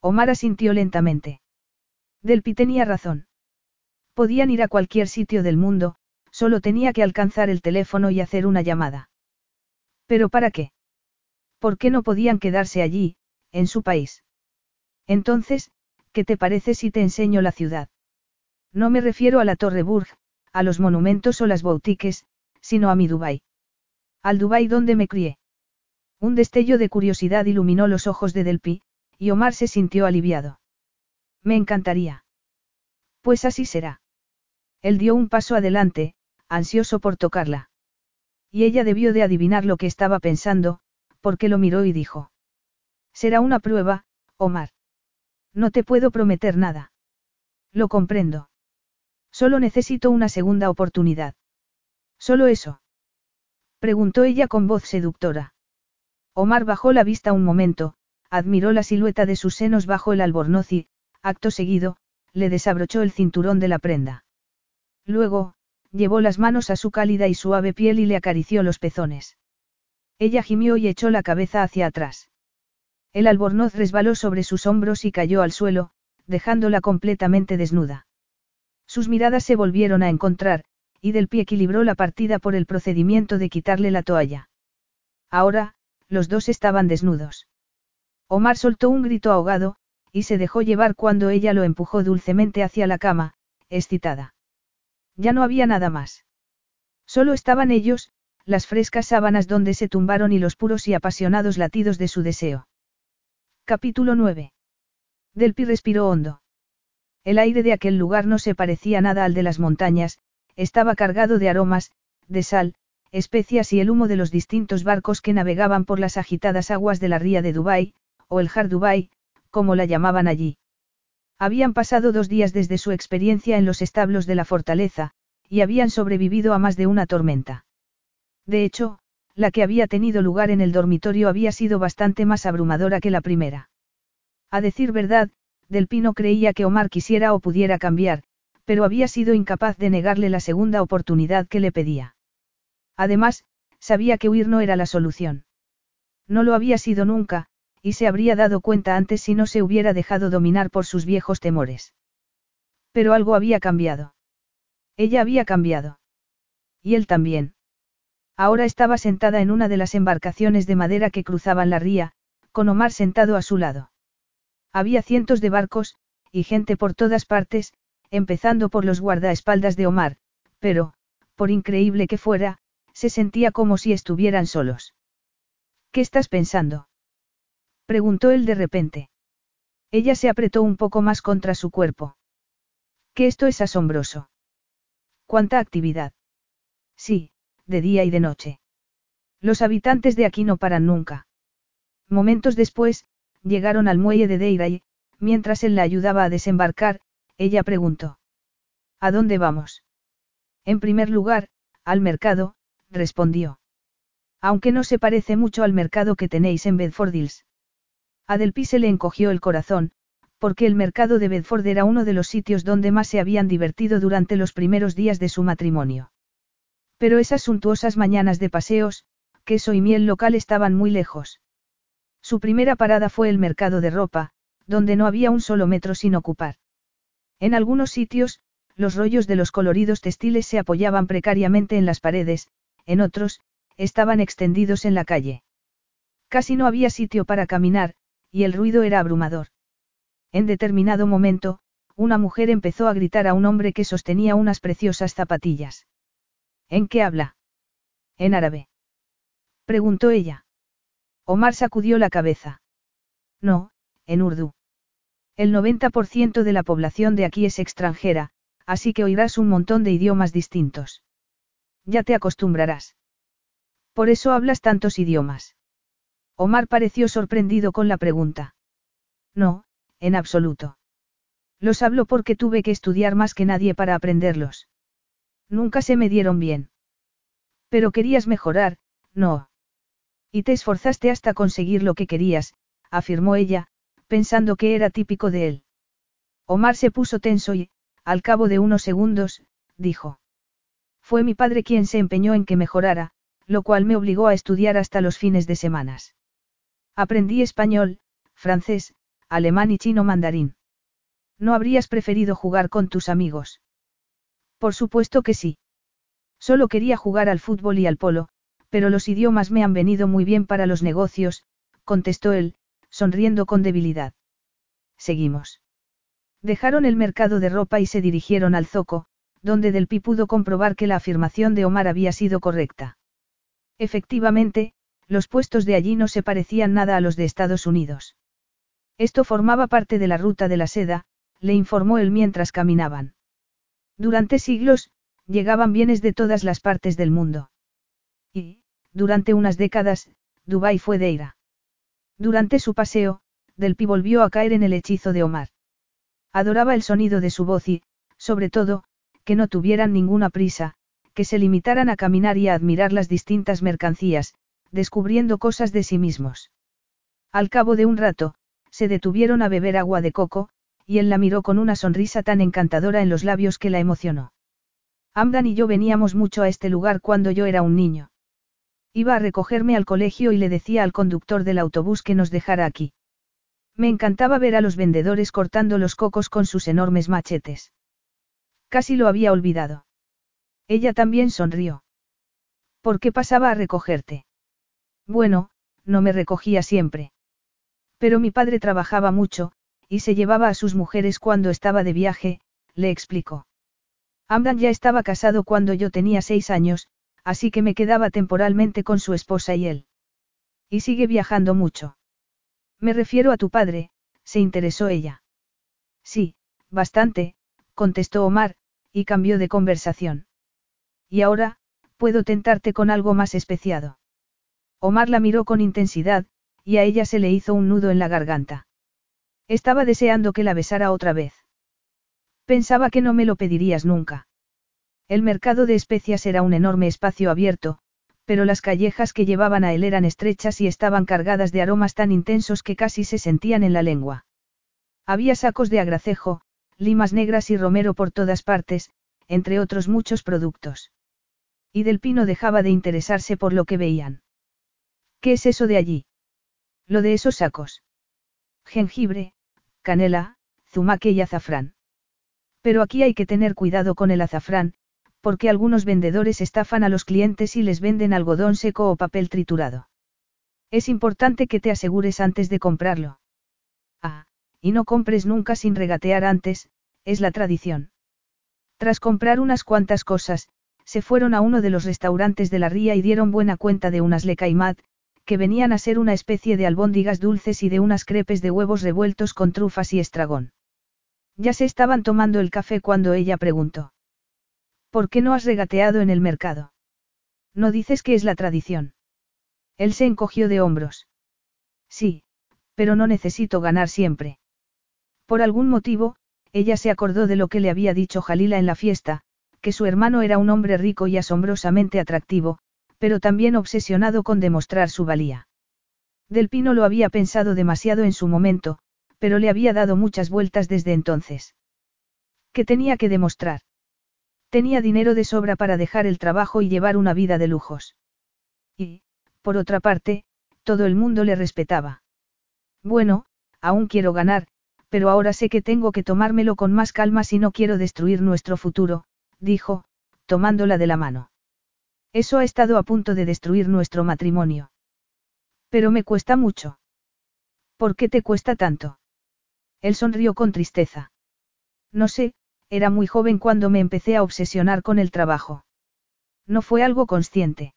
Omar asintió lentamente. Delpi tenía razón. Podían ir a cualquier sitio del mundo, solo tenía que alcanzar el teléfono y hacer una llamada. ¿Pero para qué? ¿Por qué no podían quedarse allí, en su país? Entonces, ¿qué te parece si te enseño la ciudad? No me refiero a la Torre Burg, a los monumentos o las boutiques, sino a mi Dubái. Al Dubái donde me crié. Un destello de curiosidad iluminó los ojos de Delpi, y Omar se sintió aliviado. Me encantaría. Pues así será. Él dio un paso adelante, ansioso por tocarla. Y ella debió de adivinar lo que estaba pensando, porque lo miró y dijo. Será una prueba, Omar. No te puedo prometer nada. Lo comprendo. Solo necesito una segunda oportunidad. ¿Solo eso? Preguntó ella con voz seductora. Omar bajó la vista un momento, admiró la silueta de sus senos bajo el albornoz y, acto seguido, le desabrochó el cinturón de la prenda. Luego, llevó las manos a su cálida y suave piel y le acarició los pezones. Ella gimió y echó la cabeza hacia atrás. El albornoz resbaló sobre sus hombros y cayó al suelo, dejándola completamente desnuda. Sus miradas se volvieron a encontrar, y del pie equilibró la partida por el procedimiento de quitarle la toalla. Ahora, los dos estaban desnudos. Omar soltó un grito ahogado, y se dejó llevar cuando ella lo empujó dulcemente hacia la cama, excitada. Ya no había nada más. Solo estaban ellos, las frescas sábanas donde se tumbaron y los puros y apasionados latidos de su deseo. Capítulo 9. Delpi respiró hondo. El aire de aquel lugar no se parecía nada al de las montañas, estaba cargado de aromas, de sal, especias y el humo de los distintos barcos que navegaban por las agitadas aguas de la ría de Dubái, o el Har Dubái, como la llamaban allí. Habían pasado dos días desde su experiencia en los establos de la fortaleza, y habían sobrevivido a más de una tormenta. De hecho, la que había tenido lugar en el dormitorio había sido bastante más abrumadora que la primera. A decir verdad, Del Pino creía que Omar quisiera o pudiera cambiar, pero había sido incapaz de negarle la segunda oportunidad que le pedía. Además, sabía que huir no era la solución. No lo había sido nunca, y se habría dado cuenta antes si no se hubiera dejado dominar por sus viejos temores. Pero algo había cambiado. Ella había cambiado. Y él también. Ahora estaba sentada en una de las embarcaciones de madera que cruzaban la ría, con Omar sentado a su lado. Había cientos de barcos, y gente por todas partes, empezando por los guardaespaldas de Omar, pero, por increíble que fuera, se sentía como si estuvieran solos. ¿Qué estás pensando? Preguntó él de repente. Ella se apretó un poco más contra su cuerpo. Que esto es asombroso. ¿Cuánta actividad? Sí, de día y de noche. Los habitantes de aquí no paran nunca. Momentos después, llegaron al muelle de Deira mientras él la ayudaba a desembarcar, ella preguntó. ¿A dónde vamos? En primer lugar, al mercado, respondió. Aunque no se parece mucho al mercado que tenéis en Bedford Hills. A se le encogió el corazón, porque el mercado de Bedford era uno de los sitios donde más se habían divertido durante los primeros días de su matrimonio. Pero esas suntuosas mañanas de paseos, queso y miel local estaban muy lejos. Su primera parada fue el mercado de ropa, donde no había un solo metro sin ocupar. En algunos sitios, los rollos de los coloridos textiles se apoyaban precariamente en las paredes, en otros, estaban extendidos en la calle. Casi no había sitio para caminar, y el ruido era abrumador. En determinado momento, una mujer empezó a gritar a un hombre que sostenía unas preciosas zapatillas. ¿En qué habla? En árabe. Preguntó ella. Omar sacudió la cabeza. No, en urdu. El 90% de la población de aquí es extranjera, así que oirás un montón de idiomas distintos. Ya te acostumbrarás. Por eso hablas tantos idiomas. Omar pareció sorprendido con la pregunta. No, en absoluto. Los hablo porque tuve que estudiar más que nadie para aprenderlos. Nunca se me dieron bien. Pero querías mejorar, no. Y te esforzaste hasta conseguir lo que querías, afirmó ella, pensando que era típico de él. Omar se puso tenso y, al cabo de unos segundos, dijo. Fue mi padre quien se empeñó en que mejorara, lo cual me obligó a estudiar hasta los fines de semanas. Aprendí español, francés, alemán y chino mandarín. ¿No habrías preferido jugar con tus amigos? Por supuesto que sí. Solo quería jugar al fútbol y al polo, pero los idiomas me han venido muy bien para los negocios, contestó él, sonriendo con debilidad. Seguimos. Dejaron el mercado de ropa y se dirigieron al zoco, donde Delpi pudo comprobar que la afirmación de Omar había sido correcta. Efectivamente, los puestos de allí no se parecían nada a los de Estados Unidos. Esto formaba parte de la ruta de la seda, le informó él mientras caminaban. Durante siglos, llegaban bienes de todas las partes del mundo. Y, durante unas décadas, Dubái fue de ira. Durante su paseo, Delpi volvió a caer en el hechizo de Omar. Adoraba el sonido de su voz y, sobre todo, que no tuvieran ninguna prisa, que se limitaran a caminar y a admirar las distintas mercancías, descubriendo cosas de sí mismos. Al cabo de un rato, se detuvieron a beber agua de coco, y él la miró con una sonrisa tan encantadora en los labios que la emocionó. Amdan y yo veníamos mucho a este lugar cuando yo era un niño. Iba a recogerme al colegio y le decía al conductor del autobús que nos dejara aquí. Me encantaba ver a los vendedores cortando los cocos con sus enormes machetes. Casi lo había olvidado. Ella también sonrió. ¿Por qué pasaba a recogerte? Bueno, no me recogía siempre. Pero mi padre trabajaba mucho, y se llevaba a sus mujeres cuando estaba de viaje, le explicó. Amdan ya estaba casado cuando yo tenía seis años, así que me quedaba temporalmente con su esposa y él. Y sigue viajando mucho. Me refiero a tu padre, se interesó ella. Sí, bastante, contestó Omar, y cambió de conversación. Y ahora, puedo tentarte con algo más especiado. Omar la miró con intensidad, y a ella se le hizo un nudo en la garganta. Estaba deseando que la besara otra vez. Pensaba que no me lo pedirías nunca. El mercado de especias era un enorme espacio abierto, pero las callejas que llevaban a él eran estrechas y estaban cargadas de aromas tan intensos que casi se sentían en la lengua. Había sacos de agracejo, limas negras y romero por todas partes, entre otros muchos productos. Y del pino dejaba de interesarse por lo que veían. ¿Qué es eso de allí? Lo de esos sacos. Jengibre, canela, zumaque y azafrán. Pero aquí hay que tener cuidado con el azafrán, porque algunos vendedores estafan a los clientes y les venden algodón seco o papel triturado. Es importante que te asegures antes de comprarlo. Ah, y no compres nunca sin regatear antes, es la tradición. Tras comprar unas cuantas cosas, se fueron a uno de los restaurantes de la ría y dieron buena cuenta de unas lecaimat, que venían a ser una especie de albóndigas dulces y de unas crepes de huevos revueltos con trufas y estragón. Ya se estaban tomando el café cuando ella preguntó. ¿Por qué no has regateado en el mercado? No dices que es la tradición. Él se encogió de hombros. Sí, pero no necesito ganar siempre. Por algún motivo, ella se acordó de lo que le había dicho Jalila en la fiesta, que su hermano era un hombre rico y asombrosamente atractivo, pero también obsesionado con demostrar su valía. Del Pino lo había pensado demasiado en su momento, pero le había dado muchas vueltas desde entonces. ¿Qué tenía que demostrar? Tenía dinero de sobra para dejar el trabajo y llevar una vida de lujos. Y, por otra parte, todo el mundo le respetaba. Bueno, aún quiero ganar, Pero ahora sé que tengo que tomármelo con más calma si no quiero destruir nuestro futuro, dijo, tomándola de la mano. Eso ha estado a punto de destruir nuestro matrimonio. Pero me cuesta mucho. ¿Por qué te cuesta tanto? Él sonrió con tristeza. No sé, era muy joven cuando me empecé a obsesionar con el trabajo. No fue algo consciente.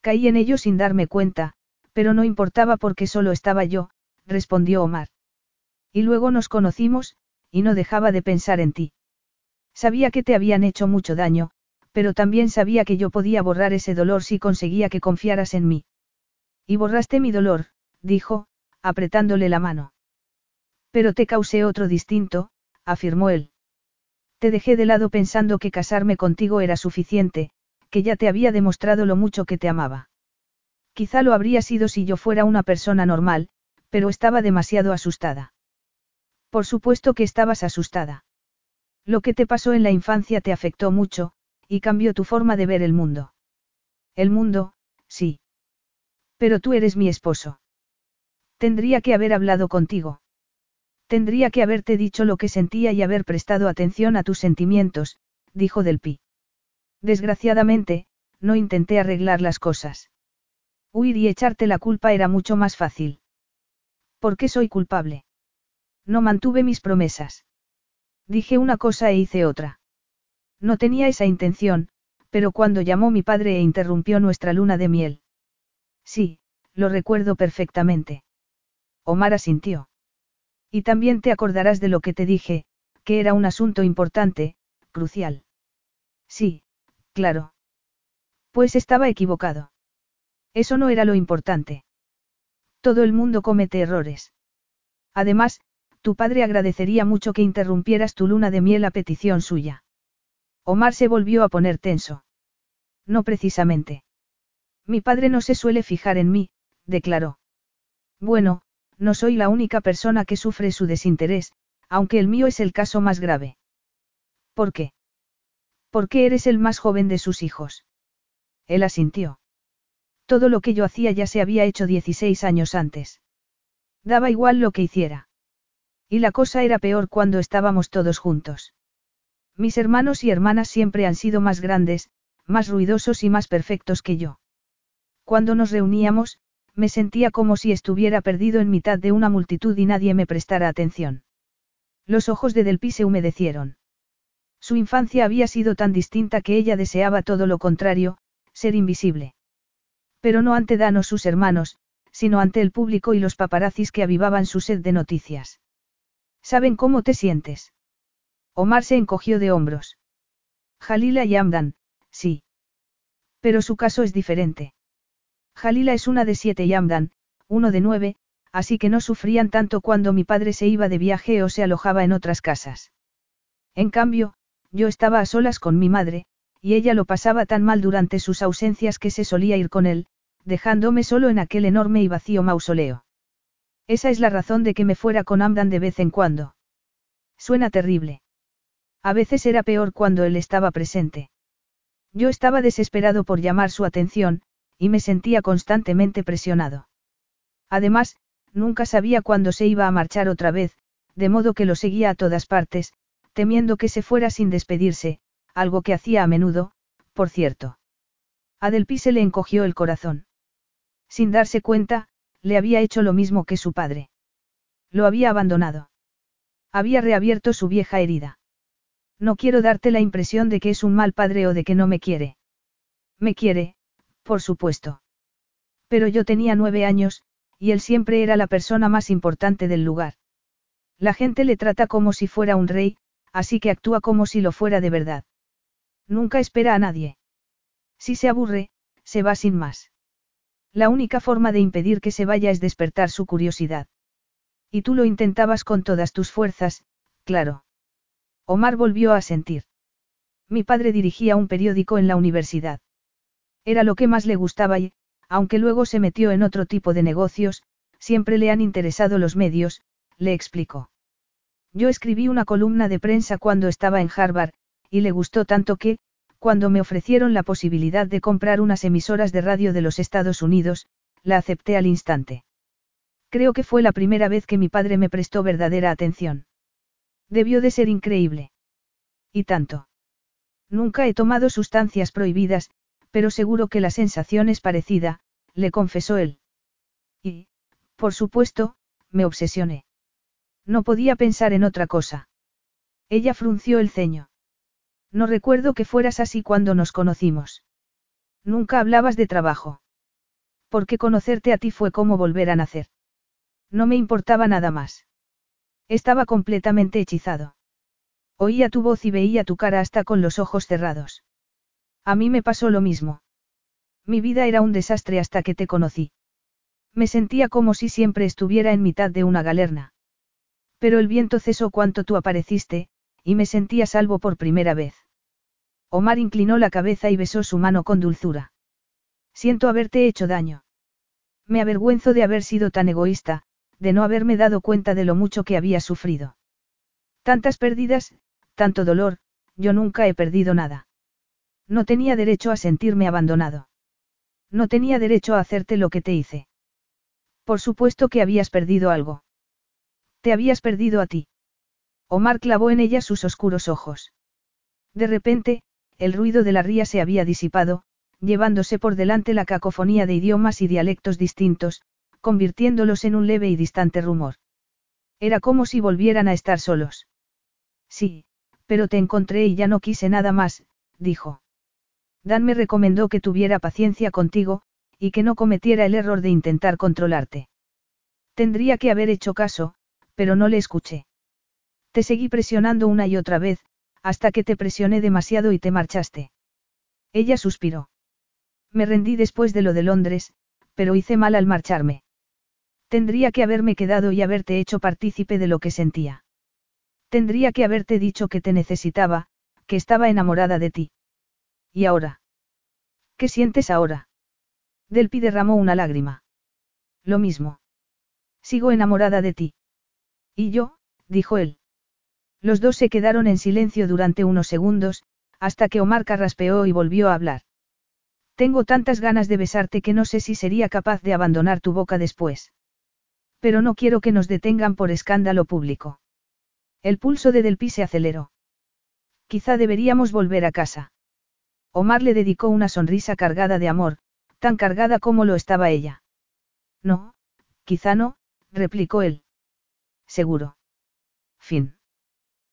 Caí en ello sin darme cuenta, pero no importaba porque solo estaba yo, respondió Omar. Y luego nos conocimos, y no dejaba de pensar en ti. Sabía que te habían hecho mucho daño, pero también sabía que yo podía borrar ese dolor si conseguía que confiaras en mí. Y borraste mi dolor, dijo, apretándole la mano. Pero te causé otro distinto, afirmó él. Te dejé de lado pensando que casarme contigo era suficiente, que ya te había demostrado lo mucho que te amaba. Quizá lo habría sido si yo fuera una persona normal, pero estaba demasiado asustada. Por supuesto que estabas asustada. Lo que te pasó en la infancia te afectó mucho, y cambió tu forma de ver el mundo. El mundo, sí. Pero tú eres mi esposo. Tendría que haber hablado contigo. Tendría que haberte dicho lo que sentía y haber prestado atención a tus sentimientos, dijo Delpi. Desgraciadamente, no intenté arreglar las cosas. Huir y echarte la culpa era mucho más fácil. ¿Por qué soy culpable? No mantuve mis promesas. Dije una cosa e hice otra. No tenía esa intención, pero cuando llamó mi padre e interrumpió nuestra luna de miel. Sí, lo recuerdo perfectamente. Omar asintió. Y también te acordarás de lo que te dije, que era un asunto importante, crucial. Sí, claro. Pues estaba equivocado. Eso no era lo importante. Todo el mundo comete errores. Además, tu padre agradecería mucho que interrumpieras tu luna de miel a petición suya. Omar se volvió a poner tenso. No precisamente. Mi padre no se suele fijar en mí, declaró. Bueno, no soy la única persona que sufre su desinterés, aunque el mío es el caso más grave. ¿Por qué? Porque eres el más joven de sus hijos. Él asintió. Todo lo que yo hacía ya se había hecho 16 años antes. Daba igual lo que hiciera. Y la cosa era peor cuando estábamos todos juntos. Mis hermanos y hermanas siempre han sido más grandes, más ruidosos y más perfectos que yo. Cuando nos reuníamos, me sentía como si estuviera perdido en mitad de una multitud y nadie me prestara atención. Los ojos de Delpi se humedecieron. Su infancia había sido tan distinta que ella deseaba todo lo contrario, ser invisible. Pero no ante Dan o sus hermanos, sino ante el público y los paparazzis que avivaban su sed de noticias. ¿Saben cómo te sientes? Omar se encogió de hombros. Jalila y Amdan, sí. Pero su caso es diferente. Jalila es una de siete y Amdan, uno de nueve, así que no sufrían tanto cuando mi padre se iba de viaje o se alojaba en otras casas. En cambio, yo estaba a solas con mi madre, y ella lo pasaba tan mal durante sus ausencias que se solía ir con él, dejándome solo en aquel enorme y vacío mausoleo. Esa es la razón de que me fuera con Amdan de vez en cuando. Suena terrible. A veces era peor cuando él estaba presente. Yo estaba desesperado por llamar su atención, y me sentía constantemente presionado. Además, nunca sabía cuándo se iba a marchar otra vez, de modo que lo seguía a todas partes, temiendo que se fuera sin despedirse, algo que hacía a menudo, por cierto. A se le encogió el corazón. Sin darse cuenta, le había hecho lo mismo que su padre. Lo había abandonado. Había reabierto su vieja herida. No quiero darte la impresión de que es un mal padre o de que no me quiere. Me quiere, por supuesto. Pero yo tenía nueve años, y él siempre era la persona más importante del lugar. La gente le trata como si fuera un rey, así que actúa como si lo fuera de verdad. Nunca espera a nadie. Si se aburre, se va sin más. La única forma de impedir que se vaya es despertar su curiosidad. Y tú lo intentabas con todas tus fuerzas, claro. Omar volvió a sentir. Mi padre dirigía un periódico en la universidad. Era lo que más le gustaba y, aunque luego se metió en otro tipo de negocios, siempre le han interesado los medios, le explicó. Yo escribí una columna de prensa cuando estaba en Harvard, y le gustó tanto que, cuando me ofrecieron la posibilidad de comprar unas emisoras de radio de los Estados Unidos, la acepté al instante. Creo que fue la primera vez que mi padre me prestó verdadera atención. Debió de ser increíble. Y tanto. Nunca he tomado sustancias prohibidas, pero seguro que la sensación es parecida, le confesó él. Y, por supuesto, me obsesioné. No podía pensar en otra cosa. Ella frunció el ceño. No recuerdo que fueras así cuando nos conocimos. Nunca hablabas de trabajo. Porque conocerte a ti fue como volver a nacer. No me importaba nada más. Estaba completamente hechizado. Oía tu voz y veía tu cara hasta con los ojos cerrados. A mí me pasó lo mismo. Mi vida era un desastre hasta que te conocí. Me sentía como si siempre estuviera en mitad de una galerna. Pero el viento cesó cuanto tú apareciste, y me sentía salvo por primera vez. Omar inclinó la cabeza y besó su mano con dulzura. Siento haberte hecho daño. Me avergüenzo de haber sido tan egoísta, de no haberme dado cuenta de lo mucho que había sufrido. Tantas pérdidas, tanto dolor, yo nunca he perdido nada. No tenía derecho a sentirme abandonado. No tenía derecho a hacerte lo que te hice. Por supuesto que habías perdido algo. Te habías perdido a ti. Omar clavó en ella sus oscuros ojos. De repente, el ruido de la ría se había disipado, llevándose por delante la cacofonía de idiomas y dialectos distintos, convirtiéndolos en un leve y distante rumor. Era como si volvieran a estar solos. Sí, pero te encontré y ya no quise nada más, dijo. Dan me recomendó que tuviera paciencia contigo, y que no cometiera el error de intentar controlarte. Tendría que haber hecho caso, pero no le escuché. Te seguí presionando una y otra vez, hasta que te presioné demasiado y te marchaste. Ella suspiró. Me rendí después de lo de Londres, pero hice mal al marcharme. Tendría que haberme quedado y haberte hecho partícipe de lo que sentía. Tendría que haberte dicho que te necesitaba, que estaba enamorada de ti. ¿Y ahora? ¿Qué sientes ahora? Delpi derramó una lágrima. Lo mismo. Sigo enamorada de ti. ¿Y yo? dijo él. Los dos se quedaron en silencio durante unos segundos, hasta que Omar carraspeó y volvió a hablar. Tengo tantas ganas de besarte que no sé si sería capaz de abandonar tu boca después. Pero no quiero que nos detengan por escándalo público. El pulso de Delpi se aceleró. Quizá deberíamos volver a casa. Omar le dedicó una sonrisa cargada de amor, tan cargada como lo estaba ella. No, quizá no, replicó él. Seguro. Fin.